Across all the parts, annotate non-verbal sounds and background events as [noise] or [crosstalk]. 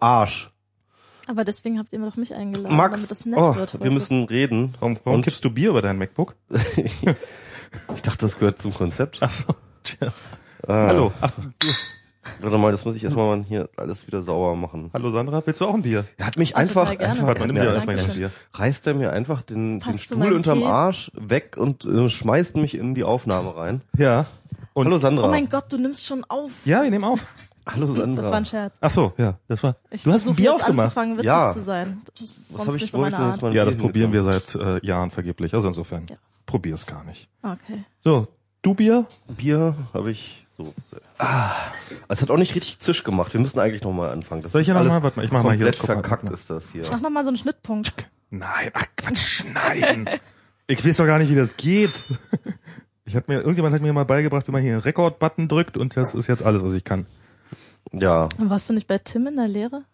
Arsch. Aber deswegen habt ihr mir doch mich eingeladen, damit Max, es nett oh, wird. wir müssen reden. Warum, warum Und- kippst du Bier über dein MacBook? [laughs] Ich dachte, das gehört zum Konzept. Ach so, cheers. Ah, Hallo. Ach, du, Warte mal, das muss ich erstmal mal hier alles wieder sauber machen. hallo Sandra, willst du auch ein Bier? Er hat mich einfach, einfach nimm dir ja, erstmal ein. Bier. reißt er mir einfach den, den Passt Stuhl unterm Tee. Arsch weg und äh, schmeißt mich in die Aufnahme rein. Ja. Und, Hallo Sandra. Oh mein Gott, du nimmst schon auf. Ja, wir nehmen auf. Hallo Sandra. Das war ein Scherz. Ach so, ja, das war. Ich du hast ein versuche Bier jetzt aufgemacht. anzufangen, witzig Ja. zu sein. Das ist Was sonst habe ich nicht so meine Art. Ja, das probieren wir seit äh, Jahren vergeblich. Also insofern, Ja. probier's gar nicht. Okay. So, du Bier? Bier habe ich so. Ah, es hat auch nicht richtig Zisch gemacht. Wir müssen eigentlich noch mal anfangen. Das Soll ich ist ja noch alles mal? Warte mal, ich mach mal hier. komplett verkackt ist das hier. Mach nochmal so einen Schnittpunkt. Nein, ach Quatsch, nein. [laughs] ich weiß doch gar nicht, wie das geht. Ich hab mir, irgendjemand hat mir mal beigebracht, wie man hier einen Rekord-Button drückt und das ist jetzt alles, was ich kann. Ja, Warst du nicht bei Tim in der Lehre?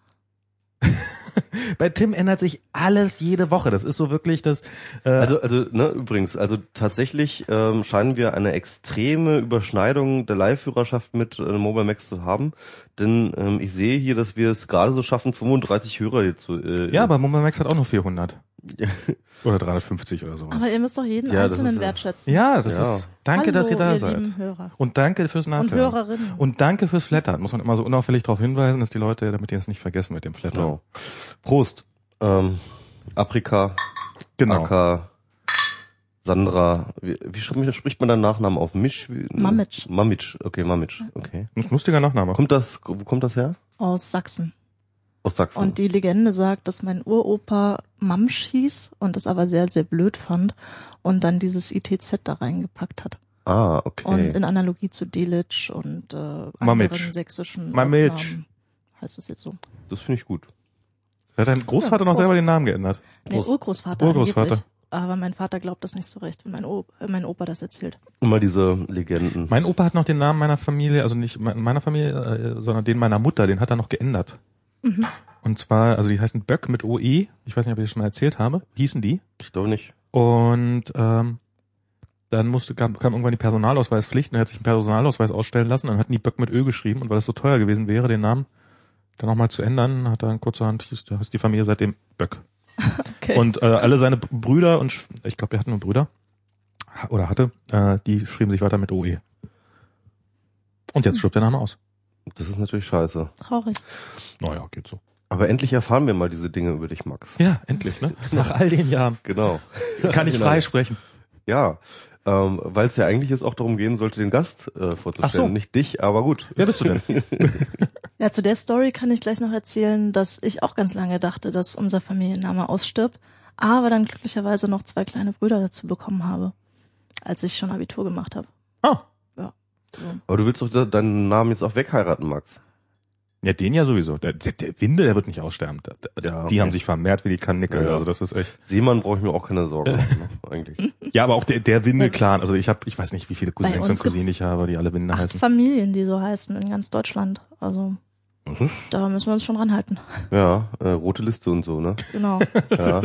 [laughs] Bei Tim ändert sich alles jede Woche. Das ist so wirklich das. Äh, also also ne übrigens, also tatsächlich ähm, scheinen wir eine extreme Überschneidung der Live-Führerschaft mit äh, Mobile Max zu haben, denn ähm, ich sehe hier, dass wir es gerade so schaffen, 35 Hörer hier zu. Äh, ja, aber Mobile Max hat auch nur 400 [laughs] oder 350 oder sowas. Aber ihr müsst doch jeden Ja, Einzelnen ist ja- wertschätzen. Ja, das Ja. ist. Danke, Hallo, dass ihr da ihr seid. Und danke fürs Und Nachhören. Hörerinnen. Und danke fürs Flattern. Muss man immer so unauffällig darauf hinweisen, dass die Leute, damit die es nicht vergessen mit dem Flattern. Genau. Prost. Ähm, Aprika, Genau. Aka, Sandra. Wie, wie spricht man deinen Nachnamen auf? Misch? Mamitsch. Mamitsch. Okay, Mamitsch. Okay. Das ist ein lustiger Nachname. Kommt das? Wo kommt das her? Aus Sachsen. Aus Sachsen. Und die Legende sagt, dass mein Uropa Mamsch hieß und das aber sehr, sehr blöd fand und dann dieses ITZ da reingepackt hat. ah, okay. Und in Analogie zu Delitzsch und äh, anderen Mamitsch. sächsischen Mamitsch. Heißt es jetzt so. das finde ich gut. Hat dein Großvater Ja, noch Prost. selber den Namen geändert? Nee, Prost. Urgroßvater. Urgroßvater. angeblich. Aber mein Vater glaubt das nicht so recht, wenn mein, o mein Opa das erzählt. Immer diese Legenden. Mein Opa hat noch den Namen meiner Familie, also nicht me- meiner Familie, äh, sondern den meiner Mutter, den hat er noch geändert. Mhm. Und zwar, also die heißen Böck mit OE. Ich weiß nicht, ob ich das schon mal erzählt habe. Hießen die. Ich glaube nicht. Und ähm, dann musste kam, kam irgendwann die Personalausweispflicht und er hat sich einen Personalausweis ausstellen lassen. Dann hatten die Böck mit Ö geschrieben und weil es so teuer gewesen wäre, den Namen dann nochmal zu ändern, hat er in kurzerhand hieß, da heißt die Familie seitdem Böck. [laughs] Okay. Und äh, alle seine Brüder und ich glaube, er hatte nur Brüder oder hatte, äh, die schrieben sich weiter mit OE. Und jetzt stirbt der Name aus. Das ist natürlich scheiße. Traurig. Naja, geht so. Aber endlich erfahren wir mal diese Dinge über dich, Max. Ja, endlich, ne? [laughs] Nach all den Jahren. Genau. Kann ich Genau. frei sprechen. Ja. Ähm, Weil es ja eigentlich jetzt auch darum gehen sollte, den Gast äh, vorzustellen. Ach so. Nicht dich, aber gut. Wer bist du denn? [laughs] Ja, zu der Story kann ich gleich noch erzählen, dass ich auch ganz lange dachte, dass unser Familienname ausstirbt, aber dann glücklicherweise noch zwei kleine Brüder dazu bekommen habe, als ich schon Abitur gemacht habe. Ah, Aber du willst doch de- deinen Namen jetzt auch wegheiraten, Max. ja, den ja sowieso. Der, der, der Winde, der wird nicht aussterben. Der, der, Ja, Die okay. haben sich vermehrt wie die Karnickel. Ja, ja. Also das ist echt. Seemann brauche ich mir auch keine Sorgen machen, [laughs] ne? eigentlich. Ja, aber auch der, der Winde-Clan. Also ich habe, ich weiß nicht, wie viele Cousins und Cousinen ich habe, die alle Winde Acht heißen. Familien, die so heißen in ganz Deutschland. Also Mhm. da müssen wir uns schon ranhalten. Ja, äh, rote Liste und so, ne? Genau. [laughs] Ja.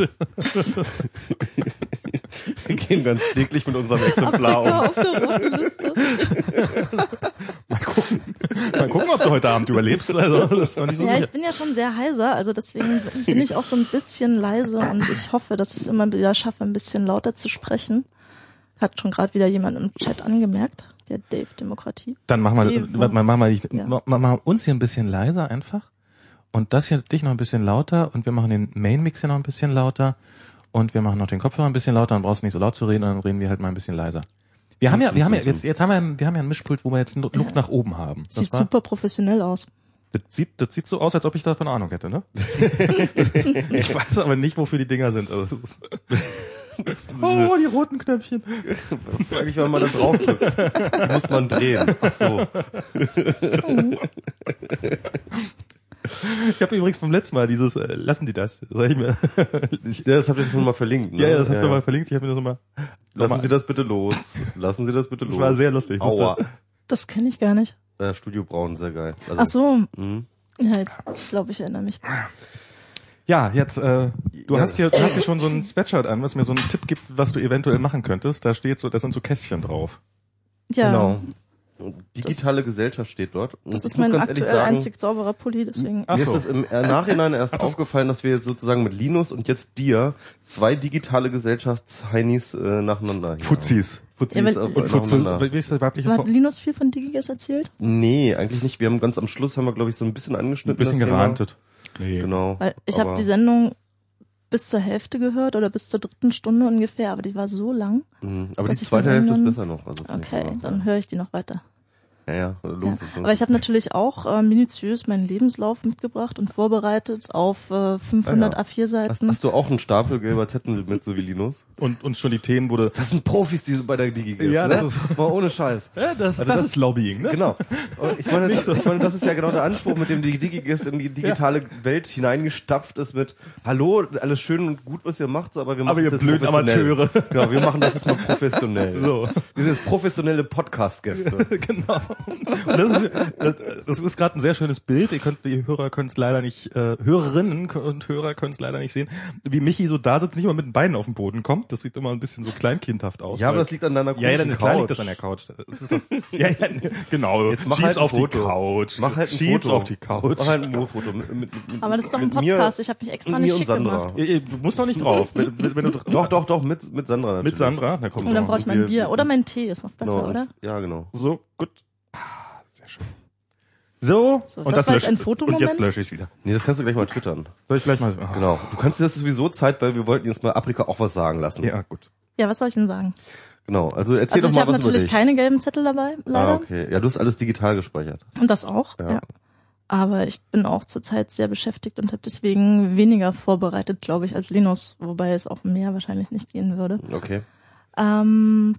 wir gehen ganz pfleglich mit unserem Exemplar um. auf der roten Liste. [laughs] Mal gucken. Mal gucken, ob du heute Abend überlebst. Also das ist noch nicht so Ja, sicher. ich bin ja schon sehr heiser, also deswegen bin ich auch so ein bisschen leise und ich hoffe, dass ich es immer wieder schaffe, ein bisschen lauter zu sprechen. Hat schon gerade wieder jemand im Chat angemerkt, der Dave Demokratie. Dann machen wir, warte mal, machen wir, nicht, Ja. ma- machen wir uns hier ein bisschen leiser einfach. Und das hier dich noch ein bisschen lauter und wir machen den Main-Mix hier noch ein bisschen lauter und wir machen noch den Kopfhörer ein bisschen lauter, dann brauchst du nicht so laut zu reden, dann reden wir halt mal ein bisschen leiser. Wir haben ja, wir haben ja, jetzt, jetzt haben wir, wir haben ja ein Mischpult, wo wir jetzt Luft nach oben haben. Das Sieht war, super professionell aus. das sieht, das sieht so aus, als ob ich davon Ahnung hätte, ne? [laughs] ich weiß aber nicht, wofür die Dinger sind. Also [laughs] [laughs] oh, die roten Knöpfchen. Das ist eigentlich, wenn man da drauf drückt. Die muss man drehen. Ach so. [laughs] Ich habe übrigens vom letzten Mal dieses, äh, lassen die das? Sag ich mir. Ja, das habt ihr jetzt nochmal verlinkt, ne? ja, ja, das hast du mal verlinkt. Ich habe mir das nochmal. Lassen Sie das bitte los. Lassen Sie das bitte los. Das war sehr lustig. Aua. Das kenne ich gar nicht. Äh, Studio Braun, sehr geil. Also, Ach so, mh. ja, jetzt glaube ich erinnere mich. Ja, jetzt, äh, du Ja. hast hier, du hast hier schon so ein Sweatshirt an, was mir so einen Tipp gibt, was du eventuell machen könntest. Da steht so, da sind so Kästchen drauf. Ja, Genau. Digitale Das- Gesellschaft steht dort. Und Das ist mein ganz ehrlich aktuell sagen, einzig sauberer Pulli, deswegen. Ach Mir so. ist das im Nachhinein erst aufgefallen, dass wir jetzt sozusagen mit Linus und jetzt dir zwei digitale Gesellschaftsheinis äh, nacheinander hier Fuzis. haben. Fuzis Ja, Und Futze, nacheinander. wie ist der weibliche Hat? Linus viel von Digigas erzählt? Nee, eigentlich nicht. Wir haben ganz am Schluss haben wir glaube ich so ein bisschen angeschnitten. Ein bisschen das Thema. Nee. Genau. Weil ich habe die Sendung bis zur Hälfte gehört oder bis zur dritten Stunde ungefähr, aber die war so lang. Mhm. Aber die zweite dann Hälfte ist besser noch. Also Okay, dann höre ich die noch weiter. Ja, ja, lohnt Ja. sich. lohnt Aber ich habe natürlich auch äh, minutiös meinen Lebenslauf mitgebracht und vorbereitet auf äh, 500 Ah ja. A4 Hast, Seiten. hast du auch einen Stapel gelber Zettel mit, so wie Linus? Und, und schon die Themen wurde. Das sind Profis, die so bei der Digi Ja, ne? das ist- Mal ohne Scheiß. Ja, das, Also das, das- ist Lobbying, ne? Genau. Und Ich meine, ich meine, das ist ja genau der Anspruch, mit dem die Digigest in die digitale Welt hineingestapft ist mit Hallo, alles schön und gut, was ihr macht, so, aber wir machen Aber ihr das jetzt blöden. Amateure. Genau, wir machen das jetzt mal professionell. [laughs] So. Wir sind jetzt professionelle Podcast-Gäste. [laughs] genau. Das ist, das, das ist gerade ein sehr schönes Bild. Ihr könnt, die Hörer können es leider nicht, äh, Hörerinnen und Hörer können es leider nicht sehen, wie Michi so da sitzt, nicht mal mit den Beinen auf den Boden kommt. Das sieht immer ein bisschen so kleinkindhaft aus. Ja, aber das liegt an deiner ja, ja, dann klar liegt Couch. das an der Couch. Das ist doch, ja, ja, [laughs] genau. Jetzt mach Schieb's halt ein auf Foto. die Couch. Mach halt ein Schieb's Foto. auf die Couch. Mach halt ein Foto. Mit, mit, mit, aber das ist doch ein mir Podcast, ich habe mich extra nicht schick Sandra. gemacht. Du musst doch nicht drauf. Wenn, wenn, wenn du Doch, doch, doch, mit, mit Sandra natürlich. mit Sandra, da kommt Und dann brauche ich mein Bier. Oder mein Tee ist noch besser, Genau, und- oder? Ja, genau. So, gut. Ah. So, So, und das war jetzt lösche- ein Und Fotomoment? jetzt lösche ich wieder. Nee, das kannst du gleich mal twittern. Soll ich gleich mal. Ah, Genau. Du kannst dir das sowieso Zeit, weil wir wollten jetzt mal Aprika auch was sagen lassen. Ja, gut. Ja, was soll ich denn sagen? Genau. Also erzähl Also doch ich mal habe was über natürlich dich. keine gelben Zettel dabei, leider. Ah, okay. Ja, du hast alles digital gespeichert. Und das auch, Ja. ja. Aber ich bin auch zurzeit sehr beschäftigt und habe deswegen weniger vorbereitet, glaube ich, als Linus, wobei es auch mehr wahrscheinlich nicht gehen würde. Okay. Ähm,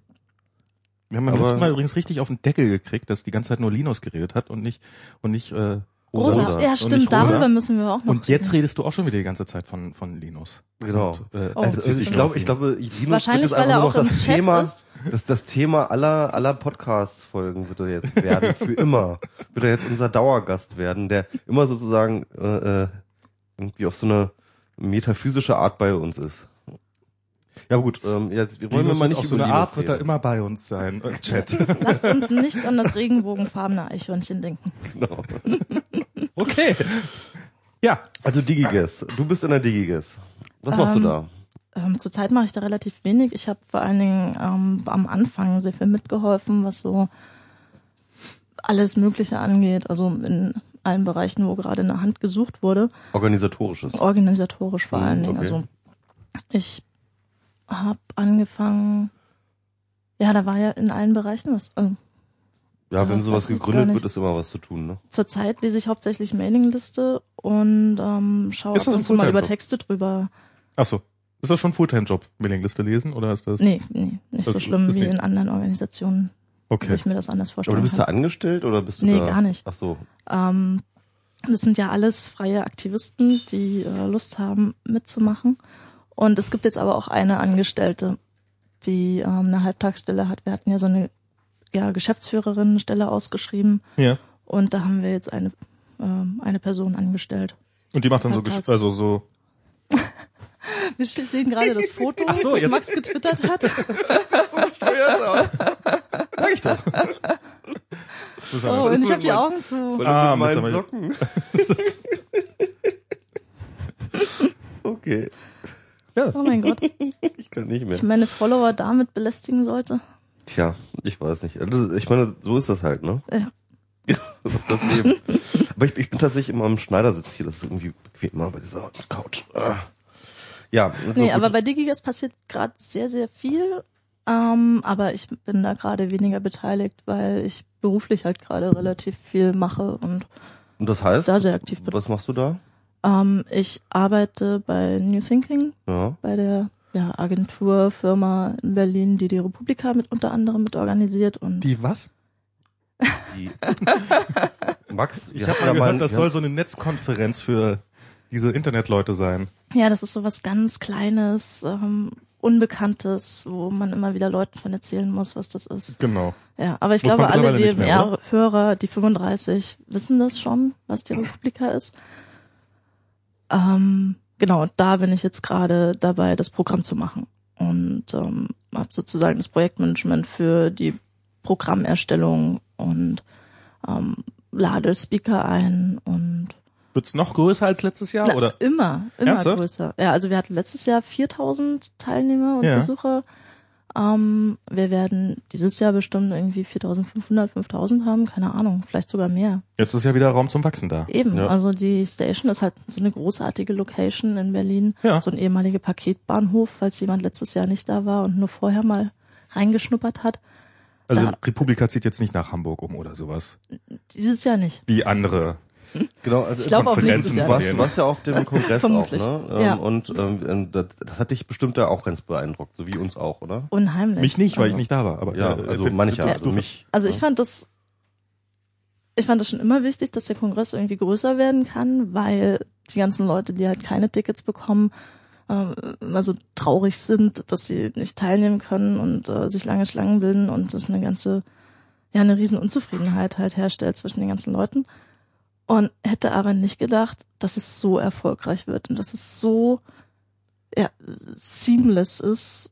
Wir haben beim Aber- letzten Mal übrigens richtig auf den Deckel gekriegt, dass die ganze Zeit nur Linus geredet hat und nicht und nicht äh, Rosa. Rosa. Ja, stimmt, darüber müssen wir auch noch Und jetzt reden. redest du auch schon wieder die ganze Zeit von von Linus. Genau. Und, äh, Oh. Also, also ich glaube, ich glaube, Linus Wahrscheinlich, wird jetzt einfach nur im das Chat Thema, ist. das, das Thema aller, aller Podcast-Folgen wird er jetzt werden, für [laughs] immer. Wird er jetzt unser Dauergast werden, der immer sozusagen, äh, äh, irgendwie auf so eine metaphysische Art bei uns ist. Ja gut, ähm, jetzt wir wollen wir mal nicht auf so eine Art wird er immer bei uns sein. [laughs] Äh, Chat. Lasst uns nicht an das regenbogenfarbene Eichhörnchen denken. Genau. [laughs] okay. Ja. Also DigiGuess, du bist in der DigiGuess. Was machst Ähm, du da? Ähm, zurzeit mache ich da relativ wenig. Ich habe vor allen Dingen ähm, am Anfang sehr viel mitgeholfen, was so alles Mögliche angeht. Also in allen Bereichen, wo gerade eine Hand gesucht wurde. Organisatorisches. Organisatorisch vor Hm, allen Dingen. okay. Also ich habe angefangen, ja, da war ja in allen Bereichen was. Also Ja, wenn sowas gegründet wird, ist immer was zu tun, ne? zurzeit lese ich hauptsächlich Mailingliste und ähm, schaue ab und zu mal über? Texte drüber. Ach so. Ist das schon Fulltime-Job, Mailingliste lesen oder ist das? Nee, nee, nicht Das so schlimm wie nicht- in anderen Organisationen, wo Okay. ich mir das anders vorstelle. Aber du bist da angestellt oder bist du Nee, da? gar nicht. Ach so. Ähm, das sind ja alles freie Aktivisten, die äh, Lust haben mitzumachen. Und es gibt jetzt aber auch eine Angestellte, die ähm, eine Halbtagsstelle hat. Wir hatten ja so eine ja, Geschäftsführerinnenstelle ausgeschrieben Ja. und da haben wir jetzt eine, ähm, eine Person angestellt. Und die macht dann so, Halbtags. also so. [laughs] Wir sehen gerade das Foto, Ach so, das jetzt- Max getwittert hat. [laughs] Steuert aus. Sag ich doch. Das Oh, und ich habe die. Augen zu. Ah, mit meinen Socken. [laughs] okay, Oh mein Gott. [laughs] ich kann nicht mehr. Ich meine Follower damit belästigen sollte. Tja, ich weiß nicht. Also, ich meine, so ist das halt, ne? Ja. [laughs] Das ist das Leben. Aber ich, ich bin tatsächlich immer am Schneidersitz hier. Das ist irgendwie bequemer bei dieser Couch. Ah. Ja, also Nee, gut. aber bei Digigas passiert gerade sehr, sehr viel. Ähm, aber ich bin da gerade weniger beteiligt, weil ich beruflich halt gerade relativ viel mache und Und das heißt, da sehr aktiv bin. was machst du da? Ähm, ich arbeite bei New Thinking, Ja. bei der ja, Agentur, Firma in Berlin, die die Republika mit unter anderem mit organisiert und Die was? [laughs] Die Max, Ich habe mal da gehört, das wir soll so eine Netzkonferenz für diese Internetleute sein. ja, das ist so was ganz Kleines, ähm, Unbekanntes, wo man immer wieder Leuten von erzählen muss, was das ist. Genau. Ja, aber ich Muss glaube, alle? WMR-Hörer, die 35, wissen das schon, was die [laughs] Republika ist. Ähm, genau, da bin ich jetzt gerade dabei, das Programm zu machen. Und ähm, habe sozusagen das Projektmanagement für die Programmerstellung und ähm, lade Speaker ein und Wird's noch größer als letztes Jahr na, oder? immer, immer Ernsthaft? größer. Ja, also wir hatten letztes Jahr 4000 Teilnehmer und Ja. Besucher. Ähm, wir werden dieses Jahr bestimmt irgendwie 4500, 5000 haben, keine Ahnung, vielleicht sogar mehr. Jetzt ist ja wieder Raum zum Wachsen da. Eben, Ja. also die Station ist halt so eine großartige Location in Berlin, Ja. so ein ehemaliger Paketbahnhof, falls jemand letztes Jahr nicht da war und nur vorher mal reingeschnuppert hat. Also Da- Republika zieht jetzt nicht nach Hamburg um oder sowas. Dieses Jahr nicht. Wie andere. Genau, also Ich glaube auch nächstes Du Jahr. warst, von du warst ja auf dem Kongress auch, ne? Ähm, Ja. Und ähm, das, das hat dich bestimmt ja auch ganz beeindruckt, so wie uns auch, oder? Unheimlich. Mich nicht, weil ich Also- nicht da war. Aber Ja, äh, also erzähl- mancher, du- also du- mich. Also ich ja. fand das, ich fand das schon immer wichtig, dass der Kongress irgendwie größer werden kann, weil die ganzen Leute, die halt keine Tickets bekommen, ähm, immer so traurig sind, dass sie nicht teilnehmen können und äh, sich lange Schlangen bilden und das eine ganze, ja, eine riesen Unzufriedenheit halt herstellt zwischen den ganzen Leuten. Und hätte aber nicht gedacht, dass es so erfolgreich wird und dass es so ja, seamless ist,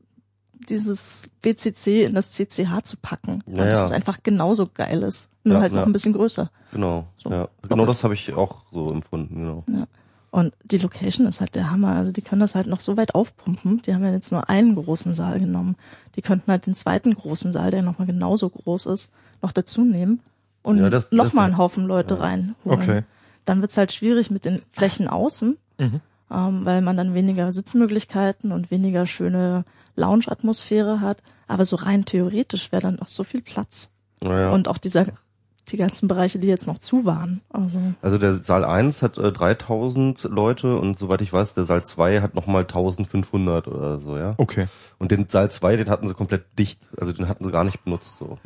dieses BCC in das CCH zu packen. Ja, und dass ja. es einfach genauso geil ist. Nur Ja, halt noch ja. ein bisschen größer. Genau, So. ja. Genau das habe ich auch so empfunden, genau. Und die Location ist halt der Hammer. Also die können das halt noch so weit aufpumpen. Die haben ja jetzt nur einen großen Saal genommen. Die könnten halt den zweiten großen Saal, der nochmal genauso groß ist, noch dazu nehmen und Ja, das- noch das- mal einen Haufen Leute ja. reinholen. Okay. Dann wird's halt schwierig mit den Flächen außen, Mhm. ähm, weil man dann weniger Sitzmöglichkeiten und weniger schöne Lounge-Atmosphäre hat. Aber so rein theoretisch wäre dann noch so viel Platz. Naja. Und auch dieser, die ganzen Bereiche, die jetzt noch zu waren. Also Also der Saal 1 hat äh, 3000 Leute und soweit ich weiß, der Saal 2 hat nochmal 1500 oder so, ja. Okay. Und den Saal 2, den hatten sie komplett dicht, also den hatten sie gar nicht benutzt so.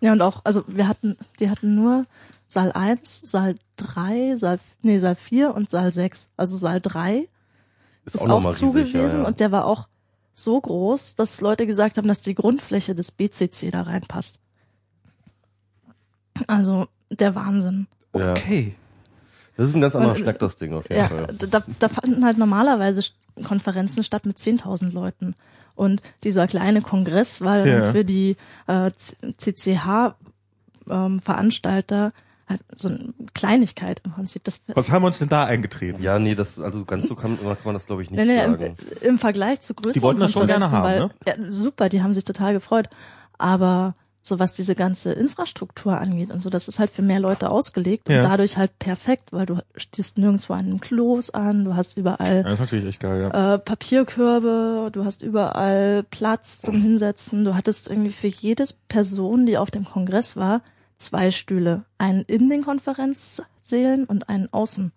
Ja, und auch, also wir hatten, die hatten nur Saal 1, Saal 3, Saal, nee, Saal 4 und Saal 6. Also Saal 3 ist, noch auch, mal zu riesig, ja, gewesen ja. und der war auch so groß, dass Leute gesagt haben, dass die Grundfläche des BCC da reinpasst. Also der Wahnsinn. Okay. Das ist ein ganz anderer Und, äh, Schnack, das Ding auf jeden Ja, Fall. da, da fanden halt normalerweise Konferenzen statt mit 10.000 Leuten. Und dieser kleine Kongress war dann Ja. für die äh, CCH-Veranstalter halt so eine Kleinigkeit im Prinzip. Das, Was haben wir uns denn da eingetreten? Ja, nee, das also ganz so kann, kann man das glaube ich nicht nee, nee, im, sagen. im Vergleich zu größeren Die wollten das schon gerne Konferenzen, haben, weil, ja, super, die haben sich total gefreut. Aber so was diese ganze Infrastruktur angeht und so, das ist halt für mehr Leute ausgelegt Ja. und dadurch halt perfekt, weil du stehst nirgendwo an einem Klos an, du hast überall Ja, das ist natürlich echt geil, ja. äh, Papierkörbe, du hast überall Platz zum Hinsetzen. Du hattest irgendwie für jedes Person, die auf dem Kongress war, zwei Stühle. Einen in den Konferenzsälen und einen außen.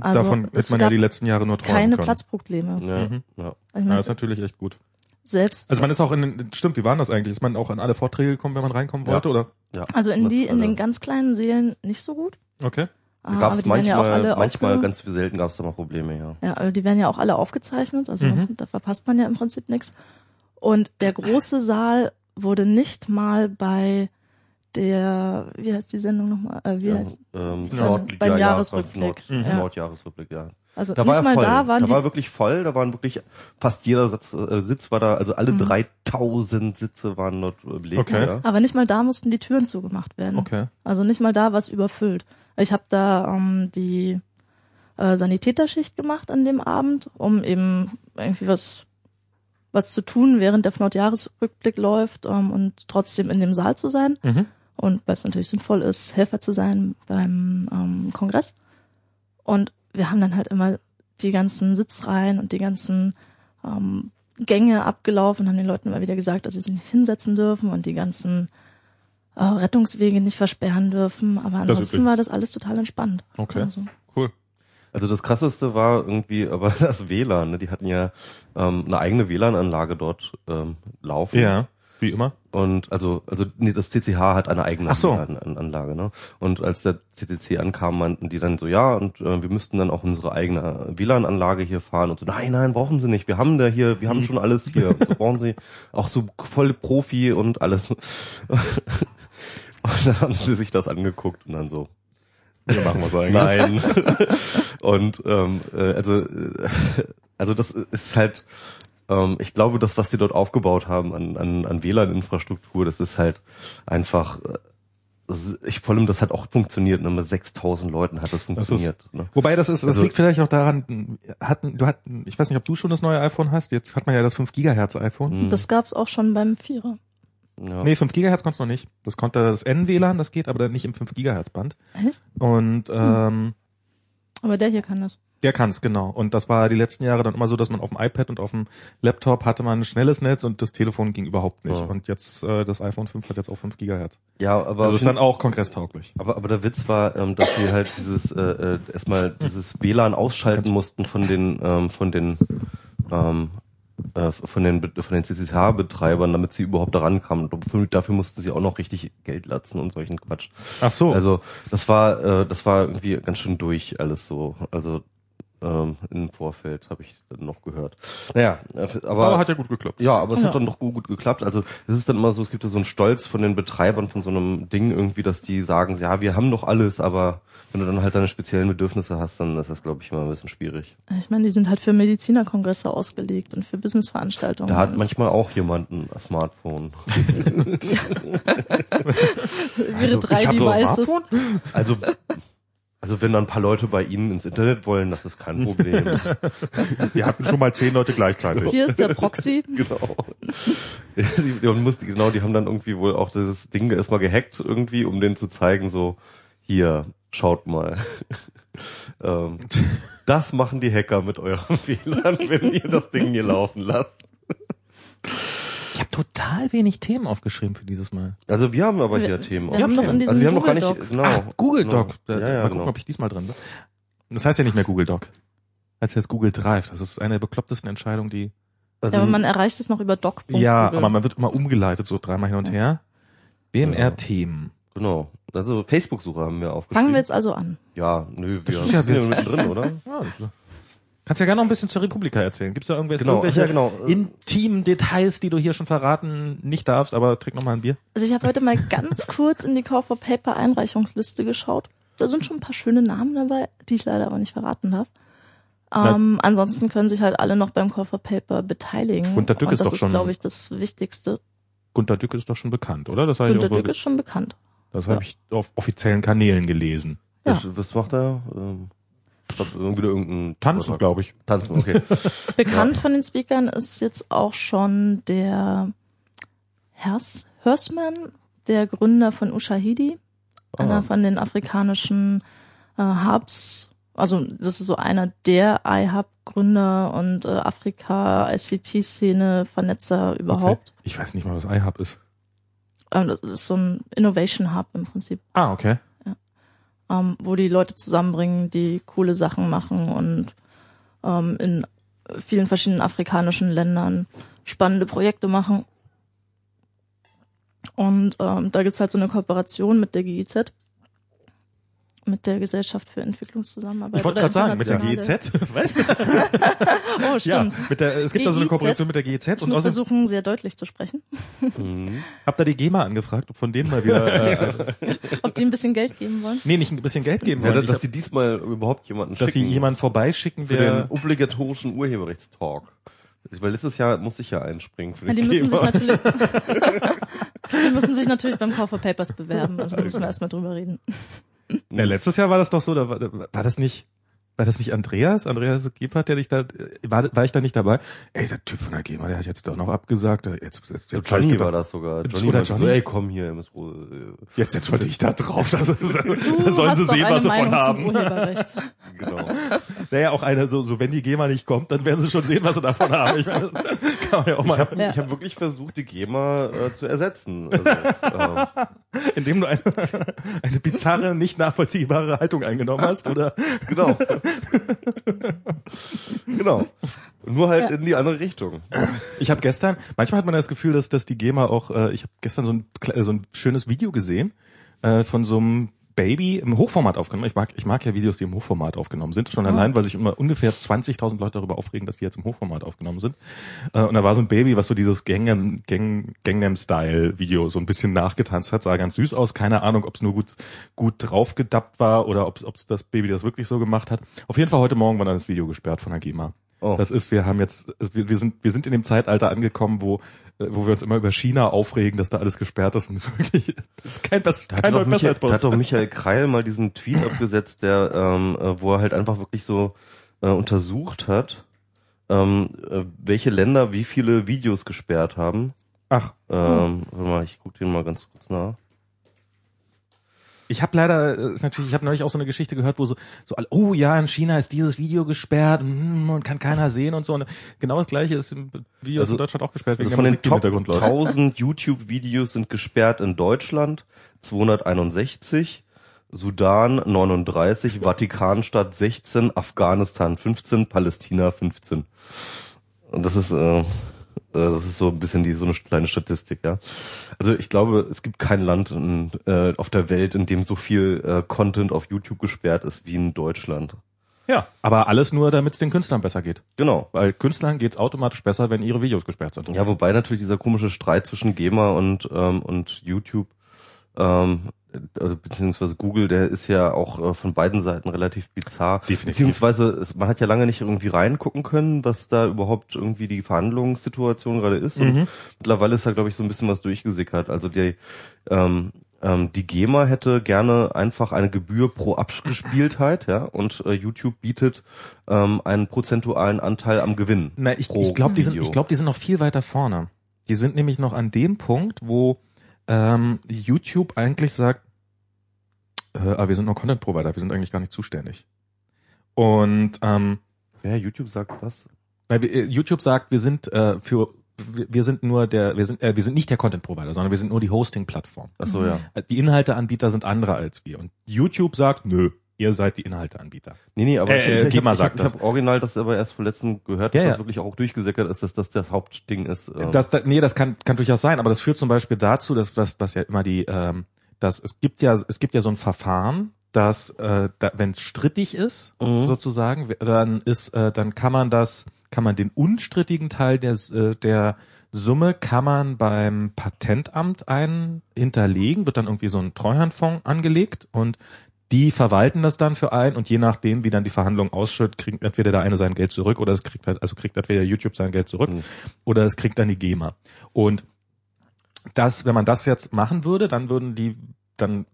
also Davon hätte man ja die letzten Jahre nur träumen Keine können. Platzprobleme. Ja, Mhm. ja. Ich Ja, meine, ist natürlich echt gut. Selbst, Also man ist auch in den, stimmt, wie waren das eigentlich? Ist man auch in alle Vorträge gekommen, wenn man reinkommen Ja. wollte, oder? ja. also in die, in alle- den ganz kleinen Sälen nicht so gut. Okay. Da gab aber es werden ja manchmal, manchmal ganz selten gab es da mal Probleme, ja. Ja, also die werden ja auch alle aufgezeichnet, also Mhm. da verpasst man ja im Prinzip nichts. Und der große Saal wurde nicht mal bei der, wie heißt die Sendung nochmal? Äh, wie ja heißt, ähm, Von- Nord- beim ja, ja, Jahresrückblick. Nord, Mhm. ja. Nordjahresrückblick, ja. also Da nicht war mal voll. da waren da die, war wirklich voll, da waren wirklich fast jeder Sitz, äh, Sitz war da, also alle Mhm. 3000 Sitze waren dort belegt. Okay. Ja. aber nicht mal da mussten die Türen zugemacht werden. Okay. Also nicht mal da war es überfüllt. Ich habe da ähm, die äh, Sanitäterschicht gemacht an dem Abend, um eben irgendwie was was zu tun, während der Nordjahresrückblick läuft ähm, und trotzdem in dem Saal zu sein. Mhm. Und weil es natürlich sinnvoll ist, Helfer zu sein beim ähm, Kongress. Und wir haben dann halt immer die ganzen Sitzreihen und die ganzen ähm, Gänge abgelaufen, haben den Leuten immer wieder gesagt, dass sie sich nicht hinsetzen dürfen und die ganzen äh, Rettungswege nicht versperren dürfen. Aber ansonsten war das alles total entspannt. Okay. Also, Cool. Also das krasseste war irgendwie aber [laughs] das WLAN. Ne? Die hatten ja ähm, eine eigene WLAN-Anlage dort ähm, laufen. Ja, wie immer. Und also, also nee, das CCH hat eine eigene Ach so. WLAN-Anlage, ne? Und als der CCC ankam, meinten die dann so, ja, und äh, wir müssten dann auch unsere eigene WLAN-Anlage hier fahren und so, nein, nein, brauchen sie nicht. Wir haben da hier, wir haben schon alles hier. Und so brauchen sie auch so voll Profi und alles. Und dann haben sie sich das angeguckt und dann so, Wir machen was eigentlich. Nein. und ähm, äh, also äh, also das ist halt ähm, ich glaube, das was sie dort aufgebaut haben an an, an WLAN Infrastruktur, das ist halt einfach äh, das, ich, vor allem, das hat auch funktioniert. Ne? Mit 6000 Leuten hat das funktioniert. ist- ne? Wobei das ist, das Also- liegt vielleicht auch daran, hatten, du hat, ich weiß nicht, ob du schon das neue iPhone hast. Jetzt hat man ja das 5 Gigahertz iPhone. Mhm. Das gab's auch schon beim Vierer. Ja. Nee, 5 Gigahertz konntest du noch nicht. Das konnte das N-WLAN, das geht, aber dann nicht im 5 Gigahertz Band. Echt? Und ähm, Aber der hier kann das. Der kann's genau. Und das war die letzten Jahre dann immer so, dass man auf dem iPad und auf dem Laptop hatte man ein schnelles Netz und das Telefon ging überhaupt nicht. Ja. Und jetzt äh, das iPhone 5 hat jetzt auch 5 Gigahertz. ja, aber Also ist dann auch kongresstauglich. Aber, aber der Witz war, ähm, dass sie halt dieses äh, äh, erstmal dieses WLAN ausschalten mussten von den ähm, von den ähm, äh, von den von den CCH-Betreibern, damit sie überhaupt daran kamen. Und dafür- Dafür mussten sie auch noch richtig Geld latzen und solchen Quatsch. Ach so. Also das war äh, das war irgendwie ganz schön durch alles so. Also ähm, im Vorfeld habe ich dann noch gehört. Naja, äh, aber, aber hat ja gut geklappt. ja, aber es Ja. hat dann doch gut, gut geklappt. Also es ist dann immer so, es gibt ja so einen Stolz von den Betreibern von so einem Ding irgendwie, dass die sagen, ja, wir haben doch alles, aber wenn du dann halt deine speziellen Bedürfnisse hast, dann ist das, glaube ich, immer ein bisschen schwierig. Ich meine, die sind halt für Medizinerkongresse ausgelegt und für Businessveranstaltungen. Da hat manchmal auch jemand ein Smartphone. [laughs] [laughs] ihre drei ich hab so ein Devices. Also, also wenn dann ein paar Leute bei Ihnen ins Internet wollen, das ist kein Problem. [laughs] Wir hatten schon mal zehn Leute gleichzeitig. Hier ist der Proxy. [laughs] genau. Die, die, muss, genau, die haben dann irgendwie wohl auch dieses Ding erstmal gehackt irgendwie, um denen zu zeigen, so, hier, schaut mal. [laughs] ähm, das machen die Hacker mit eurem WLAN, wenn ihr das Ding hier laufen lasst. Ich habe total wenig Themen aufgeschrieben für dieses Mal. Also wir haben aber Wir- hier Themen. wir haben diesem also wir haben noch gar nicht, Google Doc. genau. Ach, Google Doc. Genau. Da, Ja, ja, mal gucken, genau. ob ich diesmal drin bin. Das heißt ja nicht mehr Google Doc. Das heißt jetzt Google Drive. Das ist eine der beklopptesten Entscheidungen, die. Also, Ja, aber man erreicht es noch über doc. ja, aber man wird immer umgeleitet, so dreimal hin und her. BMR-Themen. genau. Also Facebook-Suche haben wir aufgeschrieben. Fangen wir jetzt also an. Ja, nö, wir ist ja sind [laughs] ja jetzt- mittendrin, oder? Ja, Kannst ja gerne noch ein bisschen zur Republika erzählen. Gibt's da irgendwelche, Genau, irgendwelche ja, genau. intimen Details, die du hier schon verraten nicht darfst, aber trink noch mal ein Bier. Also ich habe heute mal ganz [laughs] kurz in die Call for Paper Einreichungsliste geschaut. Da sind schon ein paar schöne Namen dabei, die ich leider aber nicht verraten darf. Ähm, ansonsten können sich halt alle noch beim Call for Paper beteiligen. Gunter Dück Und ist das doch schon- ist, glaube ich, das Wichtigste. Gunter Dück ist doch schon bekannt, oder? Das habe Gunter Dück ist schon bekannt. das hab ich auf offiziellen Kanälen gelesen. Ja. Was, was macht er? Ähm, wieder irgendein Tanzen, glaube ich. Tanzen, okay. [laughs] Bekannt von den Speakern ist jetzt auch schon der Hers Hörsman, der Gründer von Ushahidi, einer Ah. von den afrikanischen äh, Hubs. Also das ist so einer der iHub-Gründer und äh, Afrika-ICT-Szene Vernetzer überhaupt. Okay. Ich weiß nicht mal, was iHub ist. Ähm, das ist so ein Innovation Hub im Prinzip, Ah, okay. Ähm, wo die Leute zusammenbringen, die coole Sachen machen und ähm, in vielen verschiedenen afrikanischen Ländern spannende Projekte machen. Und ähm, da gibt's halt so eine Kooperation mit der GIZ, mit der Gesellschaft für Entwicklungszusammenarbeit. Ich wollte oder gerade sagen, mit der internationale- GEZ. Was? Oh, ja, stimmt. mit der, es gibt da so eine GIZ. Kooperation mit der GEZ Ich und muss versuchen, sehr deutlich zu sprechen. mhm. habt ihr die GEMA angefragt, ob von denen mal wieder, [laughs] äh, Ob die ein bisschen Geld geben wollen? nee, nicht ein bisschen Geld geben Ja, wollen. dass, dass hab- die diesmal überhaupt jemanden dass sie schicken jemanden vorbeischicken, für der, den obligatorischen Urheberrechtstalk. Weil letztes Jahr musste ich ja einspringen für Ja, den die müssen sich Geber. natürlich, [laughs] [laughs] die müssen sich natürlich beim Call for Papers bewerben. Also da müssen wir erstmal drüber reden. Ne, letztes Jahr war das doch so, da war, da war das nicht, war das nicht Andreas? Andreas Gebhardt, der dich da, war, war ich da nicht dabei? Ey, der Typ von der GEMA, der hat jetzt doch noch abgesagt. Jetzt, jetzt, jetzt, ich Johnny gedacht, war das sogar. Johnny Oder meinte so, Johnny? ey, komm hier, wohl, Jetzt, jetzt wollte ich da drauf. Das ist, [laughs] da sollen sie sehen, was sie von haben. [laughs] Genau. Naja, auch einer, so, so wenn die GEMA nicht kommt, dann werden sie schon sehen, was sie davon haben. Ich meine, kann man ja auch Ich mal, habe Ja. ich hab wirklich versucht, die GEMA äh, zu ersetzen. Also, ähm, [laughs] indem du eine, [laughs] eine bizarre, nicht nachvollziehbare Haltung eingenommen hast, oder? [laughs] genau. genau. Nur halt in die andere Richtung. Ich habe gestern, manchmal hat man das Gefühl, dass, dass die GEMA auch, äh, ich habe gestern so ein, so ein schönes Video gesehen äh, von so einem Baby im Hochformat aufgenommen. Ich mag, ich mag ja Videos, die im Hochformat aufgenommen sind. Schon allein, weil sich immer ungefähr 20.000 Leute darüber aufregen, dass die jetzt im Hochformat aufgenommen sind. Äh, und da war so ein Baby, was so dieses Gangnam, Gang, Gangnam-Style-Video so ein bisschen nachgetanzt hat. Sah ganz süß aus. Keine Ahnung, ob es nur gut, gut draufgedappt war oder ob es das Baby das wirklich so gemacht hat. Auf jeden Fall heute Morgen war dann das Video gesperrt von der GEMA. Oh. Das ist, wir haben jetzt, wir, wir sind, wir sind in dem Zeitalter angekommen, wo, äh, wo wir uns immer über China aufregen, dass da alles gesperrt ist und [laughs] wirklich, das ist kein, das Da kein doch Leut besser Michael, als bei da uns. hat doch Michael Kreil mal diesen Tweet [laughs] abgesetzt, der, ähm, äh, wo er halt einfach wirklich so äh, untersucht hat, ähm, äh, welche Länder wie viele Videos gesperrt haben. Ach, Ähm, warte mal, ich guck den mal ganz kurz nach. Ich habe leider, äh, ist natürlich, ich habe neulich auch so eine Geschichte gehört, wo so, so, alle, oh ja, in China ist dieses Video gesperrt mm, und kann keiner sehen und so. Und genau das gleiche ist im Video Also- in Deutschland auch gesperrt, wegen Also von der den Musik, im Top Hintergrund läuft. 1000 YouTube-Videos sind gesperrt in Deutschland, 261, Sudan 39, Vatikanstadt 16, Afghanistan 15, Palästina 15. Und das ist, äh, das ist so ein bisschen die so eine kleine Statistik, ja. Also ich glaube, es gibt kein Land in, äh, auf der Welt, in dem so viel äh, Content auf YouTube gesperrt ist wie in Deutschland. Ja, aber alles nur, damit es den Künstlern besser geht. Genau. Weil Künstlern geht's automatisch besser, wenn ihre Videos gesperrt sind. Ja, wobei natürlich dieser komische Streit zwischen GEMA und, ähm, und YouTube, ähm, also beziehungsweise Google, der ist ja auch äh, von beiden Seiten relativ bizarr. Definitiv. Beziehungsweise es, man hat ja lange nicht irgendwie reingucken können, was da überhaupt irgendwie die Verhandlungssituation gerade ist. Und Mhm. mittlerweile ist da, glaube ich, so ein bisschen was durchgesickert. Also die, ähm, ähm, die GEMA hätte gerne einfach eine Gebühr pro Abgespieltheit, ja, und äh, YouTube bietet ähm, einen prozentualen Anteil am Gewinn. Na, ich, ich glaube, die sind, ich glaube, die sind noch viel weiter vorne. Die sind nämlich noch an dem Punkt, wo ähm, YouTube eigentlich sagt, äh, aber wir sind nur Content Provider, wir sind eigentlich gar nicht zuständig. Und ähm, Ja, YouTube sagt was? weil wir, äh, YouTube sagt, wir sind äh, für wir sind nur der, wir sind, äh, wir sind nicht der Content Provider, sondern wir sind nur die Hosting-Plattform. Ach so, ja. Äh, Die Inhalteanbieter sind andere als wir. Und YouTube sagt, nö, ihr seid die Inhalteanbieter. Nee, nee, aber Äh, äh, ich, ich, GEMA hab, ich, sagt hab, ich das. habe original das aber erst vor letzten gehört, dass Ja, das ja. wirklich auch durchgesickert ist, dass das das Hauptding ist. ähm. Das, da, nee, das kann, kann durchaus sein, aber das führt zum Beispiel dazu, dass, dass, dass ja immer die, ähm, dass es gibt ja, es gibt ja so ein Verfahren, dass, äh, da, wenn es strittig ist, Mhm. sozusagen, dann ist, äh, dann kann man das, kann man den unstrittigen Teil der, äh, der Summe kann man beim Patentamt ein hinterlegen, wird dann irgendwie so ein Treuhandfonds angelegt und die verwalten das dann für einen und je nachdem, wie dann die Verhandlung ausschüttet, kriegt entweder der eine sein Geld zurück oder es kriegt halt, also kriegt entweder YouTube sein Geld zurück Mhm. oder es kriegt dann die GEMA. Und das, wenn man das jetzt machen würde, dann würden die, dann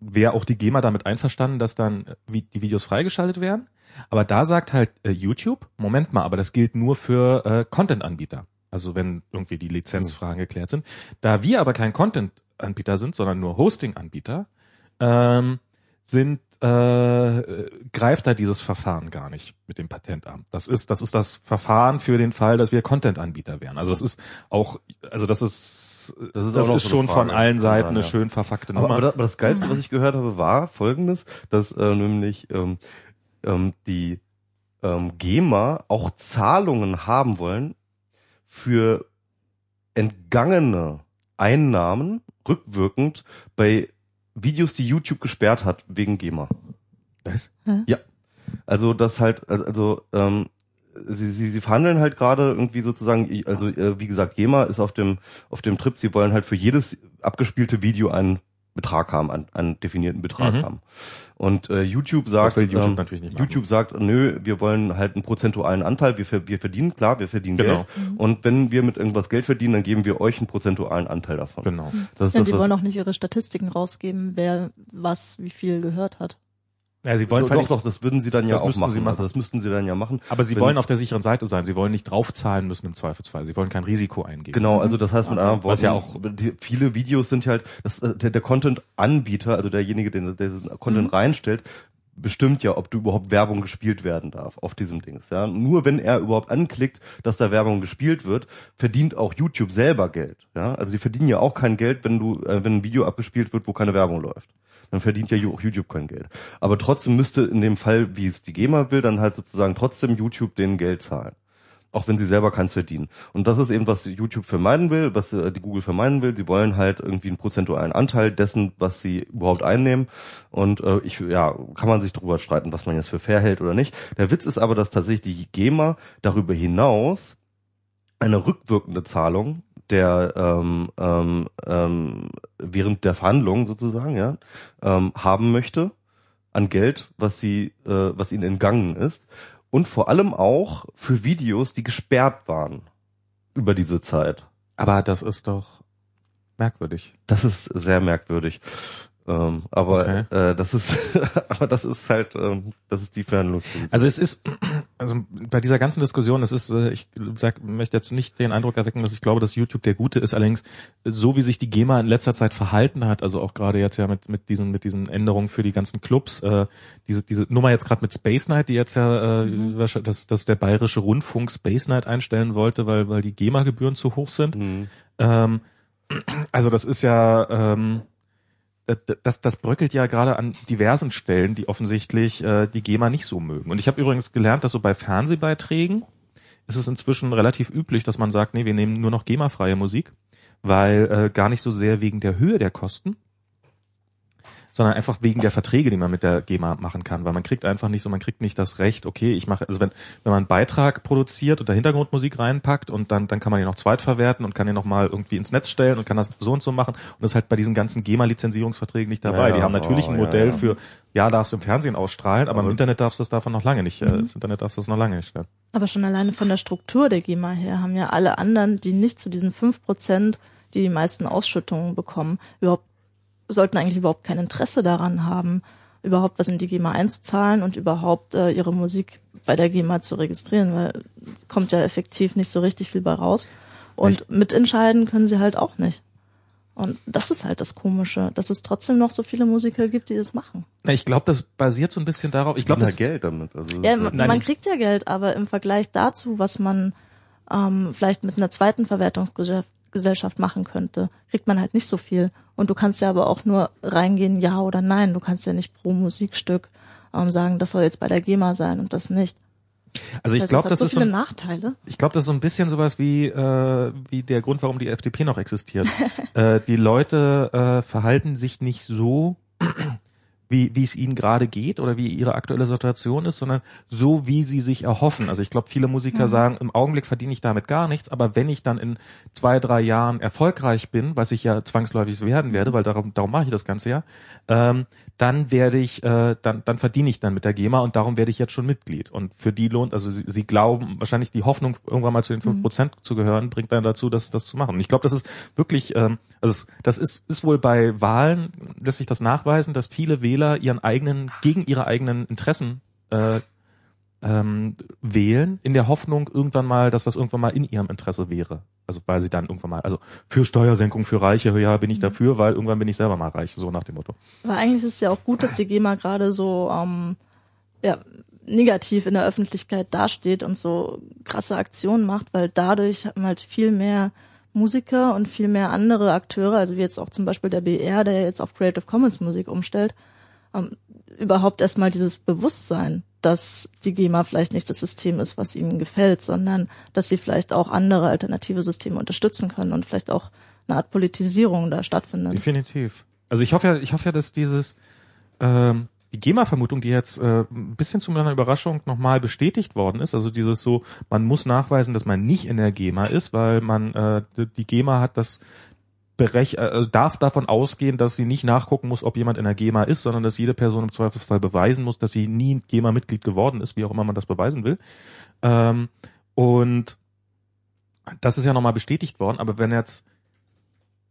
wäre auch die GEMA damit einverstanden, dass dann äh, wie- die Videos freigeschaltet werden. Aber da sagt halt äh, YouTube, Moment mal, aber das gilt nur für äh, Content-Anbieter. Also wenn irgendwie die Lizenzfragen geklärt sind. Da wir aber kein Content-Anbieter sind, sondern nur Hosting-Anbieter, ähm, sind äh, greift da dieses Verfahren gar nicht mit dem Patentamt. Das ist das ist das Verfahren für den Fall, dass wir Content-Anbieter wären. Also das ist auch also das ist Das ist das ist so schon eine von Frage. allen Seiten Ja, eine ja. schön verfackte aber, Nummer. aber, das, aber das Geilste, was ich gehört habe, war folgendes, dass äh, nämlich ähm, ähm, die ähm, GEMA auch Zahlungen haben wollen für entgangene Einnahmen rückwirkend bei Videos, die YouTube gesperrt hat wegen GEMA. Was? Also das halt, also ähm, sie, sie, sie verhandeln halt gerade irgendwie sozusagen, also äh, wie gesagt, GEMA ist auf dem auf dem Trip, sie wollen halt für jedes abgespielte Video einen Betrag haben, einen, einen definierten Betrag Mhm. haben. Und äh, YouTube sagt, Das will YouTube ähm, natürlich nicht machen. YouTube sagt, nö, wir wollen halt einen prozentualen Anteil, wir, ver- wir verdienen, klar, wir verdienen Genau. Geld. Und wenn wir mit irgendwas Geld verdienen, dann geben wir euch einen prozentualen Anteil davon. Genau. Das ist Ja, das, die was wollen auch nicht ihre Statistiken rausgeben, wer was wie viel gehört hat. Ja, sie wollen doch, vielleicht- doch, das würden sie dann ja Das auch müssten machen. sie machen. Das müssten sie dann ja machen. aber sie Wenn- wollen auf der sicheren Seite sein. Sie wollen nicht draufzahlen müssen im Zweifelsfall. Sie wollen kein Risiko eingehen. Genau, also das heißt mit anderen Worten, Was ja auch- die, viele Videos sind ja halt, das, äh, der, der Content-Anbieter, also derjenige, der, der diesen Content reinstellt, bestimmt ja, ob du überhaupt Werbung gespielt werden darf auf diesem Dings. Ja, nur wenn er überhaupt anklickt, dass da Werbung gespielt wird, verdient auch YouTube selber Geld. Ja, also die verdienen ja auch kein Geld, wenn du, äh, wenn ein Video abgespielt wird, wo keine Werbung läuft. Dann verdient ja auch YouTube kein Geld. Aber trotzdem müsste in dem Fall, wie es die GEMA will, dann halt sozusagen trotzdem YouTube denen Geld zahlen auch wenn sie selber keins verdienen. Und das ist eben, was YouTube vermeiden will, was äh, die Google vermeiden will. Sie wollen halt irgendwie einen prozentualen Anteil dessen, was sie überhaupt einnehmen. Und äh, ich, ja, kann man sich darüber streiten, was man jetzt für fair hält oder nicht. Der Witz ist aber, dass tatsächlich die GEMA darüber hinaus eine rückwirkende Zahlung der ähm, ähm, ähm, während der Verhandlungen sozusagen ja ähm, haben möchte an Geld, was sie, äh, was ihnen entgangen ist. und vor allem auch für Videos, die gesperrt waren über diese Zeit. Aber das ist doch merkwürdig. Das ist sehr merkwürdig. Ähm, aber Okay. äh, das ist, [laughs] aber das ist halt, ähm, das ist die Fernlustposition. Also es ist, [clears throat] also bei dieser ganzen Diskussion, es ist, äh, ich sag, möchte jetzt nicht den Eindruck erwecken, dass ich glaube, dass YouTube der Gute ist. Allerdings, so wie sich die GEMA in letzter Zeit verhalten hat, also auch gerade jetzt ja mit mit diesen mit diesen Änderungen für die ganzen Clubs, äh, diese diese Nummer jetzt gerade mit Space Night, die jetzt ja, äh, wahrscheinlich- dass dass der bayerische Rundfunk Space Night einstellen wollte, weil weil die GEMA-Gebühren zu hoch sind. Mhm. Ähm, [clears throat] also das ist ja, ähm, das- das, das bröckelt ja gerade an diversen Stellen, die offensichtlich äh, die GEMA nicht so mögen. Und ich habe übrigens gelernt, dass so bei Fernsehbeiträgen ist es inzwischen relativ üblich, dass man sagt, nee, wir nehmen nur noch GEMA-freie Musik, weil äh, gar nicht so sehr wegen der Höhe der Kosten, sondern einfach wegen der Verträge, die man mit der GEMA machen kann, weil man kriegt einfach nicht so, man kriegt nicht das Recht, okay, ich mache, also wenn, wenn man einen Beitrag produziert und da Hintergrundmusik reinpackt und dann, dann kann man den noch zweitverwerten und kann den noch mal irgendwie ins Netz stellen und kann das so und so machen und das ist halt bei diesen ganzen GEMA-Lizenzierungsverträgen nicht dabei. Ja, die haben natürlich oh, ein ja, Modell ja. für, ja, darfst du im Fernsehen ausstrahlen, aber, im Aber- Internet darfst du das davon noch lange nicht, äh, Mhm. das Internet darfst du das noch lange nicht stellen. Aber schon alleine von der Struktur der GEMA her haben ja alle anderen, die nicht zu diesen fünf Prozent, die die meisten Ausschüttungen bekommen, überhaupt sollten eigentlich überhaupt kein Interesse daran haben, überhaupt was in die GEMA einzuzahlen und überhaupt äh, ihre Musik bei der GEMA zu registrieren, weil kommt ja effektiv nicht so richtig viel bei raus. Und mitentscheiden können sie halt auch nicht. Und das ist halt das Komische, dass es trotzdem noch so viele Musiker gibt, die das machen. Na, Ich glaube, das basiert so ein bisschen darauf, ich glaube, das ja Geld damit. Also Ja, man, man kriegt ja Geld, aber im Vergleich dazu, was man ähm, vielleicht mit einer zweiten Verwertungsgesellschaft Gesellschaft machen könnte, kriegt man halt nicht so viel. Und du kannst ja aber auch nur reingehen, ja oder nein. Du kannst ja nicht pro Musikstück ähm, sagen, das soll jetzt bei der GEMA sein und das nicht. also ich Das glaube, hat das so ist so Nachteile. Ich glaube, das ist so ein bisschen sowas wie, äh, wie der Grund, warum die FDP noch existiert. [laughs] äh, die Leute äh, verhalten sich nicht so, wie, wie es ihnen gerade geht oder wie ihre aktuelle Situation ist, sondern so, wie sie sich erhoffen. Also ich glaube, viele Musiker sagen, im Augenblick verdiene ich damit gar nichts, aber wenn ich dann in zwei, drei Jahren erfolgreich bin, was ich ja zwangsläufig werden werde, weil darum, darum mache ich das Ganze ja, ähm, dann werde ich, äh, dann, dann verdiene ich dann mit der GEMA und darum werde ich jetzt schon Mitglied. Und für die lohnt, also sie, sie glauben, wahrscheinlich die Hoffnung, irgendwann mal zu den fünf Prozent zu gehören, bringt dann dazu, das, das zu machen. Und ich glaube, das ist wirklich, ähm, also das ist, ist wohl bei Wahlen, lässt sich das nachweisen, dass viele Wähler ihren eigenen, gegen ihre eigenen Interessen äh, ähm, wählen, in der Hoffnung irgendwann mal, dass das irgendwann mal in ihrem Interesse wäre. Also weil sie dann irgendwann mal, also für Steuersenkung für Reiche, ja, bin ich dafür, weil irgendwann bin ich selber mal reich, so nach dem Motto. Aber eigentlich ist es ja auch gut, dass die GEMA gerade so ähm, ja, negativ in der Öffentlichkeit dasteht und so krasse Aktionen macht, weil dadurch hat man halt viel mehr Musiker und viel mehr andere Akteure, also wie jetzt auch zum Beispiel der BR, der jetzt auf Creative Commons Musik umstellt, ähm, überhaupt erstmal dieses Bewusstsein, dass die GEMA vielleicht nicht das System ist, was ihnen gefällt, sondern dass sie vielleicht auch andere alternative Systeme unterstützen können und vielleicht auch eine Art Politisierung da stattfindet. Definitiv. Also ich hoffe ja, ich hoffe ja, dass dieses ähm, die GEMA-Vermutung, die jetzt äh, ein bisschen zu meiner Überraschung nochmal bestätigt worden ist, also dieses so, man muss nachweisen, dass man nicht in der GEMA ist, weil man äh, die- GEMA hat das berech also darf davon ausgehen, dass sie nicht nachgucken muss, ob jemand in der GEMA ist, sondern dass jede Person im Zweifelsfall beweisen muss, dass sie nie GEMA-Mitglied geworden ist, wie auch immer man das beweisen will. Ähm, und das ist ja nochmal bestätigt worden, aber wenn jetzt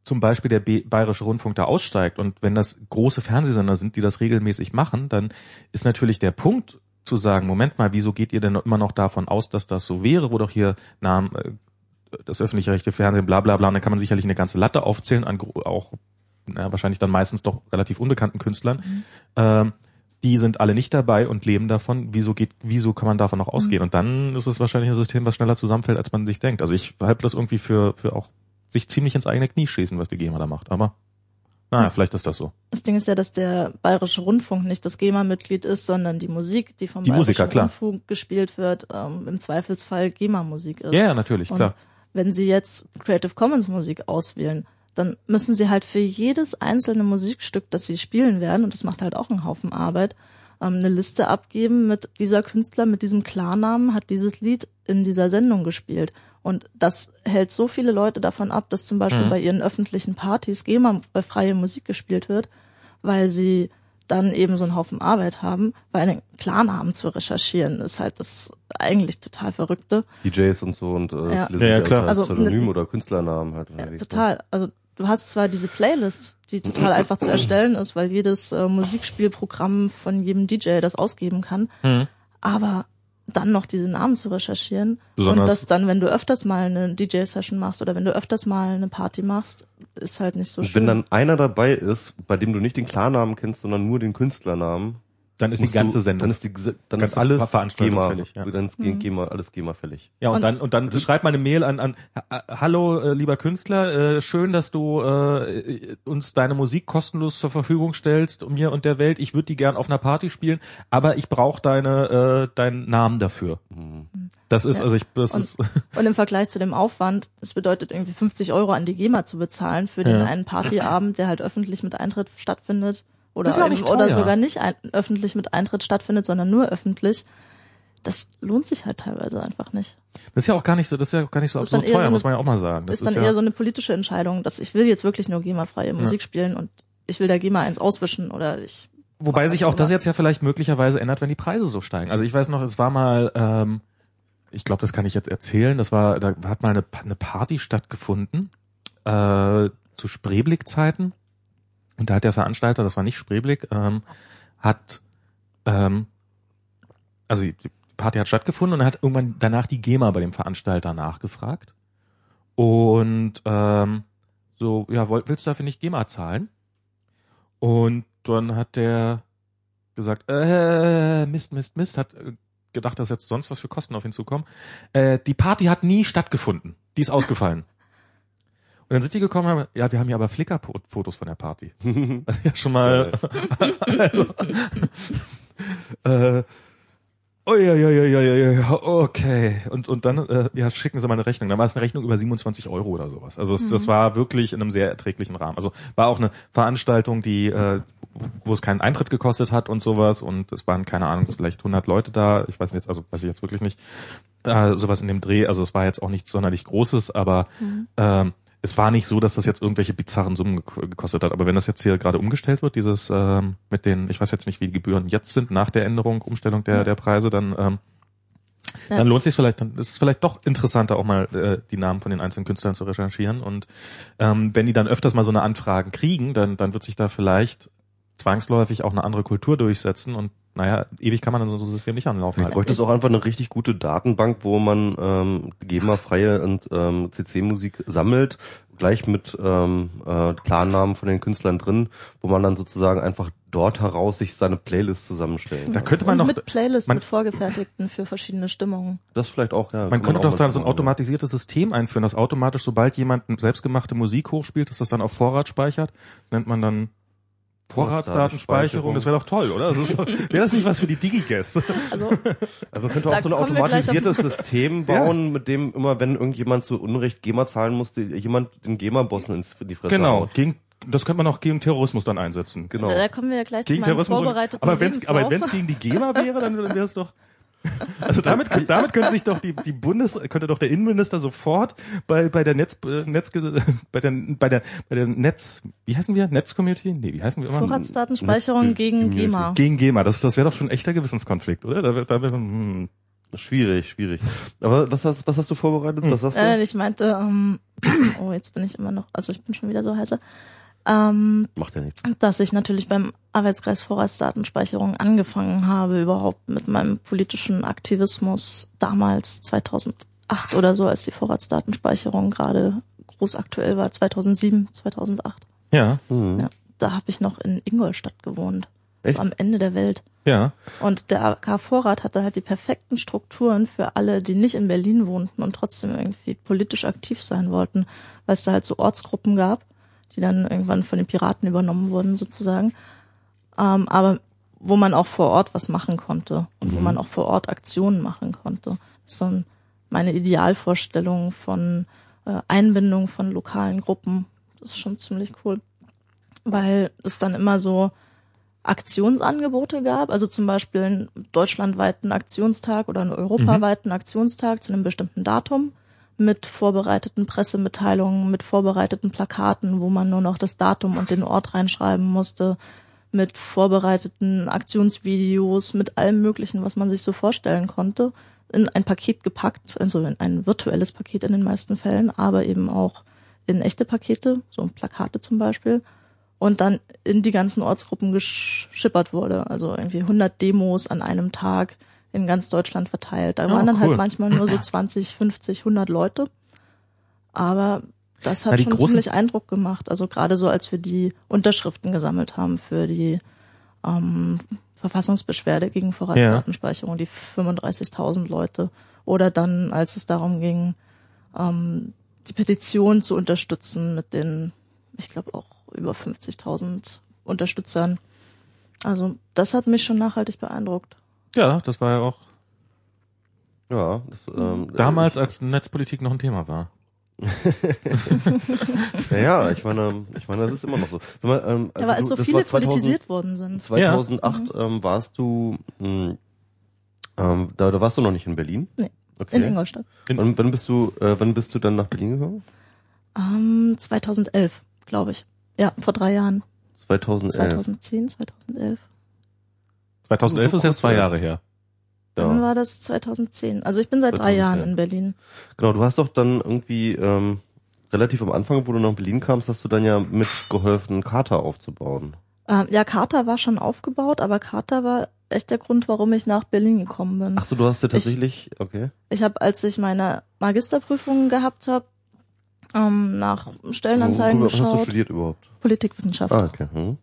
zum Beispiel der Bayerische Rundfunk da aussteigt und wenn das große Fernsehsender sind, die das regelmäßig machen, dann ist natürlich der Punkt zu sagen, Moment mal, wieso geht ihr denn immer noch davon aus, dass das so wäre, wo doch hier Namen, äh, das öffentliche Rechte Fernsehen, bla bla bla, und dann kann man sicherlich eine ganze Latte aufzählen an auch na, wahrscheinlich dann meistens doch relativ unbekannten Künstlern. Ähm, die sind alle nicht dabei und leben davon. Wieso geht, wieso kann man davon noch ausgehen? Und dann ist es wahrscheinlich ein System, was schneller zusammenfällt, als man sich denkt. Also ich halte das irgendwie für, für auch sich ziemlich ins eigene Knie schießen, was die GEMA da macht. Aber naja, Das- vielleicht ist das so. Das Ding ist ja, dass der Bayerische Rundfunk nicht das GEMA-Mitglied ist, sondern die Musik, die vom Die Bayerischen Musiker. Rundfunk gespielt wird, ähm, im Zweifelsfall GEMA-Musik ist. Ja, ja, natürlich, Und klar. Wenn Sie jetzt Creative Commons Musik auswählen, dann müssen Sie halt für jedes einzelne Musikstück, das Sie spielen werden, und das macht halt auch einen Haufen Arbeit, ähm, eine Liste abgeben mit dieser Künstler, mit diesem Klarnamen hat dieses Lied in dieser Sendung gespielt. Und das hält so viele Leute davon ab, dass zum Beispiel Mhm. bei ihren öffentlichen Partys GEMA bei freie Musik gespielt wird, weil sie dann eben so einen Haufen Arbeit haben, weil einen Klarnamen zu recherchieren ist halt das eigentlich total Verrückte. DJs und so und äh, Ja. Ja, ja, klar. Also, Pseudonym ne- oder Künstlernamen halt Ja, total. Also du hast zwar diese Playlist, die total [clears throat] einfach zu erstellen ist, weil jedes äh, Musikspielprogramm von jedem DJ das ausgeben kann, Mhm. aber dann noch diese Namen zu recherchieren Besonders- und das dann, wenn du öfters mal eine DJ-Session machst oder wenn du öfters mal eine Party machst, ist halt nicht so Und schön. wenn dann einer dabei ist, bei dem du nicht den Klarnamen kennst, sondern nur den Künstlernamen, Dann ist die ganze du, Sendung. Dann ist, die, dann ist alles GEMA, fällig, ja. dann ist Mhm. GEMA, alles GEMA fällig. Ja, und, Und- dann und dann schreib mal eine Mail an an ha- Hallo äh, lieber Künstler, äh, schön, dass du äh, uns deine Musik kostenlos zur Verfügung stellst, um mir und der Welt. Ich würde die gern auf einer Party spielen, aber ich brauche deine äh, deinen Namen dafür. Das ist Ja. also ich das Und- ist [laughs] Und im Vergleich zu dem Aufwand, das bedeutet irgendwie 50 Euro an die GEMA zu bezahlen für den Ja. einen Partyabend, der halt öffentlich mit Eintritt stattfindet. Oder, ist eben, oder teuer. sogar nicht ein, öffentlich mit Eintritt stattfindet, sondern nur öffentlich. Das lohnt sich halt teilweise einfach nicht. das ist ja auch gar nicht so, das ist ja auch gar nicht so Das ist dann eher so teuer, eine- muss man ja auch mal sagen. Das ist dann ja, eher so eine politische Entscheidung, dass ich will jetzt wirklich nur GEMA-freie Musik spielen und ich will der GEMA eins auswischen oder ich Wobei sich auch das jetzt ja vielleicht möglicherweise ändert, wenn die Preise so steigen. Also ich weiß noch, es war mal, ähm, ich glaube, das kann ich jetzt erzählen, das war, da hat mal eine, eine Party stattgefunden, äh, zu Spreeblick-Zeiten. Und da hat der Veranstalter, das war nicht Spreeblick, ähm, hat, ähm, also die Party hat stattgefunden und hat irgendwann danach die GEMA bei dem Veranstalter nachgefragt. Und ähm, so, ja, willst du dafür nicht GEMA zahlen? Und dann hat der gesagt, äh, Mist, Mist, Mist, hat äh, gedacht, dass jetzt sonst was für Kosten auf ihn zukommen. Äh, die Party hat nie stattgefunden. Die ist ausgefallen. Und dann sind die gekommen und haben, ja, wir haben hier aber Flickr-Fotos von der Party. [laughs] Also ja, schon mal. [laughs] also, äh, Oh ja, ja, ja, ja, ja, ja, okay. Und, und dann, äh, ja, schicken Sie mal eine Rechnung. Dann war es eine Rechnung über 27 Euro oder sowas. Also es, das war wirklich in einem sehr erträglichen Rahmen. Also war auch eine Veranstaltung, die, äh, wo es keinen Eintritt gekostet hat und sowas. Und es waren, keine Ahnung, vielleicht 100 Leute da. Ich weiß jetzt, also weiß ich jetzt wirklich nicht. Äh, sowas in dem Dreh. Also es war jetzt auch nichts sonderlich Großes, aber ähm, es war nicht so, dass das jetzt irgendwelche bizarren Summen gek- gekostet hat. Aber wenn das jetzt hier gerade umgestellt wird, dieses ähm, mit den, ich weiß jetzt nicht, wie die Gebühren jetzt sind nach der Änderung, Umstellung der, der Preise, dann ähm, Ja. dann lohnt sich vielleicht, dann ist es vielleicht doch interessanter, auch mal äh, die Namen von den einzelnen Künstlern zu recherchieren. Und ähm, wenn die dann öfters mal so eine Anfragen kriegen, dann, dann wird sich da vielleicht zwangsläufig auch eine andere Kultur durchsetzen und naja, ewig kann man dann so ein System nicht anlaufen halten. Bräuchte es auch einfach eine richtig gute Datenbank, wo man ähm, GEMA-freie und ähm, CC-Musik sammelt, gleich mit ähm, äh, Klarnamen von den Künstlern drin, wo man dann sozusagen einfach dort heraus sich seine Playlist zusammenstellt. Da könnte man und noch, mit Playlists man- mit vorgefertigten für verschiedene Stimmungen. Das vielleicht auch, ja. man könnte auch doch dann so ein automatisiertes System einführen, das automatisch, sobald jemand selbstgemachte Musik hochspielt, dass das dann auf Vorrat speichert. Nennt man dann Vorratsdatenspeicherung. Das wäre doch toll, oder? Das [laughs] Wäre das nicht was für die Digigäste? Also [laughs] Also man könnte Da auch so ein automatisiertes System [laughs] bauen, mit dem immer, wenn irgendjemand zu Unrecht GEMA zahlen musste, jemand den GEMA-Bossen ins die Fresse Genau. haut. Gegen, das könnte man auch gegen Terrorismus dann einsetzen. Genau. da kommen wir ja gleich Gegen zu Terrorismus. Und, vorbereiteten aber wenn es aber Lebenslauf. wenn's gegen die GEMA wäre, dann wäre es doch. Also damit, damit könnte sich doch die, die Bundes, könnte doch der Innenminister sofort bei, bei der Netz, äh, Netz, bei der, bei der, bei der Netz, wie heißen wir? Netzcommunity? Nee, wie heißen wir immer? Vorratsdatenspeicherung Netz- gegen. GEMA. Gegen GEMA. Das, das wäre doch schon ein echter Gewissenskonflikt, oder? Da, da wär, hm. Schwierig, schwierig. Aber was hast, was hast du vorbereitet? Was hast du? Nein, nein, ich meinte, ähm, [clears throat] oh, jetzt bin ich immer noch, also ich bin schon wieder so heißer, ähm, Macht ja nichts. dass ich natürlich beim Arbeitskreis Vorratsdatenspeicherung angefangen habe, überhaupt mit meinem politischen Aktivismus damals 2008 oder so, als die Vorratsdatenspeicherung gerade groß aktuell war, 2007, 2008. Ja, Mhm. Ja, da habe ich noch in Ingolstadt gewohnt, Echt? so am Ende der Welt. ja. Und der AK Vorrat hatte halt die perfekten Strukturen für alle, die nicht in Berlin wohnten und trotzdem irgendwie politisch aktiv sein wollten, weil es da halt so Ortsgruppen gab, die dann irgendwann von den Piraten übernommen wurden sozusagen, ähm, aber wo man auch vor Ort was machen konnte und wo man auch vor Ort Aktionen machen konnte. Das ist so ein, meine Idealvorstellung von äh, Einbindung von lokalen Gruppen. Das ist schon ziemlich cool, weil es dann immer so Aktionsangebote gab, also zum Beispiel einen deutschlandweiten Aktionstag oder einen europaweiten Aktionstag zu einem bestimmten Datum mit vorbereiteten Pressemitteilungen, mit vorbereiteten Plakaten, wo man nur noch das Datum und den Ort reinschreiben musste, mit vorbereiteten Aktionsvideos, mit allem Möglichen, was man sich so vorstellen konnte, in ein Paket gepackt, also in ein virtuelles Paket in den meisten Fällen, aber eben auch in echte Pakete, so Plakate zum Beispiel, und dann in die ganzen Ortsgruppen geschippert wurde. Also irgendwie 100 Demos an einem Tag in ganz Deutschland verteilt. Da Oh, waren dann halt cool. manchmal nur so 20, 50, 100 Leute. Aber das hat die schon ziemlich Eindruck gemacht. Also gerade so, als wir die Unterschriften gesammelt haben für die ähm, Verfassungsbeschwerde gegen Vorratsdatenspeicherung, die 35.000 Leute. Oder dann, als es darum ging, ähm, die Petition zu unterstützen mit den, ich glaube auch über 50.000 Unterstützern. Also das hat mich schon nachhaltig beeindruckt. Ja, das war ja auch Ja, das, ähm, damals, als Netzpolitik noch ein Thema war. [laughs] Ja, ja, ich meine, ich meine, das ist immer noch so. Wenn man, ähm, Ja, aber als du- so viele war 2000 politisiert worden sind. 2008 ähm, warst du, mh, ähm, da, da warst du noch nicht in Berlin? Nee, Okay. In Ingolstadt. Und wann bist du, äh, wann bist du dann nach Berlin gekommen? Ähm, 2011, glaube ich. Ja, vor drei Jahren. 2011. 2010, 2011. 2011 So ist jetzt zwei. Jahre her. Dann Ja. war das 2010. Also ich bin seit drei 2010. Jahren in Berlin. Genau, du hast doch dann irgendwie ähm, relativ am Anfang, wo du nach Berlin kamst, hast du dann ja mitgeholfen, Kater aufzubauen. Ähm, ja, Carter war schon aufgebaut, aber Carter war echt der Grund, warum ich nach Berlin gekommen bin. Ach so, du hast ja tatsächlich, okay. Ich habe, als ich meine Magisterprüfungen gehabt habe, ähm, nach Stellenanzeigen Worüber- was hast du geschaut. studiert überhaupt? Politikwissenschaft. Ah, okay. Hm.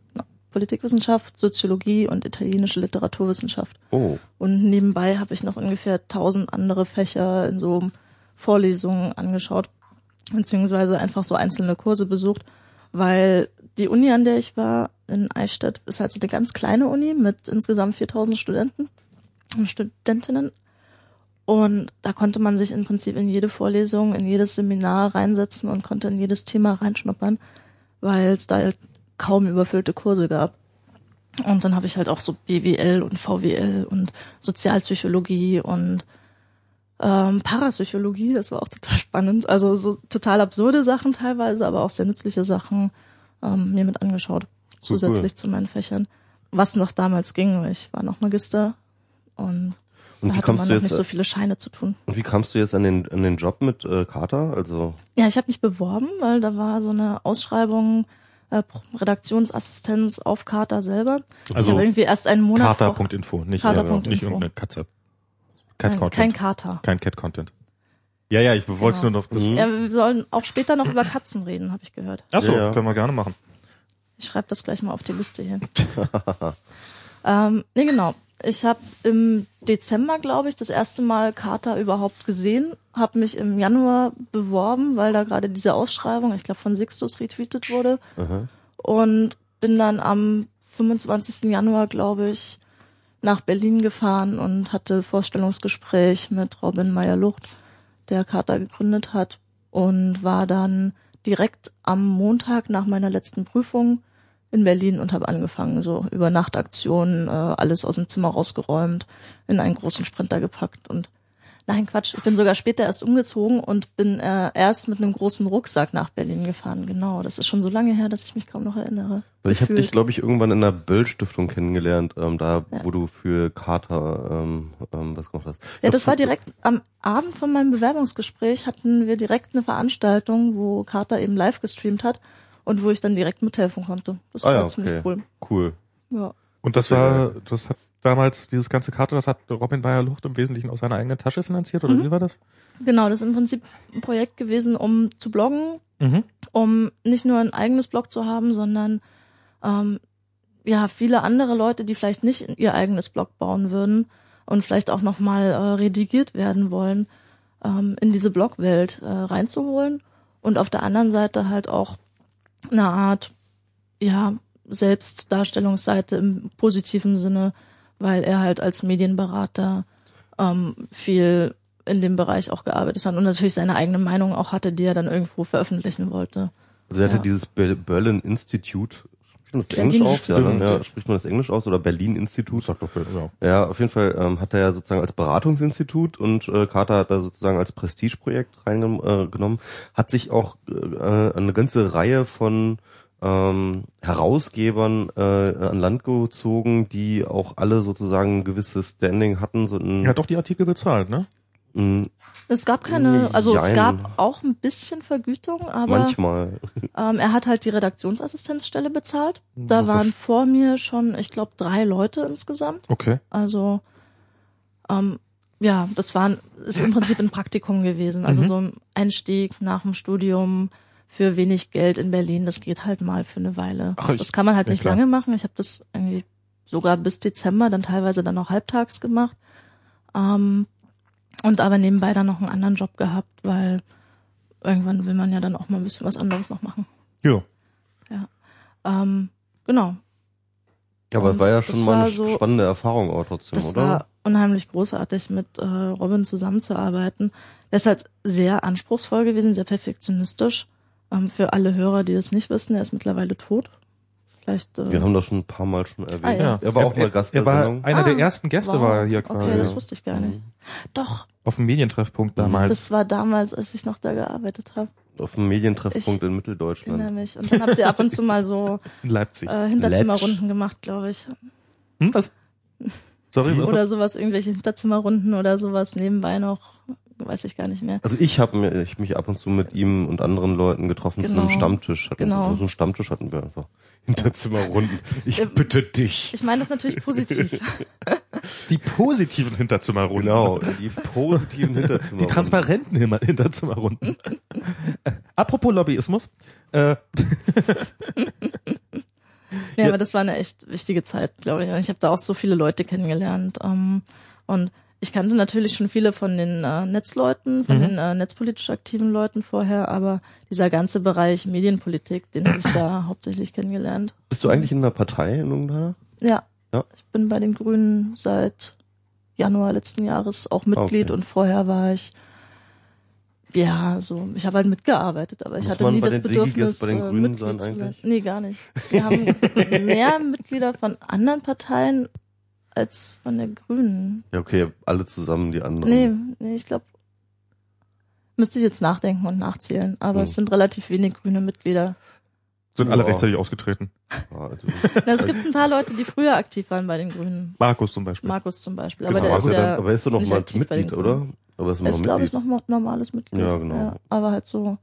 Politikwissenschaft, Soziologie und italienische Literaturwissenschaft. Oh, Und nebenbei habe ich noch ungefähr tausend andere Fächer in so Vorlesungen angeschaut, beziehungsweise einfach so einzelne Kurse besucht, weil die Uni, an der ich war, in Eichstätt, ist halt so eine ganz kleine Uni mit insgesamt 4000 Studenten und Studentinnen. Und da konnte man sich im Prinzip in jede Vorlesung, in jedes Seminar reinsetzen und konnte in jedes Thema reinschnuppern, weil es da halt kaum überfüllte Kurse gab. Und dann habe ich halt auch so BWL und VWL und Sozialpsychologie und ähm, Parapsychologie, das war auch total spannend. Also so total absurde Sachen teilweise, aber auch sehr nützliche Sachen ähm, mir mit angeschaut, zusätzlich zu meinen Fächern. Was noch damals ging, weil ich war noch Magister und, Und da wie hatte man noch jetzt- nicht so viele Scheine zu tun. und wie kamst du jetzt an den, an den Job mit äh, Kater? Also, Ja, ich habe mich beworben, weil da war so eine Ausschreibung äh, Redaktionsassistenz auf Carta selber. Also irgendwie erst einen Monat vor- Carta.info, nicht, Carta.info. äh, nicht irgendeine Katze. Cat Nein, Content. kein Kater. Kein Cat Content. Ja, ja, ich wollte Genau. nur noch das. Mhm. Ja, wir sollen auch später noch über Katzen reden, habe ich gehört. Achso, Ja, ja. können wir gerne machen. Ich schreibe das gleich mal auf die Liste hier. [laughs] ähm, nee, genau. Ich habe im Dezember, glaube ich, das erste Mal Carta überhaupt gesehen, habe mich im Januar beworben, weil da gerade diese Ausschreibung, ich glaube von Sixtus retweetet wurde aha. und bin dann am 25. Januar, glaube ich, nach Berlin gefahren und hatte Vorstellungsgespräch mit Robin Meyer-Lucht, der Carta gegründet hat und war dann direkt am Montag nach meiner letzten Prüfung in Berlin und habe angefangen, so über Nachtaktionen, äh, alles aus dem Zimmer rausgeräumt, in einen großen Sprinter gepackt und nein, Quatsch, ich bin sogar später erst umgezogen und bin äh, erst mit einem großen Rucksack nach Berlin gefahren. Genau, das ist schon so lange her, dass ich mich kaum noch erinnere. Weil ich habe dich, glaube ich, irgendwann in der Böll-Stiftung kennengelernt, ähm, da, Ja. wo du für Kater ähm, ähm, was gemacht hast. Ich Ja, das war direkt am Abend von meinem Bewerbungsgespräch hatten wir direkt eine Veranstaltung, wo Carter eben live gestreamt hat und wo ich dann direkt mithelfen konnte. Das Ah war ja, ziemlich okay. cool. Cool. Ja. Und das war, das hat damals, dieses ganze Karte, das hat Robin Bayer-Lucht im Wesentlichen aus seiner eigenen Tasche finanziert, oder Mhm. wie war das? Genau, das ist im Prinzip ein Projekt gewesen, um zu bloggen, Mhm. um nicht nur ein eigenes Blog zu haben, sondern ähm, ja viele andere Leute, die vielleicht nicht ihr eigenes Blog bauen würden und vielleicht auch noch mal äh, redigiert werden wollen, ähm, in diese Blogwelt äh, reinzuholen und auf der anderen Seite halt auch eine Art ja Selbstdarstellungsseite im positiven Sinne, weil er halt als Medienberater ähm, viel in dem Bereich auch gearbeitet hat und natürlich seine eigene Meinung auch hatte, die er dann irgendwo veröffentlichen wollte. Also er hatte Ja. dieses Be Berlin Institute. Spricht man das Berlin Englisch aus? Ja? Institute. ja, spricht man das Englisch aus oder Berlin Institut? Sag doch, ja. Ja, auf jeden Fall ähm, hat er ja sozusagen als Beratungsinstitut und äh, Carter hat da sozusagen als Prestigeprojekt reingenommen, äh, genommen, hat sich auch äh, eine ganze Reihe von ähm, Herausgebern äh, an Land gezogen, die auch alle sozusagen ein gewisses Standing hatten. So ein, Er hat doch die Artikel bezahlt, ne? ein, Es gab keine, also es Jein. gab auch ein bisschen Vergütung, aber manchmal. ähm, er hat halt die Redaktionsassistenzstelle bezahlt. Da Logisch. waren vor mir schon, ich glaube, drei Leute insgesamt. Okay. Also ähm, ja, das war ist im Prinzip ein Praktikum gewesen. Also Mhm. so ein Einstieg nach dem Studium für wenig Geld in Berlin. Das geht halt mal für eine Weile. Ach, ich- das kann man halt nicht klar. lange machen. Ich habe das irgendwie sogar bis Dezember, dann teilweise dann noch halbtags gemacht. Ähm, und aber nebenbei dann noch einen anderen Job gehabt, weil irgendwann will man ja dann auch mal ein bisschen was anderes noch machen. Ja. Ähm, genau. Ja, aber es war ja schon mal eine so- spannende Erfahrung auch trotzdem, Das oder? war unheimlich großartig, mit äh, Robin zusammenzuarbeiten. Der ist halt sehr anspruchsvoll gewesen, sehr perfektionistisch. Ähm, für alle Hörer, die das nicht wissen, er ist mittlerweile tot. Vielleicht. Äh, Wir haben das schon ein paar Mal schon erwähnt. Ah, ja. Er war auch mal Gast Er der war Sendung. einer Ah, der ersten Gäste wow. war er hier quasi. Okay, das wusste ich gar nicht. Doch, Auf dem Medientreffpunkt damals. das war damals, als ich noch da gearbeitet habe. Auf dem Medientreffpunkt in Mitteldeutschland. Erinnere mich. Und dann habt ihr ab und zu mal so [laughs] in Leipzig. äh, Hinterzimmerrunden gemacht, glaube ich. Hm, was? [laughs] Sorry, was? Oder sowas, irgendwelche Hinterzimmerrunden oder sowas nebenbei noch. Weiß ich gar nicht mehr. Also ich habe mich, mich ab und zu mit ihm und anderen Leuten getroffen zu Genau. einem Stammtisch. Hatten, Genau. So einen Stammtisch hatten wir einfach. Hinterzimmerrunden. Ich Ähm, bitte dich. Ich meine das natürlich positiv. [laughs] die positiven Hinterzimmerrunden. Genau, die positiven Hinterzimmerrunden. Die transparenten Hinterzimmerrunden. äh, apropos Lobbyismus. Äh, Ja, Ja. aber das war eine echt wichtige Zeit, glaube ich. Und ich habe da auch so viele Leute kennengelernt. Ähm, und ich kannte natürlich schon viele von den äh, Netzleuten, von Mhm. den äh, netzpolitisch aktiven Leuten vorher, aber dieser ganze Bereich Medienpolitik, den habe ich da [clears throat] hauptsächlich kennengelernt. Bist du eigentlich in einer Partei in irgendeiner? Ja. Ja. Ich bin bei den Grünen seit Januar letzten Jahres auch Mitglied Okay. und vorher war ich ja, so, ich habe halt mitgearbeitet, aber ich Muss hatte nie das Bedürfnis, Digigers bei den äh, Grünen Mitglied sein. eigentlich? Nee, gar nicht. [laughs] Wir haben mehr Mitglieder von anderen Parteien als von der Grünen. Ja, okay, alle zusammen, die anderen. Nee, nee, ich glaube, müsste ich jetzt nachdenken und nachzählen, aber Hm. es sind relativ wenig grüne Mitglieder. sind alle Ja. rechtzeitig ausgetreten. Ja, also, [laughs] Na, es gibt ein paar Leute, die früher aktiv waren bei den Grünen. Markus zum Beispiel. Markus zum Beispiel. Genau, Aber der Markus ist ja, aber er ist doch noch nicht mal Mitglied, oder? Aber er ist er noch ist, glaube ich, noch normales Mitglied. Ja, genau. aber halt so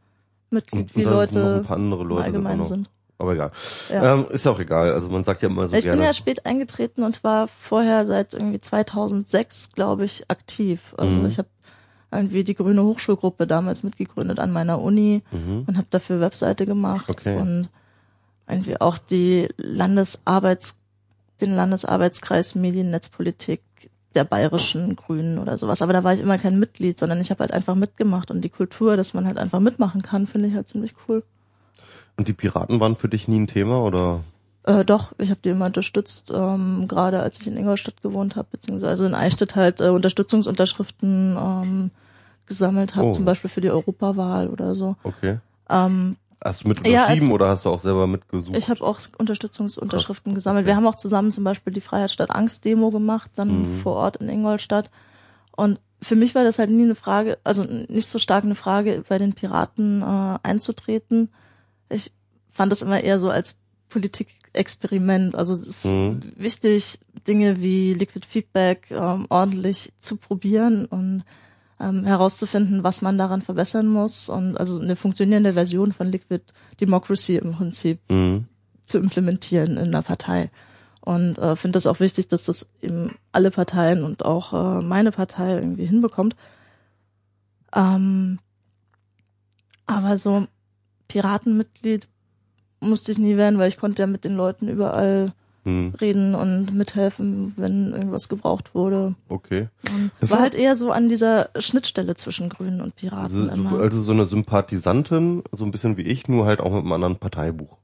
Mitglied, und, wie und da sind noch Leute ein paar andere Leute noch. sind. Aber egal. Ja. Ähm, ist ja auch egal. Also man sagt ja immer so ich bin gerne. ja spät eingetreten und war vorher seit irgendwie 2006, glaube ich, aktiv. Also Mhm. ich habe irgendwie die Grüne Hochschulgruppe damals mitgegründet an meiner Uni mhm. und habe dafür Webseite gemacht Okay. und irgendwie auch die Landesarbeits, den Landesarbeitskreis Mediennetzpolitik der bayerischen Grünen oder sowas. Aber da war ich immer kein Mitglied, sondern ich habe halt einfach mitgemacht und die Kultur, dass man halt einfach mitmachen kann, finde ich halt ziemlich cool. Und die Piraten waren für dich nie ein Thema oder? Äh, doch, ich habe die immer unterstützt, ähm, gerade als ich in Ingolstadt gewohnt habe, beziehungsweise in Eichstätt halt äh, Unterstützungsunterschriften ähm, gesammelt habe, Oh. zum Beispiel für die Europawahl oder so. Okay. Ähm, Hast du mit Ja, unterschrieben als- oder hast du auch selber mitgesucht? ich habe auch Unterstützungsunterschriften Krass, gesammelt. okay. Wir haben auch zusammen zum Beispiel die Freiheit statt Angst Demo gemacht, dann Mhm. vor Ort in Ingolstadt. Und für mich war das halt nie eine Frage, also nicht so stark eine Frage, bei den Piraten äh, einzutreten. Ich fand das immer eher so als Politikexperiment. Also es ist Mhm. wichtig, Dinge wie Liquid Feedback ähm, ordentlich zu probieren und ähm, herauszufinden, was man daran verbessern muss und also eine funktionierende Version von Liquid Democracy im Prinzip Mhm. zu implementieren in einer Partei. Und äh, finde das auch wichtig, dass das eben alle Parteien und auch äh, meine Partei irgendwie hinbekommt. Ähm, aber so Piratenmitglied musste ich nie werden, weil ich konnte ja mit den Leuten überall Mhm. reden und mithelfen, wenn irgendwas gebraucht wurde. Okay. Und Das war halt eher so an dieser Schnittstelle zwischen Grünen und Piraten Also, immer. du, also so eine Sympathisantin, so ein bisschen wie ich, nur halt auch mit einem anderen Parteibuch.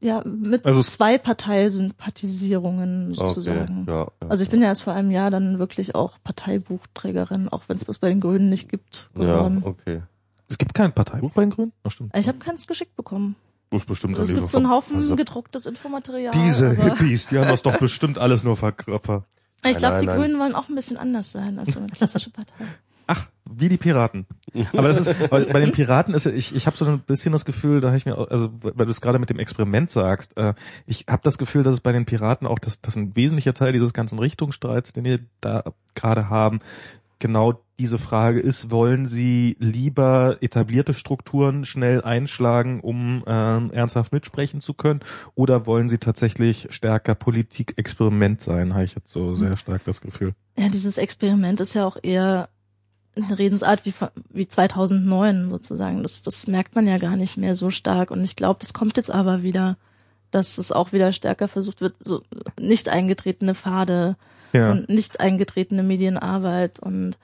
ja, mit Also zwei Parteisympathisierungen Okay. sozusagen. Ja, ja. Also ich bin ja erst vor einem Jahr dann wirklich auch Parteibuchträgerin, auch wenn es das bei den Grünen nicht gibt, ja, geworden. okay. Es gibt kein Parteibuch bei den Grünen? Ach, stimmt. Ich habe keins geschickt bekommen. Das ist bestimmt es alles gibt so einen Haufen gedrucktes Infomaterial. Diese aber Hippies, die haben das doch [laughs] bestimmt alles nur vergraffer. ich glaube, die nein. Grünen wollen auch ein bisschen anders sein als so eine klassische Partei. [laughs] Ach, wie die Piraten. Aber das ist, bei den Piraten ist, ich, ich habe so ein bisschen das Gefühl, da habe ich mir, auch- also weil du es gerade mit dem Experiment sagst, äh, ich habe das Gefühl, dass es bei den Piraten auch, dass das ein wesentlicher Teil dieses ganzen Richtungsstreits, den wir da gerade haben, genau diese Frage ist, wollen sie lieber etablierte Strukturen schnell einschlagen, um ähm, ernsthaft mitsprechen zu können, oder wollen sie tatsächlich stärker Politik-Experiment sein, habe ich jetzt so sehr stark das Gefühl. Ja, dieses Experiment ist ja auch eher eine Redensart wie, wie 2009 sozusagen. Das, das merkt man ja gar nicht mehr so stark. Und ich glaube, das kommt jetzt aber wieder, dass es auch wieder stärker versucht wird, so nicht eingetretene Pfade Ja. und nicht eingetretene Medienarbeit und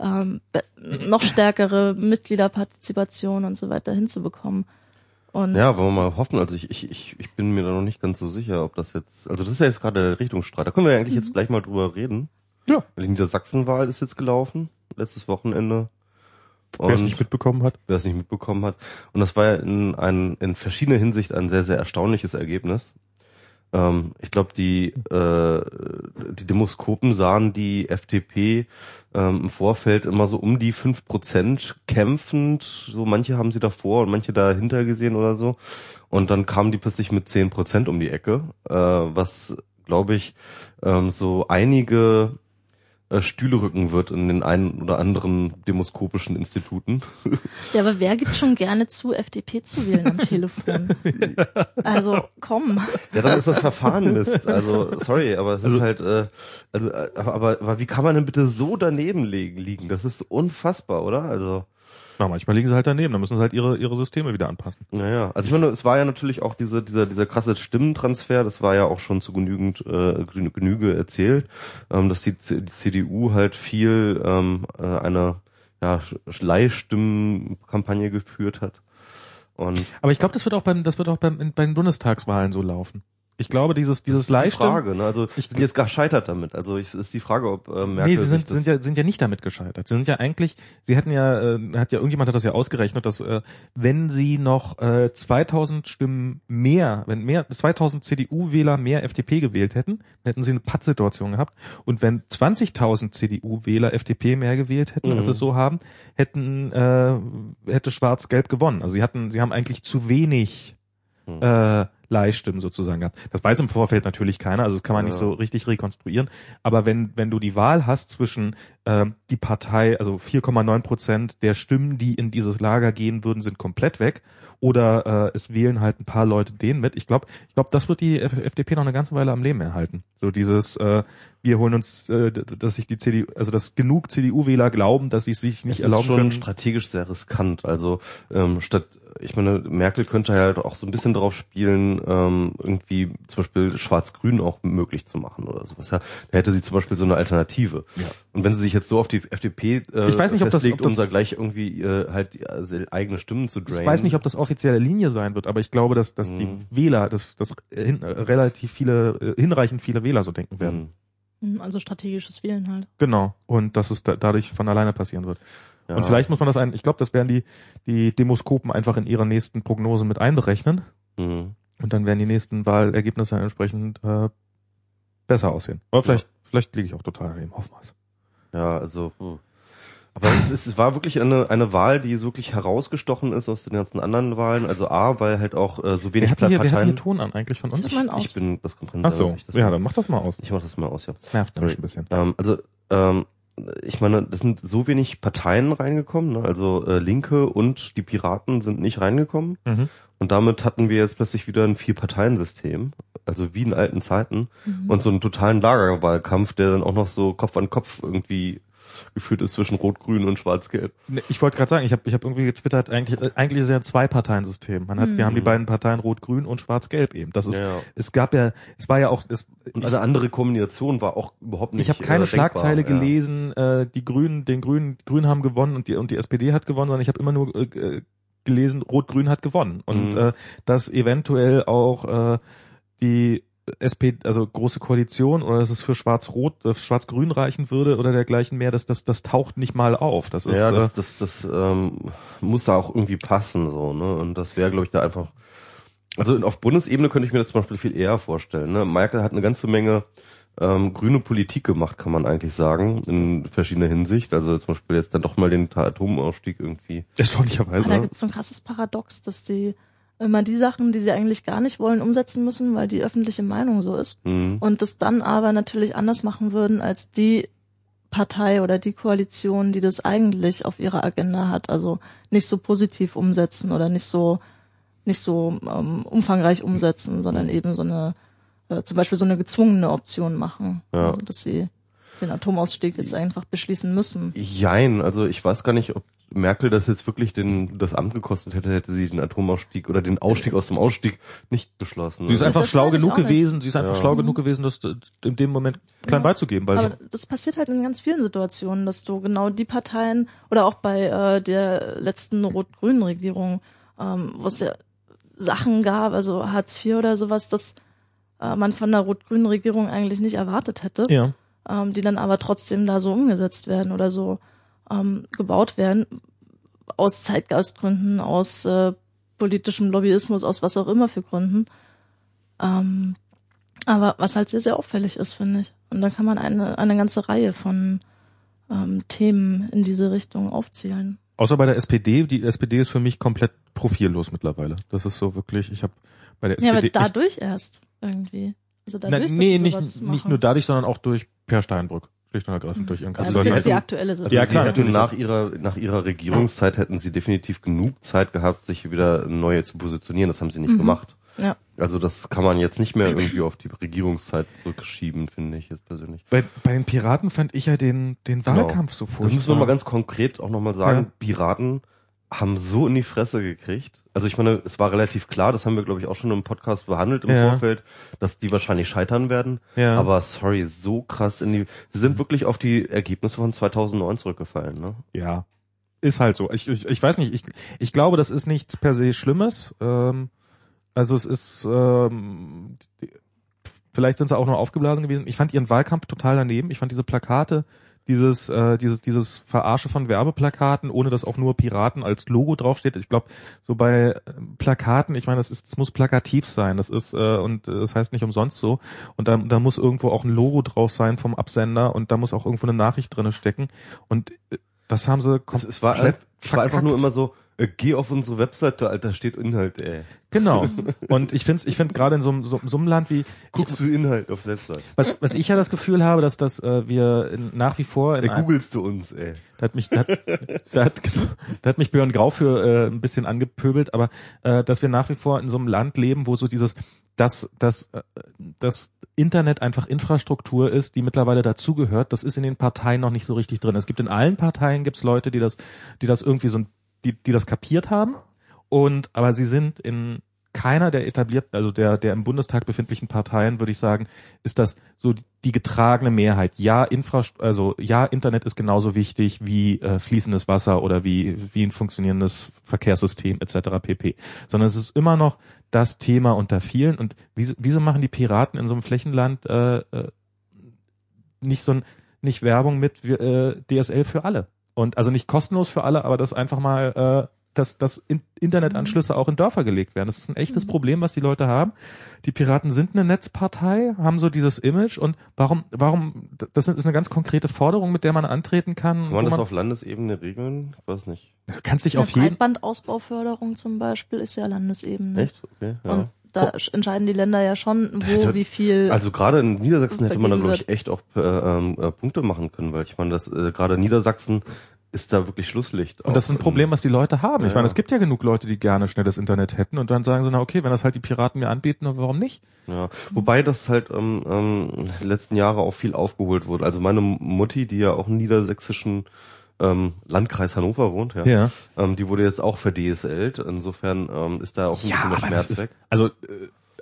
ähm, noch stärkere Mitgliederpartizipation und so weiter hinzubekommen. Und Ja, wollen wir mal hoffen. Also ich, ich, ich, ich bin mir da noch nicht ganz so sicher, ob das jetzt, also das ist ja jetzt gerade der Richtungsstreit. Da können wir ja eigentlich jetzt gleich mal drüber reden. Ja. Die Niedersachsenwahl ist jetzt gelaufen, letztes Wochenende. Wer es nicht mitbekommen hat. wer es nicht mitbekommen hat. Und das war ja in, ein, in verschiedener Hinsicht ein sehr, sehr erstaunliches Ergebnis. Ähm, ich glaube, die, äh, die Demoskopen sahen die FDP ähm, im Vorfeld immer so um die fünf Prozent kämpfend. So manche haben sie davor und manche dahinter gesehen oder so. Und dann kamen die plötzlich mit zehn Prozent um die Ecke, äh, was, glaube ich, ähm, so einige Stühle rücken wird in den einen oder anderen demoskopischen Instituten. Ja, aber wer gibt schon gerne zu, FDP zu wählen am Telefon? [laughs] Also komm. Ja, dann ist das Verfahren Mist. Also, sorry, aber es ist halt, äh, also, äh, aber, aber, aber wie kann man denn bitte so daneben liegen? liegen? Das ist unfassbar, oder? Also, Na, manchmal liegen sie halt daneben, dann müssen sie halt ihre, ihre Systeme wieder anpassen. naja. Also ich meine, es war ja natürlich auch diese, dieser, dieser krasse Stimmentransfer, das war ja auch schon zu genügend äh, genü- Genüge erzählt, ähm, dass die, C- die CDU halt viel ähm, äh, eine ja, Leihstimmenkampagne geführt hat. Und Aber ich glaube, das wird auch beim, das wird auch beim, bei den Bundestagswahlen so laufen. Ich glaube, dieses, dieses die Leihstimmen. Frage, ne? Also Ich- sind jetzt gescheitert damit. Also ich, ist die Frage, ob äh, Merkel Nee, sie sind, das sind ja, sind ja nicht damit gescheitert. Sie sind ja eigentlich, sie hätten ja, äh, hat ja irgendjemand hat das ja ausgerechnet, dass äh, wenn sie noch äh, 2000 Stimmen mehr, wenn mehr 2000 CDU-Wähler mehr FDP gewählt hätten, hätten sie eine Pattsituation gehabt. Und wenn 20.000 CDU-Wähler FDP mehr gewählt hätten, als Mhm. es so haben, hätten äh, hätte Schwarz-Gelb gewonnen. Also sie hatten, sie haben eigentlich zu wenig Mhm. äh, Leihstimmen sozusagen gehabt. Das weiß im Vorfeld natürlich keiner, also das kann man nicht Ja. so richtig rekonstruieren. Aber wenn, wenn du die Wahl hast zwischen ähm, die Partei, also 4,9 Prozent der Stimmen, die in dieses Lager gehen würden, sind komplett weg, oder äh, es wählen halt ein paar Leute den mit. Ich glaube, ich glaube, das wird die FDP noch eine ganze Weile am Leben erhalten. So dieses, äh, wir holen uns, äh, dass sich die CDU, also dass genug CDU-Wähler glauben, dass sie es sich nicht es erlauben ist schon können. strategisch sehr riskant. Also ähm, statt, ich meine, Merkel könnte halt auch so ein bisschen darauf spielen, ähm, irgendwie zum Beispiel Schwarz-Grün auch möglich zu machen oder sowas. Ja, da hätte sie zum Beispiel so eine Alternative. Ja. Und wenn sie sich jetzt so auf die FDP äh, Ich weiß nicht, ob das- ob das- um da gleich irgendwie äh, halt die, also eigene Stimmen zu drainen. Ich weiß nicht, ob das offizielle Linie sein wird, aber ich glaube, dass, dass die Mhm. Wähler, dass, dass hin, relativ viele, äh, hinreichend viele Wähler so denken werden. Hm. Also strategisches Wählen halt. Genau. Und dass es da, dadurch von alleine passieren wird. Ja. Und vielleicht muss man das ein, ich glaube, das werden die, die Demoskopen einfach in ihrer nächsten Prognose mit einberechnen. Mhm. Und dann werden die nächsten Wahlergebnisse entsprechend äh, besser aussehen. Aber vielleicht, vielleicht liege ich auch total daneben. Hoffen wir's. Ja, also. hm. Aber es, ist, es war wirklich eine, eine Wahl, die so wirklich herausgestochen ist aus den ganzen anderen Wahlen. Also A, weil halt auch äh, so Wir wenig hier, wir hatten Parteien. hier Ton an eigentlich von uns. Ich aus. Ich bin, das kommt drin. Ach so. ich Ja, dann mach das mal aus. Ich mach das mal aus, ja. Nervt mich ein bisschen. Ähm, also, ähm, ich meine, das sind so wenig Parteien reingekommen, ne? also äh, Linke und die Piraten sind nicht reingekommen. Mhm. Und damit hatten wir jetzt plötzlich wieder ein Vier-Parteien-System, also wie in alten Zeiten. Mhm. Und so einen totalen Lagerwahlkampf, der dann auch noch so Kopf an Kopf irgendwie geführt ist zwischen Rot-Grün und Schwarz-Gelb. Ich wollte gerade sagen, ich habe ich hab irgendwie getwittert, eigentlich, äh, eigentlich ist es ja ein Zwei-Parteien-System. Man hat, wir Mhm. haben die beiden Parteien Rot-Grün und Schwarz-Gelb eben. Das ist, Ja, es gab ja, es war ja auch, es, Und eine andere Kombination war auch überhaupt nicht ich habe keine äh, Schlagzeile denkbar, ja. gelesen, äh, die Grünen, den Grünen, Grünen haben gewonnen und die und die SPD hat gewonnen, sondern ich habe immer nur äh, gelesen, Rot-Grün hat gewonnen und Mhm. äh, dass eventuell auch äh, die SP, also große Koalition oder dass es für Schwarz-Rot, äh, Schwarz-Grün reichen würde oder dergleichen mehr, das, das, das taucht nicht mal auf. Das ist ja, äh, das, das, das ähm, muss da auch irgendwie passen, so, ne? Und das wäre, glaube ich, da einfach. Also auf Bundesebene könnte ich mir das zum Beispiel viel eher vorstellen. Ne? Merkel hat eine ganze Menge ähm, grüne Politik gemacht, kann man eigentlich sagen, in verschiedener Hinsicht. Also zum Beispiel jetzt dann doch mal den Atomausstieg irgendwie. Erstaunlicherweise. Aber da gibt es so ein krasses Paradox, dass die immer die Sachen, die sie eigentlich gar nicht wollen, umsetzen müssen, weil die öffentliche Meinung so ist. Mhm. Und das dann aber natürlich anders machen würden als die Partei oder die Koalition, die das eigentlich auf ihrer Agenda hat. Also nicht so positiv umsetzen oder nicht so nicht so ähm, umfangreich umsetzen, sondern eben so eine äh, zum Beispiel so eine gezwungene Option machen, Ja. also, dass sie den Atomausstieg jetzt einfach beschließen müssen. Jein, also ich weiß gar nicht, ob Merkel das jetzt wirklich den, das Amt gekostet hätte, hätte sie den Atomausstieg oder den Ausstieg aus dem Ausstieg nicht beschlossen. Sie ist Das einfach schlau meine ich genug gewesen, sie ist einfach Ja. schlau genug gewesen, das in dem Moment klein Ja. beizugeben, weil Aber sie, das passiert halt in ganz vielen Situationen, dass du genau die Parteien oder auch bei äh, der letzten rot-grünen Regierung, ähm, wo es ja Sachen gab, also Hartz IV oder sowas, das äh, man von der rot-grünen Regierung eigentlich nicht erwartet hätte, ja. Ähm, die dann aber trotzdem da so umgesetzt werden oder so ähm, gebaut werden, aus Zeitgeistgründen, aus äh, politischem Lobbyismus, aus was auch immer für Gründen. Ähm, aber was halt sehr, sehr auffällig ist, finde ich. Und da kann man eine, eine ganze Reihe von ähm, Themen in diese Richtung aufzählen. Außer bei der SPD, die SPD ist für mich komplett profillos mittlerweile. Das ist so wirklich, ich habe bei der Ja, aber SPD dadurch erst irgendwie. Also dadurch, na, nee, nicht nicht nur dadurch, sondern auch durch Per Steinbrück, schlicht und ergreifend durch ihren Also Also das ist die hätten- aktuelle Also Situation. Ja, sie klar, nach ihrer nach ihrer Regierungszeit hätten sie definitiv genug Zeit gehabt, sich wieder neu zu positionieren. Das haben sie nicht Mhm. gemacht. Ja. Also das kann man jetzt nicht mehr irgendwie auf die Regierungszeit zurückschieben, finde ich jetzt persönlich. bei, bei den Piraten fand ich ja den den Genau. Wahlkampf so Das furchtbar. müssen wir mal ganz konkret auch nochmal sagen. Ja. Piraten haben so in die Fresse gekriegt. Also ich meine, es war relativ klar, das haben wir glaube ich auch schon im Podcast behandelt im Ja. Vorfeld, dass die wahrscheinlich scheitern werden. Ja. Aber sorry, so krass in die, sie sind wirklich auf die Ergebnisse von 2009 zurückgefallen, ne? Ja, ist halt so. Ich, ich, ich weiß nicht, ich, ich glaube, das ist nichts per se Schlimmes. Ähm, also es ist, ähm, vielleicht sind sie auch nur aufgeblasen gewesen. Ich fand ihren Wahlkampf total daneben. Ich fand diese Plakate, dieses, äh, dieses, dieses Verarsche von Werbeplakaten, ohne dass auch nur Piraten als Logo draufsteht. Ich glaube, so bei äh, Plakaten, ich meine, das ist, das muss plakativ sein. Das ist, äh, und das heißt nicht umsonst so. Und da, da muss irgendwo auch ein Logo drauf sein vom Absender und da muss auch irgendwo eine Nachricht drinne stecken. Und äh, das haben sie Es, komplett es war, es war einfach verkackt. nur immer so, geh auf unsere Webseite, Alter, steht Inhalt, ey. Genau. [laughs] Und ich finde, ich finde gerade in so, einem- so, so einem Land wie Guckst du Inhalt auf Webseite? was, was ich ja das Gefühl habe, dass dass äh, wir in, nach wie vor in Äh, einem- googelst du uns, ey. da hat mich da hat, da hat, [laughs] genau, da hat mich Björn Grau für äh, ein bisschen angepöbelt, aber äh, dass wir nach wie vor in so einem Land leben, wo so dieses dass dass äh, das Internet einfach Infrastruktur ist, die mittlerweile dazugehört, das ist in den Parteien noch nicht so richtig drin. Es gibt in allen Parteien gibt's Leute, die das die das irgendwie so ein- die die das kapiert haben und aber sie sind in keiner der etablierten, also der, der im Bundestag befindlichen Parteien, würde ich sagen, ist das so die, getragene Mehrheit. Ja, Infrast also ja, Internet ist genauso wichtig wie äh, fließendes Wasser oder wie, wie ein funktionierendes Verkehrssystem etc. pp. Sondern es ist immer noch das Thema unter vielen. Und wieso, wieso machen die Piraten in so einem Flächenland äh, äh, nicht so ein, nicht Werbung mit äh, DSL für alle? Und also nicht kostenlos für alle, aber das einfach mal äh, dass, dass In- Internetanschlüsse auch in Dörfer gelegt werden. Das ist ein echtes Problem, was die Leute haben. Die Piraten sind eine Netzpartei, haben so dieses Image und warum, warum, das ist eine ganz konkrete Forderung, mit der man antreten kann. Kann man das man, auf Landesebene regeln? Ich weiß nicht. du kannst dich Ja, auf jeden, Breitbandausbauförderung zum Beispiel ist ja Landesebene. Echt? Okay, ja. Und da entscheiden die Länder ja schon, [laughs] wo, Also- wie viel. Also gerade in Niedersachsen hätte man da, glaube ich, echt auch äh, ähm, äh, Punkte machen können, weil ich meine, dass äh, gerade Niedersachsen ist da wirklich Schlusslicht. und das ist ein Problem, was die Leute haben. Ich Ja, meine, ja. es gibt ja genug Leute, die gerne schnelles Internet hätten und dann sagen sie, na okay, wenn das halt die Piraten mir anbieten, dann warum nicht? Ja, wobei das halt ähm, ähm, letzten Jahre auch viel aufgeholt wurde. Also meine Mutti, die ja auch im niedersächsischen ähm, Landkreis Hannover wohnt, ja, Ja. Ähm, die wurde jetzt auch verDSLt. Insofern ähm, ist da auch ein bisschen der Schmerz weg. also, äh,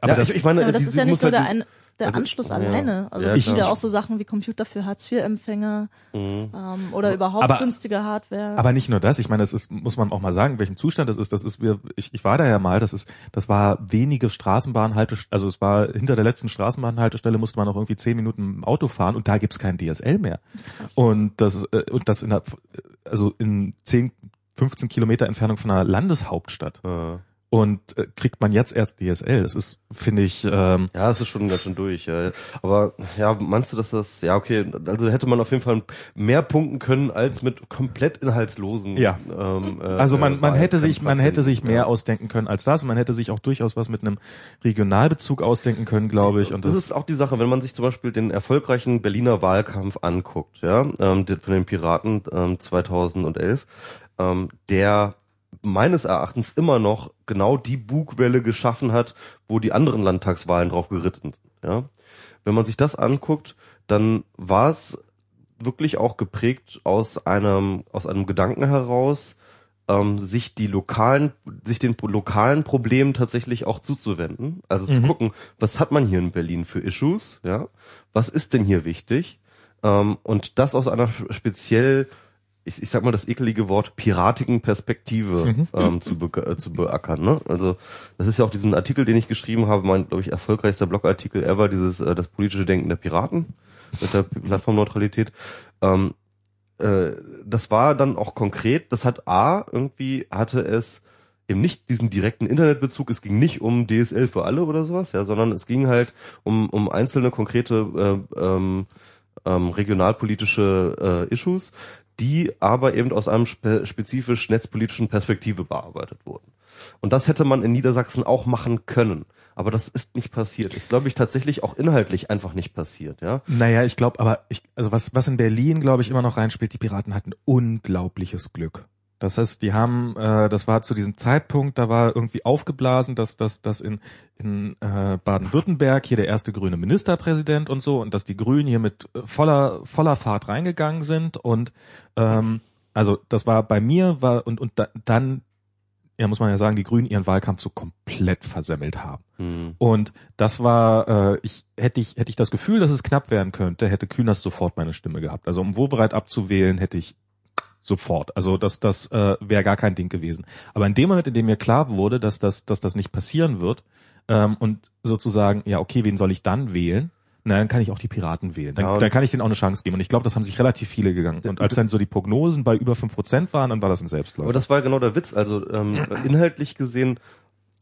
aber ja, das, ich, ich meine, ja, aber das die- ist ja nicht nur der, ein, der also- Anschluss ja. alleine. Also Ja, es sind ja auch so Sachen wie Computer für Hartz-IV-Empfänger Mhm. ähm, oder überhaupt Aber- günstige Hardware. Aber nicht nur das, ich meine, das ist, muss man auch mal sagen, in welchem Zustand das ist. Das ist, wir, ich, ich war da ja mal, das ist, das war wenige Straßenbahnhaltestellen, also es war hinter der letzten Straßenbahnhaltestelle musste man noch irgendwie zehn Minuten im Auto fahren und da gibt's kein DSL mehr. Krass. Und das, ist, äh, und das in der, also in 10, 15 Kilometer Entfernung von einer Landeshauptstadt. Äh, und äh, kriegt man jetzt erst DSL. Das ist, finde ich, ähm, Ja, es ist schon ganz schön durch. Ja. Aber ja, meinst du, dass das, ja okay, also hätte man auf jeden Fall mehr punkten können als mit komplett inhaltslosen. Ja. Ähm, äh, also man, man äh, hätte sich, man hätte sich mehr ja. ausdenken können als das. Man hätte sich auch durchaus was mit einem Regionalbezug ausdenken können, glaube ich. Und das das, ist auch die Sache, wenn man sich zum Beispiel den erfolgreichen Berliner Wahlkampf anguckt, ja, ähm, von den Piraten ähm, 2011, ähm, der meines Erachtens immer noch genau die Bugwelle geschaffen hat, wo die anderen Landtagswahlen drauf geritten sind. Ja? Wenn man sich das anguckt, dann war es wirklich auch geprägt aus einem aus einem Gedanken heraus, ähm, sich die lokalen, sich den lokalen Problemen tatsächlich auch zuzuwenden. Also zu Mhm. gucken, was hat man hier in Berlin für Issues, ja? Was ist denn hier wichtig? Ähm, und das aus einer speziell, ich, ich sag mal das ekelige Wort piratigen Perspektive Mhm. ähm, zu, be äh, zu beackern. Ne? Also das ist ja auch diesen Artikel, den ich geschrieben habe, mein, glaube ich, erfolgreichster Blogartikel ever, dieses äh, das politische Denken der Piraten mit der Plattformneutralität. Ähm, äh, das war dann auch konkret, das hat A, irgendwie hatte es eben nicht diesen direkten Internetbezug, es ging nicht um DSL für alle oder sowas, ja, sondern es ging halt um, um einzelne konkrete äh, ähm, ähm, regionalpolitische äh, Issues, die aber eben aus einem spe spezifisch netzpolitischen Perspektive bearbeitet wurden. Und das hätte man in Niedersachsen auch machen können. Aber das ist nicht passiert. Ist, glaube ich, tatsächlich auch inhaltlich einfach nicht passiert, ja. naja, ich glaube, aber ich, also was, was in Berlin, glaube ich, immer noch reinspielt, die Piraten hatten unglaubliches Glück. Das heißt, die haben, äh, das war zu diesem Zeitpunkt, da war irgendwie aufgeblasen, dass dass, dass in, in äh, Baden-Württemberg hier der erste grüne Ministerpräsident und so und dass die Grünen hier mit äh, voller voller Fahrt reingegangen sind und ähm, also das war bei mir war und und da, dann ja muss man ja sagen, die Grünen ihren Wahlkampf so komplett versemmelt haben. Hm. Und das war, äh, ich hätte ich hätte ich das Gefühl, dass es knapp werden könnte, hätte Kühners sofort meine Stimme gehabt. Also um Wobereit abzuwählen, hätte ich sofort. Also das das äh, wäre gar kein Ding gewesen. Aber in dem Moment, in dem mir klar wurde, dass das dass das nicht passieren wird ähm, und sozusagen ja okay, wen soll ich dann wählen? Na, dann kann ich auch die Piraten wählen. Dann, Ja, dann kann ich denen auch eine Chance geben. Und ich glaube, das haben sich relativ viele gegangen. Und als dann so die Prognosen bei über fünf Prozent waren, dann war das ein Selbstläufer. Aber das war genau der Witz. Also ähm, [clears throat] inhaltlich gesehen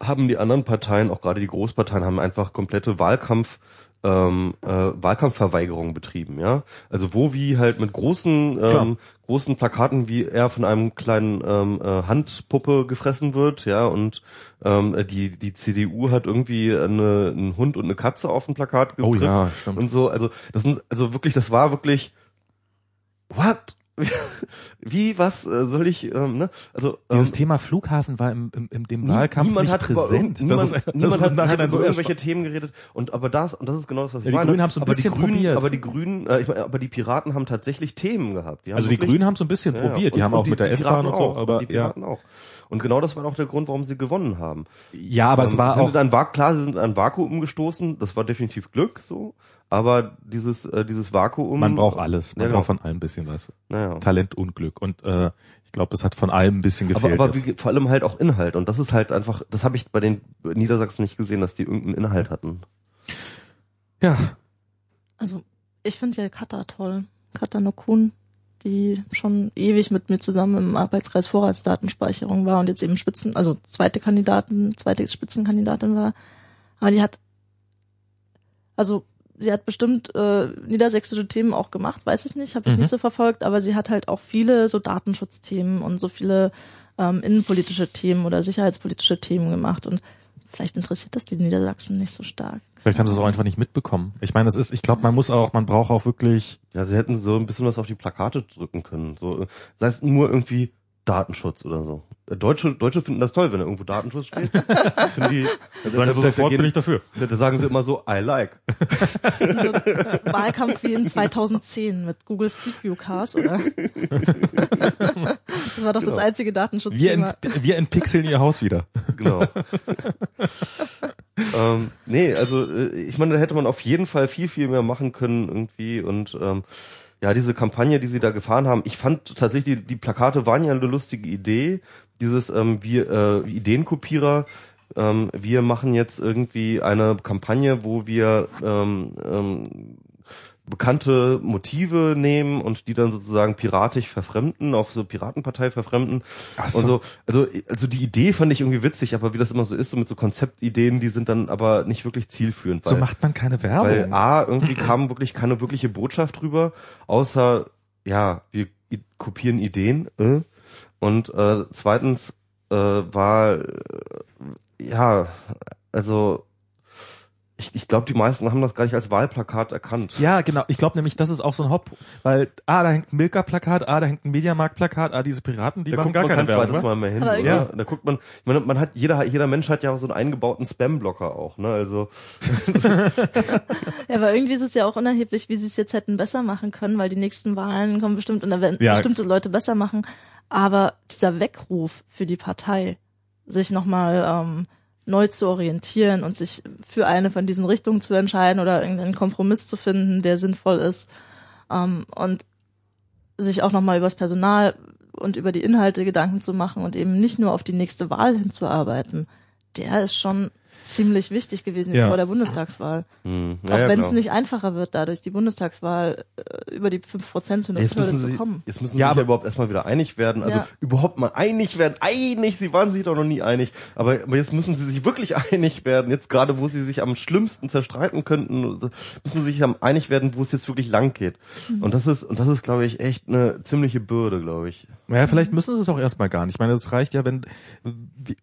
haben die anderen Parteien, auch gerade die Großparteien, haben einfach komplette Wahlkampf ähm, äh, Wahlkampfverweigerung betrieben, ja. Also wo wie halt mit großen ähm, großen Plakaten, wie er von einem kleinen ähm, äh, Handpuppe gefressen wird, ja, und ähm, die die CDU hat irgendwie eine, einen Hund und eine Katze auf dem Plakat oh gedrückt ja, stimmt. und so. Also das sind also wirklich, das war wirklich what? [laughs] Wie, was äh, soll ich, ähm, ne? Also Dieses ähm, Thema Flughafen war im, im, im dem Nie- Wahlkampf niemand nicht hat über präsent. irgend- niemand, das ist, das niemand im hat, hat über so irgendwelche Themen geredet und aber das und das ist genau das was ich Ja, die meine. Grünen haben so ein aber bisschen die Grünen, probiert. aber die Grünen, äh, ich meine, aber die Piraten haben tatsächlich Themen gehabt. Die Also die wirklich- Grünen haben so ein bisschen Ja, ja. probiert. Die Und- haben auch mit der die S-Bahn und so. auch, Aber die ja, Piraten auch. Und genau das war auch der Grund, warum sie gewonnen haben. ja, aber es Ähm, war sind auch ein Va klar, sie sind in ein Vakuum gestoßen. Das war definitiv Glück, so. Aber dieses äh, dieses Vakuum. man braucht alles. Man Ja, genau. braucht von allem ein bisschen was. Talent und Glück. Und äh, ich glaube, das hat von allem ein bisschen Aber, gefehlt. aber jetzt. wie, vor allem halt auch Inhalt. Und das ist halt einfach, das habe ich bei den Niedersachsen nicht gesehen, dass die irgendeinen Inhalt hatten. ja, Also ich finde ja Kata toll. Kata Nokun, die schon ewig mit mir zusammen im Arbeitskreis Vorratsdatenspeicherung war und jetzt eben Spitzen, also zweite Kandidaten, zweite Spitzenkandidatin war. Aber die hat, also sie hat bestimmt äh, niedersächsische Themen auch gemacht, weiß ich nicht, habe ich Mhm. nicht so verfolgt, aber sie hat halt auch viele so Datenschutzthemen und so viele ähm, innenpolitische Themen oder sicherheitspolitische Themen gemacht und vielleicht interessiert das die Niedersachsen nicht so stark. vielleicht haben sie es auch einfach nicht mitbekommen. Ich meine, es ist, ich glaube, man muss auch, man braucht auch wirklich Ja, sie hätten so ein bisschen was auf die Plakate drücken können. So, sei es nur irgendwie Datenschutz oder so. Äh, Deutsche, Deutsche finden das toll, wenn da irgendwo Datenschutz steht. [laughs] Die, sagen sie da- da sofort, gehen- bin ich dafür. Da sagen sie immer so, I like. [laughs] so Wahlkampf wie in 2010 mit Google Street View Cars, oder? [laughs] Das war doch das Genau. einzige Wir, Datenschutzthema. ent, wir entpixeln ihr Haus wieder. Genau. ähm, nee, also äh, ich meine, da hätte man auf jeden Fall viel, viel mehr machen können irgendwie und ähm, ja, diese Kampagne, die sie da gefahren haben, ich fand tatsächlich, die, die Plakate waren ja eine lustige Idee. Dieses ähm, wir äh, Ideenkopierer, ähm, wir machen jetzt irgendwie eine Kampagne, wo wir ähm, ähm, bekannte Motive nehmen und die dann sozusagen piratisch verfremden, auf so Piratenpartei verfremden. Ach so. Und so, also, also die Idee fand ich irgendwie witzig, aber wie das immer so ist, so mit so Konzeptideen, die sind dann aber nicht wirklich zielführend. So weil- macht man keine weil Werbung. A, irgendwie kam wirklich keine wirkliche Botschaft drüber, außer, ja, wir kopieren Ideen. Äh? Und äh, zweitens äh, war, äh, ja, also ich, ich glaube, die meisten haben das gar nicht als Wahlplakat erkannt. Ja, genau. Ich glaube nämlich, das ist auch so ein Haupt, weil ah, da hängt ein Milka-Plakat, ah, da hängt ein Mediamarkt-Plakat, ah, diese Piraten, die da machen guckt gar man keine kein Werbung. zweites wa? Mal mehr hin, oder? irgendwie- Da guckt man, ich meine, man hat, jeder, jeder Mensch hat ja auch so einen eingebauten Spam-Blocker auch, ne? Also [laughs] Ja, aber irgendwie ist es ja auch unerheblich, wie sie es jetzt hätten besser machen können, weil die nächsten Wahlen kommen bestimmt und da werden Ja. bestimmte Leute besser machen. Aber dieser Weckruf für die Partei, sich nochmal ähm, neu zu orientieren und sich für eine von diesen Richtungen zu entscheiden oder irgendeinen Kompromiss zu finden, der sinnvoll ist. Ähm, und sich auch nochmal über das Personal und über die Inhalte Gedanken zu machen und eben nicht nur auf die nächste Wahl hinzuarbeiten, der ist schon ziemlich wichtig gewesen jetzt Ja. vor der Bundestagswahl. hm, ja, Auch ja, wenn es nicht einfacher wird, dadurch die Bundestagswahl äh, über die 5% Ja, Jetzt müssen Hürde sie, zu kommen. jetzt müssen Ja, sie sich aber- ja überhaupt erstmal wieder einig werden. Also Ja. überhaupt mal einig werden. Einig, sie waren sich doch noch nie einig. Aber, aber jetzt müssen sie sich wirklich [laughs] einig werden. Jetzt gerade, wo sie sich am schlimmsten zerstreiten könnten, müssen sie sich am einig werden, wo es jetzt wirklich lang geht. Mhm. Und das ist, und das ist, glaube ich, echt eine ziemliche Bürde, glaube ich. Naja, vielleicht müssen sie es auch erstmal gar nicht. Ich meine, das reicht ja, wenn,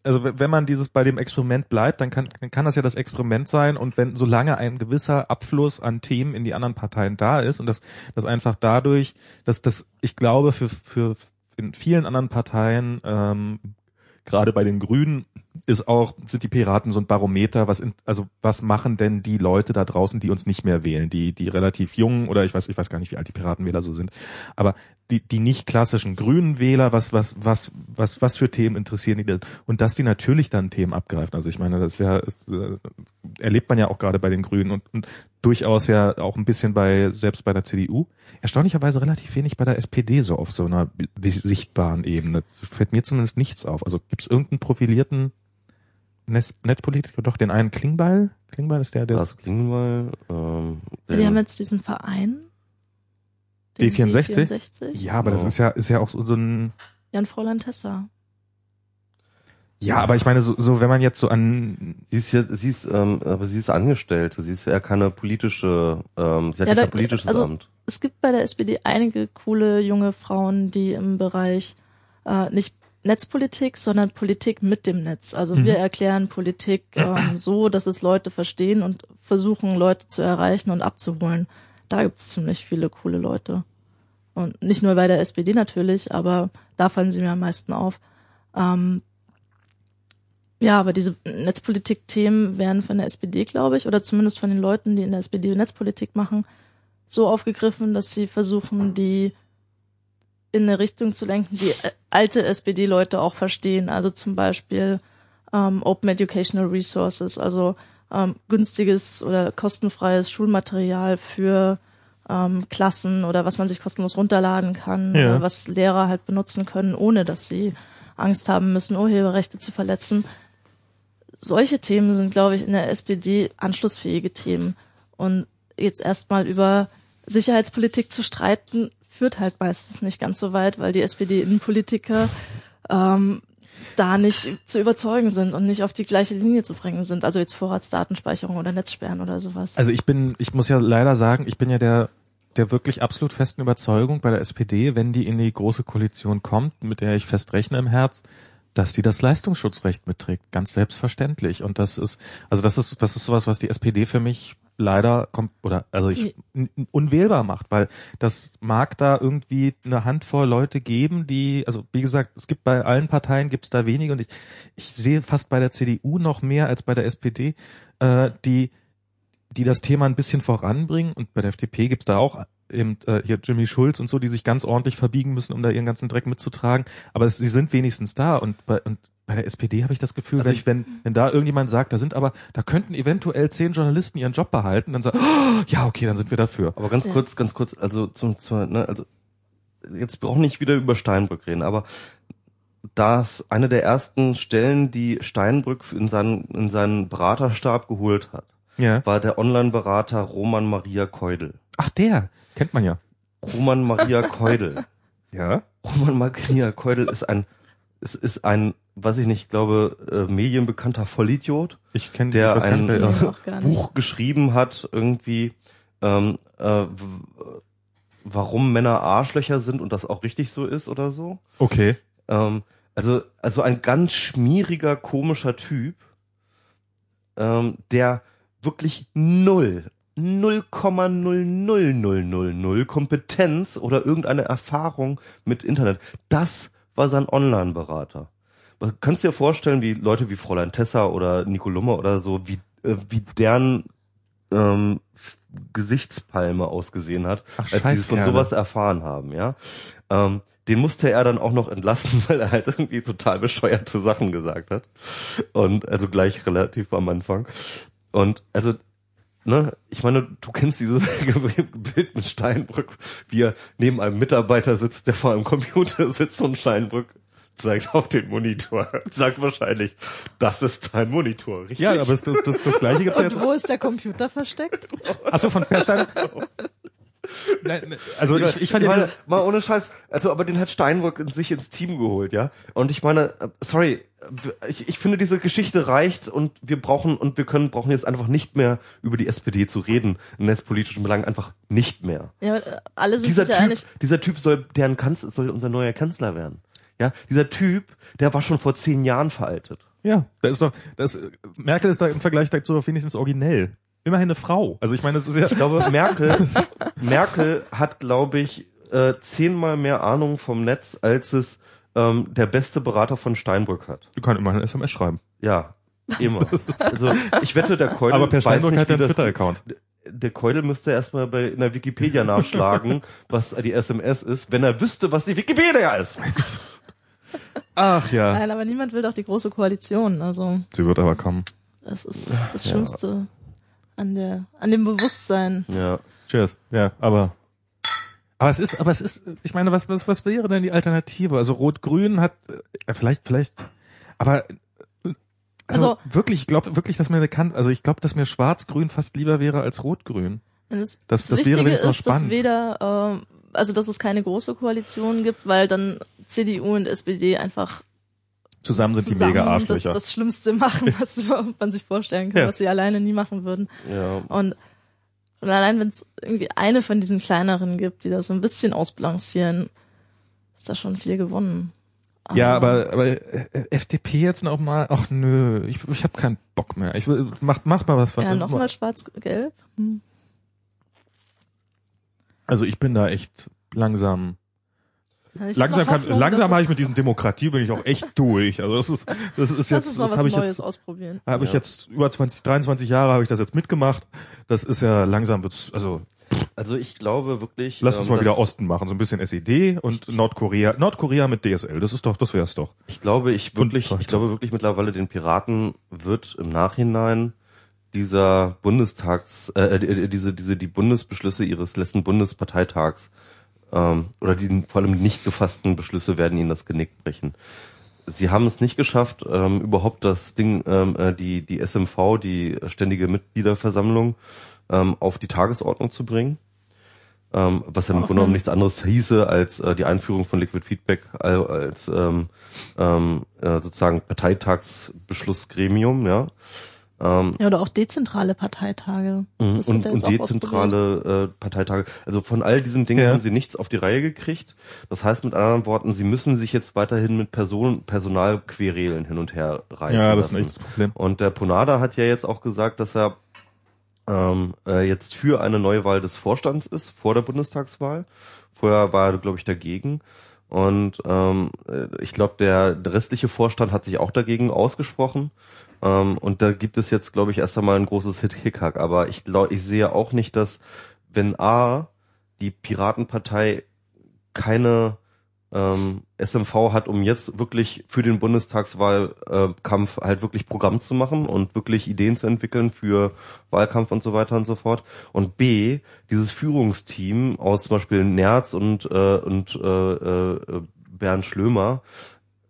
also wenn man dieses bei dem Experiment bleibt, dann kann, dann kann das ja das Experiment sein und wenn, solange ein gewisser Abfluss an Themen in die anderen Parteien da ist und das, das einfach dadurch, dass das, ich glaube, für, für in vielen anderen Parteien, ähm, gerade bei den Grünen, ist auch, sind die Piraten so ein Barometer, was in, also was machen denn die Leute da draußen, die uns nicht mehr wählen, die, die relativ jungen oder ich weiß, ich weiß gar nicht, wie alt die Piratenwähler so sind, aber die, die nicht klassischen grünen Wähler, was, was, was, was, was für Themen interessieren die denn? Und dass die natürlich dann Themen abgreifen. Also ich meine, das ist ja, ist, äh, erlebt man ja auch gerade bei den Grünen und, und durchaus ja auch ein bisschen bei, selbst bei der CDU. Erstaunlicherweise relativ wenig bei der SPD so auf so einer sichtbaren Ebene. Fällt mir zumindest nichts auf. Also gibt es irgendeinen profilierten Netz, Netzpolitiker? Doch, den einen Klingbeil? Klingbeil ist der, der Das Klingbeil, ähm, die haben jetzt diesen Verein. den D64? D64. ja, aber das ist ja, ist ja auch so, so ein, Jan Fräulein Tessa. ja, aber ich meine, so, so wenn man jetzt so an Sie ist ja, sie ist, ähm, aber sie ist Angestellte. Sie ist ja keine politische, ähm, sie hat Ja, ja, kein da- politisches also- Amt. Es gibt bei der SPD einige coole junge Frauen, die im Bereich äh, nicht Netzpolitik, sondern Politik mit dem Netz. Also Mhm. wir erklären Politik [clears throat] ähm, so, dass es Leute verstehen und versuchen, Leute zu erreichen und abzuholen. Da gibt es ziemlich viele coole Leute. Und nicht nur bei der SPD natürlich, aber da fallen sie mir am meisten auf. Ähm, ja, aber diese Netzpolitik-Themen werden von der SPD, glaube ich, oder zumindest von den Leuten, die in der SPD Netzpolitik machen, so aufgegriffen, dass sie versuchen, die in eine Richtung zu lenken, die äh, alte SPD-Leute auch verstehen. Also zum Beispiel ähm, Open Educational Resources, also ähm, günstiges oder kostenfreies Schulmaterial für ähm, Klassen oder was man sich kostenlos runterladen kann, Ja. was Lehrer halt benutzen können, ohne dass sie Angst haben müssen, Urheberrechte zu verletzen. Solche Themen sind, glaube ich, in der SPD anschlussfähige Themen. Und jetzt erstmal über Sicherheitspolitik zu streiten, führt halt meistens nicht ganz so weit, weil die SPD-Innenpolitiker ähm, da nicht zu überzeugen sind und nicht auf die gleiche Linie zu bringen sind. Also jetzt Vorratsdatenspeicherung oder Netzsperren oder sowas. Also ich bin, ich muss ja leider sagen, ich bin ja der der wirklich absolut festen Überzeugung bei der SPD, wenn die in die große Koalition kommt, mit der ich fest rechne im Herz, dass die das Leistungsschutzrecht mitträgt, ganz selbstverständlich. Und das ist, also das ist, das ist sowas, was die SPD für mich leider kommt oder also ich unwählbar macht, weil das mag da irgendwie eine Handvoll Leute geben, die, also wie gesagt, es gibt bei allen Parteien gibt's da wenige und ich, ich sehe fast bei der CDU noch mehr als bei der SPD, äh, die die das Thema ein bisschen voranbringen und bei der FDP gibt's da auch eben äh, hier Jimmy Schulz und so, die sich ganz ordentlich verbiegen müssen, um da ihren ganzen Dreck mitzutragen. Aber es, sie sind wenigstens da und bei, und bei der SPD habe ich das Gefühl, Also wenn, ich- wenn, wenn da irgendjemand sagt, da sind aber, da könnten eventuell zehn Journalisten ihren Job behalten, dann sagt, oh, ja, okay, dann sind wir dafür. Aber ganz Ja. kurz, ganz kurz, also zum, zum ne, also jetzt brauchen nicht wieder über Steinbrück reden, aber das eine der ersten Stellen, die Steinbrück in seinen in seinen Beraterstab geholt hat, Ja. war der Online-Berater Roman Maria Keudel. Ach, der. Kennt man ja. Roman Maria Keudel. Ja? Roman Maria Keudel ist ein, es ist ein, weiß ich nicht, ich glaube, äh, medienbekannter Vollidiot, Ich kenne Der ich ein- nicht. Buch geschrieben hat, irgendwie, ähm, äh, warum Männer Arschlöcher sind und das auch richtig so ist oder so. Okay. Ähm, also, also ein ganz schmieriger, komischer Typ, ähm, der wirklich null, 0,00000 Kompetenz oder irgendeine Erfahrung mit Internet. Das war sein Online-Berater. Du kannst dir vorstellen, wie Leute wie Fräulein Tessa oder Nico Lummer oder so, wie, äh, wie deren ähm, Gesichtspalme ausgesehen hat, Ach, als sie es von sowas erfahren haben, ja. Ähm, den musste er dann auch noch entlassen, [laughs] weil er halt irgendwie total bescheuerte Sachen gesagt hat. Und also gleich relativ am Anfang. Und also, ne, ich meine, du kennst dieses [laughs] Bild mit Steinbrück, wie er neben einem Mitarbeiter sitzt, der vor einem Computer sitzt und Steinbrück zeigt auf den Monitor. [laughs] Sagt wahrscheinlich, das ist dein Monitor, richtig? Ja, aber das, das, das, das gleiche gibt's ja Und jetzt. wo ist der Computer versteckt? Achso, von Perstein. [laughs] Nein, nein, also ich, ich fand ich meine, mal ohne Scheiß, also aber den hat Steinbrück in sich ins Team geholt, ja. Und ich meine, äh, sorry, äh, ich, ich finde diese Geschichte reicht und wir brauchen und wir können brauchen jetzt einfach nicht mehr über die SPD zu reden in netzpolitischen Belangen einfach nicht mehr. Ja, äh, alle sind Dieser ja Typ, dieser Typ soll deren Kanzler soll unser neuer Kanzler werden. Ja, dieser Typ, der war schon vor zehn Jahren veraltet. ja, da ist doch, das, Merkel ist da im Vergleich dazu doch wenigstens originell. Immerhin eine Frau. Also ich meine, das ist ja, Ich glaube, [laughs] Merkel, Merkel hat, glaube ich, äh, zehnmal mehr Ahnung vom Netz, als es ähm, der beste Berater von Steinbrück hat. du kannst immer eine SMS schreiben. Ja, immer. [laughs] Also ich wette, der Keudel Aber Per weiß Steinbrück nicht, hat ja einen Twitter-Account. der Keudel müsste erstmal bei in der Wikipedia nachschlagen, [laughs] was die SMS ist, wenn er wüsste, was die Wikipedia ist. Ach ja. Nein, aber niemand will doch die große Koalition. Also Sie wird aber kommen. das ist das Schlimmste an der an dem Bewusstsein. Ja. Cheers. Ja, aber aber es ist, aber es ist, ich meine, was was was wäre denn die Alternative? Also Rot-Grün hat äh, vielleicht vielleicht, aber äh, also, Also- wirklich, ich glaube wirklich, dass mir eine Kante, also ich glaube, dass mir Schwarz-Grün fast lieber wäre als Rot-Grün. Das, Das- das wäre Wichtige wenigstens noch ist, dass spannend. weder, ähm, also dass es keine große Koalition gibt, weil dann CDU und SPD einfach Zusammen sind zusammen die mega das, Arschlöcher. das Schlimmste machen, [laughs] was man sich vorstellen kann, Ja. was sie alleine nie machen würden. Ja. Und, und allein wenn es irgendwie eine von diesen kleineren gibt, die das so ein bisschen ausbalancieren, ist da schon viel gewonnen. Ja, aber, aber äh, FDP jetzt noch mal, ach nö, ich, ich habe keinen Bock mehr. Ich mach, mach mal was von Ja, nochmal schwarz-gelb. Hm. Also ich bin da echt langsam. Ich langsam noch kann, Hoffnung, langsam habe ich mit diesem Demokratie bin ich auch echt durch. Also das ist das ist jetzt das was habe ich Neues jetzt ausprobieren. habe ich Ja. jetzt über 20 23 Jahre habe ich das jetzt mitgemacht. Das ist ja langsam wird's also Also ich glaube wirklich. lass uns ähm, mal wieder Osten machen, so ein bisschen SED und Nordkorea Nordkorea mit DSL. Das ist doch das wär's doch. Ich glaube, ich wirklich, Und- ich glaube wirklich mittlerweile den Piraten wird im Nachhinein dieser Bundestags, äh, äh, diese, diese, die Bundesbeschlüsse ihres letzten Bundesparteitags, ähm, oder die vor allem nicht gefassten Beschlüsse werden ihnen das Genick brechen. Sie haben es nicht geschafft, ähm, überhaupt das Ding, ähm, äh, die, die SMV, die ständige Mitgliederversammlung, ähm, auf die Tagesordnung zu bringen. Ähm, was ja im Grunde genommen wenn- nichts anderes hieße als äh, die Einführung von Liquid Feedback al- als ähm, ähm, äh, sozusagen Parteitagsbeschlussgremium, ja. Ähm, Ja, oder auch dezentrale Parteitage. Mhm, Das und, und dezentrale äh, Parteitage. Also von all diesen Dingen Ja. haben sie nichts auf die Reihe gekriegt. Das heißt mit anderen Worten, sie müssen sich jetzt weiterhin mit Person, Personalquerelen hin und her reißen Ja, das ist lassen. ein echtes Problem. Und der Ponada hat ja jetzt auch gesagt, dass er ähm, äh, jetzt für eine Neuwahl des Vorstands ist, vor der Bundestagswahl. Vorher war er, glaube ich, dagegen. Und ähm, äh, ich glaube, der, der restliche Vorstand hat sich auch dagegen ausgesprochen. Ähm, und da gibt es jetzt, glaube ich, erst einmal ein großes Hit Hickhack. Aber ich glaube, ich sehe auch nicht, dass wenn A, die Piratenpartei keine ähm, SMV hat, um jetzt wirklich für den Bundestagswahlkampf halt wirklich Programm zu machen und wirklich Ideen zu entwickeln für Wahlkampf und so weiter und so fort. Und B, dieses Führungsteam aus zum Beispiel Nerz und, äh, und äh, äh, Bernd Schlömer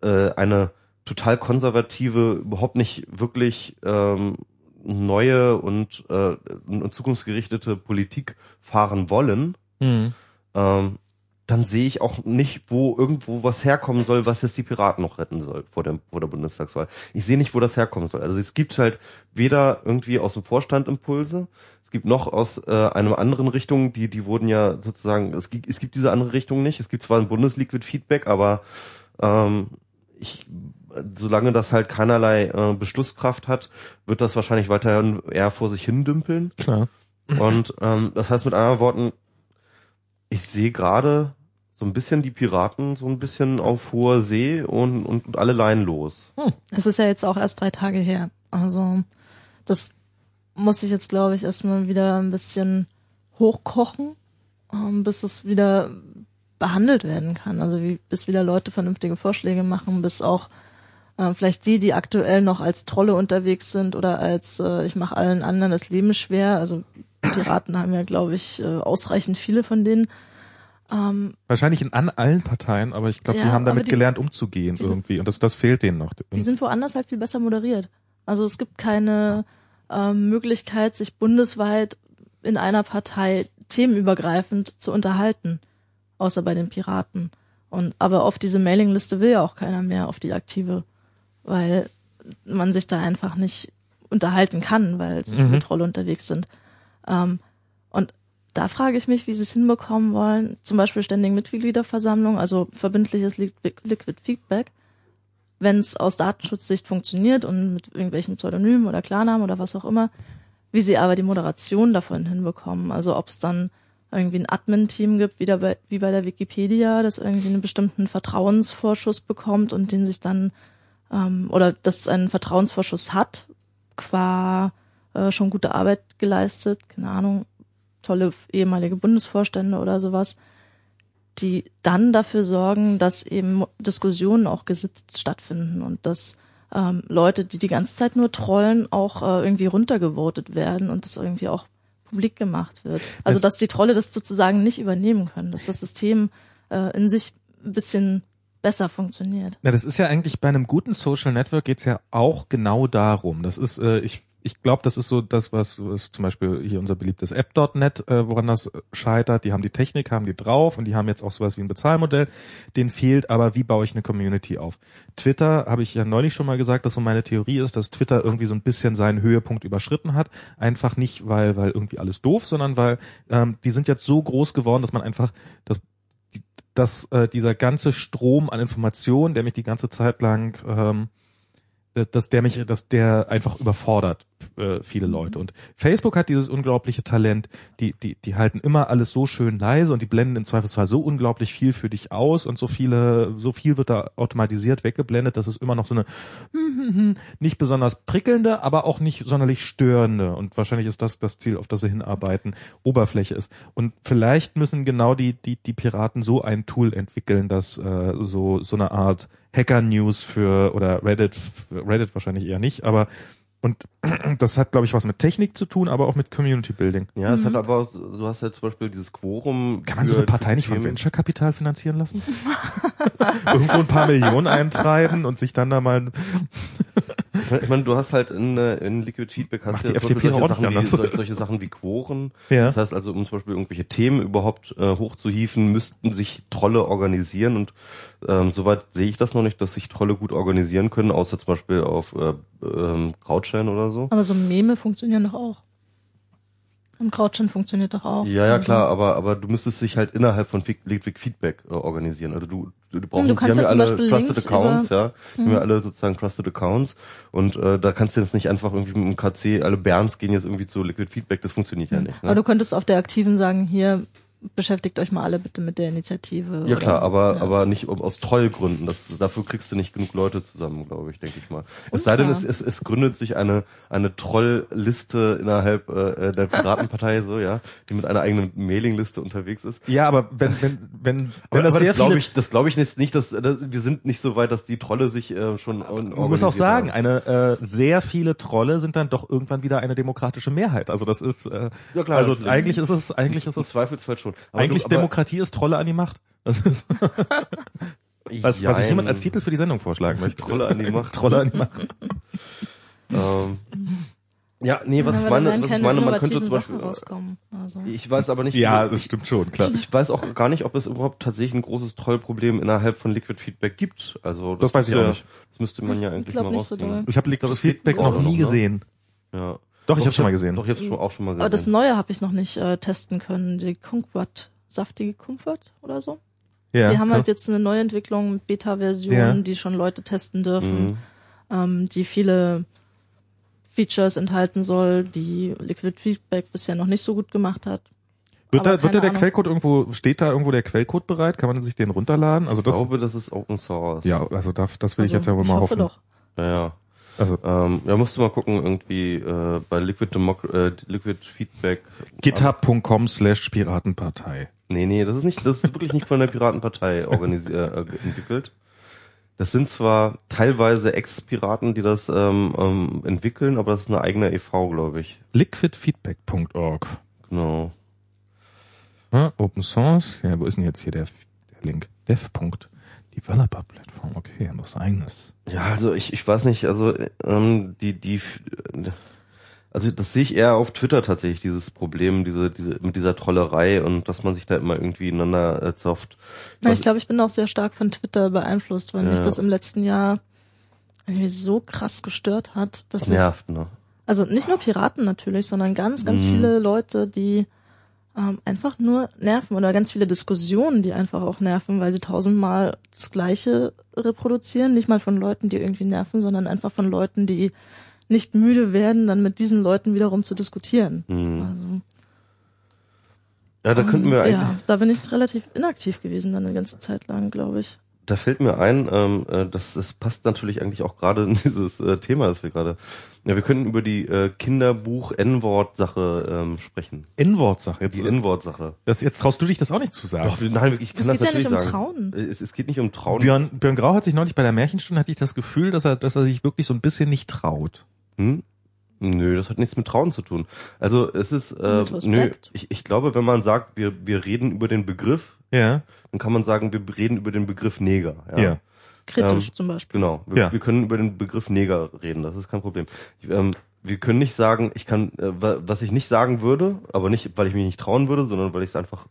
äh, eine total konservative, überhaupt nicht wirklich ähm, neue und, äh, und zukunftsgerichtete Politik fahren wollen, Mhm. ähm, dann sehe ich auch nicht, wo irgendwo was herkommen soll, was jetzt die Piraten noch retten soll vor, dem, vor der Bundestagswahl. Ich sehe nicht, wo das herkommen soll. Also es gibt halt weder irgendwie aus dem Vorstand Impulse, es gibt noch aus äh, einer anderen Richtung, die die wurden ja sozusagen, es gibt, es gibt diese andere Richtung nicht. Es gibt zwar ein Bundesliquid Feedback, aber ähm, ich, solange das halt keinerlei äh, Beschlusskraft hat, wird das wahrscheinlich weiterhin eher vor sich hin dümpeln. Klar. Und ähm, das heißt mit anderen Worten, ich sehe gerade so ein bisschen die Piraten so ein bisschen auf hoher See und, und, und alle Leinen los. Es ist ja jetzt auch erst drei Tage her. Also das muss ich jetzt, glaube ich, erstmal wieder ein bisschen hochkochen, ähm, bis es wieder behandelt werden kann. Also wie, bis wieder Leute vernünftige Vorschläge machen, bis auch äh, vielleicht die, die aktuell noch als Trolle unterwegs sind oder als äh, ich mache allen anderen das Leben schwer. Also Piraten haben ja, glaube ich, äh, ausreichend viele von denen. Ähm, Wahrscheinlich in an allen Parteien, aber ich glaube, Ja, die haben damit die- gelernt, umzugehen sind- irgendwie. Und das, das fehlt denen noch. die sind woanders halt viel besser moderiert. Also es gibt keine ähm, Möglichkeit, sich bundesweit in einer Partei themenübergreifend zu unterhalten, außer bei den Piraten. Und aber auf diese Mailingliste will ja auch keiner mehr auf die aktive, weil man sich da einfach nicht unterhalten kann, weil so viele Trolle unterwegs sind. Ähm, und da frage ich mich, wie sie es hinbekommen wollen, zum Beispiel ständigen Mitgliederversammlung, also verbindliches Liquid Feedback, wenn es aus Datenschutzsicht funktioniert und mit irgendwelchen Pseudonymen oder Klarnamen oder was auch immer, wie sie aber die Moderation davon hinbekommen. Also ob es dann irgendwie ein Admin-Team gibt, wie, bei, wie bei der Wikipedia, das irgendwie einen bestimmten Vertrauensvorschuss bekommt und den sich dann, ähm, oder das es einen Vertrauensvorschuss hat, qua äh, schon gute Arbeit geleistet, keine Ahnung, tolle ehemalige Bundesvorstände oder sowas, die dann dafür sorgen, dass eben Diskussionen auch gesittet stattfinden und dass ähm, Leute, die die ganze Zeit nur trollen, auch äh, irgendwie runtergevotet werden und das irgendwie auch publik gemacht wird. Also dass die Trolle das sozusagen nicht übernehmen können, dass das System äh, in sich ein bisschen besser funktioniert. Na, das ist ja eigentlich bei einem guten Social Network geht's ja auch genau darum. Das ist, äh, ich, ich glaube, das ist so das, was, was zum Beispiel hier unser beliebtes App.net, äh, woran das scheitert. Die haben die Technik, haben die drauf und die haben jetzt auch sowas wie ein Bezahlmodell. Den fehlt aber, wie baue ich eine Community auf? Twitter, habe ich ja neulich schon mal gesagt, dass so meine Theorie ist, dass Twitter irgendwie so ein bisschen seinen Höhepunkt überschritten hat. Einfach nicht, weil, weil irgendwie alles doof, sondern weil ähm, die sind jetzt so groß geworden, dass man einfach das dass äh, dieser ganze Strom an Informationen, der mich die ganze Zeit lang, ähm, äh, dass der mich, dass der einfach überfordert äh, viele Leute. Und Facebook hat dieses unglaubliche Talent, die, die, die halten immer alles so schön leise und die blenden im Zweifelsfall so unglaublich viel für dich aus und so viele, so viel wird da automatisiert weggeblendet, dass es immer noch so eine [laughs] nicht besonders prickelnde, aber auch nicht sonderlich störende. Und wahrscheinlich ist das das Ziel, auf das sie hinarbeiten, Oberfläche ist. Und vielleicht müssen genau die, die, die Piraten so ein Tool entwickeln, dass äh, so, so eine Art Hacker-News für oder Reddit, Reddit wahrscheinlich eher nicht, aber und [clears throat] das hat, glaube ich, was mit Technik zu tun, aber auch mit Community Building. Ja, es hat aber, du hast ja zum Beispiel dieses Quorum. Kann man so eine Partei nicht von Themen. Venture Kapital finanzieren lassen? [laughs] Irgendwo ein paar Millionen eintreiben und sich dann da mal Ich meine, ich mein, du hast halt in, äh, in Liquid Feedback hast du die ja Beispiel FDP solche auch Sachen, nicht wie, solche, solche Sachen wie Quoren. Ja. Das heißt also, um zum Beispiel irgendwelche Themen überhaupt äh, hochzuhieven, müssten sich Trolle organisieren und ähm, soweit sehe ich das noch nicht, dass sich Trolle gut organisieren können, außer zum Beispiel auf äh, ähm, Krautschein oder so. Aber so Meme funktionieren doch auch. Und Krautschen funktioniert doch auch. Ja, ja, klar, aber, aber du müsstest dich halt innerhalb von Liquid Feedback äh, organisieren. Also du, du, du brauchst, du die haben ja alle Beispiel Trusted Links Accounts, ja. Die haben ja Mhm. alle sozusagen Trusted Accounts. Und äh, da kannst du jetzt nicht einfach irgendwie mit dem KC, alle Berns gehen jetzt irgendwie zu Liquid Feedback, das funktioniert ja nicht. Aber Ne? du könntest auf der Aktiven sagen, hier beschäftigt euch mal alle bitte mit der Initiative. Ja oder- klar, aber ja. aber nicht aus Trollgründen. Das, dafür kriegst du nicht genug Leute zusammen, glaube ich, denke ich mal. Es sei denn, es, es, es gründet sich eine eine Trollliste innerhalb äh, der Piratenpartei, so ja, die mit einer eigenen Mailingliste unterwegs ist. Ja, aber wenn, wenn, wenn, wenn Aber, das aber sehr das glaube viele, ich, das glaube ich jetzt nicht, dass, dass wir sind nicht so weit, dass die Trolle sich äh, schon man muss auch sagen, eine äh, sehr viele Trolle sind dann doch irgendwann wieder eine demokratische Mehrheit. Also das ist, äh, Ja, klar, also natürlich. eigentlich ist es, eigentlich ist im es, Zweifelsfall schon. Aber eigentlich du, aber, Demokratie ist Trolle an die Macht. Das ist, [laughs] was, was sich jemand als Titel für die Sendung vorschlagen möchte. Trolle an die Macht. [laughs] Trolle an die Macht. [laughs] Ähm, Ja, nee, was Ja, ich meine, was ich meine, man könnte zum Beispiel, rauskommen. Also. ich weiß aber nicht, Ja, das stimmt schon, klar. ich weiß auch gar nicht, ob es überhaupt tatsächlich ein großes Trollproblem innerhalb von Liquid Feedback gibt. Also Das weiß ich müsste- auch nicht. Das müsste man ja Ich eigentlich glaub mal so rausfinden. doll. Ich habe Liquid das Feedback noch nie ne? gesehen. Ja. Doch, ich habe schon mal gesehen. Doch, ich habe schon auch schon mal gesehen. Aber das Neue habe ich noch nicht äh, testen können. Die Kumquat, saftige Kumquat oder so. ja, die haben klar. halt jetzt eine Neuentwicklung mit Beta-Version, Ja. die schon Leute testen dürfen, Mhm. ähm, die viele Features enthalten soll, die Liquid Feedback bisher noch nicht so gut gemacht hat. Wird da, wird da der Ahnung. Quellcode irgendwo, steht da irgendwo der Quellcode bereit? Kann man sich den runterladen? Also Ich das, glaube, das ist Open Source. ja, also das, das will ich Also, jetzt ja wohl mal hoffe hoffen. doch. Ja, ja. Also Ähm, ja, musst du mal gucken, irgendwie äh, bei Liquid Democ äh, Liquid Feedback. github.com slash Piratenpartei. Nee, nee, das ist nicht, das ist wirklich nicht von der Piratenpartei [laughs] organisiert, äh, entwickelt. Das sind zwar teilweise Ex-Piraten, die das ähm, ähm, entwickeln, aber das ist eine eigene e.V., glaube ich. Liquidfeedback.org. Genau. Ja, Open Source. Ja, wo ist denn jetzt hier der, der Link? Dev.developer Platform. Okay, was eigenes. Ja, also ich, ich weiß nicht, also ähm, die, die, also das sehe ich eher auf Twitter tatsächlich, dieses Problem, diese, diese, mit dieser Trollerei und dass man sich da immer irgendwie ineinander äh, zofft. Na, ich glaube, ich bin auch sehr stark von Twitter beeinflusst, weil mich Ja. das im letzten Jahr irgendwie so krass gestört hat, dass ich, nervt, ne? also nicht nur Piraten natürlich, sondern ganz, ganz Mhm. viele Leute, die ähm, einfach nur nerven oder ganz viele Diskussionen, die einfach auch nerven, weil sie tausendmal das Gleiche reproduzieren, nicht mal von Leuten, die irgendwie nerven, sondern einfach von Leuten, die nicht müde werden, dann mit diesen Leuten wiederum zu diskutieren. Mhm. Also, Ja, da könnten wir ähm, eigentlich, ja, da bin ich relativ inaktiv gewesen dann eine ganze Zeit lang, glaube ich. Da fällt mir ein, ähm, äh, das, das passt natürlich eigentlich auch gerade in [laughs] dieses äh, Thema, das wir gerade. Ja, wir könnten über die äh, Kinderbuch-N-Wort-Sache ähm, sprechen. N-Wort-Sache. Jetzt, Die N-Wort-Sache. das, jetzt traust du dich das auch nicht zu sagen. Doch, nein, ich kann Es das geht ja natürlich nicht um sagen. Trauen. Es, es geht nicht um Trauen. Björn, Björn Grau hat sich neulich bei der Märchenstunde, hatte ich das Gefühl, dass er, dass er sich wirklich so ein bisschen nicht traut. Hm? Nö, das hat nichts mit Trauen zu tun. Also es ist, äh, nö, ich, ich glaube, wenn man sagt, wir, wir reden über den Begriff, Ja. dann kann man sagen, wir reden über den Begriff Neger. Ja. Ja. Kritisch Ähm, zum Beispiel. Genau, wir, Ja. wir können über den Begriff Neger reden, das ist kein Problem. Ich, ähm, wir können nicht sagen, ich kann, äh, wa- was ich nicht sagen würde, aber nicht, weil ich mich nicht trauen würde, sondern weil ich es einfach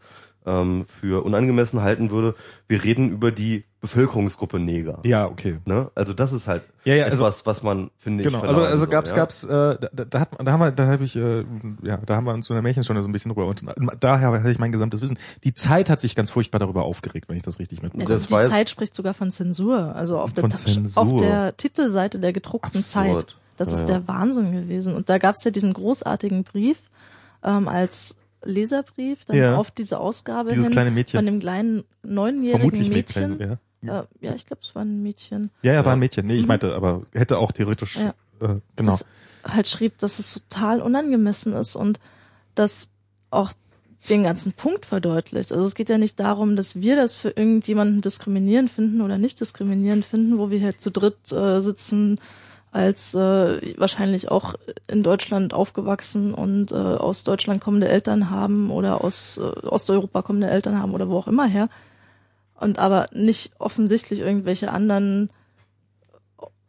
ähm, für unangemessen halten würde, wir reden über die Bevölkerungsgruppe Neger. Ja, okay. Ne? Also das ist halt Ja, ja, also- etwas, was man, finde ich, Genau, also also soll, gab's ja? gab's äh, da, da hat da haben wir da habe ich äh, ja da haben wir uns in der Märchenstunde so ein bisschen drüber und daher hatte ich mein gesamtes Wissen. Die Zeit hat sich ganz furchtbar darüber aufgeregt, wenn ich das richtig Ja, mitbekomme. das die weiß- Zeit spricht sogar von Zensur. Also auf der, Zensur. auf der Titelseite der gedruckten Absurd. Zeit. Das Ja, ist ja. der Wahnsinn gewesen. Und da gab es ja diesen großartigen Brief ähm, als Leserbrief dann Ja. auf diese Ausgabe Dieses hin kleine Mädchen. von dem kleinen neunjährigen Vermutlich Mädchen. Mädchen, ja. Äh, ja, ich glaube, es war ein Mädchen. Ja, ja, war ein Mädchen. Nee, ich Mhm. meinte, aber hätte auch theoretisch Ja. äh, genau. das halt schrieb, dass es total unangemessen ist und das auch den ganzen Punkt verdeutlicht. Also es geht ja nicht darum, dass wir das für irgendjemanden diskriminierend finden oder nicht diskriminierend finden, wo wir hier zu dritt äh, sitzen, als äh, wahrscheinlich auch in Deutschland aufgewachsen und äh, aus Deutschland kommende Eltern haben oder aus äh, Osteuropa kommende Eltern haben oder wo auch immer her. Und aber nicht offensichtlich irgendwelche anderen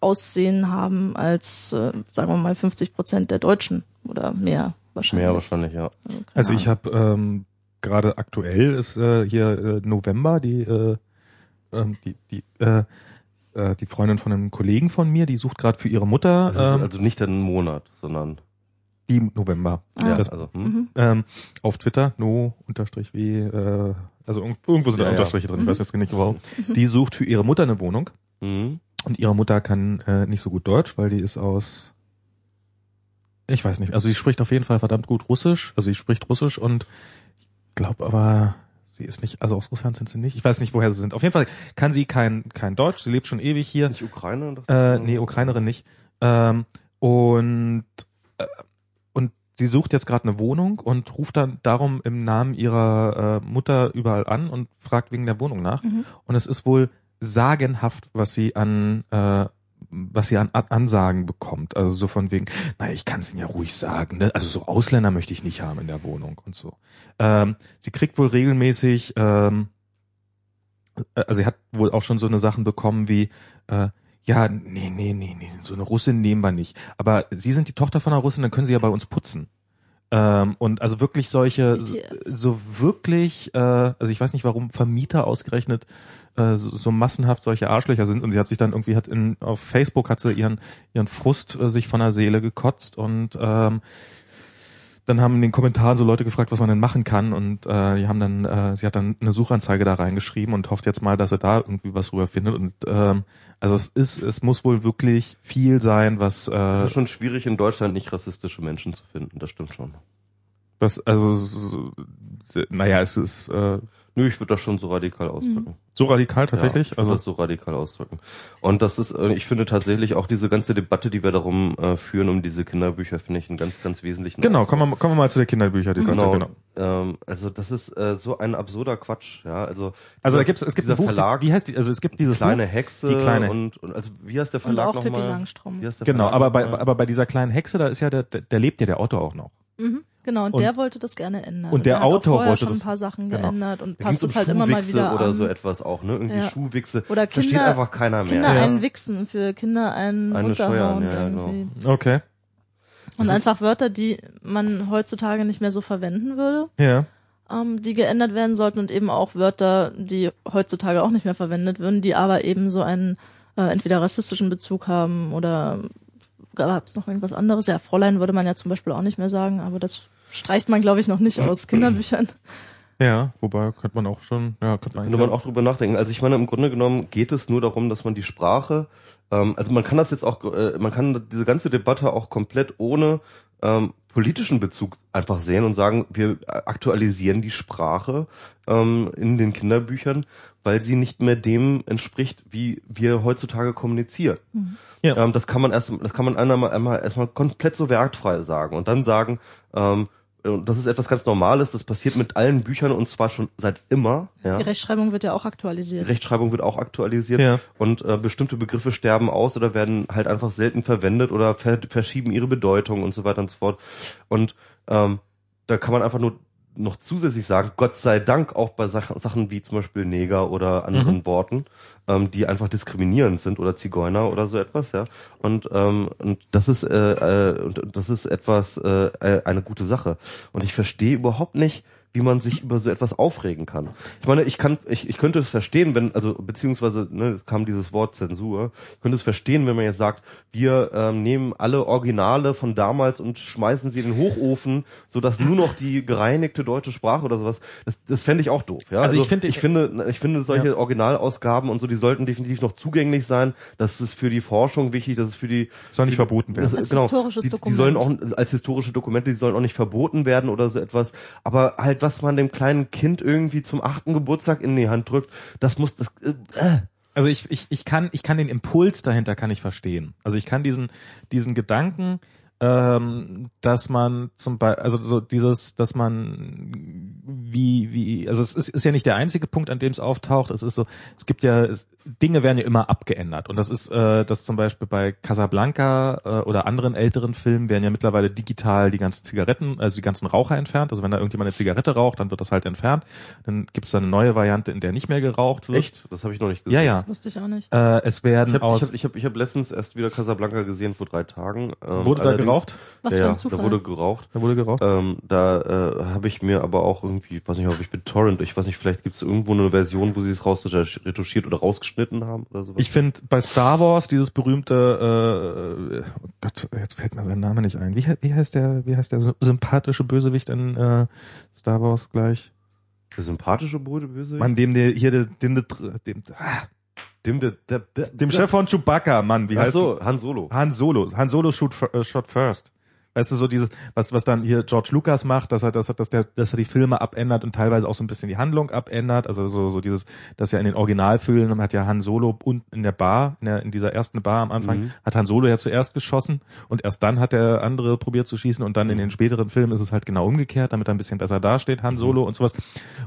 Aussehen haben als, äh, sagen wir mal, 50 Prozent der Deutschen oder mehr wahrscheinlich. Mehr wahrscheinlich, ja. keine Also ich habe ähm, gerade aktuell ist äh, hier äh, November die äh, ähm, die die äh, äh, die Freundin von einem Kollegen von mir, die sucht gerade für ihre Mutter Das ist ähm, also nicht ein Monat, sondern die November Ah. ja, das, also hm? Mhm. ähm, auf Twitter no unterstrich w äh, also irg- irgendwo sind da Ja, ja. Unterstriche drin, ich Mhm. weiß jetzt nicht warum. Die sucht für ihre Mutter eine Wohnung Mhm. und ihre Mutter kann äh, nicht so gut Deutsch, weil die ist aus ich weiß nicht, also sie spricht auf jeden Fall verdammt gut Russisch, also sie spricht Russisch und ich glaube aber sie ist nicht, also aus Russland sind sie nicht. Ich weiß nicht, woher sie sind. Auf jeden Fall kann sie kein kein Deutsch, sie lebt schon ewig hier. Nicht Ukraine? Äh, nee, Ukrainerin nicht. Ähm, und äh, und sie sucht jetzt gerade eine Wohnung und ruft dann darum im Namen ihrer äh, Mutter überall an und fragt wegen der Wohnung nach. Mhm. Und es ist wohl sagenhaft, was sie an äh, was sie an an Ansagen bekommt. Also so von wegen, na, ich kann es Ihnen ja ruhig sagen. Ne? Also so Ausländer möchte ich nicht haben in der Wohnung und so. Ähm, sie kriegt wohl regelmäßig, ähm, äh, also sie hat wohl auch schon so eine Sachen bekommen wie, äh, Ja, nee, nee, nee, nee, so eine Russin nehmen wir nicht. Aber Sie sind die Tochter von einer Russin, dann können Sie ja bei uns putzen. Ähm, und also wirklich solche, so, wirklich, äh, also ich weiß nicht, warum Vermieter ausgerechnet äh, so, so massenhaft solche Arschlöcher sind. Und sie hat sich dann irgendwie hat in auf Facebook hat sie ihren ihren Frust äh, sich von der Seele gekotzt. Und ähm, dann haben in den Kommentaren so Leute gefragt, was man denn machen kann. Und äh, die haben dann, äh, sie hat dann eine Suchanzeige da reingeschrieben und hofft jetzt mal, dass er da irgendwie was rüber findet und ähm, also es ist, es muss wohl wirklich viel sein, was Es äh, ist schon schwierig in Deutschland nicht rassistische Menschen zu finden, das stimmt schon. was also so, naja, es ist äh, Nö, ich würde das schon so radikal ausdrücken. so radikal tatsächlich, Ja, ich also würde das so radikal ausdrücken. Und das ist, äh, ich finde tatsächlich auch diese ganze Debatte, die wir darum äh, führen, um diese Kinderbücher, finde ich einen ganz, ganz wesentlichen genau, kommen wir, kommen wir mal zu der Kinderbücher, die Genau. genau. Ähm, also das ist äh, so ein absurder Quatsch, ja. Also, Also da dieser- gibt's es gibt dieser ein Buch, Verlag, wie heißt die, also es gibt dieses kleine Buch, Hexe die kleine- und, und also wie heißt der Und Verlag auch Pippi nochmal? Langstrumpf. Wie heißt der genau, Verlag aber bei aber bei dieser kleinen Hexe, da ist ja der, der, der lebt ja der Autor auch noch. Mhm, genau, und, Und- der wollte das gerne ändern. und der hat auch Autor wollte schon das- ein paar Sachen genau. geändert und passt es halt immer mal Schuhwichse wieder oder an. so etwas auch, ne? Irgendwie Ja. Schuhwichse. Oder Versteht Kinder- einfach keiner mehr. Kinder Ja. einen wichsen, für Kinder einen Eine steuern, ja, genau. irgendwie. Okay. Und Das einfach Wörter, die man heutzutage nicht mehr so verwenden würde, Ja. ähm, die geändert werden sollten und eben auch Wörter, die heutzutage auch nicht mehr verwendet würden, die aber eben so einen äh, entweder rassistischen Bezug haben oder gab es noch irgendwas anderes? Ja, Fräulein würde man ja zum Beispiel auch nicht mehr sagen, aber das streicht man, glaube ich, noch nicht aus [clears throat] Kinderbüchern. Ja, wobei könnte man auch schon, ja, könnte man, Könnte man auch drüber nachdenken. Also ich meine, im Grunde genommen geht es nur darum, dass man die Sprache, ähm, also man kann das jetzt auch, äh, man kann diese ganze Debatte auch komplett ohne ähm, politischen Bezug einfach sehen und sagen, wir aktualisieren die Sprache ähm, in den Kinderbüchern, weil sie nicht mehr dem entspricht, wie wir heutzutage kommunizieren. Ja. Ähm, das kann man erst, das kann man einmal, einmal erstmal komplett so wertfrei sagen und dann sagen, ähm, und das ist etwas ganz Normales, das passiert mit allen Büchern und zwar schon seit immer. Ja. Die Rechtschreibung wird ja auch aktualisiert. Rechtschreibung wird auch aktualisiert Ja. und äh, bestimmte Begriffe sterben aus oder werden halt einfach selten verwendet oder ver verschieben ihre Bedeutung und so weiter und so fort. Und ähm, da kann man einfach nur noch zusätzlich sagen, Gott sei Dank auch bei Sachen, Sachen wie zum Beispiel Neger oder anderen Mhm. Worten, ähm, die einfach diskriminierend sind oder Zigeuner oder so etwas, ja. Und ähm, und das ist äh, äh, und das ist etwas äh, eine gute Sache. Und ich verstehe überhaupt nicht, wie man sich über so etwas aufregen kann. Ich meine, ich kann, ich, ich könnte es verstehen, wenn, also beziehungsweise, ne, es kam dieses Wort Zensur, ich könnte es verstehen, wenn man jetzt sagt, wir ähm, nehmen alle Originale von damals und schmeißen sie in den Hochofen, sodass nur noch die gereinigte deutsche Sprache oder sowas, das, das fände ich auch doof. Ja? Also ich finde- ich finde, ich finde solche Originalausgaben und so, die sollten definitiv noch zugänglich sein. Das ist für die Forschung wichtig, das ist für die Soll nicht verboten werden. das, Als genau, historisches die, die Dokument. sollen auch als historische Dokumente, die sollen auch nicht verboten werden oder so etwas. Aber halt, was man dem kleinen Kind irgendwie zum achten Geburtstag in die Hand drückt, das muss das. Äh, Also ich, ich, ich kann, ich kann den Impuls dahinter kann ich verstehen. Also ich kann diesen, diesen Gedanken, ähm, dass man zum Beispiel, also so dieses, dass man wie, wie, also es ist, ist ja nicht der einzige Punkt, an dem es auftaucht. Es ist so, es gibt ja, es, Dinge werden ja immer abgeändert. Und das ist, äh, das zum Beispiel bei Casablanca äh, oder anderen älteren Filmen werden ja mittlerweile digital die ganzen Zigaretten, also die ganzen Raucher entfernt. Also wenn da irgendjemand eine Zigarette raucht, dann wird das halt entfernt. Dann gibt es da eine neue Variante, in der nicht mehr geraucht wird. echt? Das habe ich noch nicht gesehen. Ja, ja. Das wusste ich auch nicht. Äh, es werden Ich habe aus. ich hab, ich hab, ich hab letztens erst wieder Casablanca gesehen vor drei Tagen. Ähm, wurde da allerdings- geraucht? Was ja, für ein Zufall. Da wurde geraucht. Da wurde geraucht. Ähm, da äh, habe ich mir aber auch irgendwie, ich weiß nicht, ob ich mit Torrent, ich weiß nicht, vielleicht gibt es irgendwo eine Version, wo sie es rausretuschiert oder rausgeschnitten haben oder sowas. Ich finde bei Star Wars dieses berühmte, äh, oh Gott, jetzt fällt mir sein Name nicht ein. Wie, wie heißt der, wie heißt der sy- sympathische Bösewicht in äh, Star Wars gleich? der sympathische Bruder böse. Mann, dem der hier der, dem, der, dem, ah, dem, der, der, der, dem Chef von Chewbacca, Mann, wie Ach heißt so, Han Solo. Han Solo. Han Solo shoot, äh, shot first. Weißt du, so dieses, was, was dann hier George Lucas macht, dass er, dass er, dass der, dass er die Filme abändert und teilweise auch so ein bisschen die Handlung abändert. Also so, so dieses, dass ja in den Originalfilmen hat ja Han Solo und in der Bar, in, der, in dieser ersten Bar am Anfang, Mhm. hat Han Solo ja zuerst geschossen und erst dann hat der andere probiert zu schießen und dann in den späteren Filmen ist es halt genau umgekehrt, damit er ein bisschen besser dasteht, Han Solo und sowas.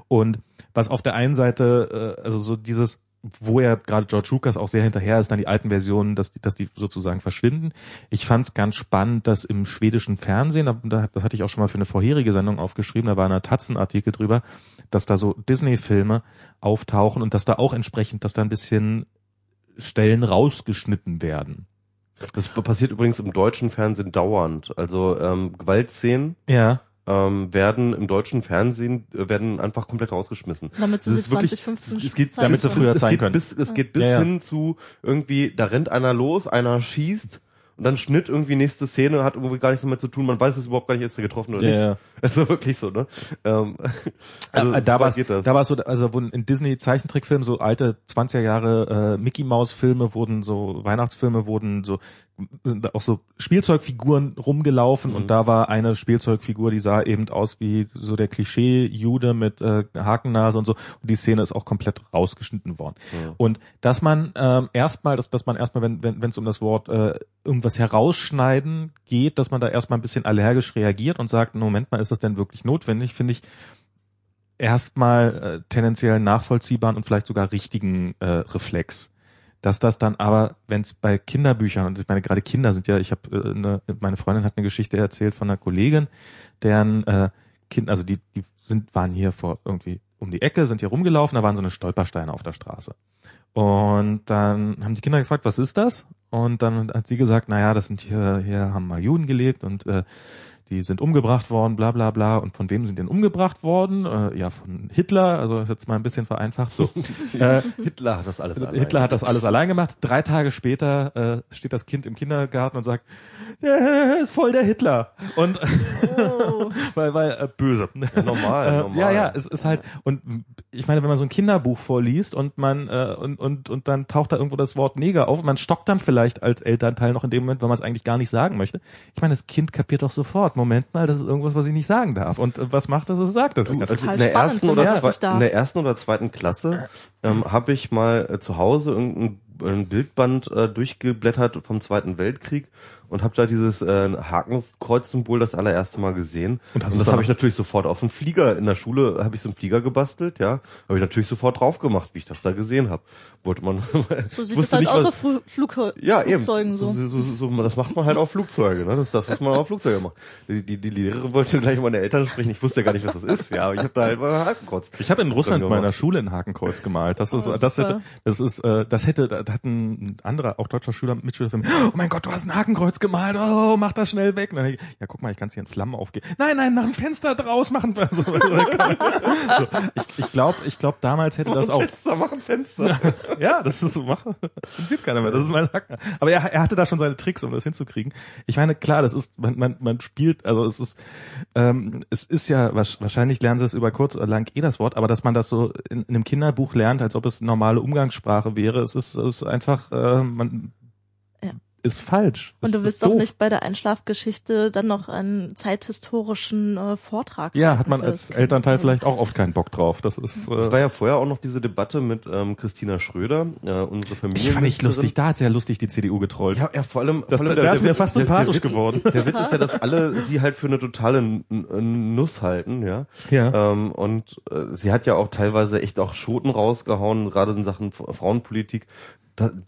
Und was auf der einen Seite, äh, also so dieses, wo ja gerade George Lucas auch sehr hinterher ist, dann die alten Versionen, dass die, dass die sozusagen verschwinden. Ich fand es ganz spannend, dass im schwedischen Fernsehen, da, da- das hatte ich auch schon mal für eine vorherige Sendung aufgeschrieben, da war ein Tatzen-Artikel drüber, dass da so Disney-Filme auftauchen und dass da auch entsprechend, dass da ein bisschen Stellen rausgeschnitten werden. Das passiert übrigens im deutschen Fernsehen dauernd. Also ähm, Gewaltszenen Ja. Ähm, werden im deutschen Fernsehen äh, werden einfach komplett rausgeschmissen. Damit sie Das sie ist wirklich- 2015 Es geht, zeigen damit sie können. früher es zeigen geht können. bis, es geht bis Ja, ja. hin zu irgendwie, da rennt einer los, einer schießt und dann Schnitt irgendwie nächste Szene, hat irgendwie gar nichts damit zu tun, man weiß es überhaupt gar nicht, ist er getroffen oder Ja, nicht. ja. [laughs] Also wirklich so, ne? Ähm, [laughs] also äh, so da war das. da war so, also wurden in Disney Zeichentrickfilmen so alte 20er Jahre äh, Mickey Maus Filme wurden so Weihnachtsfilme wurden so sind da auch so Spielzeugfiguren rumgelaufen Mhm. und da war eine Spielzeugfigur, die sah eben aus wie so der Klischee Jude mit äh, Hakennase und so und die Szene ist auch komplett rausgeschnitten worden. Ja. Und dass man ähm, erstmal, dass, dass man erstmal, wenn wenn wenn es um das Wort äh, irgendwas herausschneiden geht, dass man da erstmal ein bisschen allergisch reagiert und sagt, Moment mal, ist das denn wirklich notwendig? Finde ich erstmal äh, tendenziell nachvollziehbaren und vielleicht sogar richtigen äh, Reflex. Dass das dann aber, wenn es bei Kinderbüchern, und ich meine gerade Kinder sind ja, ich habe äh, ne, meine Freundin hat eine Geschichte erzählt von einer Kollegin, deren äh, Kind, also die, die sind, waren hier vor irgendwie um die Ecke, sind hier rumgelaufen, da waren so eine Stolpersteine auf der Straße. Und dann haben die Kinder gefragt, was ist das? Und dann hat sie gesagt, naja, das sind hier, hier haben mal Juden gelebt und äh, die sind umgebracht worden, bla bla bla. Und von wem sind denn umgebracht worden? Äh, ja, von Hitler, also jetzt mal ein bisschen vereinfacht. So. [laughs] äh, Hitler hat das alles allein. Hitler hat das alles allein gemacht. Drei Tage später äh, steht das Kind im Kindergarten und sagt, der ist voll der Hitler. Und Oh. [laughs] weil, weil äh, böse. Ja, normal, Äh, normal. Ja, ja, es ist halt und ich meine, wenn man so ein Kinderbuch vorliest und man äh, und und und dann taucht da irgendwo das Wort Neger auf, man stockt dann vielleicht als Elternteil noch in dem Moment, wenn man es eigentlich gar nicht sagen möchte. Ich meine, das Kind kapiert doch sofort. Moment mal, das ist irgendwas, was ich nicht sagen darf. Und äh, was macht das? Es sagt das. Das ist nicht. Also total in der spannend, ersten oder zwei, in der ersten oder zweiten Klasse ähm, habe ich mal äh, zu Hause irgendein ein Bildband äh, durchgeblättert vom Zweiten Weltkrieg und habe da dieses äh, Hakenkreuz-Symbol das allererste Mal gesehen. Und Und, hast es das habe ich natürlich sofort auf einen Flieger in der Schule habe ich so einen Flieger gebastelt, ja, habe ich natürlich sofort drauf gemacht, wie ich das da gesehen habe. Wollte man [laughs] So sieht es wusste halt nicht, aus was- auf Fl Flug ja, eben. Flugzeugen so. So, so, so, so, das macht man halt auf Flugzeuge, ne? Das ist das, was man auf Flugzeuge macht. Die, die, die Lehrerin wollte gleich meine Eltern sprechen. Ich wusste ja gar nicht, was das ist. Ja, aber ich habe da halt mal einen Hakenkreuz. Ich habe in Russland gemacht. Schule ein Hakenkreuz gemalt. Das ist, Oh, das hätte, das ist, äh, das hätte, da hat ein anderer, auch deutscher Schüler, Mitschüler von mir, oh mein Gott, du hast ein Hakenkreuz gemalt, oh, mach das schnell weg. Dann, ja, guck mal, ich kann es hier in Flammen aufgehen. Nein, nein, mach ein Fenster draus, machen wir [laughs] so. so, ich ich glaube, ich glaube, damals hätte das auch, Fenster, mach ein Fenster. [laughs] ja, das ist so, mach, das sieht keiner mehr, das ist mein Haken. Aber er, er hatte da schon seine Tricks, um das hinzukriegen. Ich meine, klar, das ist, man, man, man spielt, also es ist, ähm, es ist ja, wahrscheinlich lernen sie es über kurz oder lang eh das Wort, aber dass man das so in, in einem Kinderbuch lernt, als ob es normale Umgangssprache wäre, es ist, es ist einfach, äh, man. Ist falsch. Und du Es willst doch doof. nicht bei der Einschlafgeschichte dann noch einen zeithistorischen äh, Vortrag Ja, hat man als das Kind. Elternteil vielleicht auch oft keinen Bock drauf. Das ist, Es äh, war ja vorher auch noch diese Debatte mit ähm, Christina Schröder, äh, unsere Familie. die fand ich lustig, da hat sehr lustig die CDU getrollt. Ja, ja, vor allem, Das- vor allem da ist mir Witz- fast der- sympathisch der Witz, geworden. Der Witz ist ja, dass alle sie halt für eine totale Nuss halten, ja. Ja. Ähm, und äh, sie hat ja auch teilweise echt auch Schoten rausgehauen, gerade in Sachen Frauenpolitik.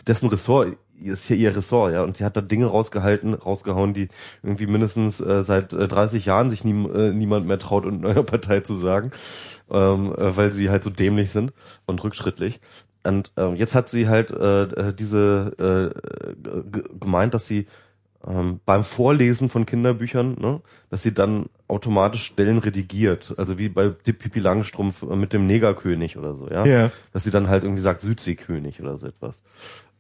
Dessen Ressort ist hier ihr Ressort, ja. Und sie hat da Dinge rausgehalten, rausgehauen, die irgendwie mindestens äh, seit äh, 30 Jahren sich nie, äh, niemand mehr traut, in einer [laughs] Partei zu sagen, ähm, äh, weil sie halt so dämlich sind und rückschrittlich. Und ähm, jetzt hat sie halt äh, äh, diese äh, g- gemeint, dass sie ähm, beim Vorlesen von Kinderbüchern, ne, dass sie dann automatisch Stellen redigiert, also wie bei Pippi Langstrumpf äh, mit dem Negerkönig oder so, ja, Ja. dass sie dann halt irgendwie sagt Südseekönig oder so etwas,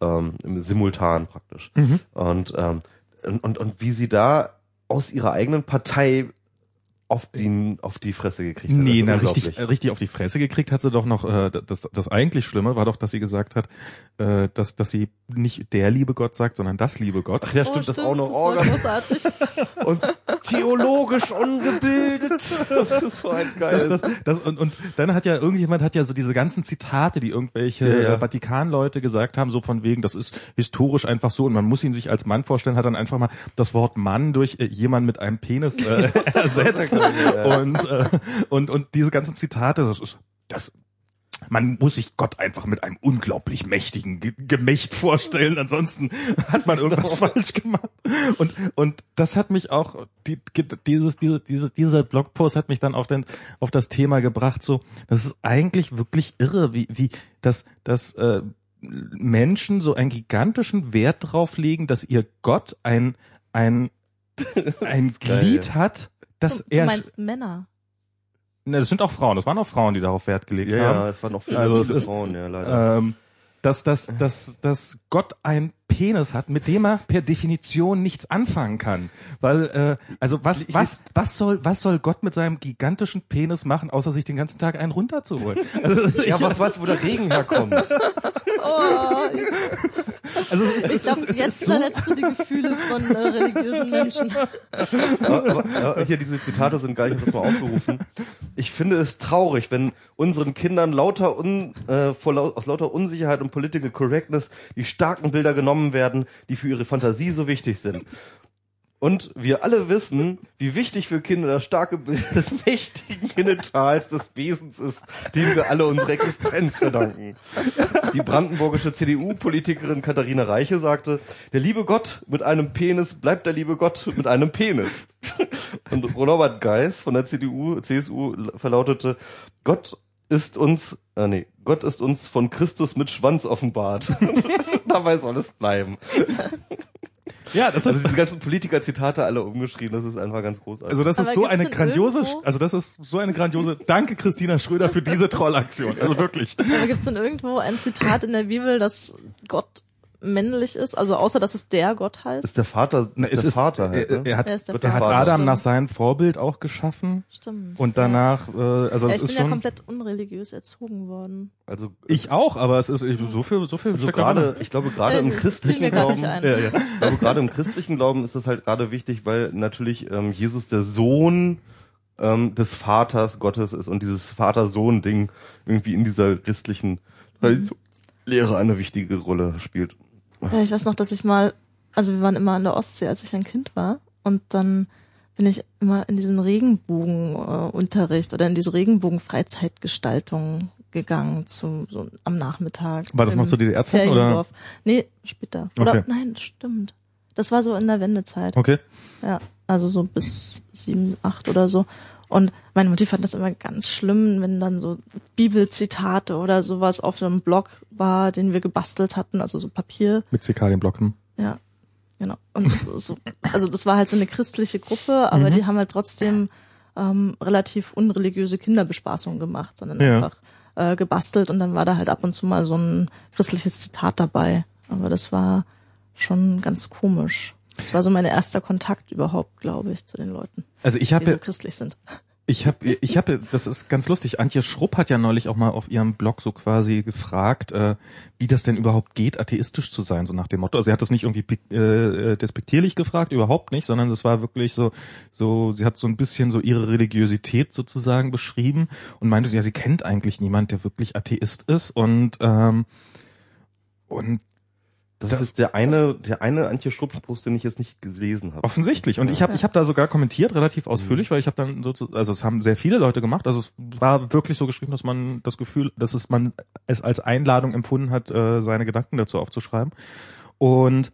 ähm, im simultan praktisch Mhm. und ähm, und und und wie sie da aus ihrer eigenen Partei auf die auf die Fresse gekriegt hat. Das Nee, ist na, richtig, richtig auf die Fresse gekriegt hat sie doch noch, äh, das, das eigentlich Schlimme war doch, dass sie gesagt hat, äh, dass, dass sie nicht der liebe Gott sagt, sondern das liebe Gott. Ach ja, stimmt, das auch noch. Das Oh, war Gott. großartig. und theologisch ungebildet. [laughs] Das ist so ein Das, geil. das, das, und, und dann hat ja irgendjemand hat ja so diese ganzen Zitate, die irgendwelche Ja, ja. äh, Vatikanleute gesagt haben, so von wegen, das ist historisch einfach so und man muss ihn sich als Mann vorstellen, hat dann einfach mal das Wort Mann durch äh, jemand mit einem Penis äh, [laughs] ersetzt [laughs] und, äh, und und diese ganzen Zitate, das ist das man muss sich Gott einfach mit einem unglaublich mächtigen Ge Gemächt vorstellen, ansonsten hat man irgendwas [laughs] falsch gemacht. Und und das hat mich auch die, dieses diese, diese, dieser Blogpost hat mich dann auf den auf das Thema gebracht. So, das ist eigentlich wirklich irre, wie wie das das äh, Menschen so einen gigantischen Wert drauf legen, dass ihr Gott ein, ein, [laughs] ein geil. Glied hat, dass du, er, du meinst Männer. ne, das sind auch Frauen, das waren auch Frauen, die darauf Wert gelegt Ja, haben. ja, es waren noch viele Also es viele ist- Frauen, ja, leider. ähm, dass, dass, dass, dass Gott ein Penis hat, mit dem er per Definition nichts anfangen kann. Weil, äh, also was, was, was soll, was soll Gott mit seinem gigantischen Penis machen, außer sich den ganzen Tag einen runterzuholen? [laughs] Also, ja, was weißt du, wo der Regen herkommt? Oh, also es ist, ich glaube, jetzt ist so, verletzt du die Gefühle von äh, religiösen Menschen. [laughs] aber, aber, ja, hier, diese Zitate sind geil, ich habe das mal aufgerufen. Ich finde es traurig, wenn unseren Kindern lauter un, äh, vor aus lauter Unsicherheit und Political Correctness die starken Bilder genommen werden, die für ihre Fantasie so wichtig sind. Und wir alle wissen, wie wichtig für Kinder das starke Bild des [laughs] mächtigen Genitals des Wesens ist, dem wir alle unsere Existenz verdanken. Die brandenburgische CDU-Politikerin Katharina Reiche sagte, der liebe Gott mit einem Penis bleibt der liebe Gott mit einem Penis. Und Robert Geis von der CDU, CSU verlautete, Gott ist uns, äh, nee, Gott ist uns von Christus mit Schwanz offenbart. [laughs] Dabei soll es bleiben. [laughs] ja, das Also ist, diese ganzen Politiker-Zitate alle umgeschrieben, das ist einfach ganz großartig. also das ist Aber so gibt's eine grandiose, irgendwo- also das ist so eine grandiose, [laughs] danke Christina Schröder für diese Trollaktion. Also wirklich. Aber gibt es denn irgendwo ein Zitat in der Bibel, dass Gott männlich ist? Also außer, dass es der Gott heißt? ist der Vater, Na, ist es der ist, Vater halt, er, ne? er hat, Er ist der er hat. Adam Stimmt. nach seinem Vorbild auch geschaffen Stimmt. und danach, äh, also ja, es ich ist bin ja schon, komplett unreligiös erzogen worden. Also ich auch, aber es ist ich, so viel, so viel so steckt da gerade, ich glaube gerade Äh, im christlichen Glauben. Ja, ja. ich glaube gerade im christlichen Glauben ist das halt gerade wichtig, weil natürlich ähm, Jesus der Sohn ähm, des Vaters Gottes ist und dieses Vater-Sohn-Ding irgendwie in dieser christlichen Tradition- Lehre eine wichtige Rolle spielt. Ja, ich weiß noch, dass ich mal, also wir waren immer an der Ostsee, als ich ein Kind war. Und dann bin ich immer in diesen Regenbogenunterricht äh, oder in diese Regenbogen-Freizeitgestaltung gegangen zu, so am Nachmittag. War das noch zu DDR-Zeiten oder? Nee, später. Oder Okay. nein, stimmt. Das war so in der Wendezeit. Okay. Ja, also so bis sieben, acht oder so. Und meine Mutti fand das immer ganz schlimm, wenn dann so Bibelzitate oder sowas auf einem Blog war, den wir gebastelt hatten, also so Papier. Mit. Hm. Ja, genau. Und so, also das war halt so eine christliche Gruppe, aber Mhm. die haben halt trotzdem ähm, relativ unreligiöse Kinderbespaßung gemacht, sondern Ja. einfach äh, gebastelt und dann war da halt ab und zu mal so ein christliches Zitat dabei. Aber das war schon ganz komisch. Das war so mein erster Kontakt überhaupt, glaube ich, zu den Leuten, Also ich die habe so christlich sind. Ich habe, ich habe, das ist ganz lustig. Antje Schrupp hat ja neulich auch mal auf ihrem Blog so quasi gefragt, äh, wie das denn überhaupt geht, atheistisch zu sein, so nach dem Motto. Also sie hat das nicht irgendwie äh, despektierlich gefragt, überhaupt nicht, sondern es war wirklich so, so, sie hat so ein bisschen so ihre Religiosität sozusagen beschrieben und meinte, ja, sie kennt eigentlich niemand, der wirklich Atheist ist und ähm, und Das, Das- ist der eine, der eine Antje Schrupp-Post, den ich jetzt nicht gelesen habe. Offensichtlich. Und ich habe ich hab da sogar kommentiert, relativ ausführlich, weil ich habe dann so, zu- also es haben sehr viele Leute gemacht. Also es war wirklich so geschrieben, dass man das Gefühl, dass es man es als Einladung empfunden hat, äh, seine Gedanken dazu aufzuschreiben. Und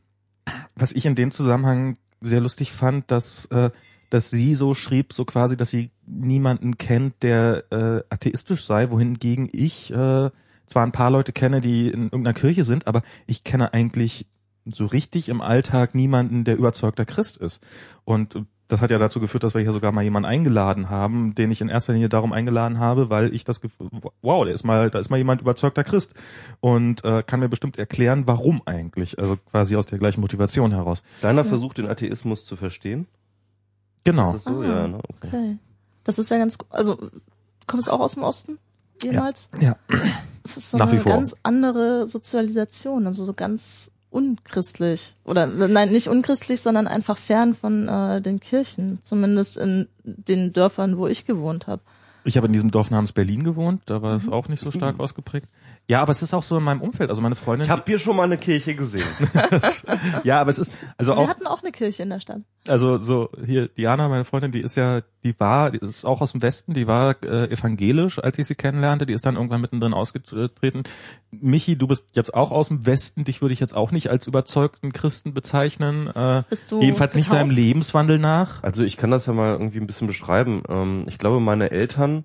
was ich in dem Zusammenhang sehr lustig fand, dass äh, dass sie so schrieb, so quasi, dass sie niemanden kennt, der äh, atheistisch sei, wohingegen ich äh, zwar ein paar Leute kenne, die in irgendeiner Kirche sind, aber ich kenne eigentlich so richtig im Alltag niemanden, der überzeugter Christ ist. Und das hat ja dazu geführt, dass wir hier sogar mal jemanden eingeladen haben, den ich in erster Linie darum eingeladen habe, weil ich das Gefühl, wow, der ist mal, da ist mal jemand überzeugter Christ und äh, kann mir bestimmt erklären, warum eigentlich, also quasi aus der gleichen Motivation heraus. Kleiner Ja. Versuch, den Atheismus zu verstehen. Genau. Ist das so? Ah, ja, ne? okay. Okay. Das ist ja ganz, also kommst du auch aus dem Osten? Jemals? Ja. Es ist so Nach wie eine vor. ganz andere Sozialisation, also so ganz unchristlich. Oder nein, nicht unchristlich, sondern einfach fern von äh, den Kirchen, zumindest in den Dörfern, wo ich gewohnt habe. Ich habe in diesem Dorf namens Berlin gewohnt, da war es auch nicht so stark ausgeprägt. Ja, aber es ist auch so in meinem Umfeld, also meine Freundin. Ich habe hier schon mal eine Kirche gesehen. [laughs] ja, aber es ist also Wir auch hatten auch eine Kirche in der Stadt. also so hier Diana, meine Freundin, die ist ja, die war, die ist auch aus dem Westen, die war äh, evangelisch, als ich sie kennenlernte, die ist dann irgendwann mittendrin ausgetreten. Michi, du bist jetzt auch aus dem Westen, dich würde ich jetzt auch nicht als überzeugten Christen bezeichnen, äh, Bist du jedenfalls nicht getauft? deinem Lebenswandel nach. Also ich kann das ja mal irgendwie ein bisschen beschreiben. Ähm, ich glaube, meine Eltern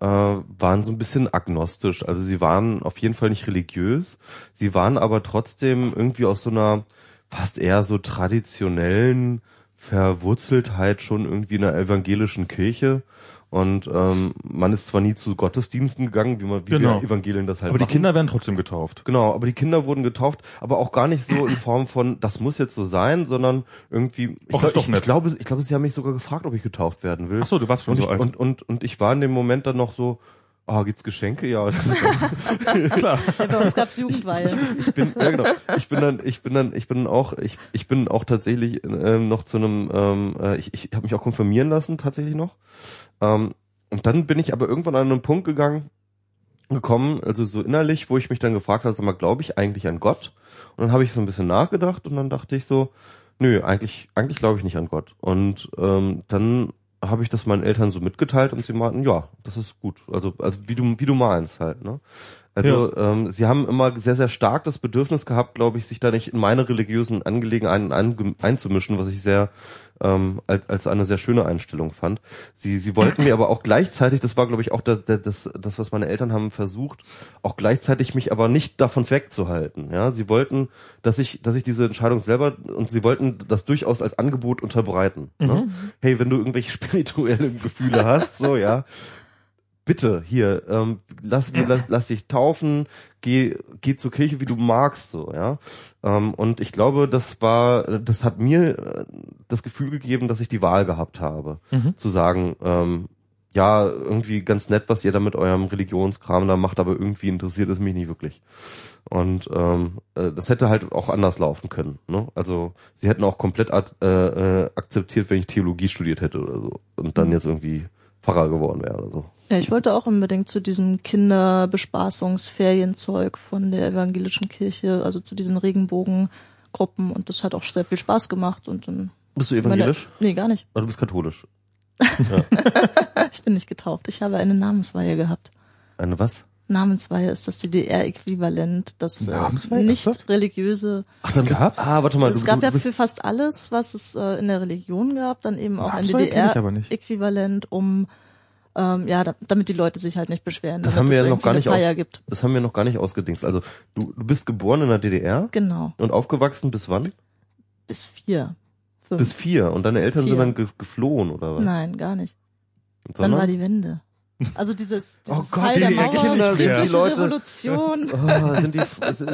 äh, waren so ein bisschen agnostisch. Also sie waren auf jeden Fall nicht religiös, sie waren aber trotzdem irgendwie aus so einer fast eher so traditionellen Verwurzeltheit schon irgendwie in einer evangelischen Kirche. Und ähm, man ist zwar nie zu Gottesdiensten gegangen, wie man wie Genau. wir Evangelien das halt Aber die machen. Kinder werden trotzdem getauft. Genau, aber die Kinder wurden getauft, aber auch gar nicht so in Form von, das muss jetzt so sein, sondern irgendwie, ich, Och, glaub, ist doch ich, nett. ich glaube, ich glaube, sie haben mich sogar gefragt, ob ich getauft werden will. Ach so, du warst schon und so ich, alt. Und, und, und ich war in dem Moment dann noch so, ah, gibt's Geschenke? Ja. [laughs] Klar. Ja, bei uns gab's Jugendweihe. ich bin, ja genau. Ich bin dann, ich bin dann, ich bin auch, ich, ich bin auch tatsächlich ähm, noch zu einem, ähm, äh, ich, ich habe mich auch konfirmieren lassen tatsächlich noch. Ähm, und dann bin ich aber irgendwann an einen Punkt gegangen, gekommen, also so innerlich, wo ich mich dann gefragt habe, sag mal, glaube ich eigentlich an Gott? Und dann habe ich so ein bisschen nachgedacht und dann dachte ich so, nö, eigentlich, eigentlich glaube ich nicht an Gott. Und ähm, dann habe ich das meinen Eltern so mitgeteilt und sie meinten, ja, das ist gut. Also, also wie du, wie du meinst halt, ne? Also ähm, sie haben immer sehr, sehr stark das Bedürfnis gehabt, glaube ich, sich da nicht in meine religiösen Angelegenheiten ein, einzumischen, was ich sehr ähm, als, als eine sehr schöne Einstellung fand. Sie, sie wollten mir aber auch gleichzeitig, das war glaube ich auch das, das, das, was meine Eltern haben versucht, auch gleichzeitig mich aber nicht davon wegzuhalten. Ja, sie wollten, dass ich, dass ich diese Entscheidung selber und sie wollten das durchaus als Angebot unterbreiten. Ne? Hey, wenn du irgendwelche [laughs] spirituelle Gefühle hast, so ja, bitte hier, ähm, lass, lass, lass dich taufen, geh, geh zur Kirche, wie du magst, so, ja. Ähm, und ich glaube, das war, das hat mir äh, das Gefühl gegeben, dass ich die Wahl gehabt habe, zu sagen, ähm, ja, irgendwie ganz nett, was ihr da mit eurem Religionskram da macht, aber irgendwie interessiert es mich nicht wirklich. Und ähm, äh, das hätte halt auch anders laufen können. Ne? Also sie hätten auch komplett ad, äh, äh, akzeptiert, wenn ich Theologie studiert hätte oder so und dann jetzt irgendwie Pfarrer geworden wäre oder so. Ja, ich wollte auch unbedingt zu diesem Kinderbespaßungsferienzeug von der evangelischen Kirche, also zu diesen Regenbogengruppen und das hat auch sehr viel Spaß gemacht und dann Bist du evangelisch? Meine, nee, gar nicht. Oder du bist katholisch? [laughs] Ich bin nicht getauft. Ich habe eine Namensweihe gehabt. Eine was? Namensweihe ist das DDR-Äquivalent, das äh, nicht religiöse. Ach, dann gab's? Ah, warte mal. es du, gab du, ja für fast alles, was es äh, in der Religion gab, dann eben auch ein. DDR-Äquivalent, um ähm, ja, da, damit die Leute sich halt nicht beschweren. Das haben wir es ja noch gar nicht aus- Feier gibt. das haben wir noch gar nicht ausgedingst. Also du, du bist geboren in der DDR Genau. und aufgewachsen bis wann? Bis vier. Fünf. Bis vier. Und deine Eltern sind Vier. dann ge geflohen oder was? Nein, gar nicht. Und Dann war die Wende. Also dieses, Oh dieses Gott, Fall der die Mauer, Kinder die Leute- Revolution. Oh, sind die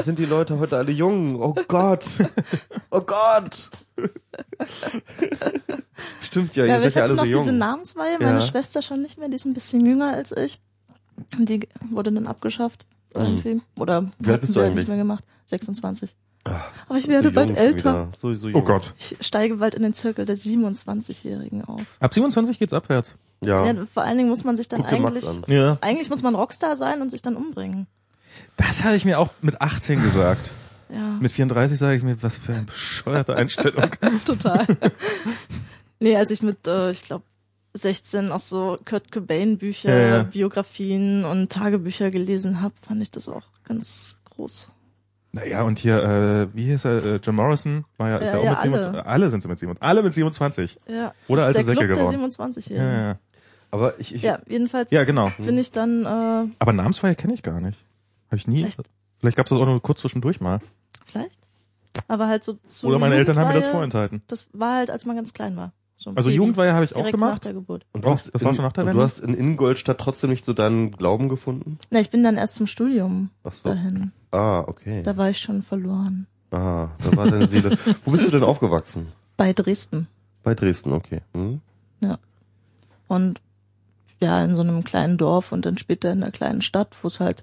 sind die Leute heute alle jung? Oh Gott. Oh Gott. Stimmt ja, Ja, ihr aber ich seid ja hatte alle noch so jung. diese Namensweihe, meine Ja. Schwester schon nicht mehr, die ist ein bisschen jünger als ich. Die wurde dann abgeschafft irgendwie. Oder Mhm. Wie alt bist sie du halt eigentlich? nicht mehr gemacht. 26. Ah, Aber ich werde so bald älter. So, so Oh. Gott. Ich steige bald in den Zirkel der 27-Jährigen auf. Ab 27 geht's abwärts. Ja. Ja, vor allen Dingen muss man sich dann Guck eigentlich. Ja. eigentlich muss man Rockstar sein und sich dann umbringen. Das habe ich mir auch mit 18 gesagt. Ja, Mit 34 sage ich mir, was für eine bescheuerte Einstellung. [laughs] total. nee, als ich mit, äh, ich glaube, 16 auch so Kurt Cobain Bücher, Ja, ja. Biografien und Tagebücher gelesen habe, fand ich das auch ganz groß. Naja, und hier, äh, wie hieß er, äh, Jim Morrison, war ja, ist Ja, ja, auch ja, mit 27. Alle. sind so mit 27. Alle mit 27. Ja. Oder das alte der Säcke Club geworden. der Ja, 27-Jährigen. ja, ja. Aber ich, ich Ja, jedenfalls ja, genau. bin ich dann äh, Aber Namensfeier kenne ich gar nicht. Habe ich nie. Vielleicht- Vielleicht, gab's das auch nur kurz zwischendurch mal. vielleicht, aber halt so zu Oder meine Eltern haben mir das vorenthalten. Das war halt, als man ganz klein war. So ein Also Baby. Jugendweihe habe ich auch Direkt nach gemacht. der Geburt. und du hast das war in, schon nach der und Wende? du hast in Ingolstadt trotzdem nicht so deinen Glauben gefunden? Na, ich bin dann erst zum Studium Ach so. dahin. Ah, okay. Da war ich schon verloren. Ah, da war deine Seele. [laughs] Wo bist du denn aufgewachsen? Bei Dresden. Bei Dresden, okay. Hm? Und ja, in so einem kleinen Dorf und dann später in einer kleinen Stadt, wo es halt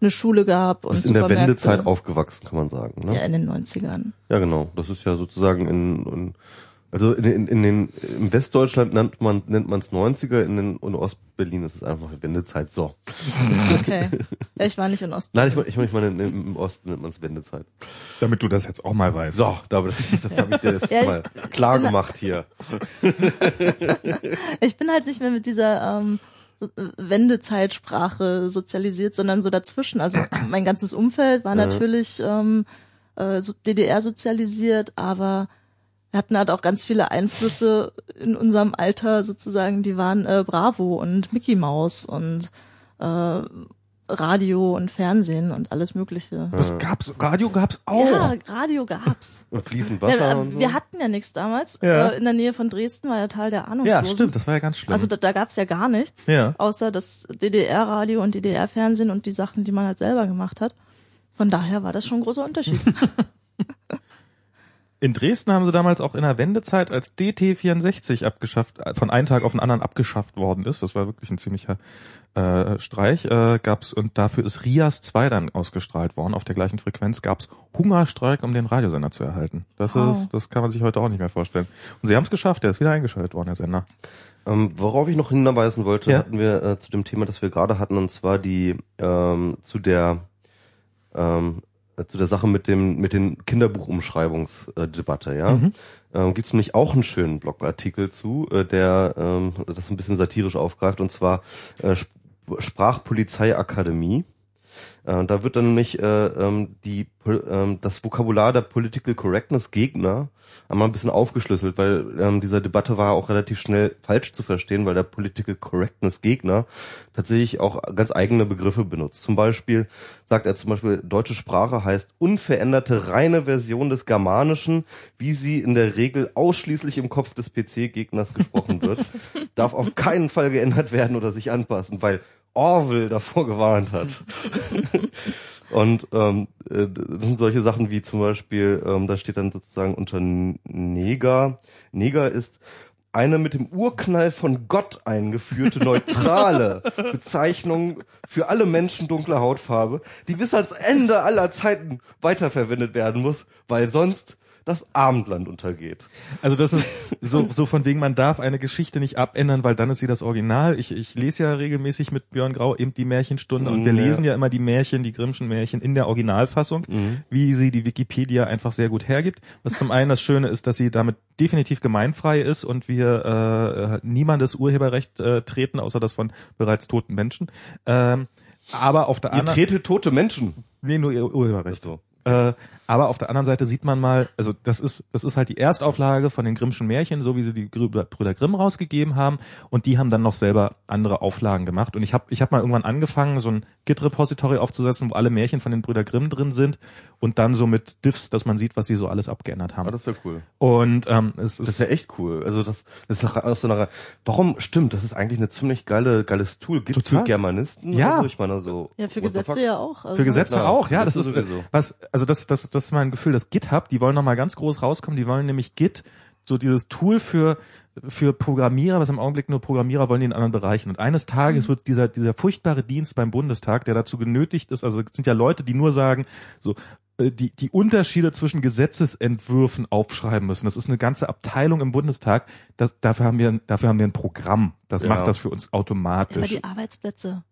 eine Schule gab und bist in der. Wendezeit aufgewachsen, kann man sagen. Ne? Ja, in den 90ern. Ja, genau. Das ist ja sozusagen in, in also in, in, in den im Westdeutschland nennt man nennt man es 90er, in den in Ostberlin ist es einfach Wendezeit. So. Okay. ja, [laughs] ich war nicht in Osten. Nein, ich meine, ich meine, ich meine im Osten nennt man es Wendezeit. Damit du das jetzt auch mal weißt. So, da das, das habe ich dir jetzt [laughs] Ja, ich- mal klar bin- gemacht hier. [laughs] Ich bin halt nicht mehr mit dieser ähm, äh, Wendezeitsprache sozialisiert, sondern so dazwischen. Also mein ganzes Umfeld war natürlich ähm, äh, so DDR sozialisiert, aber hatten halt auch ganz viele Einflüsse in unserem Alter sozusagen, die waren äh, Bravo und Mickey Mouse und äh, Radio und Fernsehen und alles Mögliche. Das gab's, Radio gab's auch. Ja, Radio gab's. [laughs] Und fließend Wasser Ja, und so. wir hatten ja nichts damals. Ja. Äh, in der Nähe von Dresden war ja Teil der Ja, Ahnungslosen. stimmt, das war ja ganz schlimm. Also da, da gab's ja gar nichts, Ja. außer das DDR-Radio und DDR-Fernsehen und die Sachen, die man halt selber gemacht hat. Von daher war das schon ein großer Unterschied. [laughs] In Dresden haben sie damals auch in der Wendezeit, als DT64 abgeschafft, äh, von einem Tag auf den anderen abgeschafft worden ist, das war wirklich ein ziemlicher äh, Streich, äh, gab's und dafür ist Rias 2 dann ausgestrahlt worden. Auf der gleichen Frequenz gab's Hungerstreik, um den Radiosender zu erhalten. Das Wow. ist, das kann man sich heute auch nicht mehr vorstellen. Und sie haben es geschafft, der ist wieder eingeschaltet worden, der Sender. Ähm, worauf ich noch hinweisen wollte, Ja. hatten wir äh, zu dem Thema, das wir gerade hatten, und zwar die ähm, zu der ähm, äh, zu der Sache mit dem mit den Kinderbuchumschreibungsdebatte, ja. Mhm. Ähm, Gibt es nämlich auch einen schönen Blogartikel zu, äh, der ähm, das ein bisschen satirisch aufgreift, und zwar äh, Sp Sprachpolizeiakademie. Äh, da wird dann nämlich äh, ähm, die, ähm, das Vokabular der Political Correctness Gegner einmal ein bisschen aufgeschlüsselt, weil ähm, dieser Debatte war auch relativ schnell falsch zu verstehen, weil der Political Correctness Gegner tatsächlich auch ganz eigene Begriffe benutzt. Zum Beispiel sagt er zum Beispiel, deutsche Sprache heißt unveränderte reine Version des Germanischen, wie sie in der Regel ausschließlich im Kopf des PC-Gegners gesprochen wird, [laughs] darf auf keinen Fall geändert werden oder sich anpassen, weil Orwell davor gewarnt hat. [laughs] Und ähm, äh, das sind solche Sachen wie zum Beispiel, ähm, da steht dann sozusagen unter Neger. Neger ist eine mit dem Urknall von Gott eingeführte neutrale [laughs] Bezeichnung für alle Menschen dunkler Hautfarbe, die bis ans Ende aller Zeiten weiterverwendet werden muss, weil sonst das Abendland untergeht. Also das ist so, so von wegen, man darf eine Geschichte nicht abändern, weil dann ist sie das Original. Ich, ich lese ja regelmäßig mit Björn Grau eben die Märchenstunde und wir Ja. lesen ja immer die Märchen, die Grimmschen Märchen in der Originalfassung, wie sie die Wikipedia einfach sehr gut hergibt. Was zum einen das Schöne ist, dass sie damit definitiv gemeinfrei ist und wir äh, niemandes Urheberrecht äh, treten, außer das von bereits toten Menschen. Ähm, aber auf der Ihr anderen tretet tote Menschen. Nee, nur ihr Urheberrecht. So. Äh, aber auf der anderen Seite sieht man mal, also das ist, das ist halt die Erstauflage von den Grimmschen Märchen, so wie sie die Brüder Grimm rausgegeben haben. Und die haben dann noch selber andere Auflagen gemacht. Und ich habe ich hab mal irgendwann angefangen, so ein Git-Repository aufzusetzen, wo alle Märchen von den Brüder Grimm drin sind. Und dann so mit Diffs, dass man sieht, was sie so alles abgeändert haben. Ah, das ist ja cool. und ähm, es Das ist ist ja echt cool. Also das, das ist aus so einer. Warum stimmt? Das ist eigentlich eine ziemlich geile, geiles Tool. Gibt für Germanisten. Ja. Also ich meine so. Ja, für Gesetze fuck? ja auch. Also Für Gesetze klar, auch, ja. Das ist sowieso. was, also das, das, das ist mein Gefühl, dass GitHub, die wollen noch mal ganz groß rauskommen, die wollen nämlich Git, so dieses Tool für für Programmierer, was im Augenblick nur Programmierer wollen die in anderen Bereichen. Und eines Tages wird dieser dieser furchtbare Dienst beim Bundestag, der dazu genötigt ist, also es sind ja Leute, die nur sagen, so äh, die, die Unterschiede zwischen Gesetzesentwürfen aufschreiben müssen. Das ist eine ganze Abteilung im Bundestag. Das, dafür haben wir, dafür haben wir ein Programm. Das Ja. macht das für uns Aber automatisch. die Arbeitsplätze.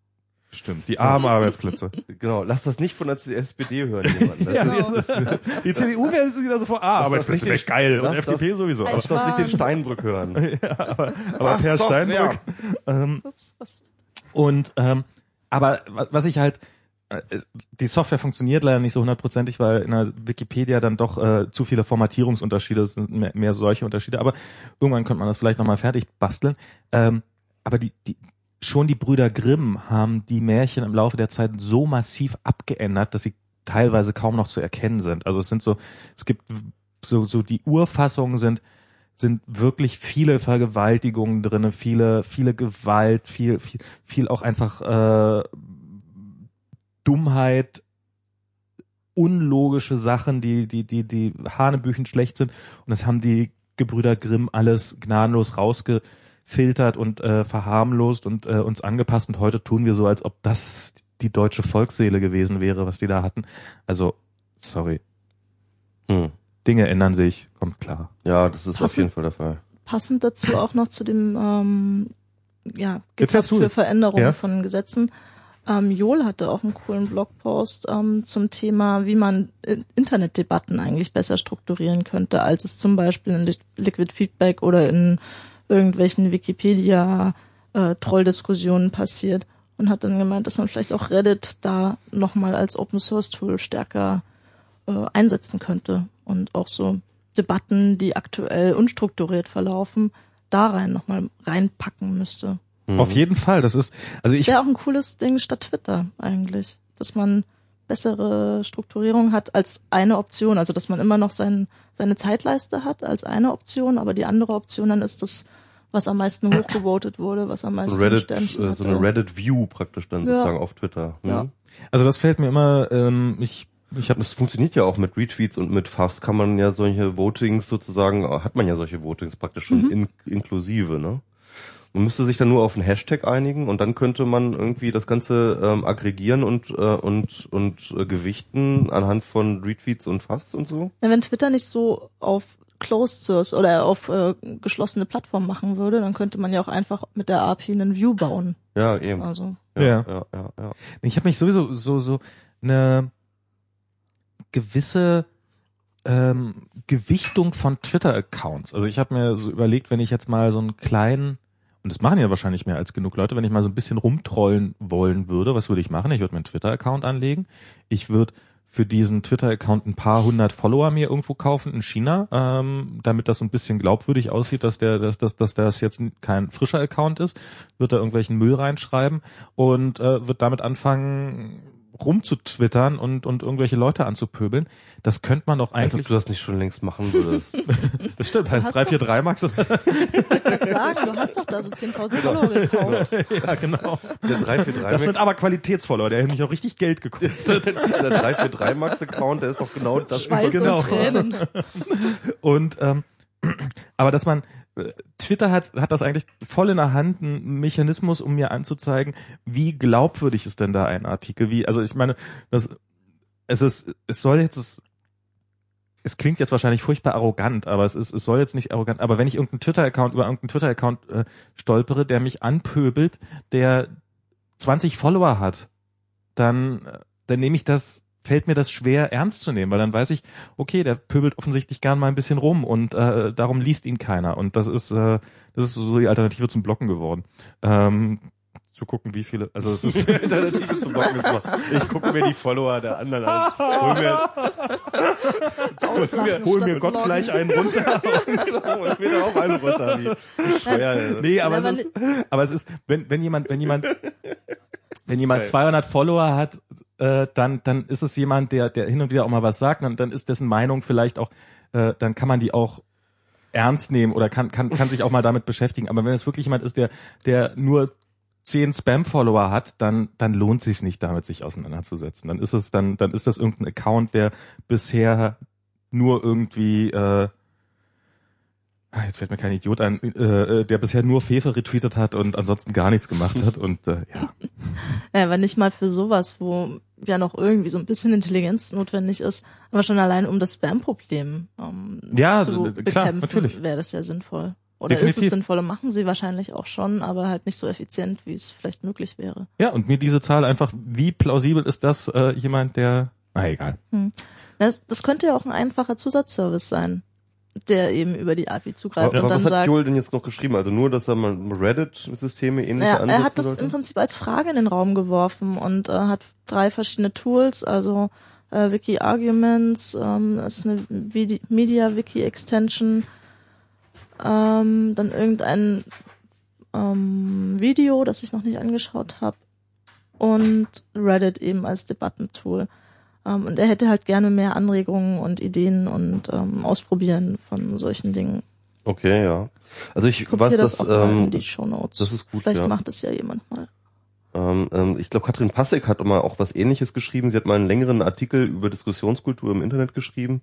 Stimmt. Die armen Arbeitsplätze. Genau. Lass das nicht von der SPD hören, jemand. Das Ja, ist, das die CDU wäre jetzt wieder so vor, ah, aber das nicht wäre geil. Und FDP das- sowieso. lass Aber, das nicht den Steinbrück hören. [laughs] aber Was Herr? Steinbrück. Ähm, Ups, was? und ähm, aber wa- was ich halt äh, die Software funktioniert leider nicht so hundertprozentig, weil in der Wikipedia dann doch äh, zu viele Formatierungsunterschiede sind, mehr, mehr solche Unterschiede. Aber irgendwann könnte man das vielleicht nochmal fertig basteln. Ähm, aber die, die, schon die Brüder Grimm haben die Märchen im Laufe der Zeit so massiv abgeändert, dass sie teilweise kaum noch zu erkennen sind. Also es sind so, es gibt so, so die Urfassungen sind sind wirklich viele Vergewaltigungen drinne, viele, viele Gewalt, viel, viel, viel auch einfach äh, Dummheit, unlogische Sachen, die, die, die, die Hanebüchen schlecht sind. Und das haben die Gebrüder Grimm alles gnadenlos rausgefiltert und äh, verharmlost und äh, uns angepasst. Und heute tun wir so, als ob das die deutsche Volksseele gewesen wäre, was die da hatten. Also, sorry. Hm. Dinge ändern sich, kommt klar. Ja, das ist auf Passend. jeden Fall der Fall. Passend dazu auch noch zu dem ähm, ja, du. für Veränderungen Ja. von Gesetzen. Ähm, Joel hatte auch einen coolen Blogpost ähm, zum Thema, wie man äh, Internetdebatten eigentlich besser strukturieren könnte, als es zum Beispiel in Li- Liquid Feedback oder in irgendwelchen Wikipedia-Trolldiskussionen passiert. Und hat dann gemeint, dass man vielleicht auch Reddit da nochmal als Open Source Tool stärker äh, einsetzen könnte und auch so Debatten, die aktuell unstrukturiert verlaufen, da rein nochmal reinpacken müsste. Mhm. Auf jeden Fall. Das ist, also Das ich, wäre auch ein cooles Ding statt Twitter eigentlich, dass man bessere Strukturierung hat als eine Option, also dass man immer noch sein, seine Zeitleiste hat als eine Option, aber die andere Option dann ist das, was am meisten [laughs] hochgevotet wurde, was am meisten Reddit, äh, so eine Reddit-View praktisch dann Ja. sozusagen auf Twitter. Mhm. Ja. also das fällt mir immer, ähm, ich, ich habe Das funktioniert ja auch mit Retweets und mit Fuffs kann man ja solche Votings sozusagen, hat man ja solche Votings praktisch schon Mhm. in, inklusive, ne? Man müsste sich dann nur auf einen Hashtag einigen und dann könnte man irgendwie das Ganze ähm, aggregieren und äh, und und äh, gewichten anhand von Retweets und Fuffs und so. Ja, wenn Twitter nicht so auf Closed Source oder auf äh, geschlossene Plattform machen würde, dann könnte man ja auch einfach mit der API einen View bauen. Ja, eben. Also Ja, Ja. ja, ja. ja. Ich habe mich sowieso so so eine gewisse ähm, Gewichtung von Twitter-Accounts. Also ich habe mir so überlegt, wenn ich jetzt mal so einen kleinen und das machen ja wahrscheinlich mehr als genug Leute, wenn ich mal so ein bisschen rumtrollen wollen würde, was würde ich machen? Ich würde mir einen Twitter-Account anlegen. Ich würde für diesen Twitter-Account ein paar hundert Follower mir irgendwo kaufen in China, ähm, damit das so ein bisschen glaubwürdig aussieht, dass der, dass, dass, dass das jetzt kein frischer Account ist, wird da irgendwelchen Müll reinschreiben und äh, wird damit anfangen rumzutwittern und, und irgendwelche Leute anzupöbeln. Das könnte man doch Als ob eigentlich. du das nicht schon längst machen würdest. [laughs] das stimmt, heißt hast 343 Max. ich sagen, du hast doch da so 10.000 Follower gekauft. [laughs] ja, genau. Der 343 Das sind aber Qualitätsfollower, der hat mich auch richtig Geld gekostet. [laughs] der 343 Max Account, der ist doch genau das Schweiß genau. und Tränen. Und ähm, [clears throat] aber dass man Twitter hat hat das eigentlich voll in der Hand, ein Mechanismus, um mir anzuzeigen, wie glaubwürdig ist denn da ein Artikel? Wie also ich meine, das es ist es soll jetzt es, es klingt jetzt wahrscheinlich furchtbar arrogant, aber es ist es soll jetzt nicht arrogant, aber wenn ich irgendeinen Twitter-Account über irgendeinen Twitter-Account äh, stolpere, der mich anpöbelt, der 20 Follower hat, dann äh, dann nehme ich das fällt mir das schwer ernst zu nehmen, weil dann weiß ich, okay, der pöbelt offensichtlich gern mal ein bisschen rum und äh, darum liest ihn keiner und das ist äh, das ist so die Alternative zum Blocken geworden. Ähm, zu gucken, wie viele, also es ist [laughs] Alternative zum Blocken ist ich gucke mir die Follower der anderen an. Hol mir, hol statt mir Gott bloggen. gleich einen runter. [laughs] so, hol mir da auch einen runter. Wie bescheuert. nee, aber es ist, aber es ist, wenn wenn jemand, wenn jemand wenn jemand geil. 200 Follower hat, äh, dann dann ist es jemand, der der hin und wieder auch mal was sagt, und dann ist dessen Meinung vielleicht auch, äh, dann kann man die auch ernst nehmen oder kann kann kann sich auch mal damit beschäftigen. Aber wenn es wirklich jemand ist, der der nur zehn Spam-Follower hat, dann dann lohnt sich nicht damit sich auseinanderzusetzen. Dann ist es dann dann ist das irgendein Account, der bisher nur irgendwie äh, jetzt fällt mir kein Idiot ein, äh, äh, der bisher nur Fefe retweetet hat und ansonsten gar nichts gemacht hat und äh, ja. [laughs] Ja, aber nicht mal für sowas, wo ja noch irgendwie so ein bisschen Intelligenz notwendig ist, aber schon allein um das Spam-Problem ähm, Ja, zu klar, bekämpfen, wäre das ja sinnvoll. Oder ist Definitiv. es sinnvoll und machen sie wahrscheinlich auch schon, aber halt nicht so effizient, wie es vielleicht möglich wäre. Ja, und mir diese Zahl einfach, wie plausibel ist das äh, jemand, der, na egal. Das, das könnte ja auch ein einfacher Zusatzservice sein, der eben über die API zugreift Aber und dann was hat sagt, Joel denn jetzt noch geschrieben? Also nur, dass er mal Reddit-Systeme Naja, Ansätze er hat das sollte? im Prinzip als Frage in den Raum geworfen und äh, hat drei verschiedene Tools, also äh, Wiki Arguments, ähm, das ist eine Vidi- Media Wiki Extension, ähm, dann irgendein ähm, Video, das ich noch nicht angeschaut habe und Reddit eben als Debattentool. Ähm, und er hätte halt gerne mehr Anregungen und Ideen und ähm, Ausprobieren von solchen Dingen. Okay, ja. Also ich Kopier weiß, das in ähm, die Shownotes. das ist gut, Vielleicht ja. macht es ja jemand mal. Ähm, ähm, ich glaube, Katrin Passek hat mal auch was ähnliches geschrieben. Sie hat mal einen längeren Artikel über Diskussionskultur im Internet geschrieben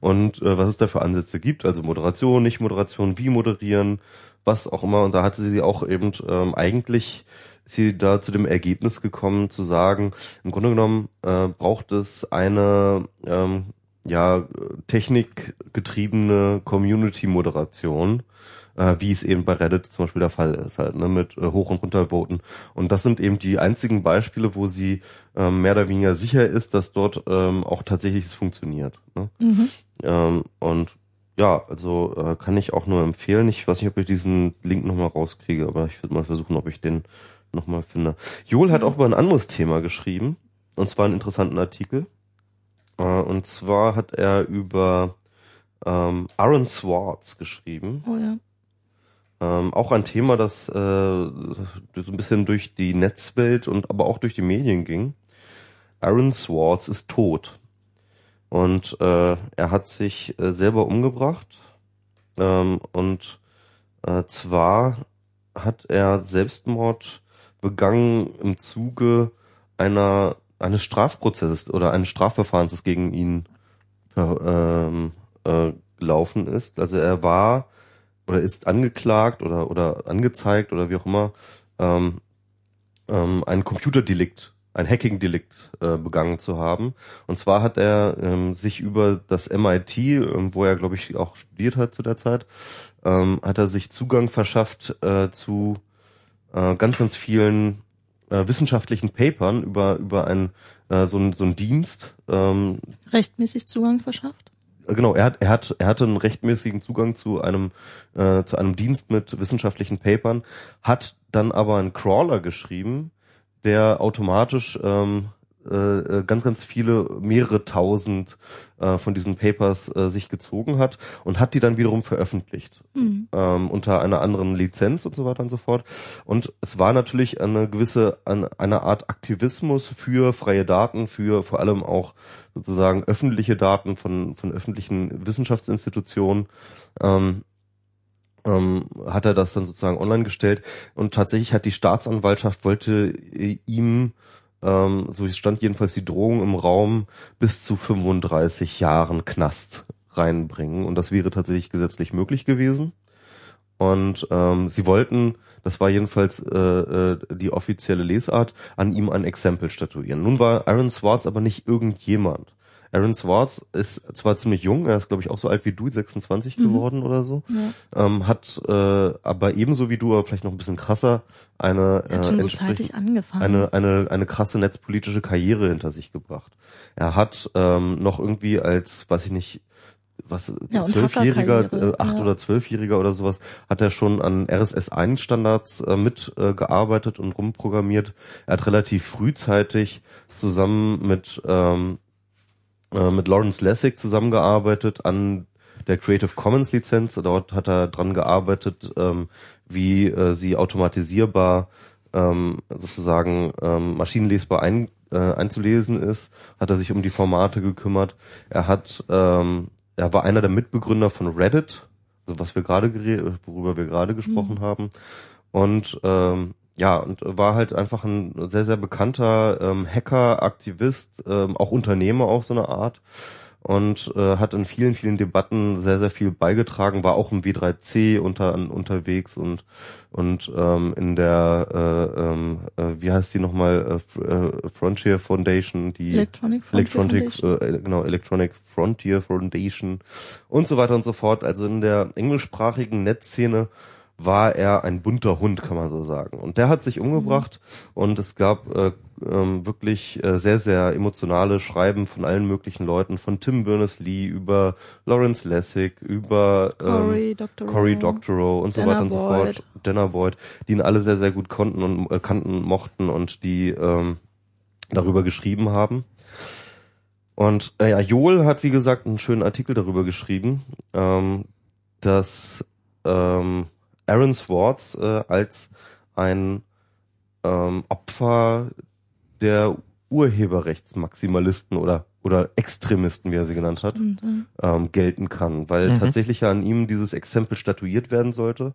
und äh, was es da für Ansätze gibt. Also Moderation, nicht Moderation, wie moderieren, was auch immer. Und da hatte sie auch eben ähm, eigentlich sie da zu dem Ergebnis gekommen, zu sagen, im Grunde genommen äh, braucht es eine ähm, ja technikgetriebene Community-Moderation, äh, wie es eben bei Reddit zum Beispiel der Fall ist, halt, ne, mit äh, hoch und runter voten. Und das sind eben die einzigen Beispiele, wo sie ähm, mehr oder weniger sicher ist, dass dort ähm, auch tatsächlich es funktioniert. Ne? Mhm. Ähm, und ja, also äh, kann ich auch nur empfehlen. Ich weiß nicht, ob ich diesen Link nochmal rauskriege, aber ich würde mal versuchen, ob ich den nochmal finde. Joel hat auch über ein anderes Thema geschrieben, und zwar einen interessanten Artikel. Äh, und zwar hat er über ähm, Aaron Swartz geschrieben. Oh ja. Ähm, auch ein Thema, das äh, so ein bisschen durch die Netzwelt und aber auch durch die Medien ging. Aaron Swartz ist tot. Und äh, er hat sich äh, selber umgebracht. Ähm, und äh, zwar hat er Selbstmord begangen im Zuge einer eines Strafprozesses oder eines Strafverfahrens, das gegen ihn ähm, äh, gelaufen ist. Also er war oder ist angeklagt oder oder angezeigt oder wie auch immer ähm, ähm, ein Computerdelikt, ein Hacking-Delikt äh, begangen zu haben. Und zwar hat er ähm, sich über das MIT, ähm, wo er glaube ich auch studiert hat zu der Zeit, ähm, hat er sich Zugang verschafft äh, zu äh, ganz ganz vielen äh, wissenschaftlichen Papern über über ein äh, so ein so ein Dienst ähm, Rechtmäßig Zugang verschafft? genau, er hat, er hat, er hatte einen rechtmäßigen Zugang zu einem, äh, zu einem Dienst mit wissenschaftlichen Papern, hat dann aber einen Crawler geschrieben, der automatisch ähm, äh, ganz, ganz viele, mehrere tausend äh, von diesen Papers äh, sich gezogen hat und hat die dann wiederum veröffentlicht Mhm. ähm, unter einer anderen Lizenz und so weiter und so fort. Und es war natürlich eine gewisse, eine, eine Art Aktivismus für freie Daten, für vor allem auch sozusagen öffentliche Daten von, von öffentlichen Wissenschaftsinstitutionen. Ähm, ähm, hat er das dann sozusagen online gestellt und tatsächlich hat die Staatsanwaltschaft wollte äh, ihm ähm, so stand jedenfalls die Drohung im Raum bis zu 35 Jahren Knast reinbringen und das wäre tatsächlich gesetzlich möglich gewesen. Und ähm, sie wollten, das war jedenfalls äh, äh, die offizielle Lesart, an ihm ein Exempel statuieren. Nun war Aaron Swartz aber nicht irgendjemand. Aaron Swartz ist zwar ziemlich jung, er ist glaube ich auch so alt wie du, 26 Mhm. geworden oder so, Ja. ähm, hat äh, aber ebenso wie du, aber vielleicht noch ein bisschen krasser, eine äh, so entsprechend- zeitig angefangen. eine, eine, eine krasse netzpolitische Karriere hinter sich gebracht. Er hat ähm, noch irgendwie als, weiß ich nicht, was, Ja, zwölfjähriger, Hackerkarriere, äh, acht ja. oder zwölfjähriger oder sowas, hat er schon an RSS-1-Standards äh, mitgearbeitet äh, und rumprogrammiert. Er hat relativ frühzeitig zusammen mit, ähm, äh, mit Lawrence Lessig zusammengearbeitet an der Creative Commons Lizenz. Dort hat er dran gearbeitet, ähm, wie äh, sie automatisierbar ähm, sozusagen ähm, maschinenlesbar ein, äh, einzulesen ist, hat er sich um die Formate gekümmert. Er hat, ähm, er war einer der Mitbegründer von Reddit, also was wir gerade worüber wir gerade gesprochen haben. Und ähm, ja, und war halt einfach ein sehr, sehr bekannter ähm, Hacker, Aktivist, ähm, auch Unternehmer auch so eine Art und äh, hat in vielen, vielen Debatten sehr, sehr viel beigetragen, war auch im W3C unter, unterwegs und und ähm, in der, äh, ähm, äh, wie heißt die nochmal, äh, äh, Frontier Foundation, die Electronic Frontier Electronic, Foundation. äh, genau, Electronic Frontier Foundation und so weiter und so fort. Also in der englischsprachigen Netzszene war er ein bunter Hund, kann man so sagen. Und der hat sich umgebracht und es gab äh, ähm, wirklich äh, sehr, sehr emotionale Schreiben von allen möglichen Leuten, von Tim Berners-Lee über Lawrence Lessig, über ähm, Cory Doctorow. Cory Doctorow und so Dana weiter und so fort, Dana Boyd, die ihn alle sehr, sehr gut konnten und äh, kannten, mochten und die ähm, darüber geschrieben haben. Und äh, ja, Joel hat, wie gesagt, einen schönen Artikel darüber geschrieben, ähm, dass ähm, Aaron Swartz äh, als ein ähm, Opfer der Urheberrechtsmaximalisten oder oder Extremisten, wie er sie genannt hat, äh, ähm, gelten kann, weil Mhm. tatsächlich ja an ihm dieses Exempel statuiert werden sollte,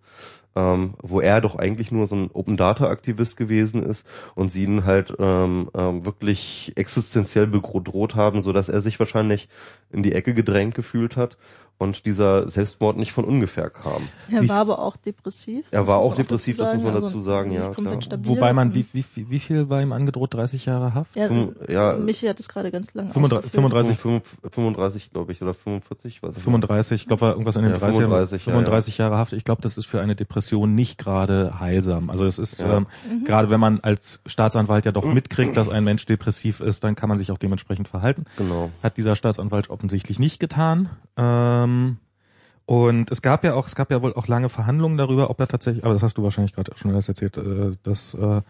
ähm, wo er doch eigentlich nur so ein Open Data Aktivist gewesen ist und sie ihn halt ähm, ähm, wirklich existenziell bedroht haben, so dass er sich wahrscheinlich in die Ecke gedrängt gefühlt hat und dieser Selbstmord nicht von ungefähr kam. er war aber auch depressiv. Er war auch depressiv, das muss man sagen. dazu sagen, ja, klar. Wobei man, wie, wie, wie viel war ihm angedroht? 30 Jahre Haft? ja, Fünf- ja. Michi hat es gerade ganz lange 35 ausgeführt. 35 Fünf- 35, glaube ich, oder 45, weiß ich nicht. 35, ich glaube, war irgendwas in den Ja, 30 35, ja, 35 Jahre Haft. Ich glaube, das ist für eine Depression nicht gerade heilsam. Also es ist Ja. ähm, gerade wenn man als Staatsanwalt ja doch mitkriegt, dass ein Mensch depressiv ist, dann kann man sich auch dementsprechend verhalten. Genau. Hat dieser Staatsanwalt offensichtlich nicht getan. Ähm, und es gab ja auch, es gab ja wohl auch lange Verhandlungen darüber, ob er tatsächlich, aber das hast du wahrscheinlich gerade schon alles erzählt, äh, dass äh,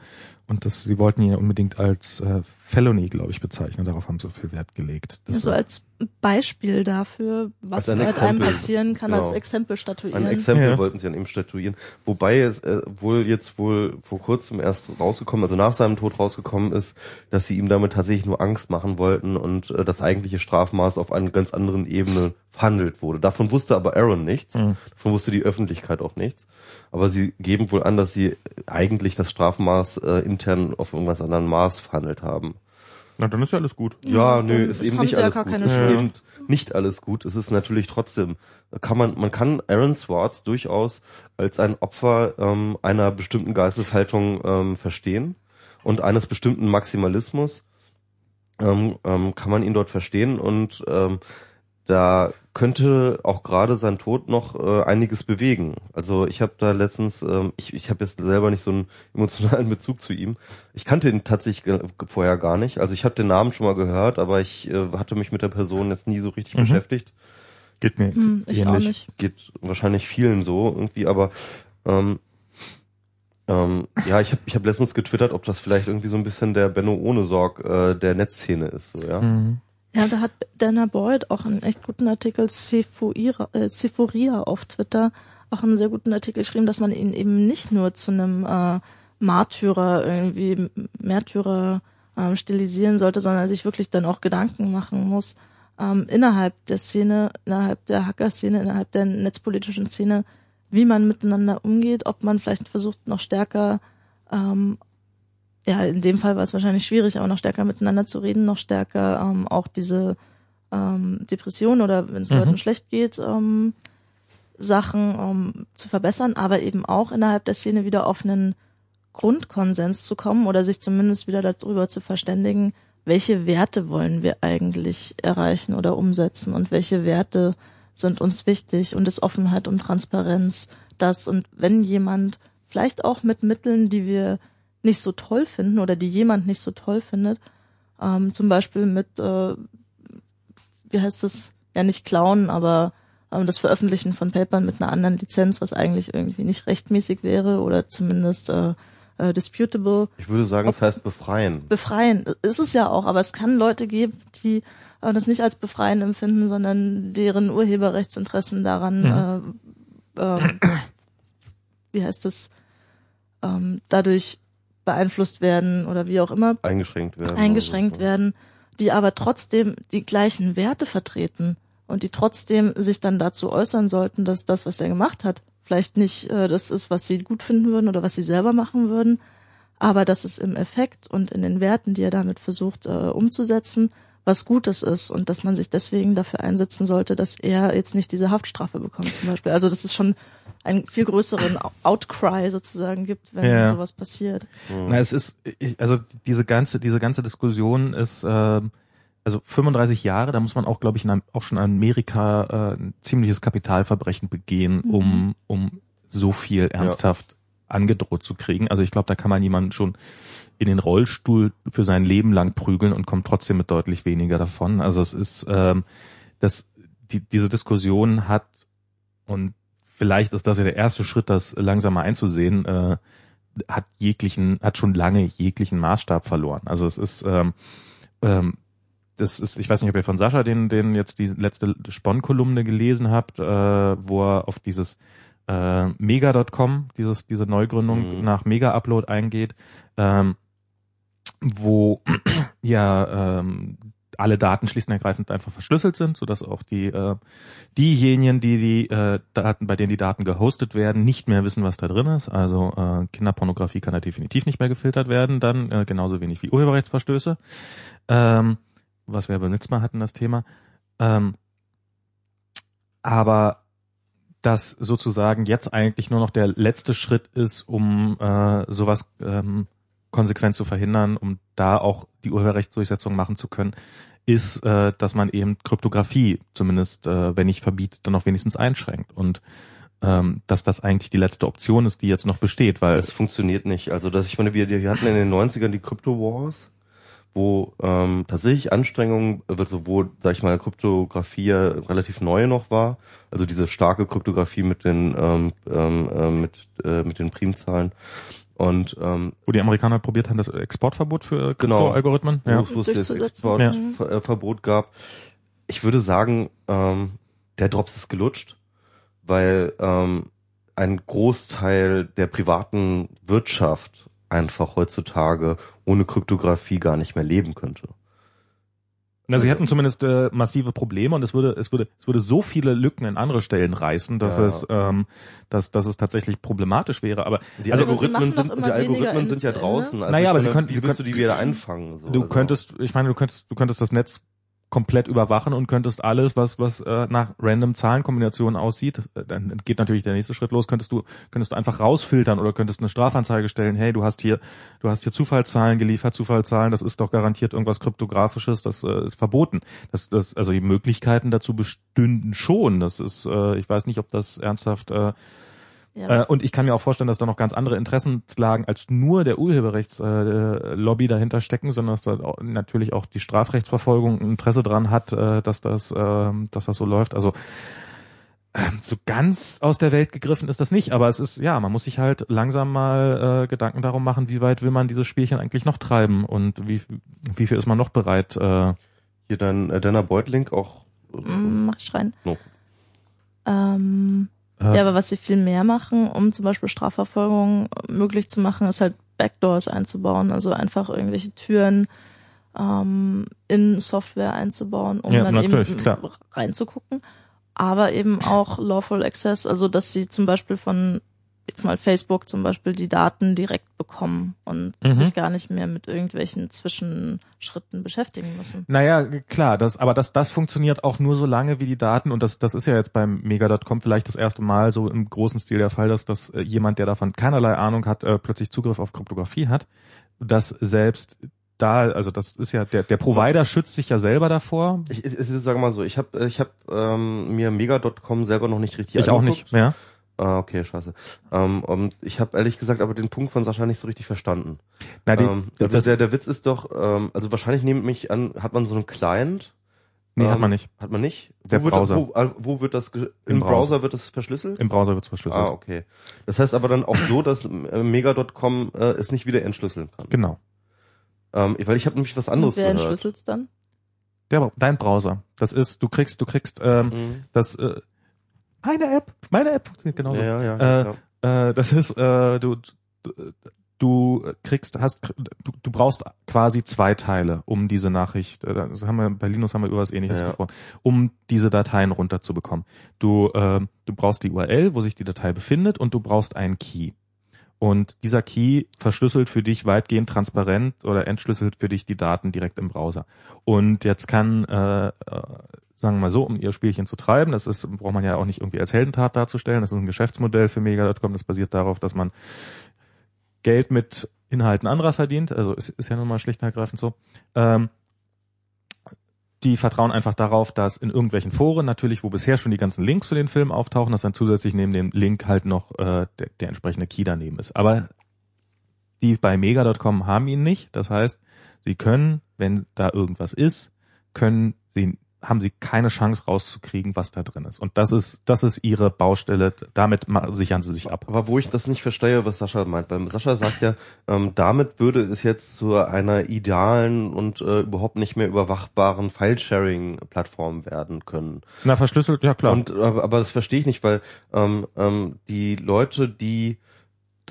und das, sie wollten ihn ja unbedingt als äh, Felony, glaube ich, bezeichnen. Darauf haben sie viel Wert gelegt. Das, Also als Beispiel dafür, was Als ein mit einem passieren kann, als Genau. Exempel statuieren. Ein Exempel Ja. wollten sie an ihm statuieren. Wobei es äh, wohl jetzt wohl vor kurzem erst rausgekommen, also nach seinem Tod rausgekommen ist, dass sie ihm damit tatsächlich nur Angst machen wollten und äh, das eigentliche Strafmaß auf einer ganz anderen Ebene verhandelt wurde. Davon wusste aber Aaron nichts. Mhm. Davon wusste die Öffentlichkeit auch nichts. Aber sie geben wohl an, dass sie eigentlich das Strafmaß äh, intern auf irgendwas anderen Maß verhandelt haben. Na, dann ist ja alles gut. Ja, Ja, nö, ist eben nicht ja alles gar gut. keine ist Schuld. eben nicht alles gut. Es ist natürlich trotzdem, kann man, man kann Aaron Swartz durchaus als ein Opfer ähm, einer bestimmten Geisteshaltung ähm, verstehen und eines bestimmten Maximalismus ähm, ähm, kann man ihn dort verstehen und ähm, da könnte auch gerade sein Tod noch äh, einiges bewegen. Also ich habe da letztens, ähm, ich, ich habe jetzt selber nicht so einen emotionalen [laughs] Bezug zu ihm. Ich kannte ihn tatsächlich vorher gar nicht. Also ich habe den Namen schon mal gehört, aber ich äh, hatte mich mit der Person jetzt nie so richtig Mhm. beschäftigt. Geht mir Hm, ich auch ähnlich. nicht. Geht wahrscheinlich vielen so irgendwie, aber ähm, ähm, ja, ich habe ich hab letztens getwittert, ob das vielleicht irgendwie so ein bisschen der Benno ohne Sorg äh, der Netzszene ist. So, ja. Mhm. Ja, da hat Dana Boyd auch einen echt guten Artikel, Sephoria, äh, auf Twitter, auch einen sehr guten Artikel geschrieben, dass man ihn eben nicht nur zu einem äh, Martyrer irgendwie, Märtyrer ähm, stilisieren sollte, sondern sich wirklich dann auch Gedanken machen muss, ähm, innerhalb der Szene, innerhalb der Hacker-Szene, innerhalb der netzpolitischen Szene, wie man miteinander umgeht, ob man vielleicht versucht, noch stärker ähm, ja, in dem Fall war es wahrscheinlich schwierig, aber noch stärker miteinander zu reden, noch stärker ähm, auch diese ähm, Depression oder wenn es Mhm. Leuten schlecht geht, ähm, Sachen ähm, zu verbessern, aber eben auch innerhalb der Szene wieder auf einen Grundkonsens zu kommen oder sich zumindest wieder darüber zu verständigen, welche Werte wollen wir eigentlich erreichen oder umsetzen und welche Werte sind uns wichtig und ist Offenheit und Transparenz das und wenn jemand vielleicht auch mit Mitteln, die wir nicht so toll finden oder die jemand nicht so toll findet, ähm, zum Beispiel mit, äh, wie heißt es, ja nicht klauen, aber ähm, das Veröffentlichen von Papern mit einer anderen Lizenz, was eigentlich irgendwie nicht rechtmäßig wäre oder zumindest äh, äh, disputable, Ich würde sagen, es heißt befreien. befreien. Ist es ja auch, aber es kann Leute geben, die äh, das nicht als befreien empfinden, sondern deren Urheberrechtsinteressen daran, äh, äh, wie heißt es, ähm, dadurch beeinflusst werden oder wie auch immer Eingeschränkt werden. eingeschränkt so. werden, die aber trotzdem die gleichen Werte vertreten und die trotzdem sich dann dazu äußern sollten, dass das, was er gemacht hat, vielleicht nicht äh, das ist, was sie gut finden würden oder was sie selber machen würden, aber dass es im Effekt und in den Werten, die er damit versucht äh, umzusetzen, was Gutes ist und dass man sich deswegen dafür einsetzen sollte, dass er jetzt nicht diese Haftstrafe bekommt zum Beispiel. Also dass es schon einen viel größeren Outcry sozusagen gibt, wenn Ja. sowas passiert. Na, es ist, also diese ganze, diese ganze Diskussion ist, ähm, also 35 Jahre, da muss man auch, glaube ich, in, auch schon in Amerika äh, ein ziemliches Kapitalverbrechen begehen, um, um so viel ernsthaft angedroht zu kriegen. Also ich glaube, da kann man jemanden schon in den Rollstuhl für sein Leben lang prügeln und kommt trotzdem mit deutlich weniger davon. Also es ist, ähm, das, die, diese Diskussion hat und vielleicht ist das ja der erste Schritt, das langsam mal einzusehen, äh, hat jeglichen, hat schon lange jeglichen Maßstab verloren. Also es ist, ähm, ähm, das ist, ich weiß nicht, ob ihr von Sascha den, den jetzt die letzte Spon-Kolumne gelesen habt, äh, wo er auf dieses äh, Mega.com, dieses, diese Neugründung Mhm. nach Mega-Upload eingeht, ähm, wo [clears throat] ja ähm, alle Daten schlicht und ergreifend einfach verschlüsselt sind, sodass auch die äh, diejenigen, die die äh, Daten, bei denen die Daten gehostet werden, nicht mehr wissen, was da drin ist. Also äh, Kinderpornografie kann da definitiv nicht mehr gefiltert werden, dann äh, genauso wenig wie Urheberrechtsverstöße, ähm, was wir beim letzten Mal hatten, das Thema. Ähm, aber dass sozusagen jetzt eigentlich nur noch der letzte Schritt ist, um äh, sowas ähm, konsequent zu verhindern, um da auch die Urheberrechtsdurchsetzung machen zu können, ist, äh, dass man eben Kryptographie zumindest, äh, wenn nicht verbietet, dann auch wenigstens einschränkt. Und ähm, dass das eigentlich die letzte Option ist, die jetzt noch besteht, weil Das funktioniert nicht. Also, dass ich meine, wir, wir hatten in den 90ern die Crypto Wars, wo ähm, tatsächlich Anstrengungen, also wo, sag ich mal, Kryptographie relativ neu noch war, also diese starke Kryptographie mit den ähm, ähm, äh, mit äh, mit den Primzahlen und ähm, wo die Amerikaner probiert haben, das Exportverbot für Genau. Kryptoalgorithmen. wo, Ja. wo es das Durchzusetzen. Exportverbot gab. ich würde sagen, ähm, der Drops ist gelutscht, weil ähm, ein Großteil der privaten Wirtschaft einfach heutzutage ohne Kryptographie gar nicht mehr leben könnte. Na, sie hätten zumindest äh, massive Probleme und es würde, es würde, es würde so viele Lücken in andere Stellen reißen, dass Ja. es, ähm, dass, dass es tatsächlich problematisch wäre. Aber Die Also- sie Algorithmen doch sind, die Algorithmen sind ja Ende. draußen. Also Naja, aber sie meine, könnten- wie sie willst du die wieder einfangen? So, du also- könntest, ich meine, du könntest, du könntest das Netz komplett überwachen und könntest alles, was was äh, nach random Zahlenkombinationen aussieht, äh, dann geht natürlich der nächste Schritt los. Könntest du könntest du einfach rausfiltern oder könntest eine Strafanzeige stellen. Hey, du hast hier du hast hier Zufallszahlen geliefert, Zufallszahlen, das ist doch garantiert irgendwas kryptografisches, das äh, ist verboten. Das, das also die Möglichkeiten dazu bestünden schon. Das ist äh, ich weiß nicht, ob das ernsthaft äh, Ja, äh, und ich kann mir auch vorstellen, dass da noch ganz andere Interessenslagen als nur der Urheberrechtslobby äh, Lobby dahinter stecken, sondern dass da auch, natürlich auch die Strafrechtsverfolgung ein Interesse dran hat, äh, dass das, äh, dass das so läuft. Also ähm, so ganz aus der Welt gegriffen ist das nicht, aber es ist ja, man muss sich halt langsam mal äh, Gedanken darum machen, wie weit will man dieses Spielchen eigentlich noch treiben und wie wie viel ist man noch bereit. Äh, Hier dein äh, Dana Beutlink auch. mm, mach ich rein. No. Ähm, äh, ja, aber was sie viel mehr machen, um zum Beispiel Strafverfolgung möglich zu machen, ist halt Backdoors einzubauen, also einfach irgendwelche Türen ähm, in Software einzubauen, um Ja, dann eben klar. reinzugucken. Aber eben auch Lawful Access, also dass sie zum Beispiel von jetzt mal Facebook zum Beispiel die Daten direkt bekommen und Mhm. sich gar nicht mehr mit irgendwelchen Zwischenschritten beschäftigen müssen. Naja, klar, das, aber das, das funktioniert auch nur so lange, wie die Daten, und das, das ist ja jetzt beim Mega.com vielleicht das erste Mal so im großen Stil der Fall, dass, dass äh, jemand, der davon keinerlei Ahnung hat, äh, plötzlich Zugriff auf Kryptographie hat, dass selbst da, also das ist ja, der, der Provider schützt sich ja selber davor. Ich, ich, ich sage mal so, ich habe ich hab, ähm, mir Mega.com selber noch nicht richtig Ich auch angeguckt. nicht, ja. Ah, okay, scheiße. Ähm, und ich habe ehrlich gesagt aber den Punkt von Sascha nicht so richtig verstanden. Na, die, ähm, also das, der, der Witz ist doch, ähm, also wahrscheinlich nehme ich an, hat man so einen Client? nee, hat ähm, man nicht. Hat man nicht? Der wo wird, Browser. Wo, wo wird das, Im im, Browser. Browser. wird das verschlüsselt? Im Browser wird es verschlüsselt. ah, okay. Das heißt aber dann auch so, dass äh, Mega.com äh, es nicht wieder entschlüsseln kann. Genau. Ähm, weil ich habe nämlich was anderes Und wer gehört. entschlüsselt's dann? Der, dein Browser. Das ist, du kriegst, du kriegst, ähm, Mhm. das, äh, meine App, meine App funktioniert genauso. Ja, ja, ja. Äh, ja. Äh, das ist, äh, du, du, kriegst, hast, du, du brauchst quasi zwei Teile, um diese Nachricht, äh, das haben wir, bei Linux haben wir über was ähnliches Ja. gesprochen, um diese Dateien runterzubekommen. Du, äh, du brauchst die URL, wo sich die Datei befindet und du brauchst einen Key. Und dieser Key verschlüsselt für dich weitgehend transparent oder entschlüsselt für dich die Daten direkt im Browser. Und jetzt kann, äh, äh, sagen wir mal so, um ihr Spielchen zu treiben, das ist, braucht man ja auch nicht irgendwie als Heldentat darzustellen, das ist ein Geschäftsmodell für Mega.com, das basiert darauf, dass man Geld mit Inhalten anderer verdient, also ist, ist ja nun mal schlicht und ergreifend so. Ähm, die vertrauen einfach darauf, dass in irgendwelchen Foren natürlich, wo bisher schon die ganzen Links zu den Filmen auftauchen, dass dann zusätzlich neben dem Link halt noch äh, der, der entsprechende Key daneben ist. Aber die bei mega.com haben ihn nicht. Das heißt, sie können, wenn da irgendwas ist, können sie haben sie keine Chance rauszukriegen, was da drin ist. Und das ist das ist ihre Baustelle. Damit sichern sie sich ab. Aber wo ich das nicht verstehe, was Sascha meint, weil Sascha sagt ja, ähm, damit würde es jetzt zu einer idealen und äh, überhaupt nicht mehr überwachbaren File-Sharing-Plattform werden können. Na verschlüsselt, ja klar. Und aber, aber das verstehe ich nicht, weil ähm, ähm, die Leute, die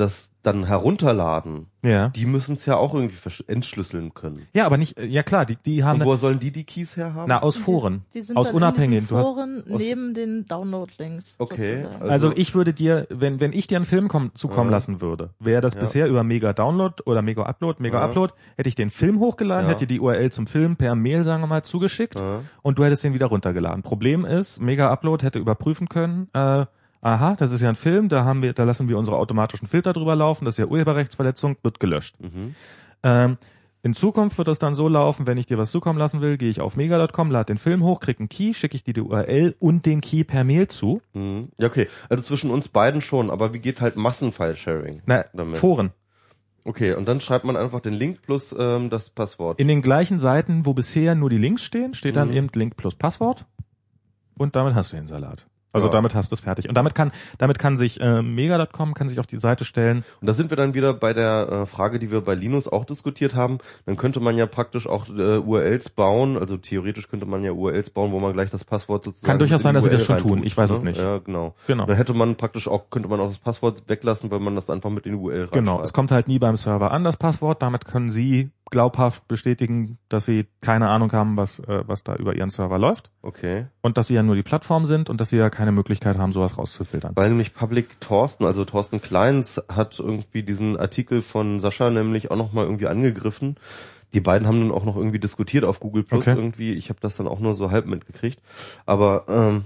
das dann herunterladen, ja. die müssen es ja auch irgendwie entschlüsseln können. Ja, aber nicht. Ja klar, die die haben Und woher sollen die die Keys herhaben? na aus Foren. Die sind aus unabhängigen. Du hast Foren aus- neben den Download-Links. Okay, sozusagen. also- Also ich würde dir, wenn, wenn ich dir einen Film komm, zukommen Ja. lassen würde, wäre das Ja. bisher über Mega Download oder Mega Upload, Mega Ja. Upload, hätte ich den Film hochgeladen, Ja. hätte dir die URL zum Film per Mail, sagen wir mal, zugeschickt und du hättest den wieder runtergeladen. Problem ist, Mega Upload hätte überprüfen können, äh, aha, das ist ja ein Film, da haben wir, da lassen wir unsere automatischen Filter drüber laufen, das ist ja Urheberrechtsverletzung, wird gelöscht. Mhm. Ähm, in Zukunft wird das dann so laufen, wenn ich dir was zukommen lassen will, gehe ich auf mega.com, lade den Film hoch, krieg einen Key, schicke ich dir die URL und den Key per Mail zu. Mhm. Ja, okay. Also zwischen uns beiden schon, aber wie geht halt Massenfile-Sharing? Na, Damit. Foren. Okay, und dann schreibt man einfach den Link plus ähm, das Passwort. In den gleichen Seiten, wo bisher nur die Links stehen, steht dann Mhm. eben Link plus Passwort. Und damit hast du den Salat. Also Ja. damit hast du es fertig. Und damit kann, damit kann sich äh, Mega.com kann sich auf die Seite stellen. Und da sind wir dann wieder bei der äh, Frage, die wir bei Linus auch diskutiert haben. Dann könnte man ja praktisch auch äh, URLs bauen, also theoretisch könnte man ja URLs bauen, wo man gleich das Passwort sozusagen Kann durchaus sein, dass sie das schon tun. Ich weiß es ne? nicht. Ja, genau. Genau. Dann hätte man praktisch auch, könnte man auch das Passwort weglassen, weil man das einfach mit die URL reinschreibt. Genau. Es kommt halt nie beim Server an, das Passwort. Damit können Sie glaubhaft bestätigen, dass Sie keine Ahnung haben, was, äh, was da über Ihren Server läuft. Okay. Und dass Sie ja nur die Plattform sind und dass Sie ja keine Möglichkeit haben, sowas rauszufiltern. Weil nämlich Public Thorsten, also Thorsten Kleins, hat irgendwie diesen Artikel von Sascha nämlich auch nochmal irgendwie angegriffen. Die beiden haben dann auch noch irgendwie diskutiert auf Google Plus Okay. irgendwie. Ich habe das dann auch nur so halb mitgekriegt. Aber ähm,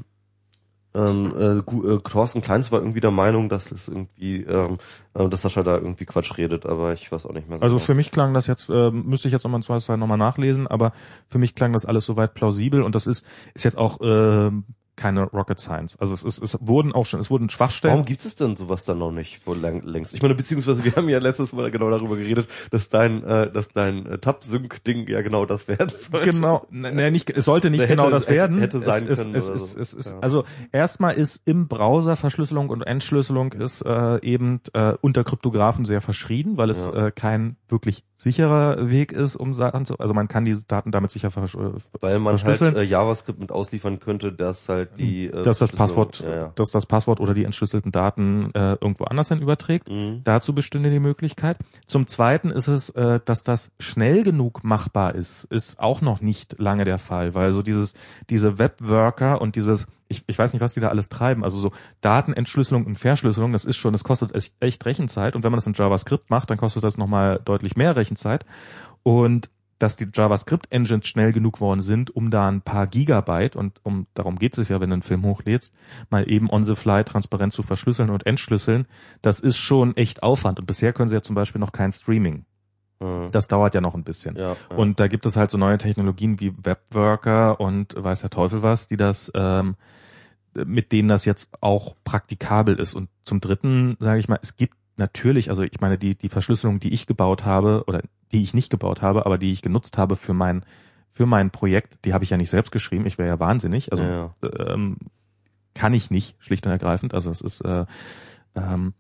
ähm, äh, äh, Thorsten Kleins war irgendwie der Meinung, dass es irgendwie, ähm, äh, dass Sascha da irgendwie Quatsch redet, aber ich weiß auch nicht mehr so. Also genau. für mich klang das jetzt, äh, müsste ich jetzt nochmal zwei Zeit nochmal nachlesen, aber für mich klang das alles soweit plausibel und das ist, ist jetzt auch äh, keine Rocket Science. Also es ist, es wurden auch schon, es wurden Schwachstellen. Warum gibt es denn sowas dann noch nicht wohl lang, längst? Ich meine, beziehungsweise wir haben ja letztes Mal genau darüber geredet, dass dein, äh, dass dein äh, Tab-Sync-Ding ja genau das werden sollte. Genau, ne, nicht, es sollte nicht Ne, genau hätte- das hätte- werden. hätte sein es, können Es, es, so. es, es, Ja. Also erstmal ist im Browser Verschlüsselung und Entschlüsselung ist äh, eben äh, unter Kryptografen sehr verschrien, weil es Ja. äh, kein wirklich sicherer Weg ist, um Sachen zu, also man kann diese Daten damit sicher versch äh, Weil man halt äh, JavaScript mit ausliefern könnte, dass halt die äh, dass das Passwort, ja, ja. dass das Passwort oder die entschlüsselten Daten äh, irgendwo anders hin überträgt. Mhm. Dazu bestünde die Möglichkeit. Zum Zweiten ist es, äh, dass das schnell genug machbar ist, ist auch noch nicht lange der Fall, weil so dieses, diese Webworker und dieses, ich, ich weiß nicht, was die da alles treiben, also so Datenentschlüsselung und Verschlüsselung, das ist schon, das kostet echt, echt Rechenzeit und wenn man das in JavaScript macht, dann kostet das nochmal deutlich mehr Rechenzeit und dass die JavaScript-Engines schnell genug worden sind, um da ein paar Gigabyte, und um darum geht es ja, wenn du einen Film hochlädst, mal eben on the fly transparent zu verschlüsseln und entschlüsseln, das ist schon echt Aufwand. Und bisher können sie ja zum Beispiel noch kein Streaming. Mhm. Das dauert ja noch ein bisschen. ja, ja. Und da gibt es halt so neue Technologien wie Webworker und weiß der Teufel was, die das, ähm, mit denen das jetzt auch praktikabel ist. Und zum Dritten sage ich mal, es gibt natürlich, also ich meine, die, die Verschlüsselung, die ich gebaut habe, oder die ich nicht gebaut habe, aber die ich genutzt habe für mein, für mein Projekt, die habe ich ja nicht selbst geschrieben, ich wäre ja wahnsinnig. Also ja, ähm, kann ich nicht, schlicht und ergreifend. Also es ist, äh, ähm,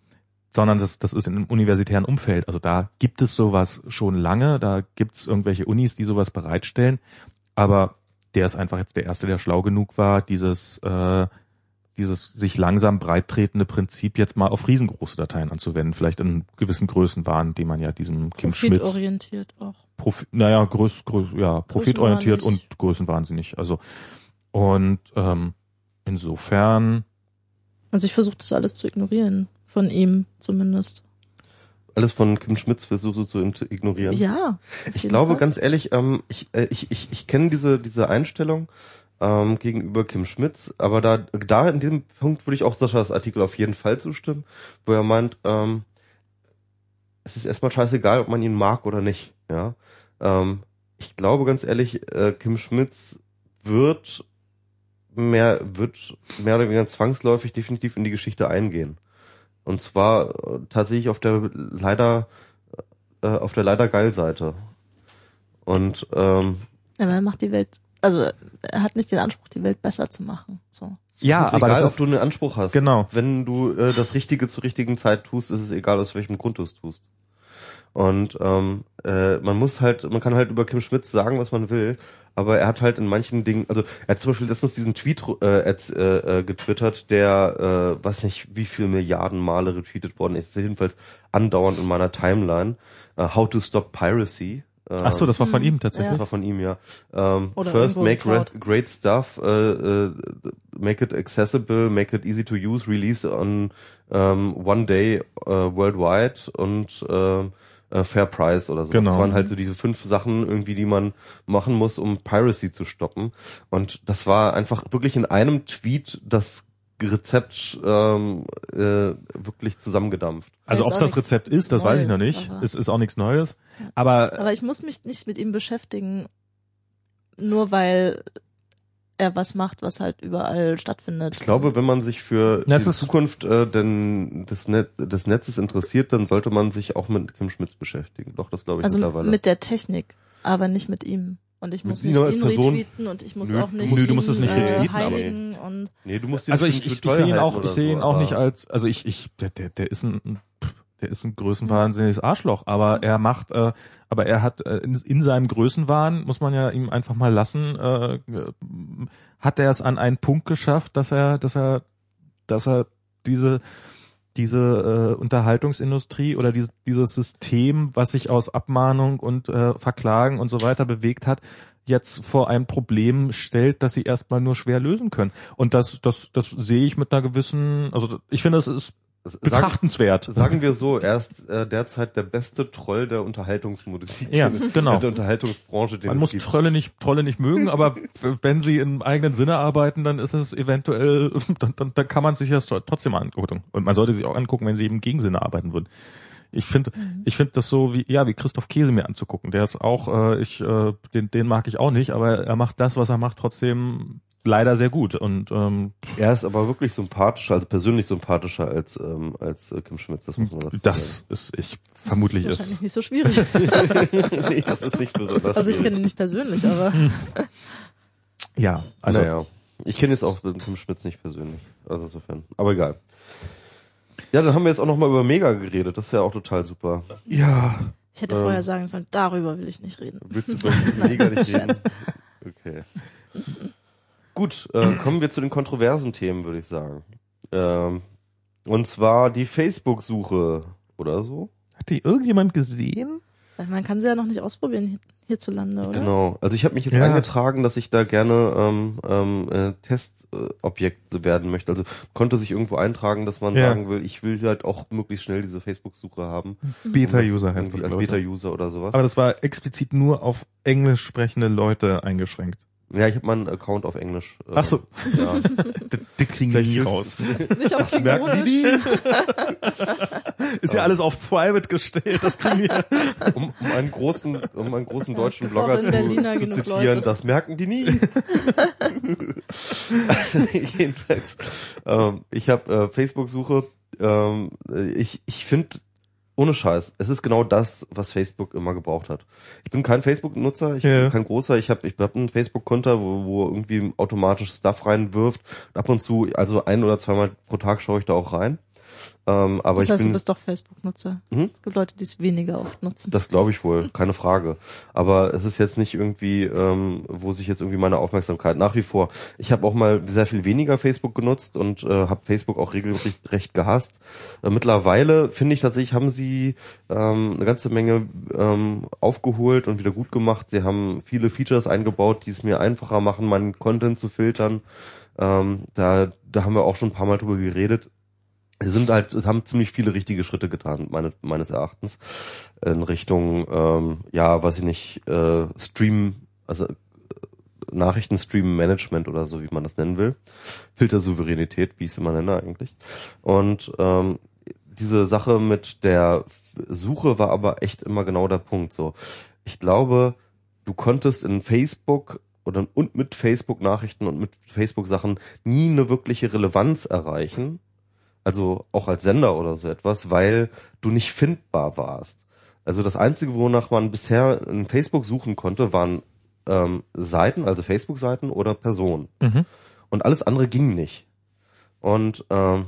sondern das, das ist in einem universitären Umfeld. Also da gibt es sowas schon lange, da gibt es irgendwelche Unis, die sowas bereitstellen, aber der ist einfach jetzt der Erste, der schlau genug war, dieses, äh, dieses sich langsam breittretende Prinzip jetzt mal auf riesengroße Dateien anzuwenden, vielleicht in gewissen Größen waren, die man ja diesem Kim Schmitz Profitorientiert auch. Profi naja, größ, größ, ja, profitorientiert und Größenwahnsinnig. Also und ähm, insofern Also ich versuche das alles zu ignorieren. Von ihm zumindest. Alles von Kim Schmitz versuchst du zu ignorieren. Ja. Ich glaube Fall. ganz ehrlich, ähm, ich, äh, ich, ich, ich kenne diese, diese Einstellung ähm, gegenüber Kim Schmitz, aber da, da in diesem Punkt würde ich auch Saschas Artikel auf jeden Fall zustimmen, wo er meint, ähm, es ist erstmal scheißegal, ob man ihn mag oder nicht. Ja, ähm, ich glaube ganz ehrlich, äh, Kim Schmitz wird mehr, wird mehr oder weniger zwangsläufig definitiv in die Geschichte eingehen. Und zwar äh, tatsächlich auf der leider äh, auf der leider geil Seite. Und ähm, Aber er macht die Welt, also er hat nicht den Anspruch, die Welt besser zu machen. So. ja, es ist aber egal, das ob ist du einen Anspruch hast. Genau. Wenn du äh, das Richtige zur richtigen Zeit tust, ist es egal, aus welchem Grund du es tust. Und ähm, äh, man muss halt, man kann halt über Kim Schmitz sagen, was man will, aber er hat halt in manchen Dingen, also er hat zum Beispiel letztens diesen Tweet äh, äh, äh, getwittert, der, äh, weiß nicht, wie viel Milliarden Male retweetet worden ist, jedenfalls andauernd in meiner Timeline. Äh, How to Stop Piracy. Ähm, Ach so, das war von Hm, ihm tatsächlich. das war von ihm, ja. Ähm, first, make great stuff, äh, äh, make it accessible, make it easy to use, release on ähm, one day äh, worldwide und ähm, äh, Fair Price oder so. Genau. Das waren halt so diese fünf Sachen irgendwie, die man machen muss, um Piracy zu stoppen. Und das war einfach wirklich in einem Tweet das Rezept ähm, äh, wirklich zusammengedampft. Also ob auch das Rezept ist, das weiß ich noch Neues, nicht. aber- Es ist auch nichts Neues. Aber, Aber ich muss mich nicht mit ihm beschäftigen, nur weil er was macht, was halt überall stattfindet. Ich glaube, wenn man sich für Na, es die ist- Zukunft äh, denn des, Net des Netzes interessiert, dann sollte man sich auch mit Kim Schmitz beschäftigen. Doch, das glaube ich also mittlerweile. mit der Technik, aber nicht mit ihm. Und ich muss nicht ihn Person- retweeten und ich muss Nö, auch nicht nö, du ihn, musst es nicht äh, retweeten, aber- heiligen und Nee, du musst ihn Also nicht ich, ich, ich sehe ihn auch, ich sehe ihn so, auch aber- nicht als, also ich, ich, der, der, der ist ein, der ist ein größenwahnsinniges Arschloch, aber er macht, äh, aber er hat äh, in, in seinem Größenwahn, muss man ja ihm einfach mal lassen, äh, hat er es an einen Punkt geschafft, dass er, dass er, dass er diese diese äh, Unterhaltungsindustrie oder dieses, dieses System, was sich aus Abmahnung und äh, Verklagen und so weiter bewegt hat, jetzt vor ein Problem stellt, das sie erstmal nur schwer lösen können. Und das, das, das sehe ich mit einer gewissen, also ich finde, das ist betrachtenswert. sagen wir so, er ist äh, derzeit der beste Troll der Unterhaltungsmusik. Ja, [laughs] genau. Der Unterhaltungsbranche, den Man es muss gibt. Trolle nicht, Trolle nicht mögen, aber wenn sie im eigenen Sinne arbeiten, dann ist es eventuell, [laughs] dann, dann, dann kann man sich das tro- trotzdem angucken. Und man sollte sich auch angucken, wenn sie im Gegensinne arbeiten würden. Ich finde, ich finde das so wie, ja, wie Christoph Käse mir anzugucken. Der ist auch, äh, ich, äh, den, den mag ich auch nicht, aber er macht das, was er macht, trotzdem leider sehr gut. Und ähm, Er ist aber wirklich sympathischer, also persönlich sympathischer als ähm, als äh, Kim Schmitz. Das muss man dazu das ist, ich vermutlich das ist ist. wahrscheinlich nicht so schwierig. sagen. [laughs] [laughs] nee, das ist nicht besonders. Also ich schwierig. kenne ihn nicht persönlich, aber Ja, also naja. Ich kenne jetzt auch Kim Schmitz nicht persönlich. Also insofern. Aber egal. Ja, dann haben wir jetzt auch noch mal über Mega geredet. Das ist ja auch total super. ja. ich hätte Ähm. vorher sagen sollen, darüber will ich nicht reden. Willst du über Mega nicht [laughs] reden? Okay. Gut, äh, [clears throat] kommen wir zu den kontroversen Themen, würde ich sagen. Ähm, und zwar die Facebook-Suche oder so. Hat die irgendjemand gesehen? Man kann sie ja noch nicht ausprobieren hier- hierzulande, oder? Genau. Also ich habe mich jetzt Ja. eingetragen, dass ich da gerne ähm, ähm, äh, Testobjekt äh, werden möchte. Also konnte sich irgendwo eintragen, dass man Ja. sagen will, ich will halt auch möglichst schnell diese Facebook-Suche haben. Beta-User Um das heißt das, Als ne? Beta-User oder sowas. Aber das war explizit nur auf englisch sprechende Leute eingeschränkt. Ja, ich habe meinen Account auf Englisch. äh, Ach so. Ja. [laughs] Das, das kriegen wir nie raus. Nicht auf merken die Klingonisch. [laughs] Ist ja alles auf Private gestellt, das kriegen wir. [laughs] um, um einen großen, um einen großen deutschen Blogger zu, zu zitieren, Leute. das merken die nie. Jedenfalls, ähm, ich habe äh, Facebook-Suche. Ähm, ich ich finde ohne Scheiß, es ist genau das, was Facebook immer gebraucht hat. Ich bin kein Facebook-Nutzer, ich Ja. bin kein großer, ich habe ich hab einen Facebook-Konto, wo, wo irgendwie automatisch Stuff reinwirft. Ab und zu, also ein oder zweimal pro Tag schaue ich da auch rein. Ähm, aber Das ich heißt, bin, du bist doch Facebook-Nutzer. Mhm. Es gibt Leute, die es weniger oft nutzen. Das glaube ich wohl, keine Frage. Aber es ist jetzt nicht irgendwie, ähm, wo sich jetzt irgendwie meine Aufmerksamkeit nach wie vor. Ich habe auch mal sehr viel weniger Facebook genutzt und äh, habe Facebook auch regelrecht recht gehasst. Äh, mittlerweile finde ich tatsächlich, haben sie ähm, eine ganze Menge ähm, aufgeholt und wieder gut gemacht. Sie haben viele Features eingebaut, die es mir einfacher machen, meinen Content zu filtern. Ähm, da, da haben wir auch schon ein paar Mal drüber geredet. Sie sind halt, es haben ziemlich viele richtige Schritte getan, meine, meines Erachtens, in Richtung, ähm, ja, weiß ich nicht, äh, Stream, also äh, Nachrichtenstream-Management oder so, wie man das nennen will. Filtersouveränität, wie ich es immer nenne eigentlich. Und ähm, diese Sache mit der Suche war aber echt immer genau der Punkt. So, ich glaube, du konntest in Facebook oder und mit Facebook Nachrichten und mit Facebook Sachen nie eine wirkliche Relevanz erreichen. Also auch als Sender oder so etwas, weil du nicht findbar warst. Also das einzige, wonach man bisher in Facebook suchen konnte, waren ähm, Seiten, also Facebook-Seiten oder Personen. Mhm. Und alles andere ging nicht. Und ähm,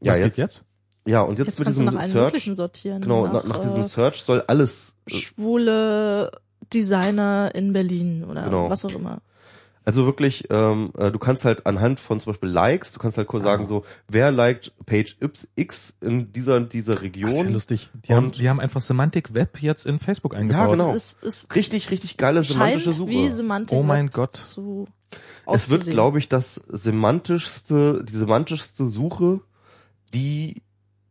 ja, Was jetzt, geht jetzt? Ja, und jetzt, Jetzt mit kannst du diesem nach allen Search, möglichen sortieren. genau, nach, nach diesem äh, Search soll alles äh, schwule Designer in Berlin oder Genau. was auch immer. Also wirklich, ähm, äh, du kannst halt anhand von zum Beispiel Likes, du kannst halt kurz sagen so, wer liked Page X in dieser dieser Das ist ja Region. lustig. Die haben, Und- die haben einfach Semantic Web jetzt in Facebook eingebaut. genau. Es, es, es Richtig, richtig geile semantische Suche. wie Semantik Oh mein Web Gott. zu es wird, glaube ich, das semantischste, die semantischste Suche, die,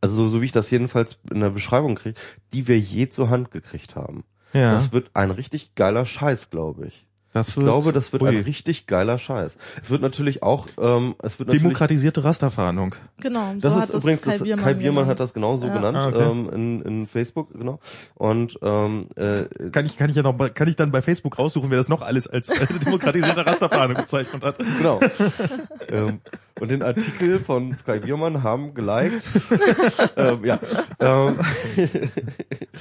also so wie ich das jedenfalls in der Beschreibung kriege, die wir je zur Hand gekriegt haben. Ja, Das wird ein richtig geiler Scheiß, glaube ich. Das Ich glaube, das wird Ui. ein richtig geiler Scheiß. Es wird natürlich auch, ähm, es wird natürlich demokratisierte Rasterfahndung. Genau, so Das hat ist das übrigens, Kai das, Biermann Kai Biermann hat das genauso Ja. genannt Ah, okay. ähm, in, in Facebook, genau. Und ähm, äh, Kann ich, kann ich ja noch, kann ich dann bei Facebook raussuchen, wer das noch alles als äh, demokratisierte Rasterfahndung bezeichnet hat. genau. [laughs] ähm, und den Artikel von Kai Biermann haben geliked. [laughs] ähm, ja. Ähm, [laughs]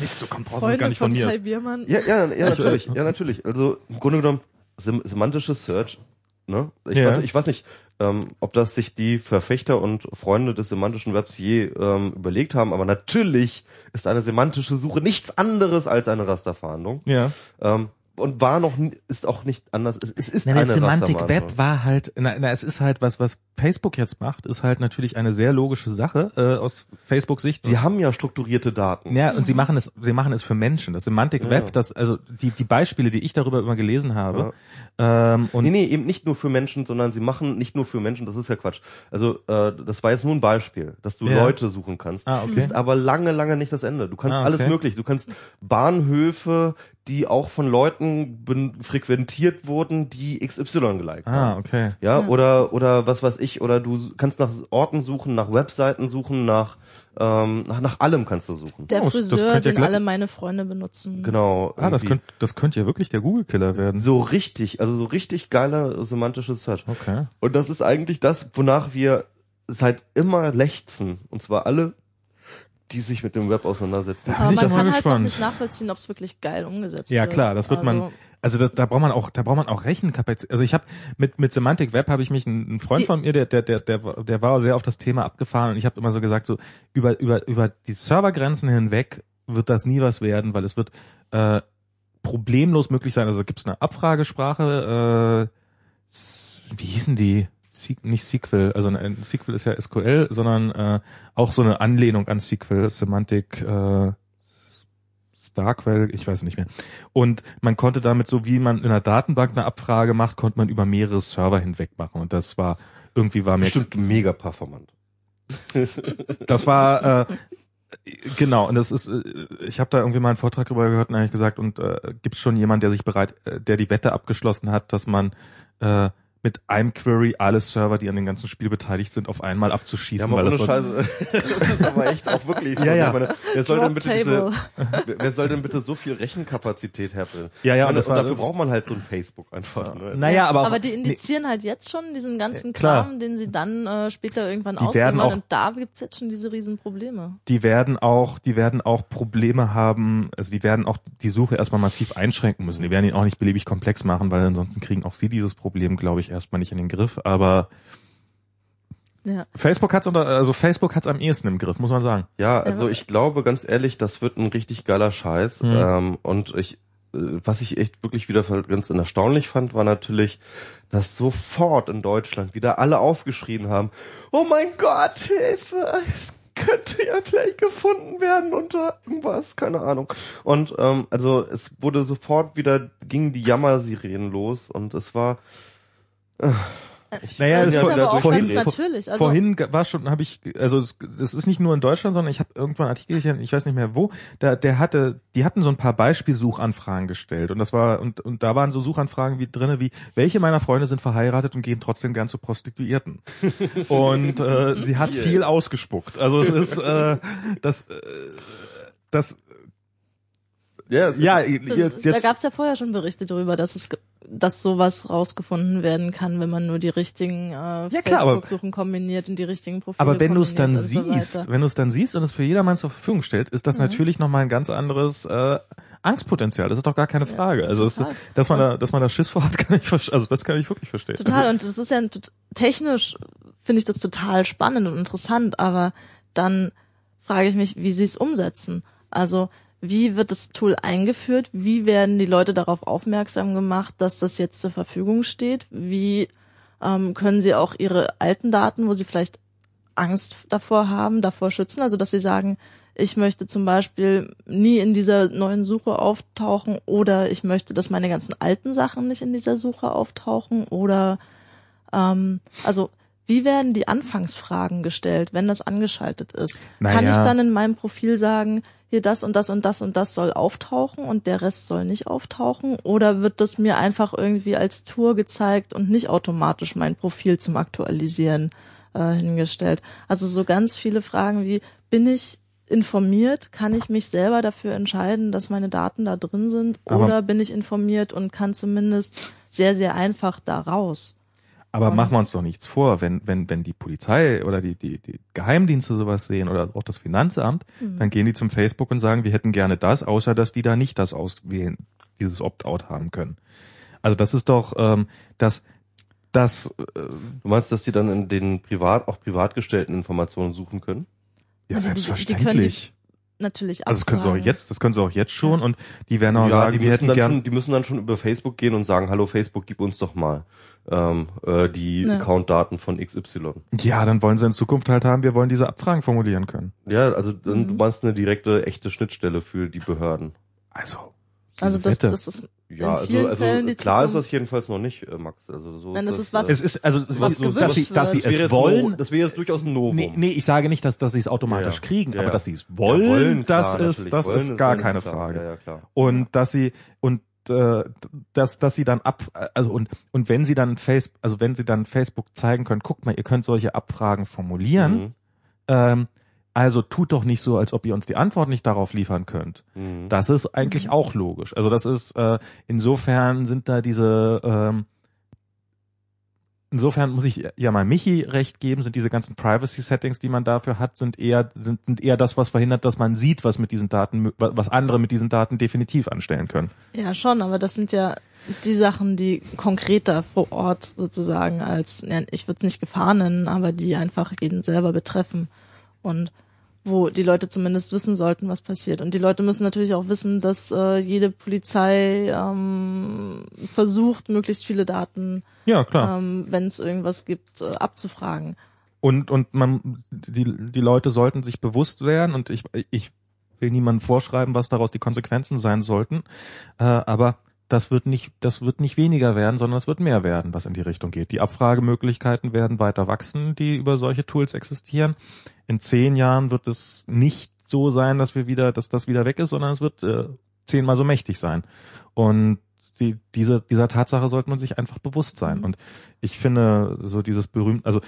Mist, du kommst raus, das ist Freunde gar nicht von mir. Kai Biermann. ja, ja, ja, Ich- natürlich, ja, natürlich. Also im Grunde genommen sem semantisches Search. Ne? Ich, Ja. weiß, ich weiß nicht, ähm, ob das sich die Verfechter und Freunde des semantischen Webs je ähm, überlegt haben, aber natürlich ist eine semantische Suche nichts anderes als eine Rasterfahndung. Ja. Ähm, und war noch, ist auch nicht anders. Es, es ist Na, eine das Semantic Rasterfahndung. Web war halt, na, na, es ist halt was, was Facebook jetzt macht, ist halt natürlich eine sehr logische Sache äh, aus Facebook Sicht. Sie haben ja strukturierte Daten. Ja, und sie machen es, sie machen es für Menschen. Das Semantic Ja. Web, das, also die, die Beispiele, die ich darüber immer gelesen habe, ähm, und nee, nee, eben nicht nur für Menschen, sondern sie machen nicht nur für Menschen, das ist ja Quatsch. Also äh, das war jetzt nur ein Beispiel, dass du Ja. Leute suchen kannst. Ah, okay. Ist aber lange, lange nicht das Ende. Du kannst Ah, okay. alles möglich. Du kannst Bahnhöfe, die auch von Leuten frequentiert wurden, die XY geliked ah, haben. okay. Ja, oder oder was weiß ich, oder du kannst nach Orten suchen, nach Webseiten suchen, nach ähm, nach, nach allem kannst du suchen. Der Oh, Friseur, ja den alle meine Freunde benutzen. Genau. Ah, das könnte, das könnte ja wirklich der Google-Killer werden. so richtig, also so richtig geiler semantisches Search. Okay. Und das ist eigentlich das, wonach wir seit immer lechzen. Und zwar alle, die sich mit dem Web auseinandersetzen. Aber bin ich man ja mal kann halt gespannt. nicht nachvollziehen, ob es wirklich geil umgesetzt Ja wird. klar, das wird also, man. Also das, da braucht man auch, da braucht man auch Rechenkapazität. Also ich habe mit mit Semantic Web habe ich mich ein, ein Freund von mir, der der der der der war sehr auf das Thema abgefahren und ich habe immer so gesagt so über über über die Servergrenzen hinweg wird das nie was werden, weil es wird äh, problemlos möglich sein. Also gibt es eine Abfragesprache, äh, wie hießen die? Se nicht SQL, also ein SQL ist ja SQL, sondern äh, auch so eine Anlehnung an SQL, Semantic äh, Starquell, ich weiß nicht mehr. Und man konnte damit, so wie man in einer Datenbank eine Abfrage macht, konnte man über mehrere Server hinweg machen. Und das war, irgendwie war mir, Bestimmt mega performant. [laughs] das war, äh, genau, und das ist, äh, ich habe da irgendwie mal einen Vortrag darüber gehört und eigentlich gesagt, und äh, gibt es schon jemand, der sich bereit, äh, der die Wette abgeschlossen hat, dass man äh, mit einem Query alle Server, die an dem ganzen Spiel beteiligt sind, auf einmal abzuschießen, Ja, weil das so, Scheiße. [laughs] Das ist aber echt auch wirklich [laughs] so. Ja, ja. Meine, wer soll denn bitte diese, [laughs] wer- soll denn bitte so viel Rechenkapazität herbringen? Ja, ja, und, und das war- dafür das- braucht man halt so ein Facebook einfach. Ne? naja, aber, aber die indizieren halt jetzt schon diesen ganzen klar. Kram, den sie dann äh, später irgendwann Die werden ausgeben. auch- Und da gibt's jetzt schon diese riesen Probleme. die werden auch, die werden auch Probleme haben, also die werden auch die Suche erstmal massiv einschränken müssen. Die werden ihn auch nicht beliebig komplex machen, weil ansonsten kriegen auch sie dieses Problem, glaube ich, erstmal nicht in den Griff. Aber Ja. Facebook hat's unter, also Facebook hat's am ehesten im Griff, muss man sagen. Ja, also ich glaube ganz ehrlich, das wird ein richtig geiler Scheiß. Mhm. Ähm, und ich, äh, was ich echt wirklich wieder ganz erstaunlich fand, war natürlich, dass sofort in Deutschland wieder alle aufgeschrien haben, oh mein Gott, Hilfe, es könnte ja gleich gefunden werden unter irgendwas, keine Ahnung. Und ähm, also es wurde sofort wieder, gingen die Jammersirenen los und es war Naja, das es ist aber auch vorhin- ganz natürlich. Also, Vorhin war schon, habe ich, also es, es ist nicht nur in Deutschland, sondern ich habe irgendwann einen Artikel, ich weiß nicht mehr wo, da, der hatte, die hatten so ein paar Beispielsuchanfragen gestellt und das war und und da waren so Suchanfragen wie drinne wie welche meiner Freunde sind verheiratet und gehen trotzdem gern zu Prostituierten [laughs] und äh, sie hat viel ausgespuckt. Also es ist äh, das äh, das ja, es ja ist, jetzt, da jetzt gab's ja vorher schon Berichte darüber, dass es dass sowas rausgefunden werden kann, wenn man nur die richtigen äh, Ja, Facebook-Suchen kombiniert und die richtigen Profile Aber wenn du es dann so siehst, wenn du es dann siehst und es für jedermann zur Verfügung stellt, ist das natürlich nochmal ein ganz anderes äh, Angstpotenzial. Das ist doch gar keine Frage. also es, dass man da, dass man da Schiss vor hat, [laughs] kann ich. Also das kann ich wirklich verstehen. Total, und das ist ja technisch finde ich das total spannend und interessant, aber dann frage ich mich, wie sie es umsetzen. Also wie wird das Tool eingeführt? Wie werden die Leute darauf aufmerksam gemacht, dass das jetzt zur Verfügung steht? Wie ähm, können sie auch ihre alten Daten, wo sie vielleicht Angst davor haben, davor schützen? Also dass sie sagen, ich möchte zum Beispiel nie in dieser neuen Suche auftauchen oder ich möchte, dass meine ganzen alten Sachen nicht in dieser Suche auftauchen oder ähm, also wie werden die Anfangsfragen gestellt, wenn das angeschaltet ist? Kann Naja. ich dann in meinem Profil sagen, hier das und das und das und das soll auftauchen und der Rest soll nicht auftauchen? Oder wird das mir einfach irgendwie als Tour gezeigt und nicht automatisch mein Profil zum Aktualisieren äh, hingestellt? Also so ganz viele Fragen wie, bin ich informiert? Kann ich mich selber dafür entscheiden, dass meine Daten da drin sind? Aber- Oder bin ich informiert und kann zumindest sehr, sehr einfach da raus? Aber Und- machen wir uns doch nichts vor, wenn, wenn, wenn die Polizei oder die, die, die Geheimdienste sowas sehen oder auch das Finanzamt, Mhm. dann gehen die zum Facebook und sagen, wir hätten gerne das, außer dass die da nicht das auswählen, dieses Opt-out haben können. Also das ist doch, ähm, das, das, äh, Du meinst, dass die dann in den privat, auch privat gestellten Informationen suchen können? ja, Also die- die selbstverständlich. Natürlich also das können sie auch jetzt, das können sie auch jetzt schon und die werden auch ja, sagen, die wir müssen, hätten dann gern, schon, die müssen dann schon über Facebook gehen und sagen, hallo Facebook, gib uns doch mal ähm, äh, die Ja. Accountdaten von XY. ja, dann wollen sie in Zukunft halt haben, wir wollen diese Abfragen formulieren können. Ja, also dann, Mhm. du meinst eine direkte, echte Schnittstelle für die Behörden. Also, Also das, Wette. das ist Ja, In vielen also, Fällen, also die klar ist das jedenfalls noch nicht, äh, Max. Also so Nein, ist das ist was- es ist, also, was sie- gewünscht dass sie, dass sie es wäre wollen, das wäre jetzt durchaus ein Novum. Nee, nee, ich sage nicht, dass, dass sie es automatisch Ja, kriegen, Ja, aber dass sie es Ja, wollen, das klar, ist, das Wollen ist gar wollen keine klar. Frage. Ja, ja, klar. Und dass sie und äh, dass dass sie dann ab also und und wenn sie dann Face also wenn sie dann Facebook zeigen können, guckt mal, ihr könnt solche Abfragen formulieren. Mhm. Ähm, also tut doch nicht so, als ob ihr uns die Antwort nicht darauf liefern könnt. Mhm. Das ist eigentlich auch logisch. Also das ist äh, insofern sind da diese ähm, Insofern muss ich ja mal Michi recht geben, sind diese ganzen Privacy-Settings, die man dafür hat, sind eher, sind, sind eher das, was verhindert, dass man sieht, was mit diesen Daten, was andere mit diesen Daten definitiv anstellen können. Ja, schon, aber das sind ja die Sachen, die konkreter vor Ort sozusagen als, ich würde es nicht Gefahr nennen, aber die einfach jeden selber betreffen und wo die Leute zumindest wissen sollten, was passiert. Und die Leute müssen natürlich auch wissen, dass äh, jede Polizei ähm, versucht, möglichst viele Daten, Ja, ähm, wenn es irgendwas gibt, äh, abzufragen. Und, und man, die, die Leute sollten sich bewusst werden und ich, ich will niemandem vorschreiben, was daraus die Konsequenzen sein sollten, äh, aber das wird nicht, das wird nicht weniger werden, sondern es wird mehr werden, was in die Richtung geht. Die Abfragemöglichkeiten werden weiter wachsen, die über solche Tools existieren. In zehn Jahren wird es nicht so sein, dass wir wieder, dass das wieder weg ist, sondern es wird äh, zehnmal so mächtig sein. Und die, diese, dieser Tatsache sollte man sich einfach bewusst sein. Mhm. Und ich finde so dieses berühmt, also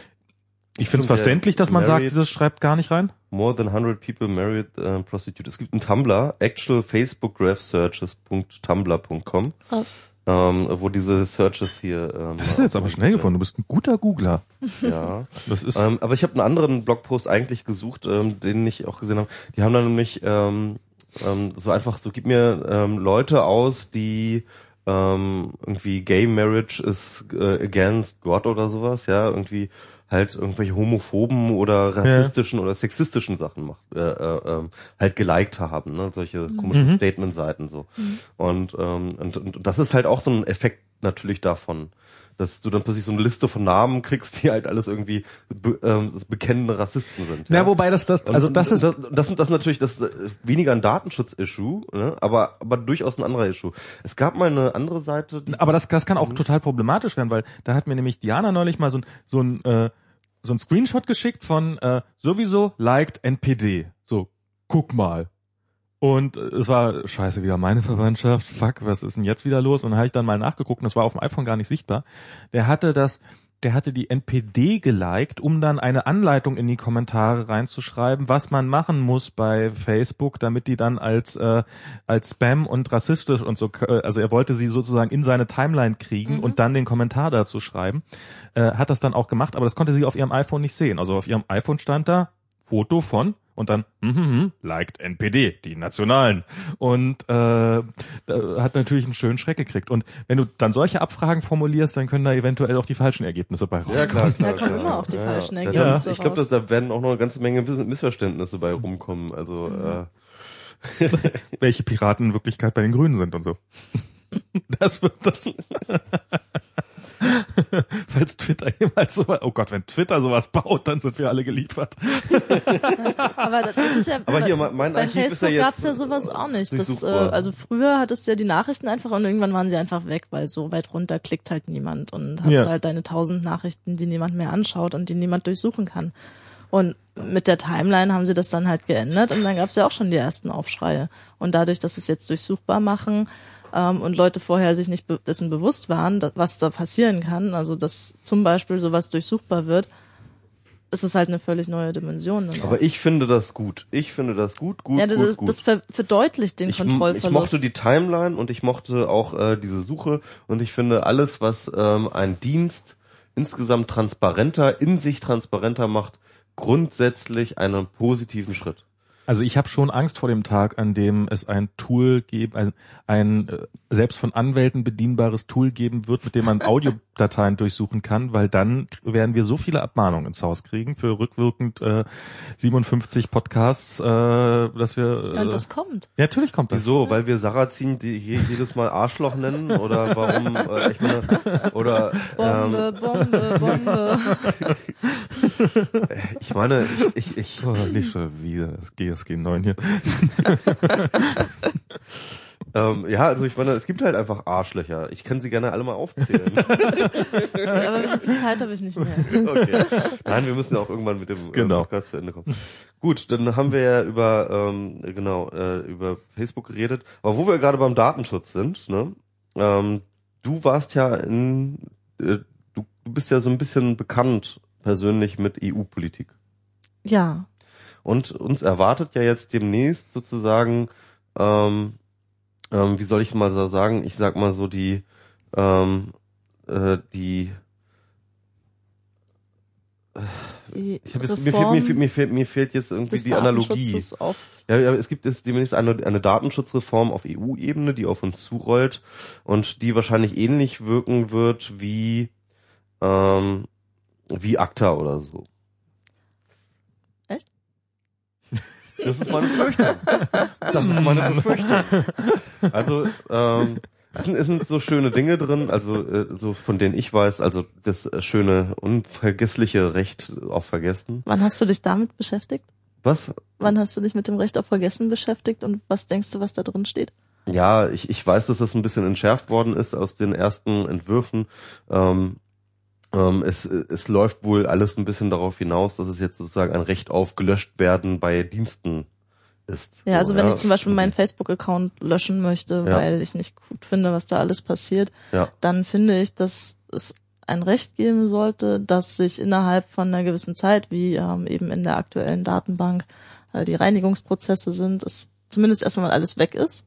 ich finde es verständlich, dass man sagt, dieses schreibt gar nicht rein. More than 100 people married uh, prostitute. Es gibt einen Tumblr, actual Facebook graph searches.tumblr.com, Krass. ähm, wo diese Searches hier. Ähm, Das ist jetzt aber schnell gefunden. Du bist ein guter Googler. Ja. [laughs] Das ist ähm, aber ich habe einen anderen Blogpost eigentlich gesucht, ähm, den ich auch gesehen habe. Die haben dann nämlich ähm, ähm, so einfach so, gib mir ähm, Leute aus, die ähm, irgendwie Gay Marriage is äh, against God oder sowas, ja, irgendwie halt irgendwelche homophoben oder rassistischen oder sexistischen Sachen macht, äh, äh, ähm, halt geliked haben, ne, solche komischen Mhm. Statement-Seiten so. Und, ähm, und, und das ist halt auch so ein Effekt natürlich davon, dass du dann plötzlich so eine Liste von Namen kriegst, die halt alles irgendwie be, ähm, bekennende Rassisten sind. ja, wobei das, das, also das ist, das, das, das ist natürlich das äh, weniger ein Datenschutz-Issue, ne? aber aber durchaus ein anderer Issue. Es gab mal eine andere Seite, aber das, das kann auch total problematisch werden, weil da hat mir nämlich Diana neulich mal so ein, so ein, äh, so ein Screenshot geschickt von äh, sowieso liked NPD. So, guck mal. Und es war scheiße wieder meine Verwandtschaft. Fuck, was ist denn jetzt wieder los? Und dann habe ich dann mal nachgeguckt und das war auf dem iPhone gar nicht sichtbar. Der hatte das, der hatte die NPD geliked, um dann eine Anleitung in die Kommentare reinzuschreiben, was man machen muss bei Facebook, damit die dann als äh, als Spam und rassistisch und so, äh, also er wollte sie sozusagen in seine Timeline kriegen Mhm. und dann den Kommentar dazu schreiben. Äh, hat das dann auch gemacht, aber das konnte sie auf ihrem iPhone nicht sehen. Also auf ihrem iPhone stand da Foto von und dann mhm, mhm, liked NPD, die Nationalen. Und äh, hat natürlich einen schönen Schreck gekriegt. Und wenn du dann solche Abfragen formulierst, dann können da eventuell auch die falschen Ergebnisse bei rauskommen. ja klar, klar, Da kommen klar. immer auch die falschen Da- Ergebnisse Ich glaube, da werden auch noch eine ganze Menge Missverständnisse bei rumkommen. Also äh, welche Piraten in Wirklichkeit bei den Grünen sind und so. [laughs] Das wird das. [laughs] Falls Twitter jemals so, oh Gott, wenn Twitter sowas baut, dann sind wir alle geliefert. [laughs] Aber das ist ja, Aber hier, mein bei Archiv Facebook ja gab's ja sowas auch nicht. Das, äh, also früher hattest du ja die Nachrichten einfach und irgendwann waren sie einfach weg, weil so weit runter klickt halt niemand und hast Ja. halt deine tausend Nachrichten, die niemand mehr anschaut und die niemand durchsuchen kann. Und mit der Timeline haben sie das dann halt geändert und dann gab's ja auch schon die ersten Aufschreie. Und dadurch, dass sie es jetzt durchsuchbar machen ähm, und Leute vorher sich nicht be dessen bewusst waren, da- was da passieren kann, also dass zum Beispiel sowas durchsuchbar wird, ist es halt eine völlig neue Dimension. dann auch. aber ich finde das gut. Ich finde das gut, gut, ja, das, gut, ist, gut. das ver verdeutlicht den ich, Kontrollverlust. ich mochte die Timeline und ich mochte auch äh, diese Suche und ich finde alles, was ähm, ein Dienst insgesamt transparenter, in sich transparenter macht, grundsätzlich einen positiven Schritt. Also ich habe schon Angst vor dem Tag, an dem es ein Tool gibt, ein, ein äh, selbst von Anwälten bedienbares Tool geben wird, mit dem man Audiodateien durchsuchen kann, weil dann werden wir so viele Abmahnungen ins Haus kriegen für rückwirkend äh, 57 Podcasts, äh, dass wir. Äh, Und das kommt. ja, natürlich kommt das. Wieso? Weil wir Sarrazin die je- jedes Mal Arschloch nennen? Oder warum? Äh, ich meine, oder Bombe, ähm, Bombe, Bombe. [laughs] ich meine, ich, ich, ich Oh, nicht schon wieder das GSG 9 hier. [laughs] ähm, ja, also ich meine, es gibt halt einfach Arschlöcher. Ich kann sie gerne alle mal aufzählen. [laughs] Aber so viel Zeit habe ich nicht mehr. [laughs] Okay. Nein, wir müssen ja auch irgendwann mit dem äh, Genau. Podcast zu Ende kommen. Gut, dann haben wir ja über ähm, genau äh, über Facebook geredet. Aber wo wir gerade beim Datenschutz sind, ne? Ähm, du warst ja in äh, du, du bist ja so ein bisschen bekannt persönlich mit EU-Politik. Ja, Und uns erwartet ja jetzt demnächst sozusagen, ähm, ähm, wie soll ich mal so sagen, ich sag mal so die, ähm, äh, die, die ich habe jetzt, mir fehlt, mir, fehlt, mir, fehlt, mir fehlt jetzt irgendwie die Analogie. Ja, ja, es gibt jetzt demnächst eine, eine Datenschutzreform auf EU-Ebene, die auf uns zurollt und die wahrscheinlich ähnlich wirken wird wie, ähm, wie ACTA oder so. Echt? Das ist meine Befürchtung. Das ist meine Befürchtung. Also, ähm, es sind, es sind so schöne Dinge drin, also äh, so von denen ich weiß, also das äh, schöne, unvergessliche Recht auf Vergessen. wann hast du dich damit beschäftigt? Was? Wann hast du dich mit dem Recht auf Vergessen beschäftigt und was denkst du, was da drin steht? Ja, ich, ich weiß, dass das ein bisschen entschärft worden ist aus den ersten Entwürfen. Ähm, ähm, es, es läuft wohl alles ein bisschen darauf hinaus, dass es jetzt sozusagen ein Recht auf gelöscht werden bei Diensten ist. Ja, also So, wenn ich zum Beispiel meinen Facebook-Account löschen möchte, Ja. weil ich nicht gut finde, was da alles passiert, Ja. dann finde ich, dass es ein Recht geben sollte, dass sich innerhalb von einer gewissen Zeit, wie ähm, eben in der aktuellen Datenbank äh, die Reinigungsprozesse sind, dass zumindest erstmal alles weg ist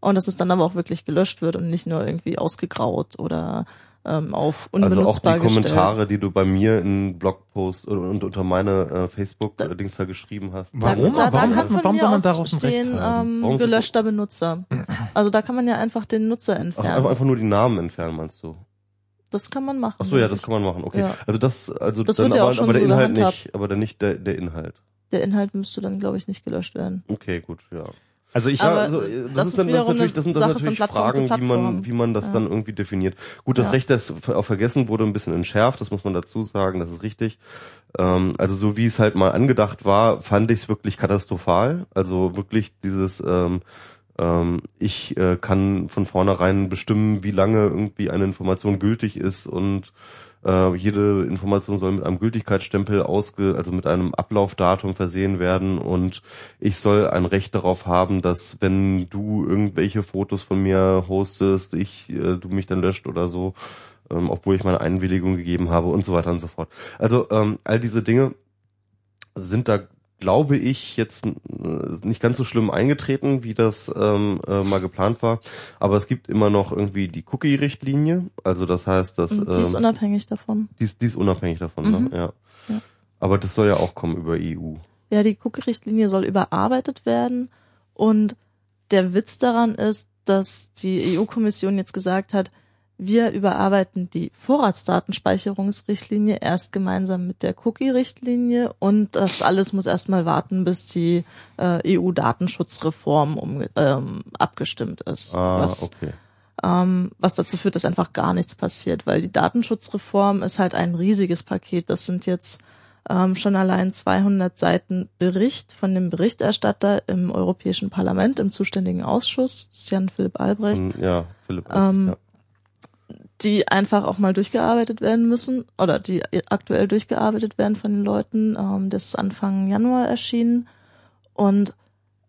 und dass es dann aber auch wirklich gelöscht wird und nicht nur irgendwie ausgegraut oder ähm, auf Also auch unbenutzbar die gestellt. Kommentare, die du bei mir in Blogpost und, und unter meine äh, Facebook-Dings da geschrieben hast. Warum? Da, da, da Warum- kann von warum soll man aus daraus ein Recht stehen, ähm, gelöschter Benutzer. Also da kann man ja einfach den Nutzer Ach, entfernen. einfach, einfach nur die Namen entfernen, meinst du? Das kann man machen. Ach so, ja, das kann man machen. Okay. Ja. Also das, also Das dann wird ja aber, auch schon aber der so Inhalt nicht, aber dann nicht der, der Inhalt. Der Inhalt müsste dann, glaube ich, nicht gelöscht werden. Okay, gut, ja. Also ich Aber also, das das, ist dann, das natürlich, das sind das natürlich Fragen, wie man, wie man das Ja. dann irgendwie definiert. Gut, das Ja. Recht des auf Vergessen wurde ein bisschen entschärft, das muss man dazu sagen, das ist richtig. Ähm, also so wie es halt mal angedacht war, fand ich es wirklich katastrophal. Also wirklich dieses, ähm, ähm, ich äh, kann von vornherein bestimmen, wie lange irgendwie eine Information gültig ist und äh, jede Information soll mit einem Gültigkeitsstempel ausge, also mit einem Ablaufdatum versehen werden und ich soll ein Recht darauf haben, dass wenn du irgendwelche Fotos von mir hostest, ich, äh, du mich dann löscht oder so, ähm, obwohl ich meine Einwilligung gegeben habe und so weiter und so fort. Also ähm, all diese Dinge sind da, glaube ich, jetzt äh, nicht ganz so schlimm eingetreten, wie das ähm, äh, mal geplant war. Aber es gibt immer noch irgendwie die Cookie-Richtlinie. Also das heißt, dass die ist ähm, unabhängig davon. die, ist, die ist unabhängig davon, Mhm. ne? Ja. Ja. Aber das soll ja auch kommen über EU. Ja, die Cookie-Richtlinie soll überarbeitet werden und der Witz daran ist, dass die EU-Kommission jetzt gesagt hat, wir überarbeiten die Vorratsdatenspeicherungsrichtlinie erst gemeinsam mit der Cookie-Richtlinie und das alles muss erstmal warten, bis die äh, EU-Datenschutzreform um, ähm, abgestimmt ist. Ah, was, okay. ähm, was dazu führt, dass einfach gar nichts passiert, weil die Datenschutzreform ist halt ein riesiges Paket. Das sind jetzt ähm, schon allein 200 Seiten Bericht von dem Berichterstatter im Europäischen Parlament, im zuständigen Ausschuss, Jan Philipp Albrecht, ja, Philipp. Ähm, ja. Die einfach auch mal durchgearbeitet werden müssen oder die aktuell durchgearbeitet werden von den Leuten. Ähm, das ist Anfang Januar erschienen und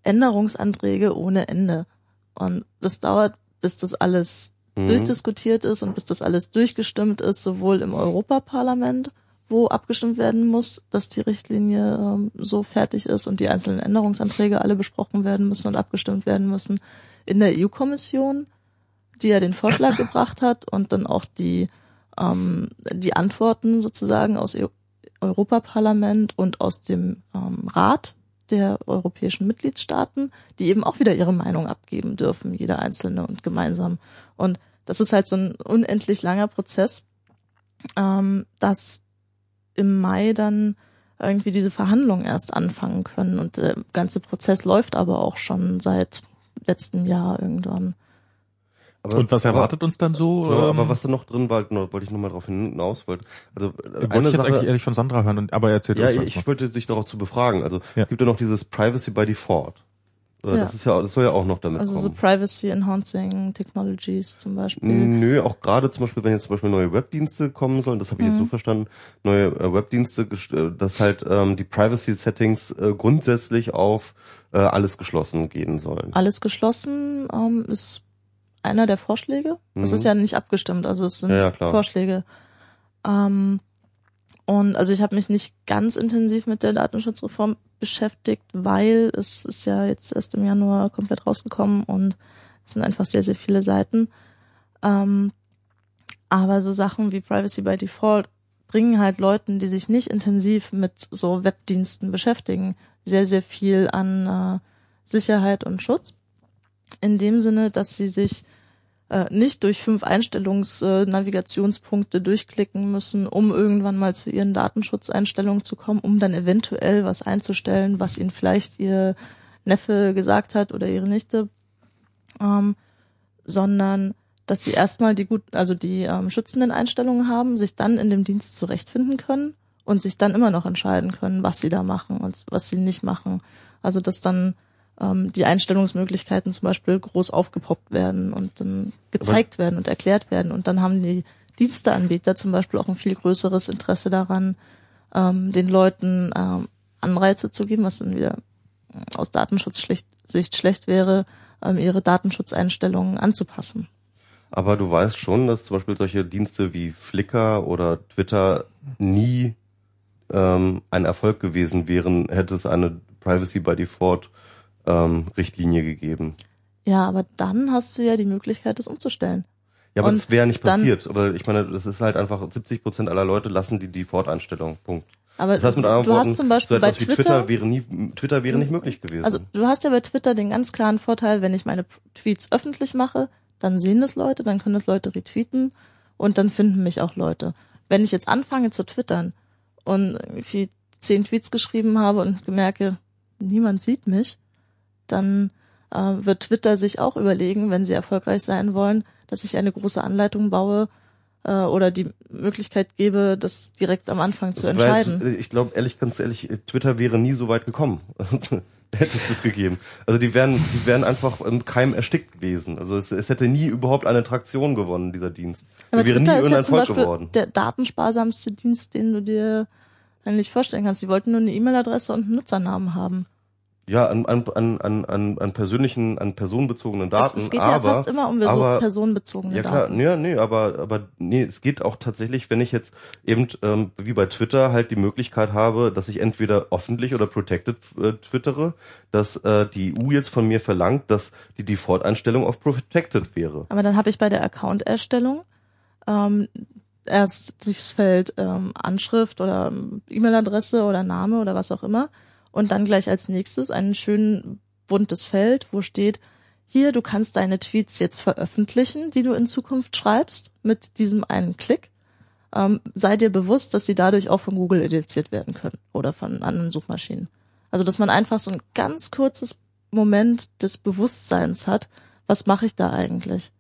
Änderungsanträge ohne Ende. Und das dauert, bis das alles Mhm. durchdiskutiert ist und bis das alles durchgestimmt ist, sowohl im Europaparlament, wo abgestimmt werden muss, dass die Richtlinie ähm, so fertig ist und die einzelnen Änderungsanträge alle besprochen werden müssen und abgestimmt werden müssen, in der EU-Kommission, die ja den Vorschlag gebracht hat und dann auch die ähm, die Antworten sozusagen aus EU Europaparlament und aus dem ähm, Rat der europäischen Mitgliedstaaten, die eben auch wieder ihre Meinung abgeben dürfen, jeder einzelne und gemeinsam. Und das ist halt so ein unendlich langer Prozess, ähm, dass im Mai dann irgendwie diese Verhandlungen erst anfangen können. Und der ganze Prozess läuft aber auch schon seit letztem Jahr irgendwann. Aber, Und was aber- erwartet uns dann so? Ja, ähm, aber was da noch drin war, nur- wollte ich nochmal drauf hinaus wollte. Also äh, wollte ich jetzt Sache, eigentlich ehrlich von Sandra hören, und, aber erzähl ja, ich, mal. ich wollte dich darauf zu befragen. Also Ja. es gibt ja noch dieses Privacy by Default. Äh, Ja. Das ist ja, das soll ja auch noch damit Also so kommen. Privacy Enhancing Technologies zum Beispiel. Nö, auch gerade zum Beispiel, wenn jetzt zum Beispiel neue Webdienste kommen sollen, das habe ich jetzt Mhm. so verstanden, neue äh, Webdienste, äh, dass halt ähm, die Privacy-Settings äh, grundsätzlich auf äh, alles geschlossen gehen sollen. Alles geschlossen ähm, ist einer der Vorschläge. Es Mhm. ist ja nicht abgestimmt, also es sind Ja, ja. Vorschläge. Ähm, und also ich habe mich nicht ganz intensiv mit der Datenschutzreform beschäftigt, weil es ist ja jetzt erst im Januar komplett rausgekommen und es sind einfach sehr, sehr viele Seiten. Ähm, aber so Sachen wie Privacy by Default bringen halt Leuten, die sich nicht intensiv mit so Webdiensten beschäftigen, sehr, sehr viel an äh, Sicherheit und Schutz. In dem Sinne, dass sie sich äh, nicht durch fünf Einstellungs-Navigationspunkte durchklicken müssen, um irgendwann mal zu ihren Datenschutzeinstellungen zu kommen, um dann eventuell was einzustellen, was ihnen vielleicht ihr Neffe gesagt hat oder ihre Nichte, ähm, sondern dass sie erstmal die gut, also die ähm, schützenden Einstellungen haben, sich dann in dem Dienst zurechtfinden können und sich dann immer noch entscheiden können, was sie da machen und was sie nicht machen. Also dass dann die Einstellungsmöglichkeiten zum Beispiel groß aufgepoppt werden und dann gezeigt werden und erklärt werden. Und dann haben die Diensteanbieter zum Beispiel auch ein viel größeres Interesse daran, ähm, den Leuten ähm, Anreize zu geben, was dann wieder äh, aus Datenschutzsicht schlecht wäre, ähm, ihre Datenschutzeinstellungen anzupassen. Aber du weißt schon, dass zum Beispiel solche Dienste wie Flickr oder Twitter nie ähm, ein Erfolg gewesen wären, hätte es eine Privacy by Default ähm, Richtlinie gegeben. Ja, aber dann hast du ja die Möglichkeit, das umzustellen. Ja, aber Und das wäre nicht passiert. Aber ich meine, das ist halt einfach 70 Prozent aller Leute lassen die Default-Einstellung. Punkt. Aber Das heißt mit anderen du Worten, hast zum Beispiel so bei Twitter, Twitter wäre nie, Twitter wäre nicht möglich gewesen. also du hast ja bei Twitter den ganz klaren Vorteil, wenn ich meine Tweets öffentlich mache, dann sehen das Leute, dann können das Leute retweeten und dann finden mich auch Leute. Wenn ich jetzt anfange zu twittern und irgendwie zehn Tweets geschrieben habe und merke, niemand sieht mich, dann äh, wird Twitter sich auch überlegen, wenn sie erfolgreich sein wollen, dass ich eine große Anleitung baue äh, oder die Möglichkeit gebe, das direkt am Anfang zu war jetzt- entscheiden. ich glaube, ehrlich, ganz ehrlich, Twitter wäre nie so weit gekommen. [laughs] hätte es das gegeben. Also die wären, die wären einfach im Keim erstickt gewesen. Also es, es hätte nie überhaupt eine Traktion gewonnen, dieser Dienst. Aber wäre nie ist ja zum Beispiel geworden. der datensparsamste Dienst, den du dir eigentlich vorstellen kannst. Die wollten nur eine E-Mail-Adresse und einen Nutzernamen haben. Ja, an, an, an, an, an, persönlichen, an personenbezogenen Daten. es, es geht aber, ja fast immer um aber, personenbezogene Ja klar, Daten. ja, nee, aber aber nee, es geht auch tatsächlich, wenn ich jetzt eben ähm, wie bei Twitter halt die Möglichkeit habe, dass ich entweder öffentlich oder protected äh, twittere, dass äh, die EU jetzt von mir verlangt, dass die Default-Einstellung auf protected wäre. Aber dann habe ich bei der Account-Erstellung ähm, erst das Feld ähm, Anschrift oder ähm, E-Mail-Adresse oder Name oder was auch immer und dann gleich als nächstes ein schön buntes Feld, wo steht, hier, du kannst deine Tweets jetzt veröffentlichen, die du in Zukunft schreibst, mit diesem einen Klick. Ähm, sei dir bewusst, dass sie dadurch auch von Google indiziert werden können oder von anderen Suchmaschinen. Also, dass man einfach so ein ganz kurzes Moment des Bewusstseins hat, was mache ich da eigentlich?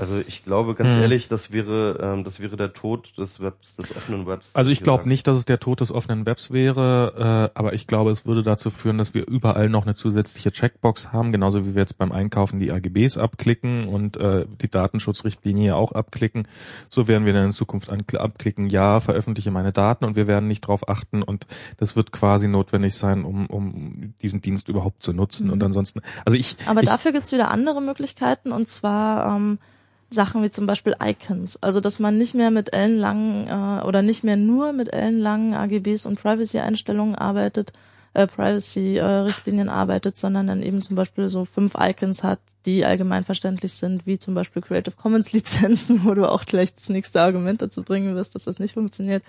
Also ich glaube ganz Hm. ehrlich, das wäre ähm, das wäre der Tod des Webs, des offenen Webs. Also ich glaube nicht, dass es der Tod des offenen Webs wäre, äh, aber ich glaube, es würde dazu führen, dass wir überall noch eine zusätzliche Checkbox haben, genauso wie wir jetzt beim Einkaufen die AGBs abklicken und äh, die Datenschutzrichtlinie auch abklicken. So werden wir dann in Zukunft abklicken, ja, veröffentliche meine Daten und wir werden nicht drauf achten und das wird quasi notwendig sein, um, um diesen Dienst überhaupt zu nutzen Mhm. und ansonsten, also ich, Aber ich, dafür gibt's wieder andere Möglichkeiten und zwar ähm, Sachen wie zum Beispiel Icons. Also dass man nicht mehr mit ellenlangen äh, oder nicht mehr nur mit ellenlangen AGBs und Privacy-Einstellungen arbeitet, äh, Privacy-Richtlinien arbeitet, sondern dann eben zum Beispiel so fünf Icons hat, die allgemein verständlich sind, wie zum Beispiel Creative Commons [laughs] Lizenzen, wo du auch gleich das nächste Argument dazu bringen wirst, dass das nicht funktioniert.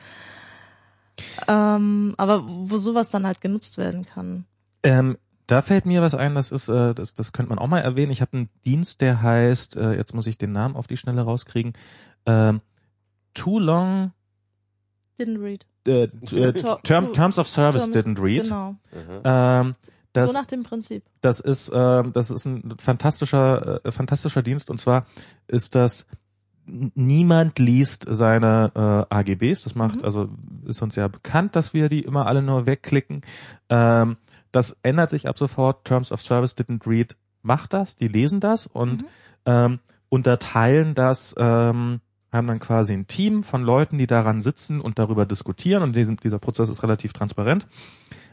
Ähm, aber wo sowas dann halt genutzt werden kann. Ähm, da fällt mir was ein, das ist, äh, das, das könnte man auch mal erwähnen. Ich habe einen Dienst, der heißt, äh, jetzt muss ich den Namen auf die Schnelle rauskriegen, ähm, Too Long Didn't read. äh, äh, Ter- [laughs] Term, Terms of Service Terms- didn't read. Genau. Mhm. Ähm, das, so nach dem Prinzip. das ist ähm, das ist ein fantastischer äh, fantastischer Dienst und zwar ist das niemand liest seine äh, AGBs das macht Mhm. also ist uns ja bekannt dass wir die immer alle nur wegklicken ähm, das ändert sich ab sofort Terms of Service didn't read macht das die lesen das und Mhm. ähm, unterteilen das ähm, haben dann quasi ein Team von Leuten, die daran sitzen und darüber diskutieren und diesen, dieser Prozess ist relativ transparent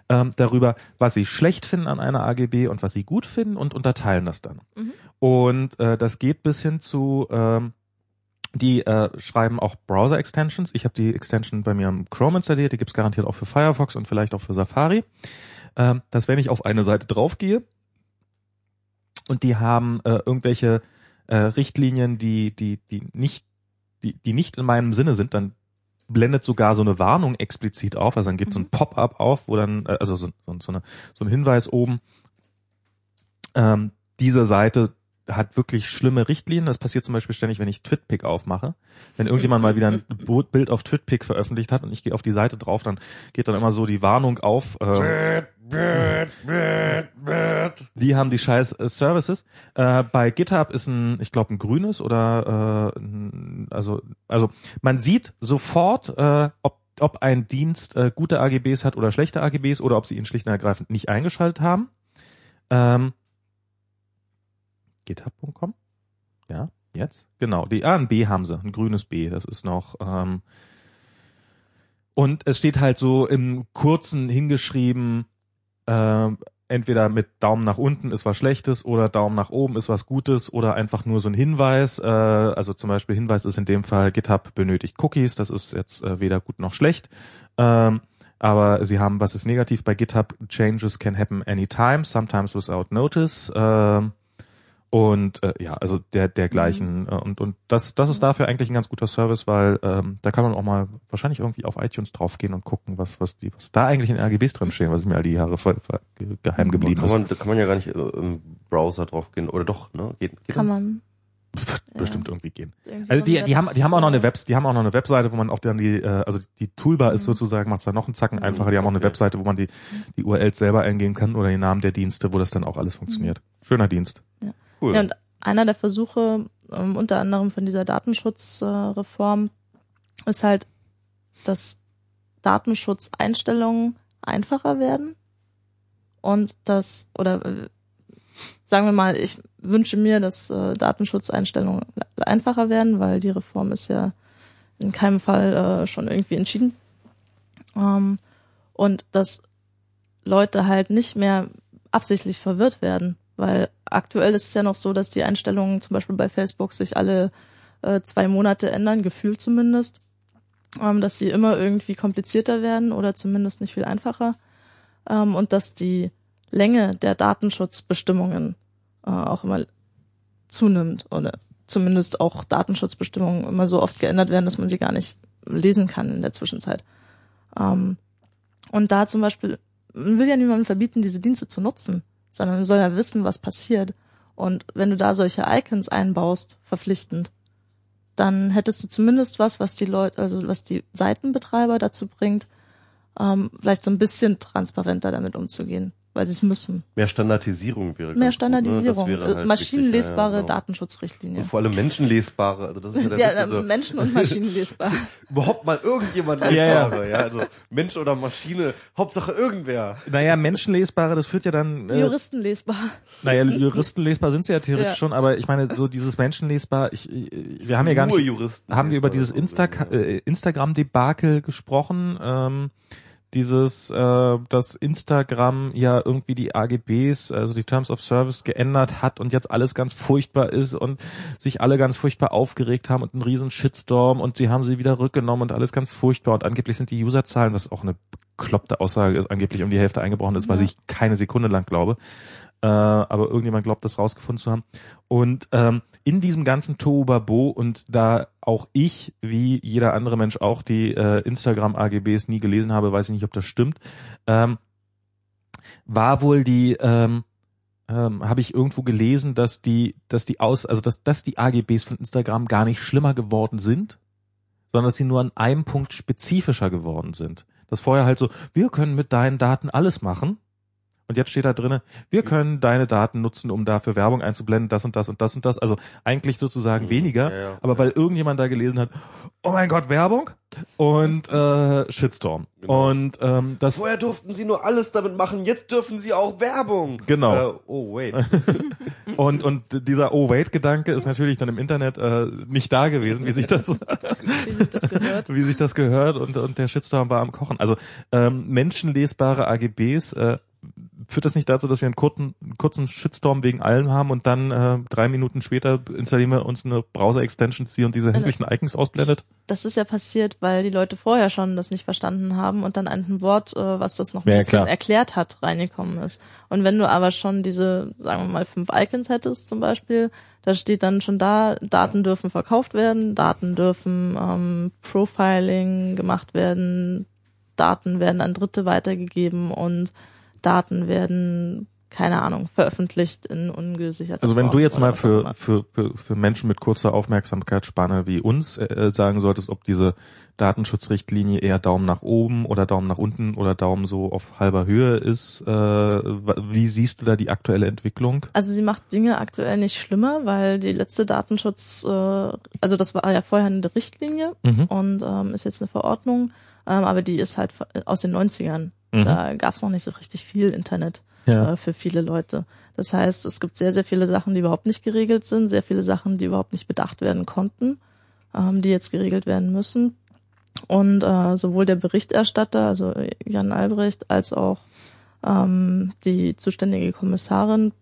ähm, darüber, was sie schlecht finden an einer AGB und was sie gut finden und unterteilen das dann. Mhm. Und äh, das geht bis hin zu, ähm, die äh, schreiben auch Browser-Extensions. Ich habe die Extension bei mir im Chrome installiert, die gibt's garantiert auch für Firefox und vielleicht auch für Safari. Ähm, dass wenn ich auf eine Seite draufgehe und die haben äh, irgendwelche äh, Richtlinien, die, die, die nicht, die, die nicht in meinem Sinne sind, dann blendet sogar so eine Warnung explizit auf. Also dann geht so ein Mhm. Pop-up auf, wo dann, äh, also so, so, so, eine, so ein Hinweis oben. Ähm, diese Seite hat wirklich schlimme Richtlinien. Das passiert zum Beispiel ständig, wenn ich TwitPic aufmache. Wenn irgendjemand mal wieder ein Bild auf TwitPic veröffentlicht hat und ich gehe auf die Seite drauf, dann geht dann immer so die Warnung auf. Ähm, die haben die scheiß äh, Services. Äh, bei GitHub ist ein, ich glaube, ein grünes oder äh, also also man sieht sofort, äh, ob ob ein Dienst äh, gute AGBs hat oder schlechte AGBs oder ob sie ihn schlicht und ergreifend nicht eingeschaltet haben. Ähm, GitHub.com? Ja, jetzt? Genau. Die A ein B haben sie, ein grünes B. Das ist noch ähm, und es steht halt so im kurzen hingeschrieben, äh, entweder mit Daumen nach unten ist was Schlechtes oder Daumen nach oben ist was Gutes oder einfach nur so ein Hinweis. Äh, also zum Beispiel Hinweis ist in dem Fall GitHub benötigt Cookies. Das ist jetzt äh, weder gut noch schlecht. Ähm, aber sie haben, was ist negativ bei GitHub? Changes can happen anytime, sometimes without notice. Ähm, und äh, ja, also der dergleichen Mhm. äh, und und das das ist dafür eigentlich ein ganz guter Service, weil ähm, da kann man auch mal wahrscheinlich irgendwie auf iTunes draufgehen und gucken, was was die was da eigentlich in RGBs drin stehen, was mir all die Jahre voll, voll ge- geheim geblieben kann ist. man, da kann man ja gar nicht äh, im Browser drauf gehen. Oder doch, ne? Geht, geht Kann das? man. Wird bestimmt irgendwie gehen. irgendwie Also so die die haben die haben auch noch eine Website. Webs die haben auch noch eine Webseite, wo man auch dann die äh, also die Toolbar ist Mhm. sozusagen macht's da noch einen Zacken Mhm. einfacher. Die haben auch eine. Webseite, wo man die die URLs selber eingeben kann oder den Namen der Dienste, wo das dann auch alles funktioniert. Schöner Dienst. Cool. Ja, und einer der Versuche, ähm, unter anderem von dieser Datenschutzreform, ist halt, dass Datenschutzeinstellungen einfacher werden und dass, oder äh, sagen wir mal, ich wünsche mir, dass äh, Datenschutzeinstellungen einfacher werden, weil die Reform ist ja in keinem Fall äh, schon irgendwie entschieden. Ähm, und dass Leute halt nicht mehr absichtlich verwirrt werden, weil aktuell ist es ja noch so, dass die Einstellungen zum Beispiel bei Facebook sich alle äh, zwei Monate ändern, gefühlt zumindest, ähm, dass sie immer irgendwie komplizierter werden oder zumindest nicht viel einfacher. Ähm, und dass die Länge der Datenschutzbestimmungen äh, auch immer zunimmt oder zumindest auch Datenschutzbestimmungen immer so oft geändert werden, dass man sie gar nicht lesen kann in der Zwischenzeit. Ähm, und da zum Beispiel, man will ja niemandem verbieten, diese Dienste zu nutzen, sondern man soll ja wissen, was passiert. Und wenn du da solche Icons einbaust, verpflichtend, dann hättest du zumindest was, was die Leute, also was die Seitenbetreiber dazu bringt, ähm, vielleicht so ein bisschen transparenter damit umzugehen, weil sie es müssen. Mehr Standardisierung wäre Mehr ganz gut, ne? Standardisierung, halt maschinenlesbare wichtig, ja, genau. Datenschutzrichtlinien. Und vor allem menschenlesbare, also das ist ja [laughs] der Ja, Witz, also Menschen und [laughs] Maschinen lesbar. überhaupt mal irgendjemand Ja, ja. lesbare, ja, also Mensch oder Maschine, Hauptsache irgendwer. Naja, menschenlesbare, das führt ja dann äh, Juristen lesbar. Naja, Juristenlesbar sind sie ja theoretisch Ja. schon, aber ich meine, so dieses Menschenlesbar, ich, ich, wir haben ja gar Nur nicht, Juristen haben wir über dieses Insta äh, Instagram-Debakel gesprochen, ähm, dieses, äh, dass Instagram ja irgendwie die AGBs, also die Terms of Service geändert hat und jetzt alles ganz furchtbar ist und sich alle ganz furchtbar aufgeregt haben und einen riesen Shitstorm und sie haben sie wieder rückgenommen und alles ganz furchtbar und angeblich sind die Userzahlen, was auch eine bekloppte Aussage ist, angeblich um die Hälfte eingebrochen ist, was Ja. ich keine Sekunde lang glaube. Äh, aber irgendjemand glaubt, das rausgefunden zu haben. Und ähm, in diesem ganzen Tohuwabo und da auch ich, wie jeder andere Mensch auch, die äh, Instagram-AGBs nie gelesen habe, weiß ich nicht, ob das stimmt, ähm, war wohl die, ähm, ähm, habe ich irgendwo gelesen, dass die, dass die aus, also dass, dass die AGBs von Instagram gar nicht schlimmer geworden sind, sondern dass sie nur an einem Punkt spezifischer geworden sind. Das vorher halt so, wir können mit deinen Daten alles machen. Und jetzt steht da drinne, wir können deine Daten nutzen, um dafür Werbung einzublenden, das und das und das und das. Also eigentlich sozusagen weniger. Mhm. Ja, ja. Aber weil irgendjemand da gelesen hat, oh mein Gott, Werbung und äh, Shitstorm. Genau. Und ähm, das Vorher durften sie nur alles damit machen, jetzt dürfen sie auch Werbung. Genau. Äh, oh, wait. [laughs] und und dieser Oh wait Gedanke ist natürlich dann im Internet äh, nicht da gewesen, wie sich das [laughs] wie sich das gehört. [laughs] wie sich das gehört und und der Shitstorm war am Kochen. Also ähm, menschenlesbare AGBs äh, führt das nicht dazu, dass wir einen kurzen, kurzen Shitstorm wegen allem haben und dann äh, drei Minuten später installieren wir uns eine Browser-Extension, die und diese hässlichen Icons ausblendet? Das ist ja passiert, weil die Leute vorher schon das nicht verstanden haben und dann ein Wort, äh, was das noch ein Ja, bisschen klar. erklärt hat, reingekommen ist. Und wenn du aber schon diese, sagen wir mal, fünf Icons hättest zum Beispiel, da steht dann schon da, Daten dürfen verkauft werden, Daten dürfen ähm, Profiling gemacht werden, Daten werden an Dritte weitergegeben und Daten werden, keine Ahnung, veröffentlicht in ungesicherte Also wenn du jetzt mal für, für, für, für Menschen mit kurzer Aufmerksamkeitsspanne wie uns äh, sagen solltest, ob diese Datenschutzrichtlinie eher Daumen nach oben oder Daumen nach unten oder Daumen so auf halber Höhe ist, äh, wie siehst du da die aktuelle Entwicklung? Also sie macht Dinge aktuell nicht schlimmer, weil die letzte Datenschutz, äh, also das war ja vorher eine Richtlinie Mhm. und ähm, ist jetzt eine Verordnung, ähm, aber die ist halt aus den 90ern. Mhm. Da gab es noch nicht so richtig viel Internet Ja. äh, für viele Leute. Das heißt, es gibt sehr, sehr viele Sachen, die überhaupt nicht geregelt sind, sehr viele Sachen, die überhaupt nicht bedacht werden konnten, ähm, die jetzt geregelt werden müssen. Und äh, sowohl der Berichterstatter, also Jan Albrecht, als auch ähm, die zuständige Kommissarin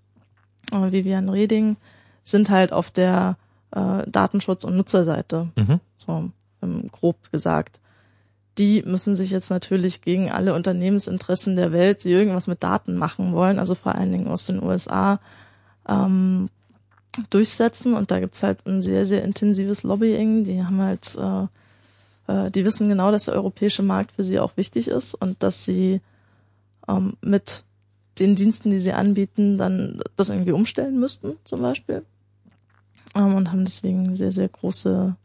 äh, Vivian Reding sind halt auf der äh, Datenschutz- und Nutzerseite, Mhm. so ähm, grob gesagt. Die müssen sich jetzt natürlich gegen alle Unternehmensinteressen der Welt, die irgendwas mit Daten machen wollen, also vor allen Dingen aus den USA, ähm, durchsetzen. Und da gibt's halt ein sehr, sehr intensives Lobbying. Die haben halt, äh, äh, die wissen genau, dass der europäische Markt für sie auch wichtig ist und dass sie ähm, mit den Diensten, die sie anbieten, dann das irgendwie umstellen müssten, zum Beispiel. Ähm, und haben deswegen sehr, sehr große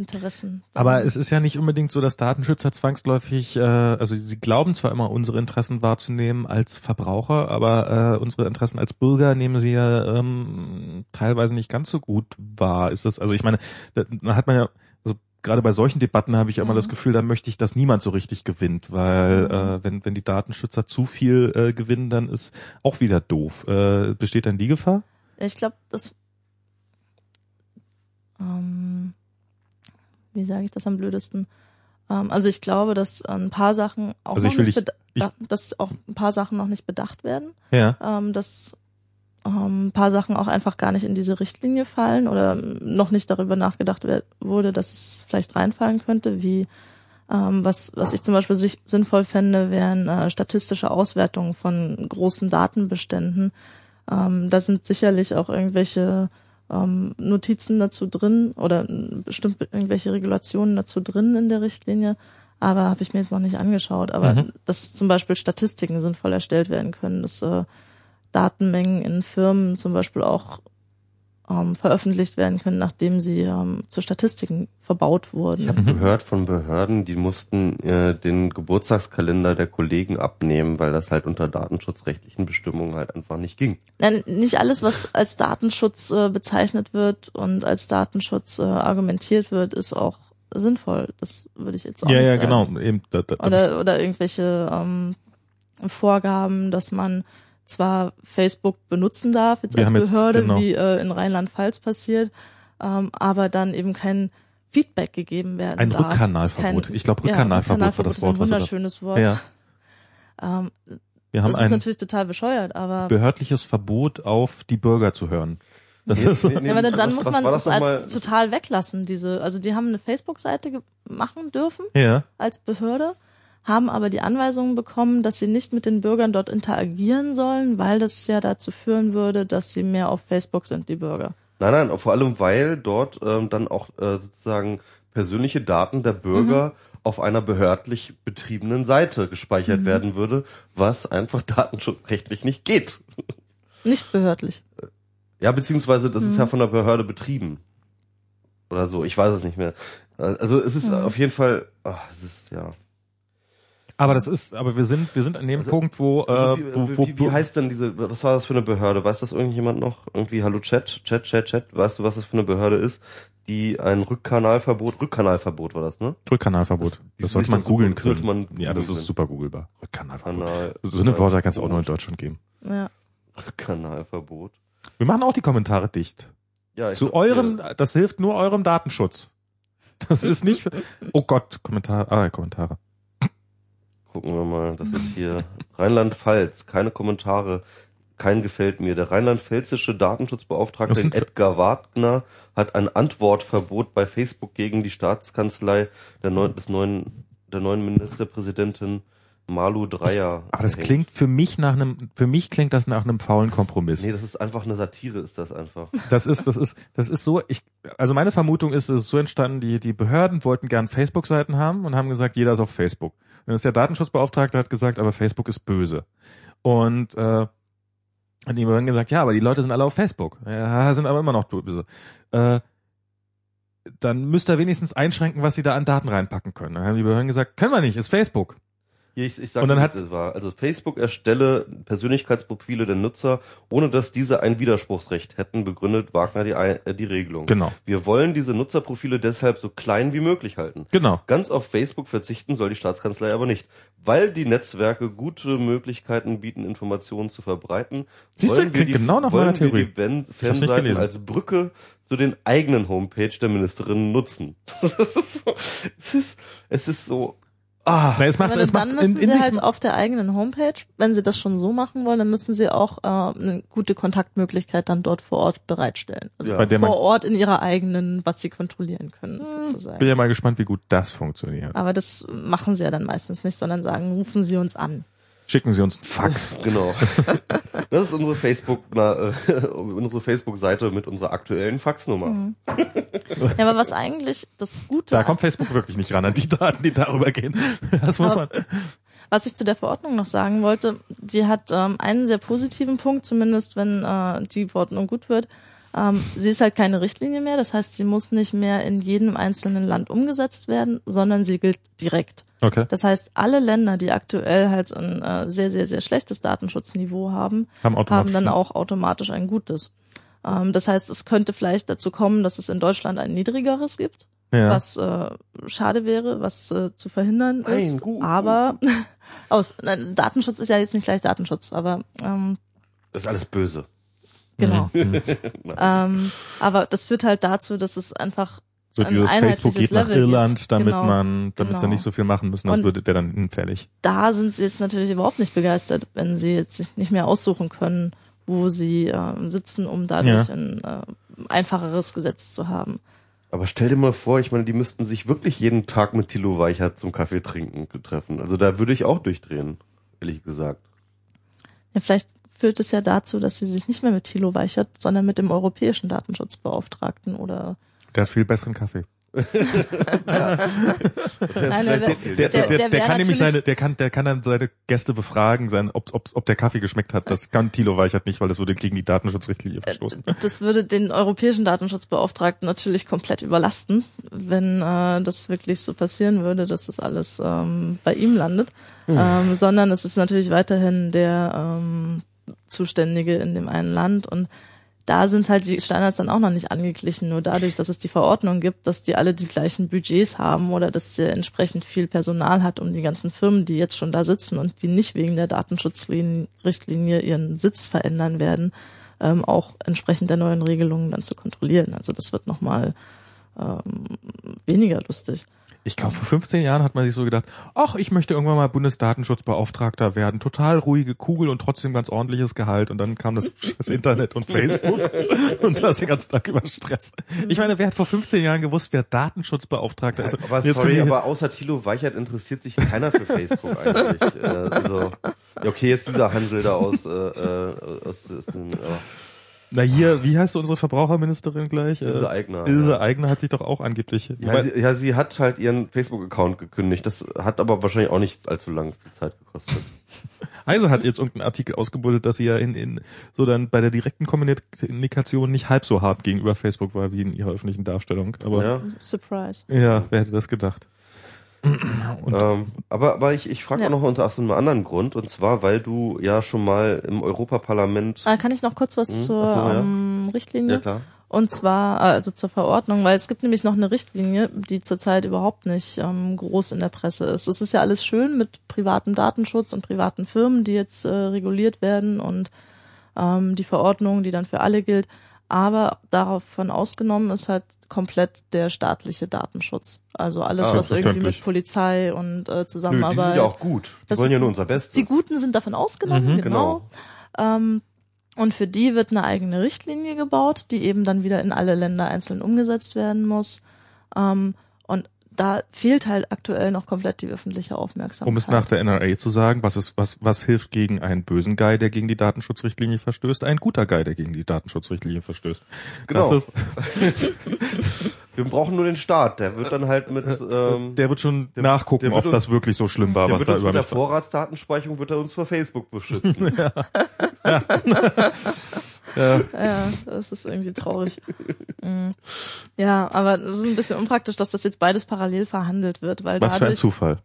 Interessen. Aber es ist ja nicht unbedingt so, dass Datenschützer zwangsläufig, äh, also sie glauben zwar immer, unsere Interessen wahrzunehmen als Verbraucher, aber äh, unsere Interessen als Bürger nehmen sie ja ähm, teilweise nicht ganz so gut wahr. Ist das, also ich meine, da, hat man ja, also gerade bei solchen Debatten habe ich immer Mhm. das Gefühl, da möchte ich, dass niemand so richtig gewinnt, weil Mhm. äh, wenn, wenn die Datenschützer zu viel äh, gewinnen, dann ist auch wieder doof. Äh, besteht dann die Gefahr? Ich glaube, das. Ähm, wie sage ich das am blödesten? Ähm, also ich glaube, dass ein paar Sachen auch Also noch ich nicht ich- ja, dass auch ein paar Sachen noch nicht bedacht werden, Ja. ähm, dass ähm, ein paar Sachen auch einfach gar nicht in diese Richtlinie fallen oder noch nicht darüber nachgedacht wurde, dass es vielleicht reinfallen könnte, wie ähm, was, was ich zum Beispiel sinnvoll fände, wären äh, statistische Auswertungen von großen Datenbeständen. Ähm, da sind sicherlich auch irgendwelche ähm, Notizen dazu drin oder bestimmt irgendwelche Regulationen dazu drin in der Richtlinie, aber habe ich mir jetzt noch nicht angeschaut. Aber Mhm. dass zum Beispiel Statistiken sinnvoll erstellt werden können, dass äh, Datenmengen in Firmen zum Beispiel auch ähm, veröffentlicht werden können, nachdem sie ähm, zu Statistiken verbaut wurden. Ich habe Mhm. gehört von Behörden, die mussten äh, den Geburtstagskalender der Kollegen abnehmen, weil das halt unter datenschutzrechtlichen Bestimmungen halt einfach nicht ging. Nein, nicht alles, was als Datenschutz äh, bezeichnet wird und als Datenschutz äh, argumentiert wird, ist auch sinnvoll. Das würde ich jetzt auch Ja, nicht ja, sagen. genau. Eben, da, da, Oder, oder irgendwelche ähm, Vorgaben, dass man zwar Facebook benutzen darf, jetzt Wir als haben jetzt- Behörde, genau. wie äh, in Rheinland-Pfalz passiert, ähm, aber dann eben kein Feedback gegeben werden Ein darf. Rückkanalverbot. Kein- Ich glaube, ja, Rückkanalverbot war das Rückkanalverbot Wort, ist ein wunderschönes Wort. Ja. Ähm, Wir haben das ist natürlich total bescheuert, aber behördliches Verbot auf die Bürger zu hören. Das ist Nee, nee, ja, aber dann, dann was- muss man das das als total weglassen. Diese, also die haben eine Facebook-Seite machen dürfen ja. als Behörde, haben aber die Anweisungen bekommen, dass sie nicht mit den Bürgern dort interagieren sollen, weil das ja dazu führen würde, dass sie mehr auf Facebook sind, die Bürger. Nein, nein, vor allem weil dort ähm, dann auch äh, sozusagen persönliche Daten der Bürger Mhm. auf einer behördlich betriebenen Seite Mhm. gespeichert werden würde, was einfach datenschutzrechtlich nicht geht. Nicht behördlich. Ja, beziehungsweise das ist Mhm. ja von der Behörde betrieben. Oder so, ich weiß es nicht mehr. Also es ist Mhm. auf jeden Fall, ach, es ist ja. Aber das ist, aber wir sind, wir sind an dem Also- Punkt, wo, äh, Also, wie, wo, wo, wie, wie heißt denn diese, was war das für eine Behörde? Weiß das irgendjemand noch? Irgendwie, hallo Chat, Chat, Chat, Chat, weißt du, was das für eine Behörde ist? Die ein Rückkanalverbot, Rückkanalverbot war das, ne? Rückkanalverbot. Das- Das, sollte man das sollte googeln man- sollte können. man ja, das ist super googelbar. Rückkanalverbot. Kanal. So eine Worte kann es auch nur in Deutschland geben. Ja. Rückkanalverbot. Wir machen auch die Kommentare dicht. Ja, ich Zu glaub, eurem, hier- das hilft nur eurem Datenschutz. Das ist nicht, für, oh Gott, Kommentare, ah, Kommentare. Gucken wir mal, das ist hier Rheinland-Pfalz, keine Kommentare, kein gefällt mir. Der rheinland-pfälzische Datenschutzbeauftragte Edgar Wagner hat ein Antwortverbot bei Facebook gegen die Staatskanzlei der neuen, des neuen, der neuen Ministerpräsidentin Malu Dreyer. Aber das erhängt. klingt für mich nach einem, für mich klingt das nach einem faulen Kompromiss. Nee, das ist einfach eine Satire, ist das einfach. Das ist, das ist, das ist so, ich, also meine Vermutung ist, es ist so entstanden, die, die Behörden wollten gern Facebook-Seiten haben und haben gesagt, jeder ist auf Facebook. Und dann ist der Datenschutzbeauftragte hat gesagt, aber Facebook ist böse. Und, äh, und die Behörden gesagt, ja, aber die Leute sind alle auf Facebook. Ja, sind aber immer noch böse. Äh, dann müsst ihr wenigstens einschränken, was sie da an Daten reinpacken können. Dann haben die Behörden gesagt, können wir nicht, ist Facebook. Ich, ich sag, Und dann hat- es war. Also Facebook erstelle Persönlichkeitsprofile der Nutzer, ohne dass diese ein Widerspruchsrecht hätten, begründet Wagner die, äh, die Regelung. Genau, Wir wollen diese Nutzerprofile deshalb so klein wie möglich halten. genau. Ganz auf Facebook verzichten soll die Staatskanzlei aber nicht, weil die Netzwerke gute Möglichkeiten bieten, Informationen zu verbreiten. Siehst du, wollen wir klingt die, genau nach wollen meiner Theorie. Wir die Fanseiten gelesen. als Brücke zu den eigenen Homepage der Ministerin nutzen. [laughs] Es ist, es ist so, ah, Na, es macht, es dann macht müssen in, in sie halt auf der eigenen Homepage, wenn sie das schon so machen wollen, dann müssen sie auch äh, eine gute Kontaktmöglichkeit dann dort vor Ort bereitstellen. Also Ja. bei der man vor Ort in ihrer eigenen, was sie kontrollieren können, bin sozusagen. ja mal gespannt, wie gut das funktioniert. Aber das machen sie ja dann meistens nicht, sondern sagen, rufen sie uns an. Schicken Sie uns einen Fax. [laughs] Genau. Das ist unsere Facebook, na, äh, [laughs] unsere Facebook-Seite mit unserer aktuellen Faxnummer. Mhm. Ja, aber was eigentlich das Gute Da kommt Facebook wirklich nicht ran an die Daten, die darüber gehen. [laughs] Das muss man. Aber- Was ich zu der Verordnung noch sagen wollte, die hat ähm, einen sehr positiven Punkt, zumindest wenn äh, die Verordnung gut wird. Ähm, sie ist halt keine Richtlinie mehr, das heißt, sie muss nicht mehr in jedem einzelnen Land umgesetzt werden, sondern sie gilt direkt. Okay. Das heißt, alle Länder, die aktuell halt ein äh, sehr, sehr, sehr schlechtes Datenschutzniveau haben, Haben haben dann auch automatisch ein gutes. Ähm, das heißt, es könnte vielleicht dazu kommen, dass es in Deutschland ein niedrigeres gibt, ja. was äh, schade wäre, was äh, zu verhindern Nein, ist. gut, aber [laughs] aus nein, Datenschutz ist ja jetzt nicht gleich Datenschutz, aber ähm, Das ist alles böse. Genau. Mhm. [laughs] ähm, aber das führt halt dazu, dass es einfach So ein dieses Facebook geht einheitliches nach Level Irland, gibt. damit Genau. man, damit sie Genau. nicht so viel machen müssen, das wäre dann hinfällig. da sind sie jetzt natürlich überhaupt nicht begeistert, wenn sie jetzt sich nicht mehr aussuchen können, wo sie ähm, sitzen, um dadurch Ja. ein äh, einfacheres Gesetz zu haben. Aber stell dir mal vor, ich meine, die müssten sich wirklich jeden Tag mit Thilo Weichert zum Kaffee trinken treffen. Also da würde ich auch durchdrehen, ehrlich gesagt. Ja, vielleicht führt es ja dazu, dass sie sich nicht mehr mit Thilo Weichert, sondern mit dem europäischen Datenschutzbeauftragten oder Der hat viel besseren Kaffee. Nein, der, kann nämlich seine, der kann, der kann dann seine Gäste befragen, sein, ob, ob, ob der Kaffee geschmeckt hat. Das kann Thilo Weichert nicht, weil das würde gegen die Datenschutzrichtlinie verstoßen. das würde den europäischen Datenschutzbeauftragten natürlich komplett überlasten, wenn äh, das wirklich so passieren würde, dass das alles ähm, bei ihm landet. Ähm, sondern es ist natürlich weiterhin der ähm, Zuständige in dem einen Land und da sind halt die Standards dann auch noch nicht angeglichen, nur dadurch, dass es die Verordnung gibt, dass die alle die gleichen Budgets haben oder dass der entsprechend viel Personal hat, um die ganzen Firmen, die jetzt schon da sitzen und die nicht wegen der Datenschutzrichtlinie ihren Sitz verändern werden, ähm, auch entsprechend der neuen Regelungen dann zu kontrollieren. Also das wird nochmal ähm, weniger lustig. Ich glaube, vor 15 Jahren hat man sich so gedacht, ach, ich möchte irgendwann mal Bundesdatenschutzbeauftragter werden. Total ruhige Kugel und trotzdem ganz ordentliches Gehalt. Und dann kam das, [laughs] das Internet und Facebook [laughs] und du hast den ganzen Tag über Stress. Ich meine, wer hat vor 15 Jahren gewusst, wer Datenschutzbeauftragter ist? Aber Jetzt sorry, aber außer Thilo Weichert interessiert sich keiner für Facebook eigentlich. [laughs] äh, also, okay, jetzt dieser Hansel da aus, äh, äh, aus, aus den, äh, Na hier, wie heißt unsere Verbraucherministerin gleich? Ilse Äh, Aigner. Ilse ja. Eigner hat sich doch auch angeblich. Ja, sie, ja, sie hat halt ihren Facebook-Account gekündigt. Das hat aber wahrscheinlich auch nicht allzu lang viel Zeit gekostet. [laughs] Heise hat jetzt irgendeinen Artikel ausgebuddelt, dass sie ja in, in so dann bei der direkten Kommunikation nicht halb so hart gegenüber Facebook war wie in ihrer öffentlichen Darstellung. Aber ja, Ja. Surprise. wer hätte das gedacht? [clears throat] Ähm, aber, aber ich, ich frage Ja. auch noch unter einem anderen Grund, und zwar, weil du ja schon mal im Europaparlament. Ah, kann ich noch kurz was Hm, zur so, ja. ähm, Richtlinie? Ja klar. Und zwar, äh, also zur Verordnung, weil es gibt nämlich noch eine Richtlinie, die zurzeit überhaupt nicht ähm, groß in der Presse ist. Es ist ja alles schön mit privatem Datenschutz und privaten Firmen, die jetzt äh, reguliert werden und ähm, die Verordnung, die dann für alle gilt. Aber davon ausgenommen ist halt komplett der staatliche Datenschutz. Also alles, Ah, was irgendwie mit Polizei und äh, Nö, die Zusammenarbeit. sind ja auch gut. Die wollen ja nur unser Bestes. Die Guten sind davon ausgenommen, Mhm, genau. Ähm, und für die wird eine eigene Richtlinie gebaut, die eben dann wieder in alle Länder einzeln umgesetzt werden muss. Ähm, da fehlt halt aktuell noch komplett die öffentliche Aufmerksamkeit. Um es nach der NRA zu sagen, was ist, was, was hilft gegen einen bösen Guy, der gegen die Datenschutzrichtlinie verstößt? Ein guter Guy, der gegen die Datenschutzrichtlinie verstößt. Genau. Das ist, [laughs] Wir brauchen nur den Staat. Der wird dann halt mit, ähm, der wird schon der- nachgucken, der wird ob uns- das wirklich so schlimm war, der was wird da uns über mit der Vorratsdatenspeicherung wird er uns vor Facebook beschützen. [laughs] [laughs] Ja, das ist irgendwie traurig. Mm. Ja, aber es ist ein bisschen unpraktisch, dass das jetzt beides parallel verhandelt wird, weil Was für ein dadurch Zufall.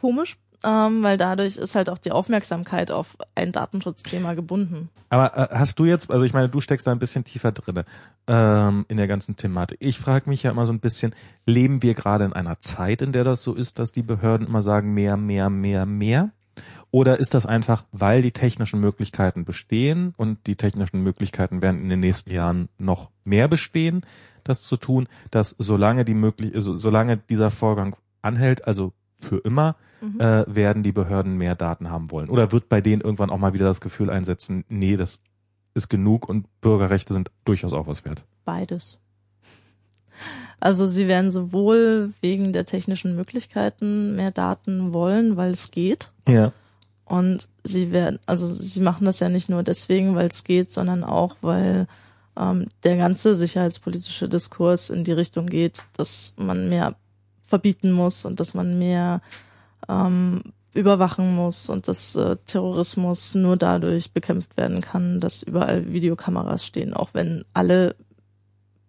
komisch, ähm, weil dadurch ist halt auch die Aufmerksamkeit auf ein Datenschutzthema gebunden. Aber äh, hast du jetzt, also ich meine, du steckst da ein bisschen tiefer drinne ähm, in der ganzen Thematik. Ich frage mich ja immer so ein bisschen, leben wir gerade in einer Zeit, in der das so ist, dass die Behörden immer sagen, mehr, mehr, mehr, mehr? Oder ist das einfach, weil die technischen Möglichkeiten bestehen und die technischen Möglichkeiten werden in den nächsten Jahren noch mehr bestehen, das zu tun, dass solange die möglich, also solange dieser Vorgang anhält, also für immer, Mhm. äh, werden die Behörden mehr Daten haben wollen? Oder wird bei denen irgendwann auch mal wieder das Gefühl einsetzen, nee, das ist genug und Bürgerrechte sind durchaus auch was wert? Beides. Also sie werden sowohl wegen der technischen Möglichkeiten mehr Daten wollen, weil es geht. Ja. Und sie werden, also sie machen das ja nicht nur deswegen, weil es geht, sondern auch, weil ähm, der ganze sicherheitspolitische Diskurs in die Richtung geht, dass man mehr verbieten muss und dass man mehr ähm, überwachen muss und dass äh, Terrorismus nur dadurch bekämpft werden kann, dass überall Videokameras stehen, auch wenn alle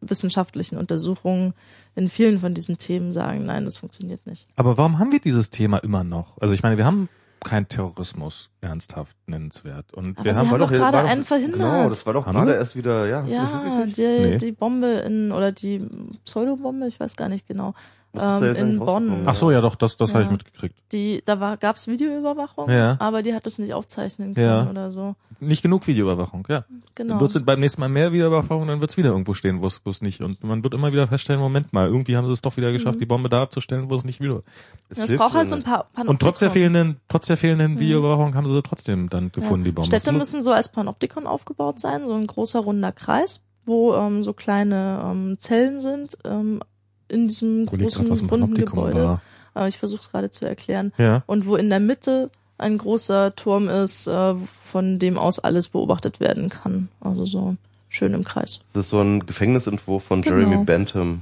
wissenschaftlichen Untersuchungen in vielen von diesen Themen sagen, nein, das funktioniert nicht. Aber warum haben wir dieses Thema immer noch? Also ich meine, wir haben keinen Terrorismus ernsthaft nennenswert. Und Aber wir haben, haben doch gerade war doch- einen verhindert. Genau, das war doch Haben gerade erst wieder, ja, Ja, die, Nee. die Bombe in, oder die Pseudobombe, ich weiß gar nicht genau, ähm, in Bonn. ach so, ja doch, das, das habe ich Ja. mitgekriegt. Die, da war, gab's Videoüberwachung, Ja. aber die hat es nicht aufzeichnen können Ja. oder so. Nicht genug Videoüberwachung, ja. Genau. Dann wird's beim nächsten Mal mehr Videoüberwachung, dann wird's wieder irgendwo stehen, wo es wo es nicht. Und man wird immer wieder feststellen, Moment mal, irgendwie haben sie es doch wieder geschafft, Mhm. die Bombe da abzustellen, wo es nicht wieder. Es es hilft braucht halt ja so ein paar Panoptikon. Und trotz der fehlenden, trotz der fehlenden Videoüberwachung haben sie sie trotzdem dann gefunden, die Bombe. Städte müssen so als Panoptikon aufgebaut sein, so ein großer runder Kreis, wo ähm, so kleine ähm, Zellen sind ähm, in diesem Überleg grad, großen was ein runden Gebäude. war. Aber ich versuche es gerade zu erklären. Ja. Und wo in der Mitte ein großer Turm ist, äh, von dem aus alles beobachtet werden kann. Also so schön im Kreis. Das ist so ein Gefängnisentwurf von Genau. Jeremy Bentham.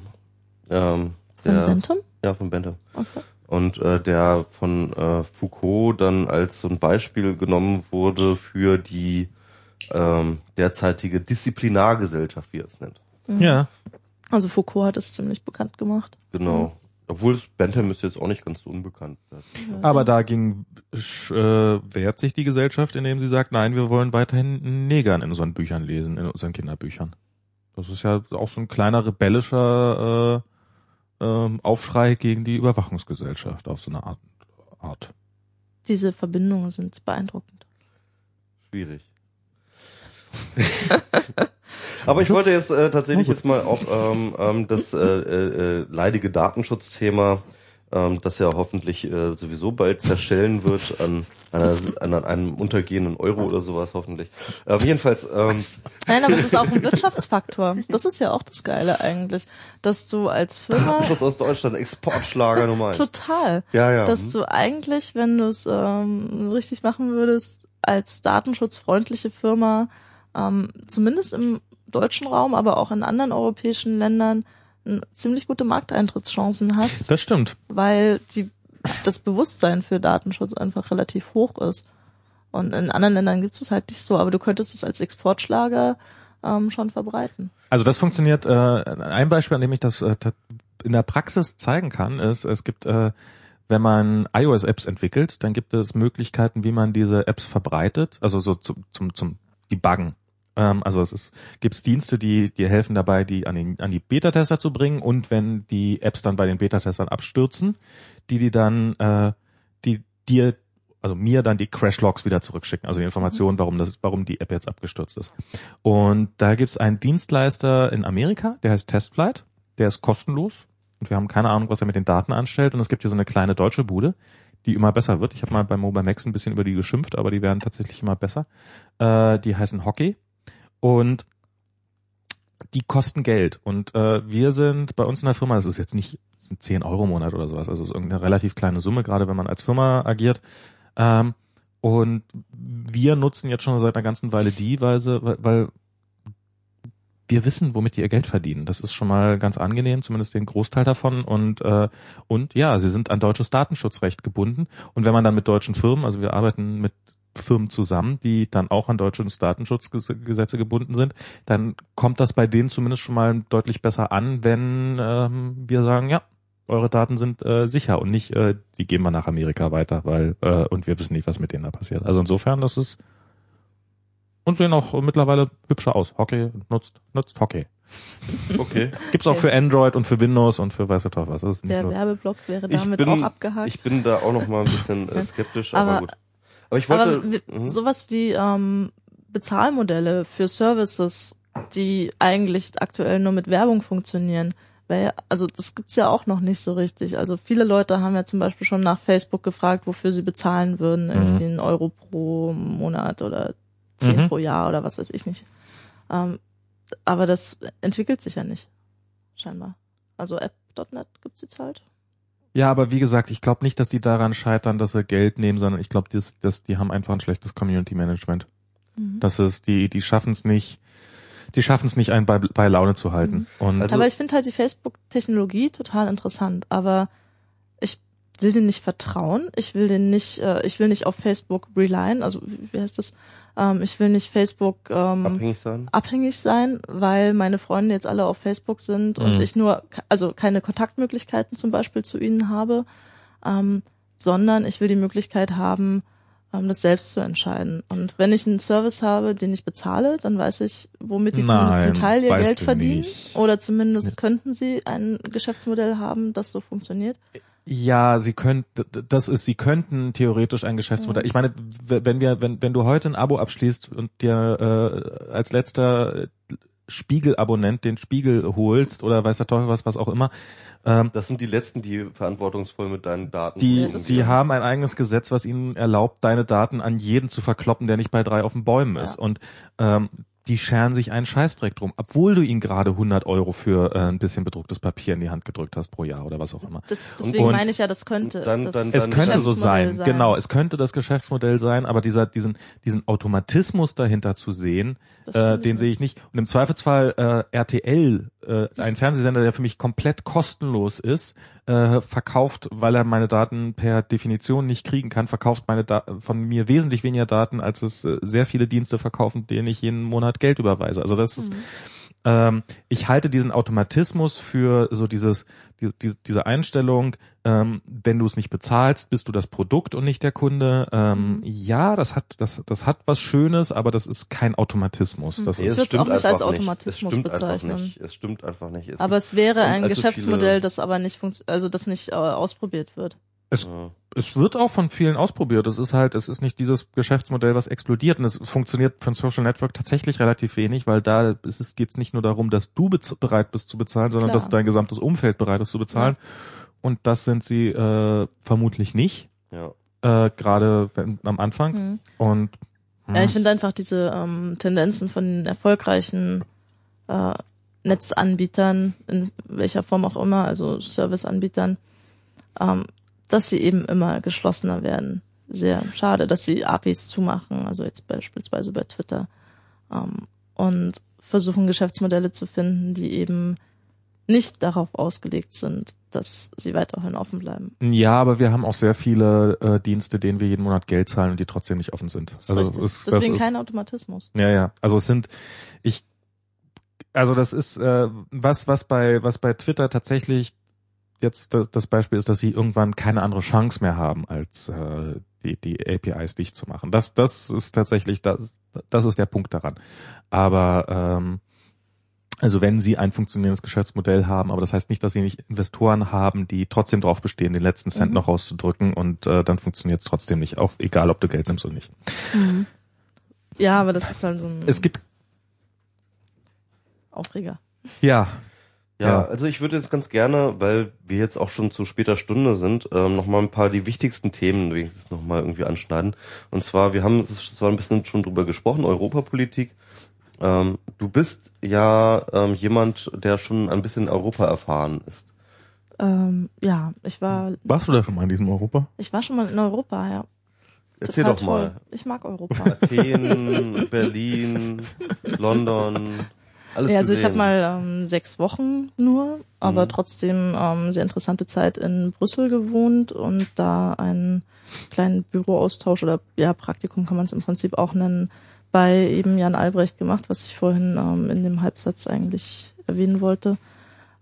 Ähm, Von der, Bentham? Ja, von Bentham. Okay. Und äh, der von äh, Foucault dann als so ein Beispiel genommen wurde für die ähm, derzeitige Disziplinargesellschaft, wie er es nennt. Mhm. Ja. Also Foucault hat es ziemlich bekannt gemacht. Genau. Obwohl es Bentham ist jetzt auch nicht ganz so unbekannt. Aber dagegen äh, wehrt sich die Gesellschaft, indem sie sagt, nein, wir wollen weiterhin Negern in unseren Büchern lesen, in unseren Kinderbüchern. Das ist ja auch so ein kleiner rebellischer äh, ähm, Aufschrei gegen die Überwachungsgesellschaft auf so eine Art. Art. Diese Verbindungen sind beeindruckend. Schwierig. [laughs] Aber ich wollte jetzt äh, tatsächlich jetzt mal auch ähm, ähm, das äh, äh, äh, leidige Datenschutzthema, ähm, das ja hoffentlich äh, sowieso bald zerschellen wird an, einer, an einem untergehenden Euro oder sowas hoffentlich. Ähm, jedenfalls, ähm, Nein, aber es ist auch ein Wirtschaftsfaktor. Das ist ja auch das Geile eigentlich, dass du als Firma Datenschutz aus Deutschland, Exportschlager Nummer eins. total, Ja, ja. dass du eigentlich, wenn du es ähm, richtig machen würdest, als datenschutzfreundliche Firma ähm, zumindest im deutschen Raum, aber auch in anderen europäischen Ländern ziemlich gute Markteintrittschancen hast, Das stimmt. weil die, das Bewusstsein für Datenschutz einfach relativ hoch ist. Und in anderen Ländern gibt es es halt nicht so, aber du könntest es als Exportschlager ähm, schon verbreiten. Also das funktioniert. Äh, ein Beispiel, an dem ich das äh, in der Praxis zeigen kann, ist, es gibt, äh, wenn man iOS-Apps entwickelt, dann gibt es Möglichkeiten, wie man diese Apps verbreitet, also so zum, zum, zum Debuggen. Ähm, also es ist, gibt's Dienste, die dir helfen dabei, die an, den, an die Beta-Tester zu bringen und wenn die Apps dann bei den Beta-Testern abstürzen, die die dann, äh, die dir also mir dann die Crashlogs wieder zurückschicken, also die Informationen, warum das, warum die App jetzt abgestürzt ist. Und da gibt's einen Dienstleister in Amerika, der heißt Testflight, der ist kostenlos und wir haben keine Ahnung, was er mit den Daten anstellt. Und es gibt hier so eine kleine deutsche Bude, die immer besser wird. Ich habe mal bei Mobile Max ein bisschen über die geschimpft, aber die werden tatsächlich immer besser. Äh, die heißen Hockey und die kosten Geld. Und äh, wir sind bei uns in der Firma, das ist jetzt nicht sind 10 Euro im Monat oder sowas, also es ist irgendeine relativ kleine Summe, gerade wenn man als Firma agiert. Ähm, und wir nutzen jetzt schon seit einer ganzen Weile die Weise, weil, weil wir wissen, womit die ihr Geld verdienen. Das ist schon mal ganz angenehm, zumindest den Großteil davon. Und, äh, und ja, sie sind an deutsches Datenschutzrecht gebunden. Und wenn man dann mit deutschen Firmen, also wir arbeiten mit Firmen zusammen, die dann auch an deutsche Datenschutzgesetze gebunden sind, dann kommt das bei denen zumindest schon mal deutlich besser an, wenn ähm, wir sagen, ja, eure Daten sind äh, sicher und nicht, äh, die geben wir nach Amerika weiter, weil äh, und wir wissen nicht, was mit denen da passiert. Also insofern, das ist und sehen auch mittlerweile hübscher aus. Hockey nutzt nutzt Hockey. okay. Gibt's auch Okay. für Android und für Windows und für weiß der Teufel was. Das ist nicht Der nur. Werbeblock wäre Ich damit bin- auch abgehakt. Ich bin da auch noch mal ein bisschen äh, skeptisch, aber, Aber- gut. Aber ich wollte, Aber Mhm. sowas wie ähm, Bezahlmodelle für Services, die eigentlich aktuell nur mit Werbung funktionieren, also das gibt's ja auch noch nicht so richtig. Also viele Leute haben ja zum Beispiel schon nach Facebook gefragt, wofür sie bezahlen würden, irgendwie einen Euro pro Monat oder zehn Mhm. pro Jahr oder was weiß ich nicht. Ähm, aber das entwickelt sich ja nicht, scheinbar. Also App.net gibt's jetzt halt. Ja, aber wie gesagt, ich glaube nicht, dass die daran scheitern, dass sie Geld nehmen, sondern ich glaube, dass, dass die haben einfach ein schlechtes Community Management. Mhm. Das ist, die, die schaffen es nicht, die schaffen es nicht, einen bei, bei Laune zu halten. Und Also- aber ich finde halt die Facebook-Technologie total interessant, aber ich will den nicht vertrauen, ich will den nicht, äh, ich will nicht auf Facebook relyen, also wie heißt das? Ähm, ich will nicht Facebook ähm, abhängig sein. abhängig sein, weil meine Freunde jetzt alle auf Facebook sind und Mhm. ich nur, also keine Kontaktmöglichkeiten zum Beispiel zu ihnen habe, ähm, sondern ich will die Möglichkeit haben, ähm, das selbst zu entscheiden. Und wenn ich einen Service habe, den ich bezahle, dann weiß ich, womit die zumindest zum Nein, Teil ihr Geld verdienen. nicht. Oder zumindest könnten sie ein Geschäftsmodell haben, das so funktioniert. Ja, sie könnten, das ist, sie könnten theoretisch ein Geschäftsmodell. Ich meine, wenn wir, wenn, wenn du heute ein Abo abschließt und dir äh, als letzter Spiegel-Abonnent den Spiegel holst oder weiß der Teufel was, was auch immer, ähm, Das sind die letzten, die verantwortungsvoll mit deinen Daten die, Ja, das die haben ein eigenes Gesetz, was ihnen erlaubt, deine Daten an jeden zu verkloppen, der nicht bei drei auf den Bäumen Ja. ist. Und ähm, die scheren sich einen Scheißdreck drum, obwohl du ihnen gerade 100 Euro für äh, ein bisschen bedrucktes Papier in die Hand gedrückt hast pro Jahr oder was auch immer. Das, deswegen Und- meine ich ja, das könnte dann- das dann- Es könnte so Geschäftsmodell sein, genau. Es könnte das Geschäftsmodell sein, aber dieser, diesen, diesen Automatismus dahinter zu sehen, äh, den sehe ich nicht. Und im Zweifelsfall äh, RTL, äh, ein Fernsehsender, der für mich komplett kostenlos ist, äh, verkauft, weil er meine Daten per Definition nicht kriegen kann, verkauft meine da von mir wesentlich weniger Daten, als es äh, sehr viele Dienste verkaufen, denen ich jeden Monat Geld überweise. Also das ist ähm, ich halte diesen Automatismus für so dieses, die, die, diese Einstellung, ähm, wenn du es nicht bezahlst, bist du das Produkt und nicht der Kunde. Ähm, Mhm. Ja, das hat, das, das hat was Schönes, aber das ist kein Automatismus. Das Nee, es ist, würd's auch stimmt nicht als Automatismus es stimmt bezeichnen. Nicht. Es stimmt einfach nicht. Es Aber es wäre ein Geschäftsmodell, das aber nicht funkt, also das nicht äh, ausprobiert wird. Es, Ja. es wird auch von vielen ausprobiert. Es ist halt, es ist nicht dieses Geschäftsmodell, was explodiert. Und es funktioniert von Social Network tatsächlich relativ wenig, weil da ist es geht nicht nur darum, dass du bez bereit bist zu bezahlen, sondern Klar. dass dein gesamtes Umfeld bereit ist zu bezahlen. Und das sind sie äh, vermutlich nicht, Ja. äh, gerade am Anfang. Mhm. Und Ja, ich finde einfach diese ähm, Tendenzen von den erfolgreichen äh, Netzanbietern, in welcher Form auch immer, also Serviceanbietern, ähm, dass sie eben immer geschlossener werden. Sehr schade, dass sie APIs zumachen, also jetzt beispielsweise bei Twitter, ähm, und versuchen Geschäftsmodelle zu finden, die eben nicht darauf ausgelegt sind, dass sie weiterhin offen bleiben. Ja, aber wir haben auch sehr viele äh, Dienste, denen wir jeden Monat Geld zahlen und die trotzdem nicht offen sind. Das Also es, Deswegen ist, kein Automatismus. Ja, ja. Also es sind ich also das ist äh, was was bei was bei Twitter tatsächlich jetzt das, Beispiel ist, dass sie irgendwann keine andere Chance mehr haben als äh, die die APIs dicht zu machen. Das das ist tatsächlich das das ist der Punkt daran. Aber ähm, also wenn sie ein funktionierendes Geschäftsmodell haben, aber das heißt nicht, dass sie nicht Investoren haben, die trotzdem drauf bestehen, den letzten Cent Mhm. noch rauszudrücken und äh, dann funktioniert es trotzdem nicht, auch egal ob du Geld nimmst oder nicht. Ja, aber das ist halt so ein Es gibt Aufreger. ja Ja, Ja. also ich würde jetzt ganz gerne, weil wir jetzt auch schon zu später Stunde sind, ähm, nochmal ein paar die wichtigsten Themen wenigstens nochmal irgendwie anschneiden. Und zwar, wir haben es zwar ein bisschen schon drüber gesprochen, Europapolitik. Ähm, du bist ja ähm, jemand, der schon ein bisschen Europa erfahren ist. Ähm, ja, ich war, Warst du da schon mal in diesem Europa? ich war schon mal in Europa, ja. Erzähl Total doch mal. toll. Ich mag Europa. Athen, Berlin, [laughs] London, alles ja, also ich habe mal ähm, sechs Wochen nur, aber Mhm. trotzdem ähm, sehr interessante Zeit in Brüssel gewohnt und da einen kleinen Büroaustausch oder ja Praktikum kann man es im Prinzip auch nennen bei eben Jan Albrecht gemacht, was ich vorhin ähm, in dem Halbsatz eigentlich erwähnen wollte.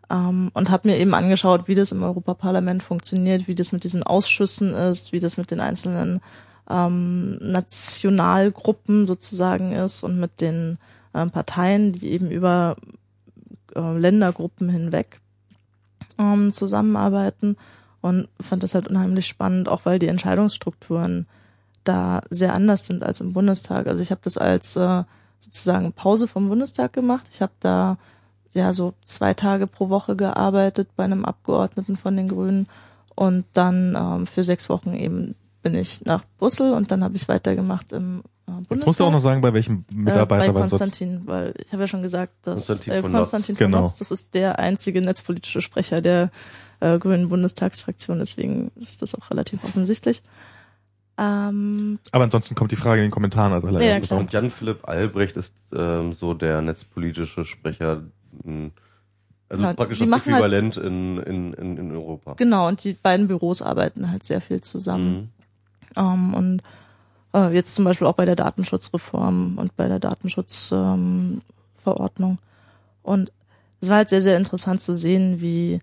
Ähm, und habe mir eben angeschaut, wie das im Europaparlament funktioniert, wie das mit diesen Ausschüssen ist, wie das mit den einzelnen ähm, Nationalgruppen sozusagen ist und mit den ähm, Parteien, die eben über äh, Ländergruppen hinweg ähm, zusammenarbeiten und fand das halt unheimlich spannend, auch weil die Entscheidungsstrukturen da sehr anders sind als im Bundestag. Also ich habe das als äh, sozusagen Pause vom Bundestag gemacht. Ich habe da ja so zwei Tage pro Woche gearbeitet bei einem Abgeordneten von den Grünen und dann ähm, für sechs Wochen eben bin ich nach Brüssel und dann habe ich weitergemacht im äh, Bundestag. Jetzt musst du auch noch sagen, bei welchem Mitarbeiter äh, bei weil sonst- Konstantin, weil ich habe ja schon gesagt, dass Konstantin äh, von Konstantin Notz. von Genau. Notz, das ist der einzige netzpolitische Sprecher der äh, Grünen Bundestagsfraktion, deswegen ist das auch relativ offensichtlich. Ähm, Aber ansonsten kommt die Frage in den Kommentaren als allererstes. klar. Und Jan-Philipp Albrecht ist ähm, so der netzpolitische Sprecher, mh, also Ja, praktisch das halt- Äquivalent in, in, in, in Europa. genau, und die beiden Büros arbeiten halt sehr viel zusammen. Mhm. Ähm, und äh, jetzt zum Beispiel auch bei der Datenschutzreform und bei der Datenschutzverordnung. Ähm, und es war halt sehr, sehr interessant zu sehen, wie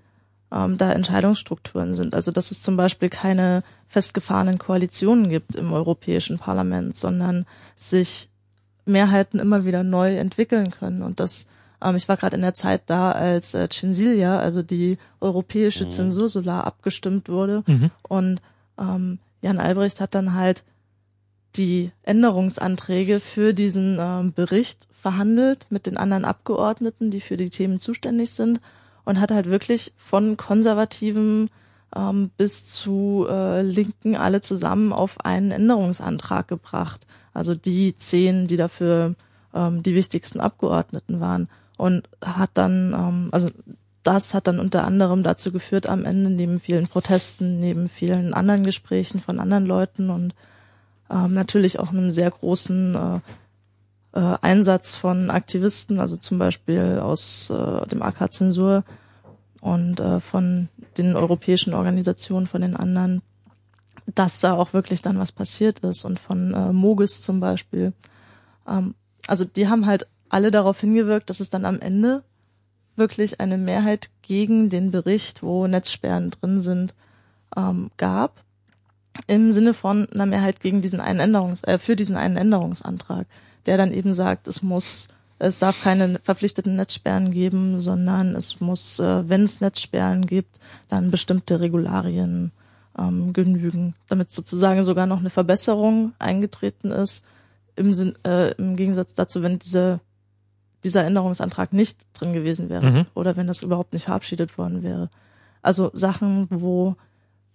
ähm, da Entscheidungsstrukturen sind. Also dass es zum Beispiel keine festgefahrenen Koalitionen gibt im Europäischen Parlament, sondern sich Mehrheiten immer wieder neu entwickeln können. Und das, ähm, ich war gerade in der Zeit da, als äh, Cinsilia, also die europäische Mhm. Zensursolar, abgestimmt wurde. Mhm. Und ähm, Jan Albrecht hat dann halt die Änderungsanträge für diesen ähm, Bericht verhandelt mit den anderen Abgeordneten, die für die Themen zuständig sind und hat halt wirklich von Konservativen ähm, bis zu äh, Linken alle zusammen auf einen Änderungsantrag gebracht. Also die zehn, die dafür ähm, die wichtigsten Abgeordneten waren und hat dann, ähm, also das hat dann unter anderem dazu geführt, am Ende neben vielen Protesten, neben vielen anderen Gesprächen von anderen Leuten und ähm, natürlich auch einem sehr großen äh, äh, Einsatz von Aktivisten, also zum Beispiel aus äh, dem AK Zensur und äh, von den europäischen Organisationen, von den anderen, dass da auch wirklich dann was passiert ist und von äh, Mogis zum Beispiel. Ähm, also die haben halt alle darauf hingewirkt, dass es dann am Ende wirklich eine Mehrheit gegen den Bericht, wo Netzsperren drin sind, ähm, gab. Im Sinne von einer Mehrheit gegen diesen einen Änderungs, äh, für diesen einen Änderungsantrag, der dann eben sagt, es muss, es darf keine verpflichteten Netzsperren geben, sondern es muss, äh, wenn es Netzsperren gibt, dann bestimmte Regularien ähm, genügen, damit sozusagen sogar noch eine Verbesserung eingetreten ist, im, Sinn, äh, im Gegensatz dazu, wenn diese, dieser Änderungsantrag nicht drin gewesen wäre Mhm. oder wenn das überhaupt nicht verabschiedet worden wäre. Also Sachen, wo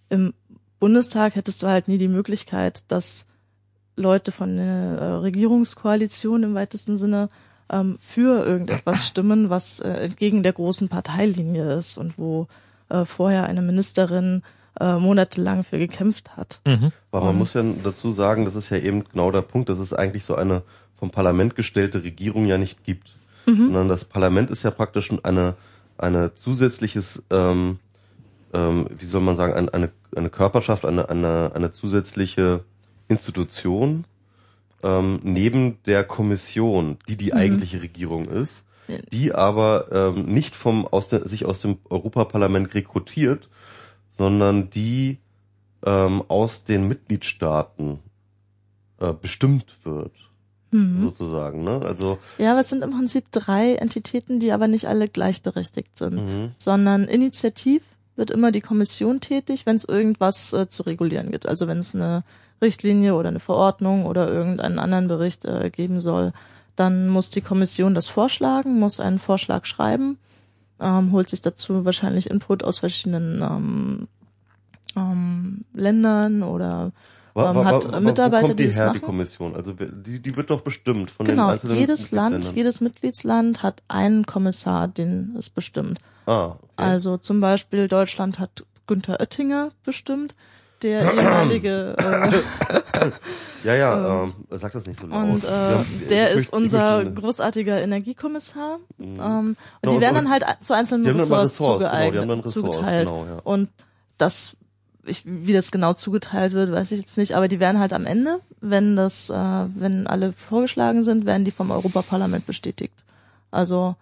im Bundestag hättest du halt nie die Möglichkeit, dass Leute von der äh, Regierungskoalition im weitesten Sinne ähm, für irgendetwas stimmen, was äh, entgegen der großen Parteilinie ist und wo äh, vorher eine Ministerin äh, monatelang für gekämpft hat. Mhm. Aber man Und- muss ja dazu sagen, das ist ja eben genau der Punkt, dass es eigentlich so eine vom Parlament gestellte Regierung ja nicht gibt. Sondern das Parlament ist ja praktisch eine, eine zusätzliches, ähm, ähm, wie soll man sagen, ein, eine, eine Körperschaft, eine, eine, eine zusätzliche Institution ähm, neben der Kommission, die die eigentliche Regierung ist, die aber ähm, nicht vom aus der, sich aus dem Europaparlament rekrutiert, sondern die ähm, aus den Mitgliedstaaten äh, bestimmt wird, Mhm. sozusagen. Ne? Also Ja, aber es sind im Prinzip drei Entitäten, die aber nicht alle gleichberechtigt sind, mhm. sondern initiativ wird immer die Kommission tätig, wenn es irgendwas äh, zu regulieren gibt. Also wenn es eine Richtlinie oder eine Verordnung oder irgendeinen anderen Bericht äh, geben soll, dann muss die Kommission das vorschlagen, muss einen Vorschlag schreiben, ähm, holt sich dazu wahrscheinlich Input aus verschiedenen ähm, ähm, Ländern oder ähm, wa- hat wa- Mitarbeiter, wo kommt die, die her, die machen? Kommission? Also die, die wird doch bestimmt von den Genau, einzelnen jedes Land, jedes Mitgliedsland hat einen Kommissar, den es bestimmt. Ah, okay. Also zum Beispiel Deutschland hat Günther Oettinger bestimmt, der ehemalige äh, [laughs] ja, ja, ähm, sag das nicht so laut. und äh, Ja, der ist unser großartiger Energiekommissar. Mhm. Ähm, und Genau, die werden und- dann halt zu einzelnen Ressorts, Ressorts, genau, zugeeignet, dann Ressorts, zugeteilt. genau, ja. Und das, ich, wie das genau zugeteilt wird, weiß ich jetzt nicht, aber die werden halt am Ende, wenn das, äh, wenn alle vorgeschlagen sind, werden die vom Europaparlament bestätigt. Also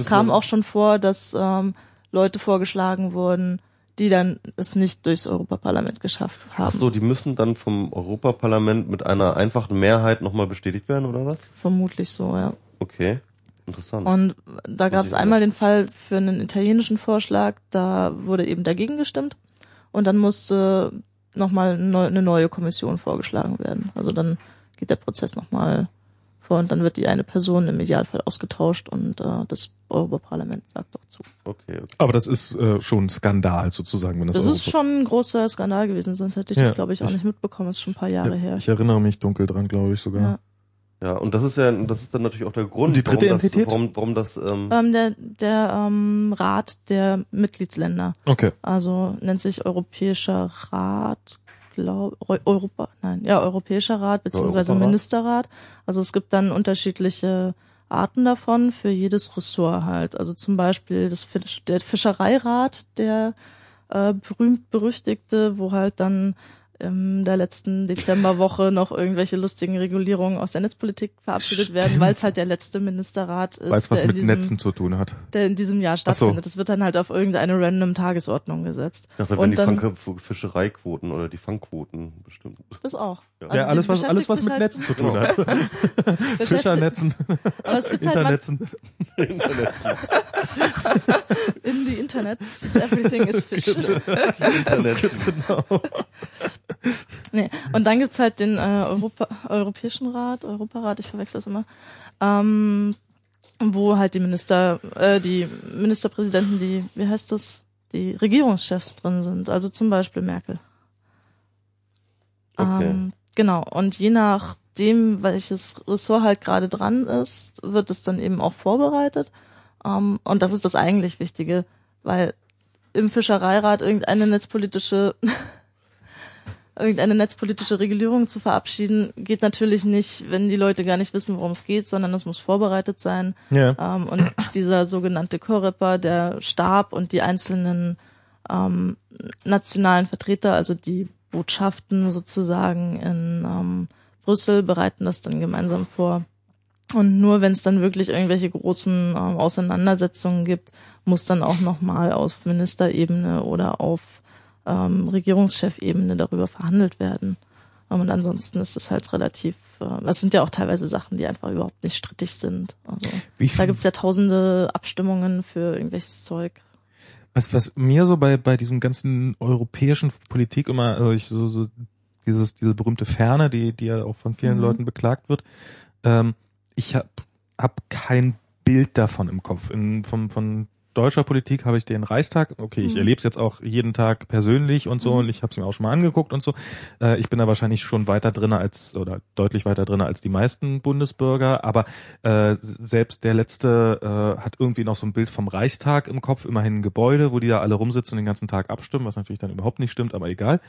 es kam auch schon vor, dass ähm, Leute vorgeschlagen wurden, die dann es nicht durchs Europaparlament geschafft haben. Ach so, die müssen dann vom Europaparlament mit einer einfachen Mehrheit nochmal bestätigt werden, oder was? Vermutlich so, ja. Okay, interessant. Und da gab es einmal den Fall für einen italienischen Vorschlag, da wurde eben dagegen gestimmt und dann musste nochmal eine neue Kommission vorgeschlagen werden. Also dann geht der Prozess nochmal und dann wird die eine Person im Idealfall ausgetauscht und äh, das Europaparlament sagt doch zu. okay, okay. Aber das ist äh, schon ein Skandal sozusagen, wenn das, Das ist schon ein großer Skandal gewesen, sonst hätte ich Ja, das, glaube ich, auch ich- nicht mitbekommen. Das ist schon ein paar Jahre ja, her. Ich erinnere mich dunkel dran, glaube ich sogar. Ja. Ja, und das ist ja, das ist dann natürlich auch der Grund, Und die dritte warum, das, Entität? warum, warum das, ähm, Ähm, der der ähm, Rat der Mitgliedsländer. Okay. Also nennt sich Europäischer Rat, glaube Europa, nein, ja, Europäischer Rat beziehungsweise Europarat. Ministerrat. Also es gibt dann unterschiedliche Arten davon für jedes Ressort halt. Also zum Beispiel das Fisch, der Fischereirat, der äh, berühmt berüchtigte, wo halt dann in der letzten Dezemberwoche noch irgendwelche lustigen Regulierungen aus der Netzpolitik verabschiedet werden, Stimmt. weil es halt der letzte Ministerrat ist, Weil es was der, in mit diesem, Netzen zu tun hat. der in diesem Jahr Ach so. stattfindet. Das wird dann halt auf irgendeine random Tagesordnung gesetzt. ja, da und werden die dann- Fang Fischereiquoten oder die Fangquoten bestimmt. Das auch. Ja. Also ja, alles die was, alles was mit beschäftigt Netzen zu tun Genau. hat. [laughs] Fischernetzen, Aber es gibt halt Internetzen. Internet. [laughs] in the Internets, everything is fish. Internet. [laughs] genau. [laughs] Nee. Und dann gibt's halt den äh, Europa, Europäischen Rat, Europarat, ich verwechsel das immer, ähm, wo halt die Minister, äh, die Ministerpräsidenten, die, wie heißt das, die Regierungschefs drin sind, also zum Beispiel Merkel. Okay. Ähm, genau. Und je nachdem, welches Ressort halt gerade dran ist, wird es dann eben auch vorbereitet. Ähm, und das ist das eigentlich Wichtige, weil im Fischereirat irgendeine netzpolitische [laughs] irgendeine netzpolitische Regulierung zu verabschieden, geht natürlich nicht, wenn die Leute gar nicht wissen, worum es geht, sondern es muss vorbereitet sein. Ja. Ähm, und [clears throat] dieser sogenannte Coreper, der Stab und die einzelnen ähm, nationalen Vertreter, also die Botschaften sozusagen in ähm, Brüssel, bereiten das dann gemeinsam vor. Und nur wenn es dann wirklich irgendwelche großen ähm, Auseinandersetzungen gibt, muss dann auch nochmal auf Ministerebene oder auf ähm, Regierungschefebene darüber verhandelt werden. Ähm, Und ansonsten ist es halt relativ, äh, das sind ja auch teilweise Sachen, die einfach überhaupt nicht strittig sind. Also da gibt's ja tausende Abstimmungen für irgendwelches Zeug. Was, was mir so bei, bei diesem ganzen europäischen Politik immer, also ich so, so dieses, diese berühmte Ferne, die, die ja auch von vielen Mhm. Leuten beklagt wird, ähm, ich hab, hab kein Bild davon im Kopf. In, vom, von deutscher Politik habe ich den Reichstag, okay, ich Mhm. erlebe es jetzt auch jeden Tag persönlich und so Mhm. und ich habe es mir auch schon mal angeguckt und so. Äh, ich bin da wahrscheinlich schon weiter drinne als oder deutlich weiter drinne als die meisten Bundesbürger, aber äh, selbst der letzte äh, hat irgendwie noch so ein Bild vom Reichstag im Kopf, immerhin ein Gebäude, wo die da alle rumsitzen und den ganzen Tag abstimmen, was natürlich dann überhaupt nicht stimmt, aber egal.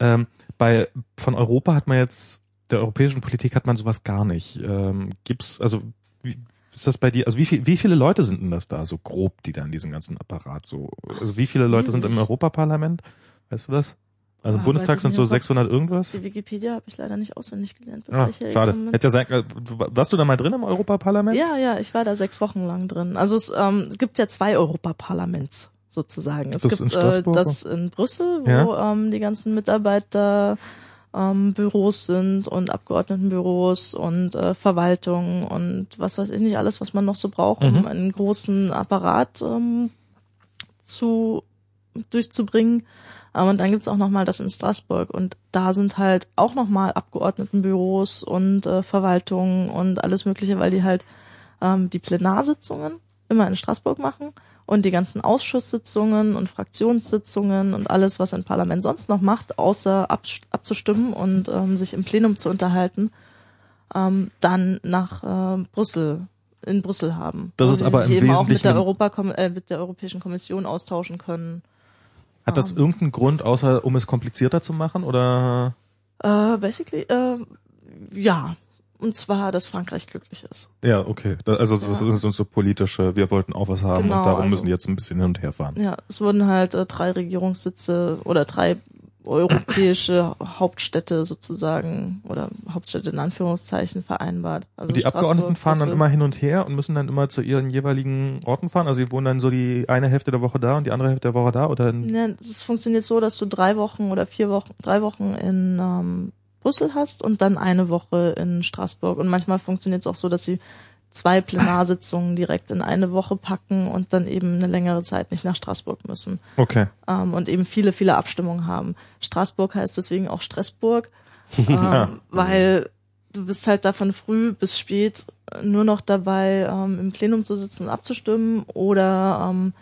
Ähm, bei von Europa hat man jetzt der europäischen Politik hat man sowas gar nicht. Ähm, gibt's also wie, ist das bei dir, also wie, viel, wie viele Leute sind denn das da so grob, die da in diesem ganzen Apparat so, also wie viele Leute sind im. Europaparlament? Weißt du das? Also im Ah, Bundestag weiß ich sind so im Kopf. 600 irgendwas? Die Wikipedia habe ich leider nicht auswendig gelernt, Ah, schade. Hätte ja sein, warst du da mal drin im Europaparlament? Ja, ja, ich war da sechs Wochen lang drin. Also es ähm, gibt ja zwei Europaparlaments sozusagen. Es Das in gibt äh, das in Brüssel, wo Ja. ähm, die ganzen Mitarbeiter ähm, Büros sind und Abgeordnetenbüros und äh, Verwaltung und was weiß ich nicht, alles, was man noch so braucht, um Mhm. einen großen Apparat ähm, zu durchzubringen. Ähm, und dann gibt's auch nochmal das in Straßburg. Und da sind halt auch nochmal Abgeordnetenbüros und äh, Verwaltungen und alles Mögliche, weil die halt ähm, die Plenarsitzungen immer in Straßburg machen und die ganzen Ausschusssitzungen und Fraktionssitzungen und alles, was ein Parlament sonst noch macht, außer abzustimmen und ähm, sich im Plenum zu unterhalten, ähm, dann nach äh, Brüssel in Brüssel haben. Das ist sie aber sich im eben auch mit Wesentlichen- der Europakom äh, mit der Europäischen Kommission austauschen können. Hat das Ähm. irgendeinen Grund, außer um es komplizierter zu machen oder? Äh, basically, äh, ja. Und zwar, dass Frankreich glücklich ist. Ja, okay. Also das Ja. ist uns so politische, wir wollten auch was haben Genau, und darum also- müssen die jetzt ein bisschen hin und her fahren. Ja, es wurden halt äh, drei Regierungssitze oder drei europäische Hauptstädte sozusagen oder Hauptstädte in Anführungszeichen vereinbart. Also Und die Straßburg, Abgeordneten fahren dann immer hin und her und müssen dann immer zu ihren jeweiligen Orten fahren. Also die wohnen dann so die eine Hälfte der Woche da und die andere Hälfte der Woche da oder in, Ja, es funktioniert so, dass du drei Wochen oder vier Wochen, drei Wochen in ähm, Brüssel hast und dann eine Woche in Straßburg. Und manchmal funktioniert es auch so, dass sie zwei Plenarsitzungen direkt in eine Woche packen und dann eben eine längere Zeit nicht nach Straßburg müssen. okay. ähm, und eben viele, viele Abstimmungen haben. Straßburg heißt deswegen auch Stressburg, [laughs] ähm, Ja. weil du bist halt da von früh bis spät nur noch dabei, ähm, im Plenum zu sitzen und abzustimmen oder ähm,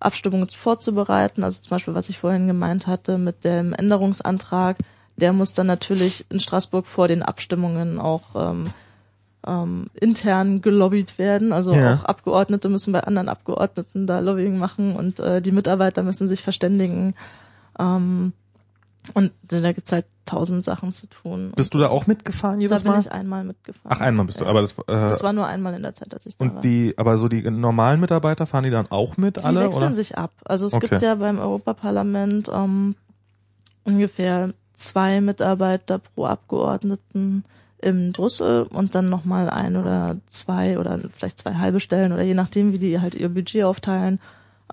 Abstimmungen vorzubereiten. Also zum Beispiel, was ich vorhin gemeint hatte mit dem Änderungsantrag, der muss dann natürlich in Straßburg vor den Abstimmungen auch ähm, ähm, intern gelobbyt werden. Also Ja. auch Abgeordnete müssen bei anderen Abgeordneten da Lobbying machen und äh, die Mitarbeiter müssen sich verständigen. Ähm, und da gibt's halt tausend Sachen zu tun. Bist du da auch mitgefahren jedes da bin Mal? ich einmal mitgefahren. Ach, einmal bist du, Ja. aber das, äh, das war nur einmal in der Zeit, dass ich da war. und die, aber so die normalen Mitarbeiter fahren die dann auch mit Die alle wechseln oder? sich ab. Also es Okay. gibt ja beim Europaparlament ähm, ungefähr zwei Mitarbeiter pro Abgeordneten in Brüssel und dann nochmal ein oder zwei oder vielleicht zwei halbe Stellen oder je nachdem, wie die halt ihr Budget aufteilen,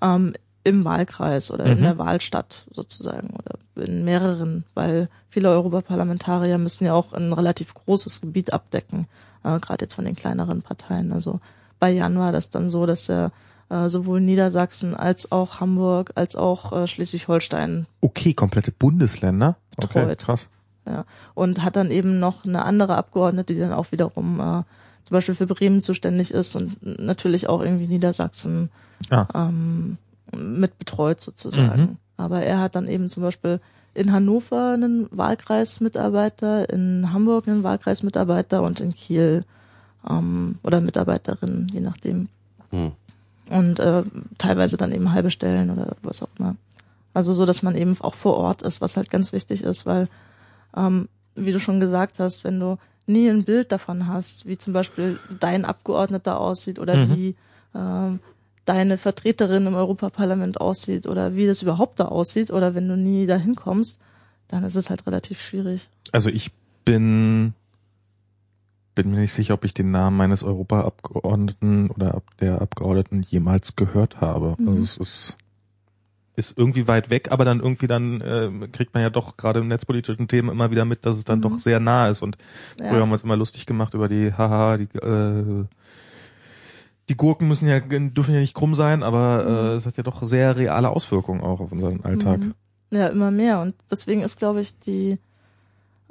ähm, im Wahlkreis oder in Mhm. der Wahlstadt sozusagen oder in mehreren, weil viele Europaparlamentarier müssen ja auch ein relativ großes Gebiet abdecken, äh, gerade jetzt von den kleineren Parteien. Also bei Jan war das dann so, dass er äh, sowohl Niedersachsen als auch Hamburg als auch äh, Schleswig-Holstein Okay, komplette Bundesländer. Okay, Betreut. krass. ja, und hat dann eben noch eine andere Abgeordnete, die dann auch wiederum äh, zum Beispiel für Bremen zuständig ist und natürlich auch irgendwie Niedersachsen Ah. ähm, mit betreut sozusagen. Mhm. Aber er hat dann eben zum Beispiel in Hannover einen Wahlkreismitarbeiter, in Hamburg einen Wahlkreismitarbeiter und in Kiel ähm, oder Mitarbeiterin, je nachdem. Hm. Und äh, teilweise dann eben halbe Stellen oder was auch immer. Also so, dass man eben auch vor Ort ist, was halt ganz wichtig ist, weil, ähm, wie du schon gesagt hast, wenn du nie ein Bild davon hast, wie zum Beispiel dein Abgeordneter aussieht oder Mhm. wie ähm, deine Vertreterin im Europaparlament aussieht oder wie das überhaupt da aussieht oder wenn du nie dahin kommst, dann ist es halt relativ schwierig. Also ich bin bin mir nicht sicher, ob ich den Namen meines Europaabgeordneten oder ab der Abgeordneten jemals gehört habe. Mhm. Also es ist ist irgendwie weit weg, aber dann irgendwie dann äh, kriegt man ja doch gerade im netzpolitischen Themen immer wieder mit, dass es dann Mhm. doch sehr nah ist und Ja. früher haben wir uns immer lustig gemacht über die haha die äh, die Gurken müssen ja dürfen ja nicht krumm sein, aber äh, es hat ja doch sehr reale Auswirkungen auch auf unseren Alltag. Mhm. Ja, immer mehr. Und deswegen ist, glaube ich, die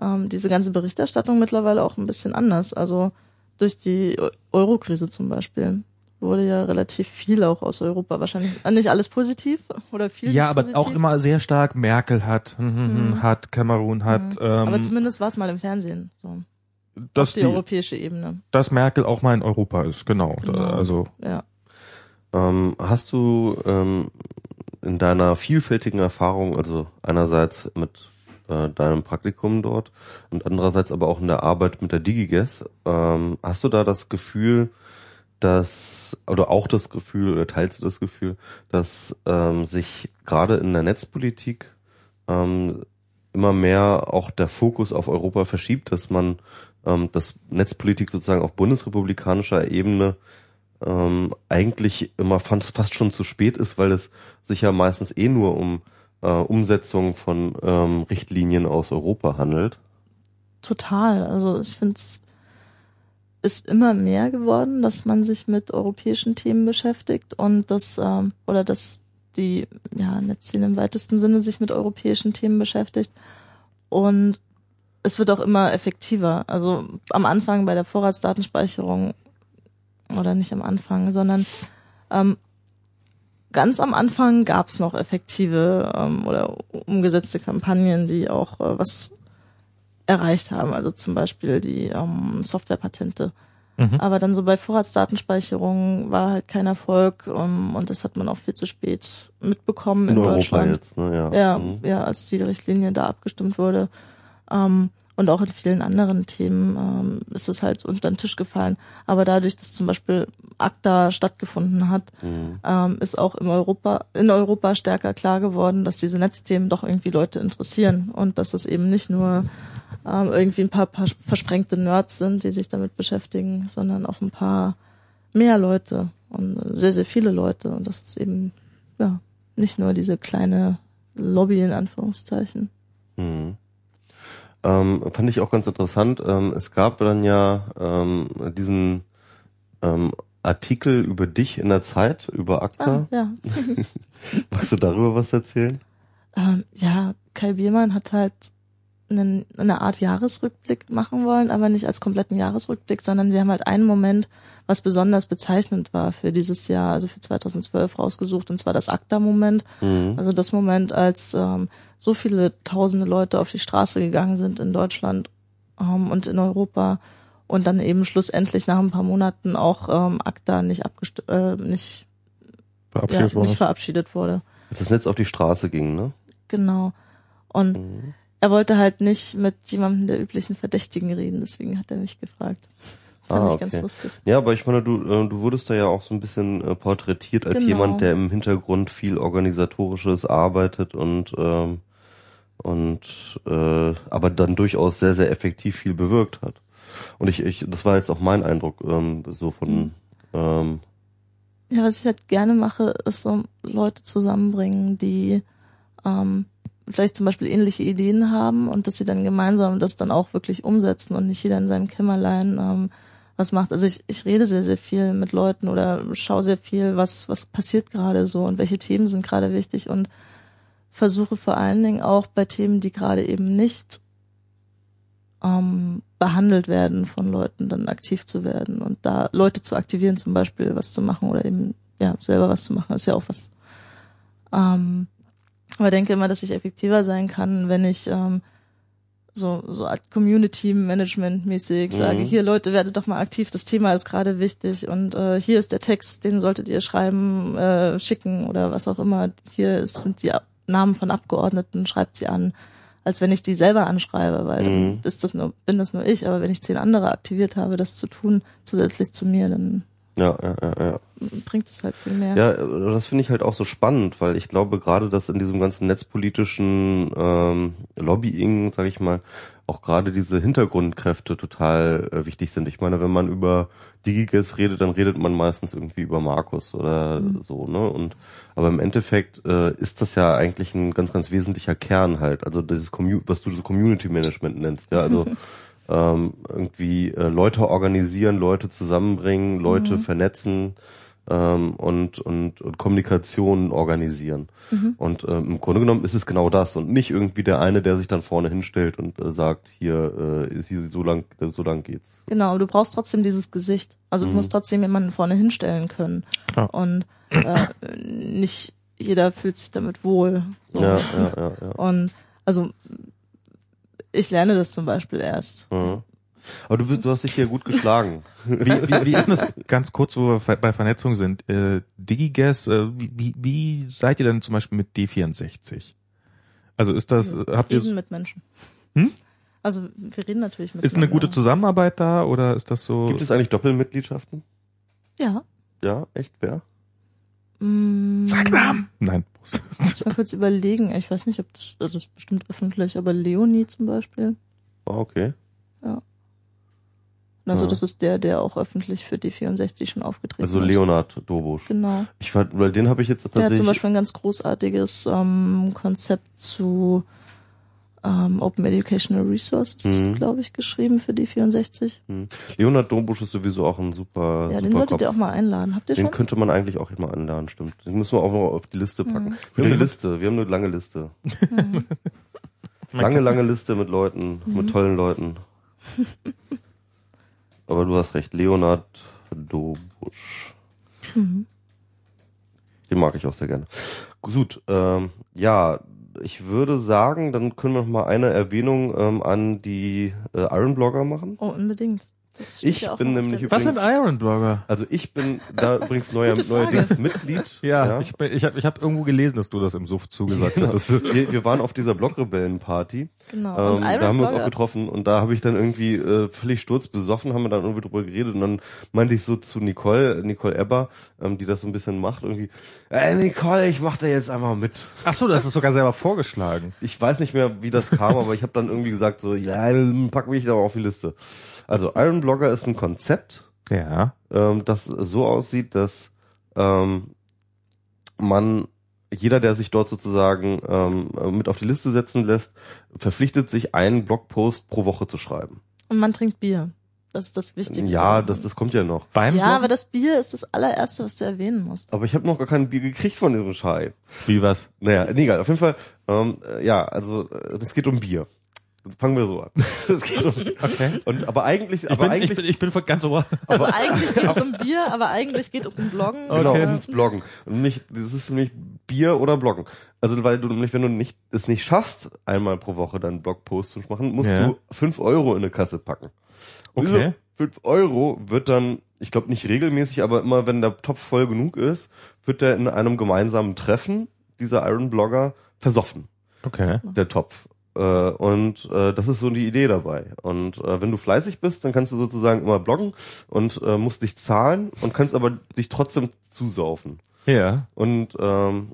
ähm, diese ganze Berichterstattung mittlerweile auch ein bisschen anders. Also durch die Eu- Euro-Krise zum Beispiel wurde ja relativ viel auch aus Europa wahrscheinlich äh, nicht alles positiv oder viel Ja, nicht aber positiv. auch immer sehr stark Merkel hat, hm, hm, hm, Mhm. hat Kamerun hat, Mhm. ähm, aber zumindest war es mal im Fernsehen so dass auf die, die, europäische Ebene. dass Merkel auch mal in Europa ist, genau. Genau. Also Ja. Ähm, hast du ähm, in deiner vielfältigen Erfahrung, also einerseits mit äh, deinem Praktikum dort und andererseits aber auch in der Arbeit mit der DigiGuess, ähm, hast du da das Gefühl, dass, oder auch das Gefühl, oder teilst du das Gefühl, dass ähm, sich gerade in der Netzpolitik ähm, immer mehr auch der Fokus auf Europa verschiebt, dass man ähm, dass Netzpolitik sozusagen auf bundesrepublikanischer Ebene ähm, eigentlich immer fast, fast schon zu spät ist, weil es sich ja meistens eh nur um äh, Umsetzung von ähm, Richtlinien aus Europa handelt. Total. Also ich finde es ist immer mehr geworden, dass man sich mit europäischen Themen beschäftigt und dass ähm, oder dass die ja Netzziele im weitesten Sinne sich mit europäischen Themen beschäftigt und es wird auch immer effektiver. Also am Anfang bei der Vorratsdatenspeicherung oder nicht am Anfang, sondern ähm, ganz am Anfang gab es noch effektive ähm, oder umgesetzte Kampagnen, die auch äh, was erreicht haben, also zum Beispiel die ähm, Softwarepatente. Mhm. Aber dann so bei Vorratsdatenspeicherung war halt kein Erfolg ähm, und das hat man auch viel zu spät mitbekommen in, In Europa Deutschland. jetzt, ne? Ja. Ja, Mhm. ja, als die Richtlinie da abgestimmt wurde. Ähm, und auch in vielen anderen Themen ähm, ist es halt unter den Tisch gefallen. Aber dadurch, dass zum Beispiel ACTA stattgefunden hat, Mhm. ähm, ist auch im Europa, in Europa stärker klar geworden, dass diese Netzthemen doch irgendwie Leute interessieren und dass es eben nicht nur ähm, irgendwie ein paar, paar versprengte Nerds sind, die sich damit beschäftigen, sondern auch ein paar mehr Leute und sehr, sehr viele Leute. Und das ist eben, ja, nicht nur diese kleine Lobby in Anführungszeichen. Mhm. Ähm, fand ich auch ganz interessant. Ähm, es gab dann ja ähm, diesen ähm, Artikel über dich in der Zeit, über Ah, ACTA. ja. [laughs] Magst du darüber was erzählen? Ähm, ja, Kai Biermann hat halt einen, eine Art Jahresrückblick machen wollen, aber nicht als kompletten Jahresrückblick, sondern sie haben halt einen Moment, was besonders bezeichnend war für dieses Jahr, also für 2012 rausgesucht, und zwar das ACTA-Moment. Mhm. Also das Moment, als ähm, so viele tausende Leute auf die Straße gegangen sind in Deutschland ähm, und in Europa und dann eben schlussendlich nach ein paar Monaten auch ähm, ACTA nicht abgest äh, nicht, ja, verabschiedet worden. nicht verabschiedet wurde. Als das Netz auf die Straße ging, ne? Genau. Und Mhm. Er wollte halt nicht mit jemandem der üblichen Verdächtigen reden, deswegen hat er mich gefragt. Fand Ah, ich okay. ganz lustig. Ja, aber ich meine, du, äh, du wurdest da ja auch so ein bisschen äh, porträtiert als Genau. jemand, der im Hintergrund viel organisatorisches arbeitet und ähm, und äh, aber dann durchaus sehr sehr effektiv viel bewirkt hat. Und ich, ich das war jetzt auch mein Eindruck ähm, so von Mhm. ähm, Ja, was ich halt gerne mache, ist so Leute zusammenbringen, die ähm, vielleicht zum Beispiel ähnliche Ideen haben und dass sie dann gemeinsam das dann auch wirklich umsetzen und nicht jeder in seinem Kämmerlein ähm, was macht. Also ich, ich rede sehr, sehr viel mit Leuten oder schaue sehr viel, was, was passiert gerade so und welche Themen sind gerade wichtig und versuche vor allen Dingen auch bei Themen, die gerade eben nicht ähm, behandelt werden von Leuten, dann aktiv zu werden und da Leute zu aktivieren, zum Beispiel was zu machen oder eben ja selber was zu machen, ist ja auch was. Ähm, aber denke immer, dass ich effektiver sein kann, wenn ich ähm, so so Art Community Management mäßig Mhm. sage, hier Leute, werdet doch mal aktiv, das Thema ist gerade wichtig und äh, hier ist der Text, den solltet ihr schreiben, äh, schicken oder was auch immer. Hier ist, sind die Namen von Abgeordneten, schreibt sie an, als wenn ich die selber anschreibe, weil Mhm. dann ist das nur, bin das nur ich, aber wenn ich zehn andere aktiviert habe, das zu tun, zusätzlich zu mir, dann ja, ja, ja, ja. bringt es halt viel mehr. Ja, das finde ich halt auch so spannend, weil ich glaube gerade, dass in diesem ganzen netzpolitischen ähm, Lobbying, sage ich mal, auch gerade diese Hintergrundkräfte total äh, wichtig sind. Ich meine, wenn man über Digiges redet, dann redet man meistens irgendwie über Markus oder Mhm. so, ne? Und aber im Endeffekt äh, ist das ja eigentlich ein ganz, ganz wesentlicher Kern halt. Also dieses Commu was du so Community Management nennst, ja, also [laughs] ähm, irgendwie äh, Leute organisieren, Leute zusammenbringen, Leute Mhm. vernetzen ähm, und, und, und Kommunikation organisieren. Mhm. Und ähm, im Grunde genommen ist es genau das und nicht irgendwie der eine, der sich dann vorne hinstellt und äh, sagt, hier, äh, ist hier so lang, so lang geht's. Genau, aber du brauchst trotzdem dieses Gesicht. Also du Mhm. musst trotzdem jemanden vorne hinstellen können. Klar. Und äh, nicht jeder fühlt sich damit wohl. So. Ja, ja, ja, ja. Und also ich lerne das zum Beispiel erst. Mhm. Aber du, bist- du hast dich hier gut geschlagen. [laughs] Wie, wie, wie ist denn das ganz kurz, wo wir bei Vernetzung sind? Äh, DigiGuess, äh, wie, wie, wie seid ihr denn zum Beispiel mit D64? Also ist das, äh, habt ihr, Reden mit Menschen. Hm? Also wir reden natürlich mit ist eine gute Zusammenarbeit da oder ist das so? Gibt es eigentlich Doppelmitgliedschaften? Ja. Ja, echt, wer? Mm, Sag Namen! Nein. Ich mal kurz überlegen. Ich weiß nicht, ob das, also das ist bestimmt öffentlich, aber Leonie zum Beispiel. Ah, okay. Also Ja. das ist der, der auch öffentlich für D64 schon aufgetreten Also ist. Leonard Dobusch. Genau. Ich fand, weil den habe ich jetzt Der hat zum tatsächlich. Beispiel ein ganz großartiges ähm, Konzept zu ähm, Open Educational Resources, Mhm. glaube ich, geschrieben für D64. Leonard Dobusch ist sowieso auch ein super. Ja, super den solltet Kopf. ihr auch mal einladen. Habt ihr Den schon? könnte man eigentlich auch mal einladen, stimmt. Den müssen wir auch noch auf die Liste packen. Mhm. Wir haben eine Mhm. Liste, wir haben eine lange Liste. [laughs] Mhm. Lange, lange Liste mit Leuten, Mhm. mit tollen Leuten. Aber du hast recht, Leonard Dobusch. Mhm. Den mag ich auch sehr gerne. Gut, ähm, ja, ich würde sagen, dann können wir noch mal eine Erwähnung ähm, an die äh, Iron Blogger machen. Oh, unbedingt. Ich ja bin nämlich der Was sind Iron Blogger? Also ich bin da übrigens neuer, neuerdings Mitglied. [laughs] Ja, ich, bin- ich habe ich hab irgendwo gelesen, dass du das im Suff zugesagt Genau. hattest. [laughs] Wir, wir waren auf dieser Blogrebellen-Party. Genau. Und Ähm, da haben wir uns auch getroffen und da habe ich dann irgendwie äh, völlig sturzbesoffen, haben wir dann irgendwie drüber geredet und dann meinte ich so zu Nicole, Nicole Ebber, ähm, die das so ein bisschen macht, irgendwie, ey Nicole, ich mach da jetzt einfach mit. Ach so, das ist sogar selber vorgeschlagen. Ich weiß nicht mehr, wie das kam, aber ich habe dann irgendwie gesagt so, ja, pack mich da mal auf die Liste. Also Iron Blogger ist ein Konzept, Ja. ähm, das so aussieht, dass ähm, man jeder, der sich dort sozusagen ähm, mit auf die Liste setzen lässt, verpflichtet sich, einen Blogpost pro Woche zu schreiben. Und man trinkt Bier. Das ist das Wichtigste. Ja, das, das kommt ja noch. Beim Ja, Bloggen? aber das Bier ist das allererste, was du erwähnen musst. Aber ich habe noch gar kein Bier gekriegt von diesem Schei. Wie was? Naja, nee, egal. Auf jeden Fall, ähm, äh, ja, also äh, es geht um Bier. Fangen wir so an. [laughs] es geht um, Okay. und aber eigentlich, Ich aber bin, eigentlich ich bin, ich bin ganz ohr. Also eigentlich geht es um Bier, aber eigentlich geht es um Bloggen. Genau, Okay. ums Bloggen. Und nämlich, das ist nämlich Bier oder Bloggen. Also, weil du nämlich, wenn du nicht, es nicht schaffst, einmal pro Woche deinen Blogpost zu machen, musst Ja. du fünf Euro in eine Kasse packen. Und Okay. diese fünf Euro wird dann, ich glaube nicht regelmäßig, aber immer wenn der Topf voll genug ist, wird der in einem gemeinsamen Treffen dieser Iron Blogger versoffen Okay. der Topf. Äh, und äh, das ist so die Idee dabei. Und äh, wenn du fleißig bist, dann kannst du sozusagen immer bloggen und äh, musst dich zahlen und kannst aber dich trotzdem zusaufen. Ja. Und ähm,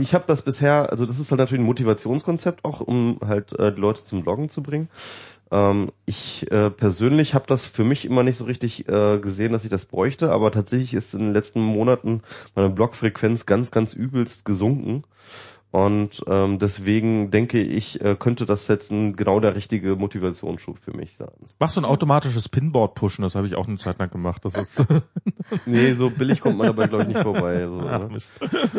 ich habe das bisher, also das ist halt natürlich ein Motivationskonzept auch, um halt äh, die Leute zum Bloggen zu bringen. Ähm, ich äh, persönlich habe das für mich immer nicht so richtig äh, gesehen, dass ich das bräuchte, aber tatsächlich ist in den letzten Monaten meine Blogfrequenz ganz, ganz übelst gesunken. Und ähm, deswegen denke ich, äh, könnte das jetzt ein, genau der richtige Motivationsschub für mich sein. Machst du ein automatisches Pinboard-Pushen? Das habe ich auch eine Zeit lang gemacht. Das ist [laughs] Nee, so billig kommt man dabei, glaube ich, nicht vorbei. So, Ach, ne? Mist.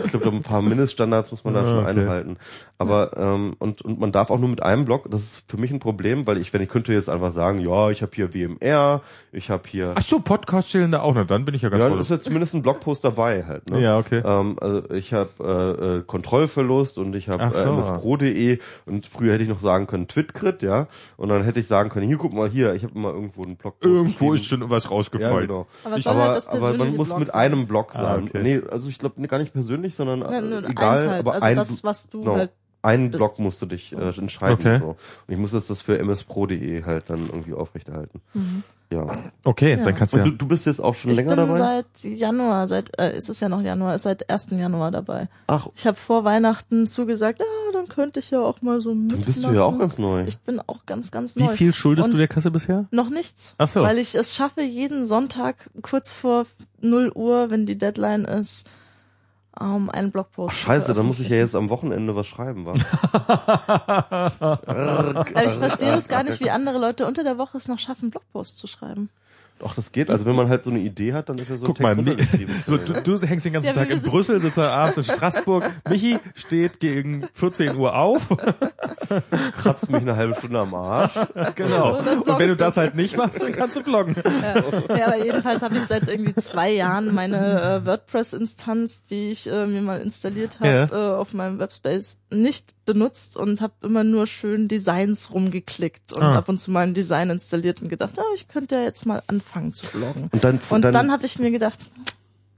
Ich glaube, ein paar Mindeststandards muss man da Ah, schon okay. einhalten. Aber ähm, und und man darf auch nur mit einem Blog. Das ist für mich ein Problem, weil ich, wenn ich könnte jetzt einfach sagen, ja, ich habe hier WMR, ich habe hier, Ach so, Podcast zählen da auch noch. Dann bin ich ja ganz ja, voll. ist ja zumindest ein Blogpost dabei halt. Ne? Ja, okay. Ähm, also ich habe äh, äh, Kontrollverlust und ich habe Ach so. äh, mspro.de und früher hätte ich noch sagen können Twitcrit, ja. Und dann hätte ich sagen können, hier guck mal hier, ich habe immer irgendwo einen Blogpost. Irgendwo ist schon was ja, rausgefallen. genau. Aber Ich- aber, halt aber man muss Blog mit sein. einem Blog Ah, sein. okay. Nee, also ich glaube gar nicht persönlich, sondern Ja, äh, egal, halt. aber also ein das, was du genau. halt einen bist. Blog musst du dich äh, entscheiden. Okay. So. Und ich muss das, für mspro.de halt dann irgendwie aufrechterhalten. Ja. Okay, Ja. dann kannst du ja. du, du bist jetzt auch schon ich länger bin dabei? seit Januar, seit äh, ist es ja noch Januar, ist seit 1. Januar dabei. Ach, Ich habe vor Weihnachten zugesagt, ah, dann könnte ich ja auch mal so mitmachen. dann bist du ja auch ganz neu. Ich bin auch ganz, ganz Wie neu. viel schuldest Und- du der Kasse bisher? Noch nichts. Ach so. Weil ich es schaffe, jeden Sonntag kurz vor 0 Uhr, wenn die Deadline ist, ähm, einen Blogpost. Ach, scheiße, da muss ich ja jetzt am Wochenende was schreiben, wa? [laughs] Weil ich verstehe es gar nicht, wie andere Leute unter der Woche es noch schaffen, Blogposts zu schreiben. Doch, das geht. Also wenn man halt so eine Idee hat, dann ist ja so ein Guck Text mal, [laughs] so, du, du hängst den ganzen Ja, Tag in Brüssel, sitzt er abends in Straßburg. Michi steht gegen 14 Uhr auf. [laughs] kratzt mich eine halbe Stunde am Arsch. genau. Und dann Und wenn du das halt nicht machst, dann kannst du bloggen. Ja, ja aber jedenfalls habe ich seit irgendwie zwei Jahren meine äh, WordPress-Instanz, die ich äh, mir mal installiert habe, Ja. äh, auf meinem Webspace nicht benutzt und habe immer nur schön Designs rumgeklickt und Ah. ab und zu mal ein Design installiert und gedacht, oh, ich könnte ja jetzt mal anfangen zu bloggen. Und dann, Und dann, habe ich mir gedacht,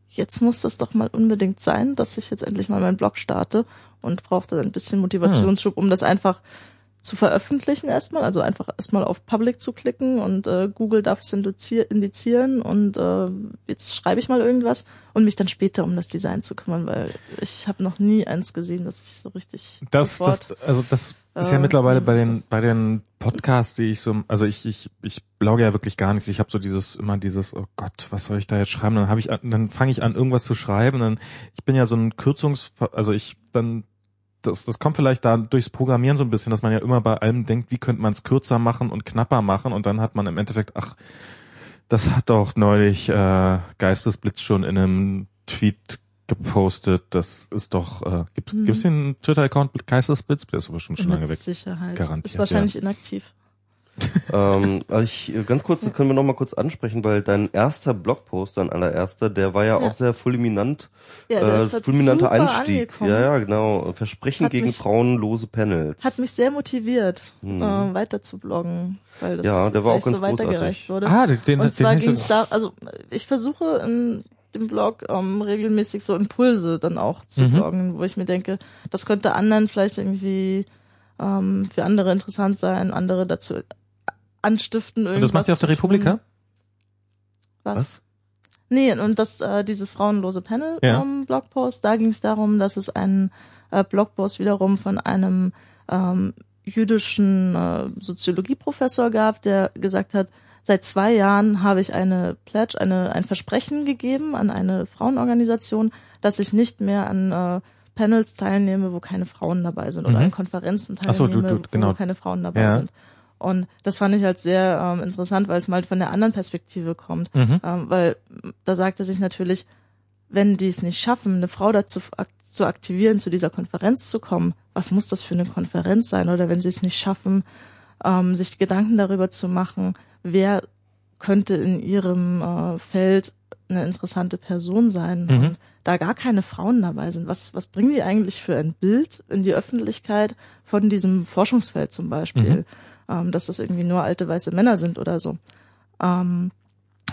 jetzt muss das doch mal unbedingt sein, dass ich jetzt endlich mal meinen Blog starte und brauchte ein bisschen Motivationsschub, um das einfach zu veröffentlichen erstmal, also einfach erstmal auf Public zu klicken und äh, Google darf es indizier- indizieren und äh, jetzt schreibe ich mal irgendwas und mich dann später um das Design zu kümmern, weil ich habe noch nie eins gesehen, dass ich so richtig Das, sofort das, also das ist ja äh, mittlerweile bei den bei den Podcasts, die ich so, also ich ich ich blogge ja wirklich gar nichts. Ich habe so dieses immer dieses, oh Gott, was soll ich da jetzt schreiben? Dann habe ich, an- dann fange ich an irgendwas zu schreiben. Dann ich bin ja so ein Kürzungs, also ich dann das, das kommt vielleicht da durchs Programmieren so ein bisschen, dass man ja immer bei allem denkt, wie könnte man es kürzer machen und knapper machen und dann hat man im Endeffekt, ach, das hat doch neulich äh, Geistesblitz schon in einem Tweet gepostet. Das ist doch, äh, gibt Mhm. gibt's den Twitter-Account Geistesblitz? Der ist aber schon, schon lange mit weg. Sicherheit. Garantiert, ist wahrscheinlich inaktiv. [laughs] ähm, also ich, ganz kurz, können wir noch mal kurz ansprechen, weil dein erster Blogpost, dein allererster, der war ja, Ja. auch sehr fulminant, Ja, äh, fulminanter super Einstieg. angekommen. Ja, ja, genau. Versprechen Hat gegen mich- frauenlose Panels. Hat mich sehr motiviert, Hm. äh, weiter zu bloggen, weil das Ja, der war auch gleich so ganz weitergereicht großartig. wurde. Ah, den, den, Und zwar ging es da, also ich versuche in dem Blog ähm, regelmäßig so Impulse dann auch zu Mhm. bloggen, wo ich mir denke, das könnte anderen vielleicht irgendwie ähm, für andere interessant sein, andere dazu anstiften, irgendwas Und das macht ihr auf der Republika? Was? Was? Nee, und das, äh, dieses frauenlose Panel Ja. ähm, Blogpost, da ging es darum, dass es einen äh, Blogpost wiederum von einem ähm, jüdischen äh, Soziologieprofessor gab, der gesagt hat, seit zwei Jahren habe ich eine Pledge, eine, ein Versprechen gegeben an eine Frauenorganisation, dass ich nicht mehr an äh, Panels teilnehme, wo keine Frauen dabei sind oder Mhm. an Konferenzen Ach so, teilnehme, du- du- genau. wo keine Frauen dabei Ja. sind. Und das fand ich halt sehr ähm, interessant, weil es mal von der anderen Perspektive kommt. Mhm. Ähm, weil da sagte sich natürlich, wenn die es nicht schaffen, eine Frau dazu ak zu aktivieren, zu dieser Konferenz zu kommen, was muss das für eine Konferenz sein? Oder wenn sie es nicht schaffen, ähm, sich Gedanken darüber zu machen, wer könnte in ihrem äh, Feld eine interessante Person sein Mhm. und da gar keine Frauen dabei sind, was, was bringen die eigentlich für ein Bild in die Öffentlichkeit von diesem Forschungsfeld zum Beispiel, ähm, dass das irgendwie nur alte weiße Männer sind oder so. Ähm,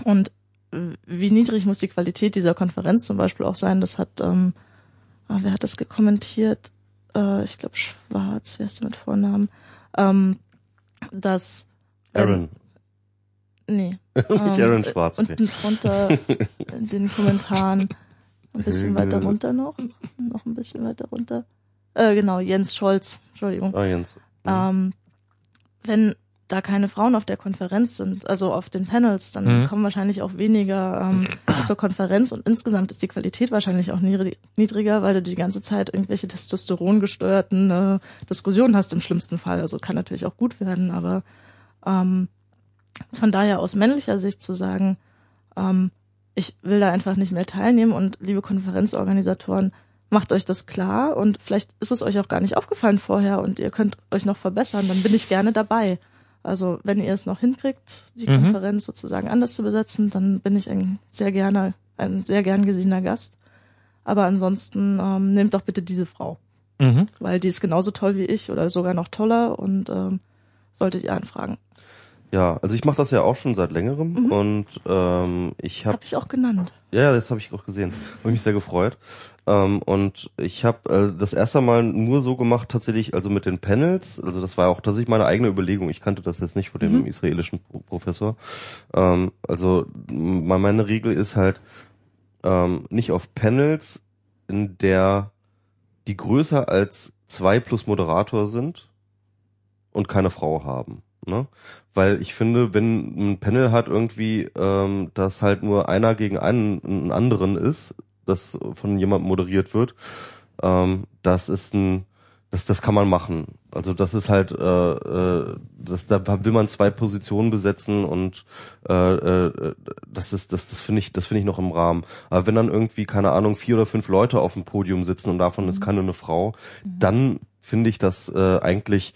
und äh, wie niedrig muss die Qualität dieser Konferenz zum Beispiel auch sein, das hat, ähm, ah, wer hat das gekommentiert? Äh, ich glaube Schwarz, wer ist der mit Vornamen? Ähm, dass wenn- Aaron. Nee. [laughs] Nicht Ähm, Aaron Schwarz, okay. Unten drunter in den Kommentaren ein bisschen Högel. weiter runter noch. Noch ein bisschen weiter runter. Äh, genau, Jens Scholz. Entschuldigung. Ah, Jens. Ähm, wenn da keine Frauen auf der Konferenz sind, also auf den Panels, dann Mhm. kommen wahrscheinlich auch weniger ähm, [clears throat] zur Konferenz und insgesamt ist die Qualität wahrscheinlich auch niedri- niedriger, weil du die ganze Zeit irgendwelche testosterongesteuerten äh, Diskussionen hast im schlimmsten Fall. Also kann natürlich auch gut werden, aber ähm, von daher aus männlicher Sicht zu sagen, ähm, ich will da einfach nicht mehr teilnehmen und liebe Konferenzorganisatoren, macht euch das klar und vielleicht ist es euch auch gar nicht aufgefallen vorher und ihr könnt euch noch verbessern, dann bin ich gerne dabei. Also wenn ihr es noch hinkriegt, die Mhm. Konferenz sozusagen anders zu besetzen, dann bin ich ein sehr gerne, ein sehr gern gesehener Gast. Aber ansonsten ähm, nehmt doch bitte diese Frau, Mhm. weil die ist genauso toll wie ich oder sogar noch toller und ähm, solltet ihr anfragen. Ja, also ich mache das ja auch schon seit längerem Mhm. und ähm, ich habe Hab ich auch genannt. Ja, das habe ich auch gesehen. Habe mich sehr gefreut. Ähm, und ich habe äh, das erste Mal nur so gemacht, tatsächlich, also mit den Panels. Also das war auch tatsächlich meine eigene Überlegung. Ich kannte das jetzt nicht von dem Mhm. israelischen Pro Professor. Ähm, also meine Regel ist halt ähm, nicht auf Panels, in der die größer als zwei plus Moderator sind und keine Frau haben. Ne? Weil ich finde, wenn ein Panel hat irgendwie, ähm, dass halt nur einer gegen einen, einen anderen ist, das von jemandem moderiert wird, ähm, das ist ein, das, das kann man machen. Also das ist halt, äh, äh, das, da will man zwei Positionen besetzen und äh, äh, das ist, das, das finde ich, das finde ich noch im Rahmen. Aber wenn dann irgendwie keine Ahnung vier oder fünf Leute auf dem Podium sitzen und davon ist keine eine Frau, dann finde ich das äh, eigentlich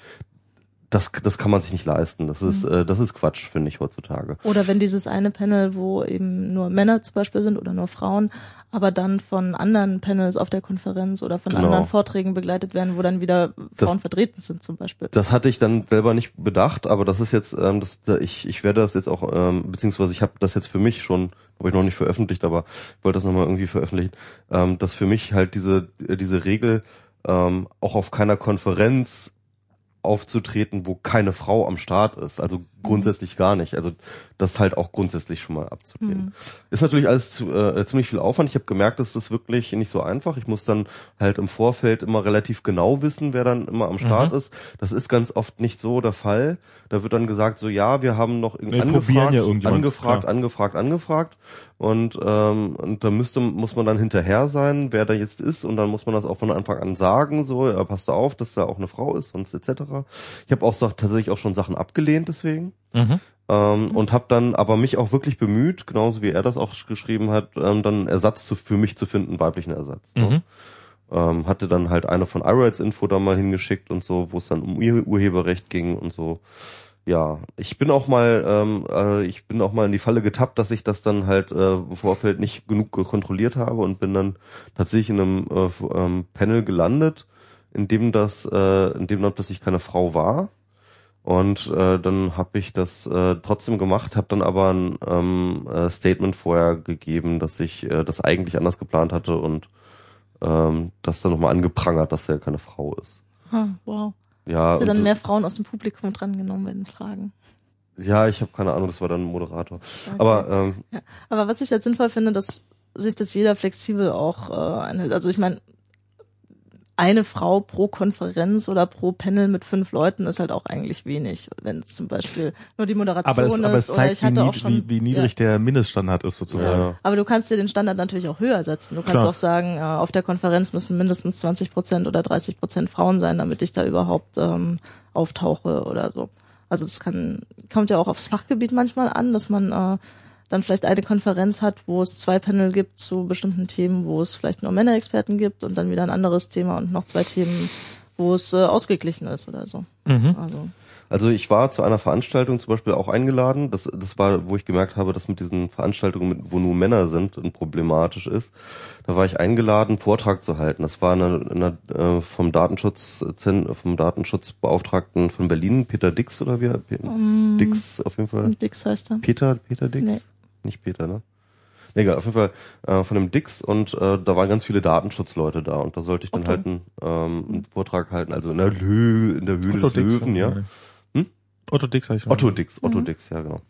das, das kann man sich nicht leisten. Das ist, äh, das ist Quatsch, finde ich heutzutage. Oder wenn dieses eine Panel, wo eben nur Männer zum Beispiel sind oder nur Frauen, aber dann von anderen Panels auf der Konferenz oder von Genau. anderen Vorträgen begleitet werden, wo dann wieder Das- Frauen vertreten sind zum Beispiel. Das hatte ich dann selber nicht bedacht, aber das ist jetzt, ähm, das, da- ich, ich werde das jetzt auch, ähm, beziehungsweise ich habe das jetzt für mich schon, habe ich noch nicht veröffentlicht, aber ich wollte das nochmal irgendwie veröffentlichen, ähm, dass für mich halt diese, diese Regel ähm, auch auf keiner Konferenz aufzutreten, wo keine Frau am Start ist. Also grundsätzlich gar nicht. Also das halt auch grundsätzlich schon mal abzulehnen. Ist natürlich alles zu, äh, ziemlich viel Aufwand. Ich habe gemerkt, dass das wirklich nicht so einfach. Ich muss dann halt im Vorfeld immer relativ genau wissen, wer dann immer am Start ist. Das ist ganz oft nicht so der Fall. Da wird dann gesagt, so ja, wir haben noch Wir angefragt, ja angefragt, klar. angefragt, angefragt. Und, ähm, und da müsste, muss man dann hinterher sein, wer da jetzt ist. Und dann muss man das auch von Anfang an sagen, so, ja, passt auf, dass da auch eine Frau ist, sonst etc. Ich habe auch tatsächlich auch schon Sachen abgelehnt deswegen. Mhm. Ähm, und habe dann aber mich auch wirklich bemüht, genauso wie er das auch geschrieben hat, ähm, dann einen Ersatz zu, für mich zu finden, weiblichen Ersatz. Ne? Mhm. Ähm, hatte dann halt eine von iRights Info da mal hingeschickt und so, wo es dann um Ur Urheberrecht ging und so. Ja, ich bin auch mal, ähm, äh, ich bin auch mal in die Falle getappt, dass ich das dann halt äh, im Vorfeld nicht genug kontrolliert habe und bin dann tatsächlich in einem äh, ähm, Panel gelandet, in dem das, äh, in dem dann plötzlich keine Frau war. Und äh, dann habe ich das äh, trotzdem gemacht, habe dann aber ein ähm, äh, Statement vorher gegeben, dass ich äh, das eigentlich anders geplant hatte und ähm, das dann nochmal angeprangert, dass er keine Frau ist. Ah, wow. Ja, Hätte dann und- mehr Frauen aus dem Publikum drangenommen bei den Fragen. ja, ich habe keine Ahnung, das war dann ein Moderator. Aber ähm, Aber was ich jetzt sinnvoll finde, dass sich das jeder flexibel auch äh, einhält. Also ich meine, eine Frau pro Konferenz oder pro Panel mit fünf Leuten ist halt auch eigentlich wenig. Wenn es zum Beispiel nur die Moderation Aber es, aber es ist oder ich zeigt, wie, hatte auch schon. wie, wie niedrig der Mindeststandard ist sozusagen. ja, Aber du kannst dir den Standard natürlich auch höher setzen. Du kannst Klar. auch sagen, äh, auf der Konferenz müssen mindestens 20 Prozent oder 30 Prozent Frauen sein, damit ich da überhaupt ähm, auftauche oder so. Also das kann kommt ja auch aufs Fachgebiet manchmal an, dass man äh, dann vielleicht eine Konferenz hat, wo es zwei Panel gibt zu bestimmten Themen, wo es vielleicht nur Männerexperten gibt und dann wieder ein anderes Thema und noch zwei Themen, wo es äh, ausgeglichen ist oder so. Mhm. Also Also ich war zu einer Veranstaltung zum Beispiel auch eingeladen. Das, das war, wo ich gemerkt habe, dass mit diesen Veranstaltungen, mit, wo nur Männer sind, und problematisch ist. Da war ich eingeladen, einen Vortrag zu halten. Das war eine, eine, äh, vom Datenschutz, vom Datenschutzbeauftragten von Berlin, Peter Dix oder wie? um, Dix auf jeden Fall. Dix heißt er. Peter, Peter Dix? Nee. Nicht Peter, ne? Nee, egal, auf jeden Fall äh, von dem Dix und äh, da waren ganz viele Datenschutzleute da und da sollte ich dann Otto. halt einen, ähm, einen Vortrag halten, also in der, Lö in der Höhle des Löwen, ja. Hm? Otto Dix habe ich schon. Otto Dix, Otto Mhm. Dix, ja genau.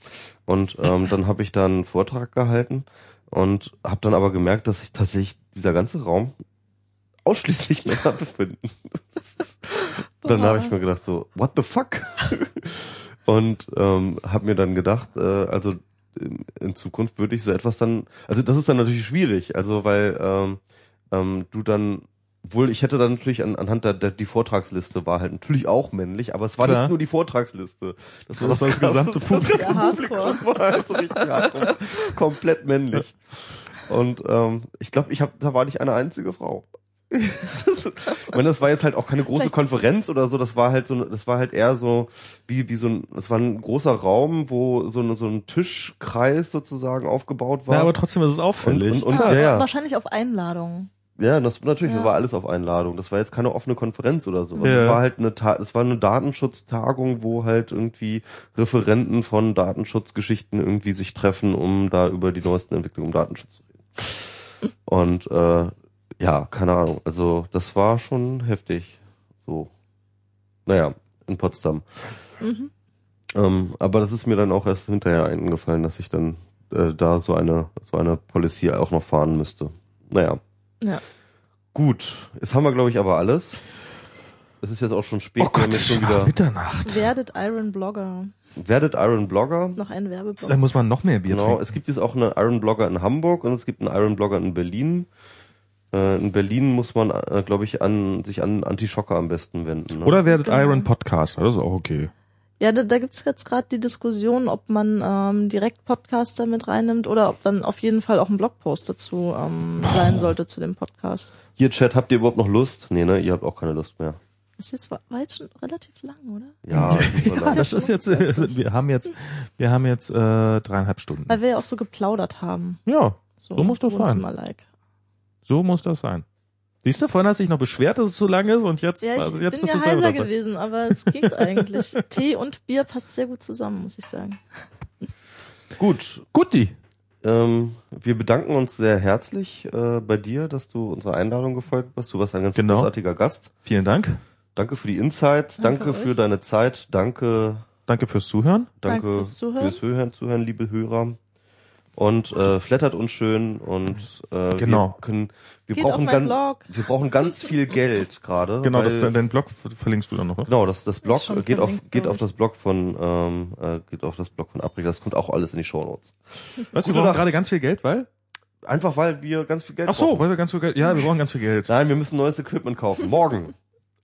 Und ähm, dann habe ich dann einen Vortrag gehalten und habe dann aber gemerkt, dass sich tatsächlich dieser ganze Raum ausschließlich Männer befinden. [laughs] dann habe ich mir gedacht so, what the fuck? [laughs] und ähm, habe mir dann gedacht, äh, also in, Zukunft würde ich so etwas dann, also das ist dann natürlich schwierig, also weil ähm, ähm, du dann wohl, ich hätte dann natürlich an, anhand der, der die Vortragsliste war halt natürlich auch männlich, aber es war Klar. nicht nur die Vortragsliste. Das war Das war das gesamte Publikum. Ja, Hardcore. [laughs] war halt so richtig komplett männlich. Und ähm, ich glaube, ich hab, da war nicht eine einzige Frau. Ich meine, das war jetzt halt auch keine große Vielleicht- Konferenz oder so, das war halt so, das war halt eher so wie wie so ein, das war ein großer Raum, wo so eine, so ein Tischkreis sozusagen aufgebaut war. Ja, aber trotzdem ist es auffällig. Und- und- Ja, ja, ja. Wahrscheinlich auf Einladung. Ja, das natürlich Ja. war alles auf Einladung. Das war jetzt keine offene Konferenz oder sowas. Ja. Das war halt eine, Ta das war eine Datenschutztagung, wo halt irgendwie Referenten von Datenschutzgeschichten irgendwie sich treffen, um da über die neuesten Entwicklungen im Datenschutz zu reden. Und äh, ja, keine Ahnung. Also das war schon heftig. So, naja, in Potsdam. Mhm. Ähm, aber das ist mir dann auch erst hinterher eingefallen, dass ich dann äh, da so eine so eine Policy auch noch fahren müsste. Naja. Ja. Gut, jetzt haben wir glaube ich aber alles. es ist jetzt auch schon spät. Oh wir Gott, es schon wieder, Mitternacht. Werdet Iron Blogger. werdet Iron Blogger. Noch ein Werbeblock. Da muss man noch mehr Bier Genau, trinken. es gibt jetzt auch einen Iron Blogger in Hamburg und es gibt einen Iron Blogger in Berlin. Äh, in Berlin muss man, äh, glaube ich, an sich an Anti-Schocker am besten wenden. Ne? Oder werdet Genau. Iron Podcaster, das ist auch okay. Ja, da, da gibt's jetzt gerade die Diskussion, ob man ähm, direkt Podcaster mit reinnimmt oder ob dann auf jeden Fall auch ein Blogpost dazu ähm, sein sollte zu dem Podcast. Hier, Chat, habt ihr überhaupt noch Lust? Nee, ne? Ihr habt auch keine Lust mehr. Das jetzt war, war jetzt schon relativ lang, oder? Ja, Ja, das ist [laughs] jetzt, äh, wir haben jetzt, wir haben jetzt äh, dreieinhalb Stunden. Weil wir ja auch so geplaudert haben. Ja, So muss das sein. Wohnzimmer-like. So muss das sein. Siehst du, vorhin hast du dich noch beschwert, dass es zu lang ist und jetzt, Ja, ich also jetzt bin bist ja du selber heiser gewesen, aber es geht [laughs] eigentlich. Tee und Bier passt sehr gut zusammen, muss ich sagen. Gut, Guti. ähm, wir bedanken uns sehr herzlich äh, bei dir, dass du unserer Einladung gefolgt bist. Du warst ein ganz Genau. großartiger Gast. Vielen Dank. Danke für die Insights, danke, Danke für euch. deine Zeit, danke, Danke fürs Zuhören. danke, Danke fürs Zuhören. fürs Hören, Zuhören, liebe Hörer. Und äh, flattert uns schön und äh, Genau. wir können, wir Geht brauchen ganz, wir brauchen ganz viel Geld gerade. Genau, weil- das, dein Blog verlinkst du dann noch. Ne? Genau, das, das Blog schon geht auf geht auf das Blog von ähm, äh, geht auf das Blog von April. Das kommt auch alles in die Shownotes. Weißt du, wir brauchen gerade ganz viel Geld, weil? Einfach weil wir ganz viel Geld Ach so, brauchen. weil wir ganz viel Geld, ja, wir brauchen ganz viel Geld. Nein, wir müssen neues Equipment kaufen. Morgen,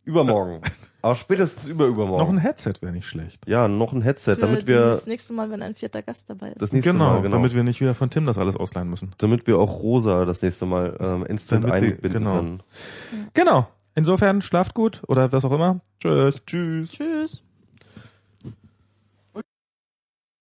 übermorgen, [laughs] aber spätestens überübermorgen. Noch ein Headset wäre nicht schlecht. ja, noch ein Headset, Für damit wir das nächste Mal, wenn ein vierter Gast dabei ist. das nächste Genau, Mal genau, damit wir nicht wieder von Tim das alles ausleihen müssen. damit wir auch Rosa das nächste Mal ähm, instant Damit einbinden genau. können. Genau. Insofern, schlaft gut oder was auch immer. Tschüss. Tschüss. Tschüss.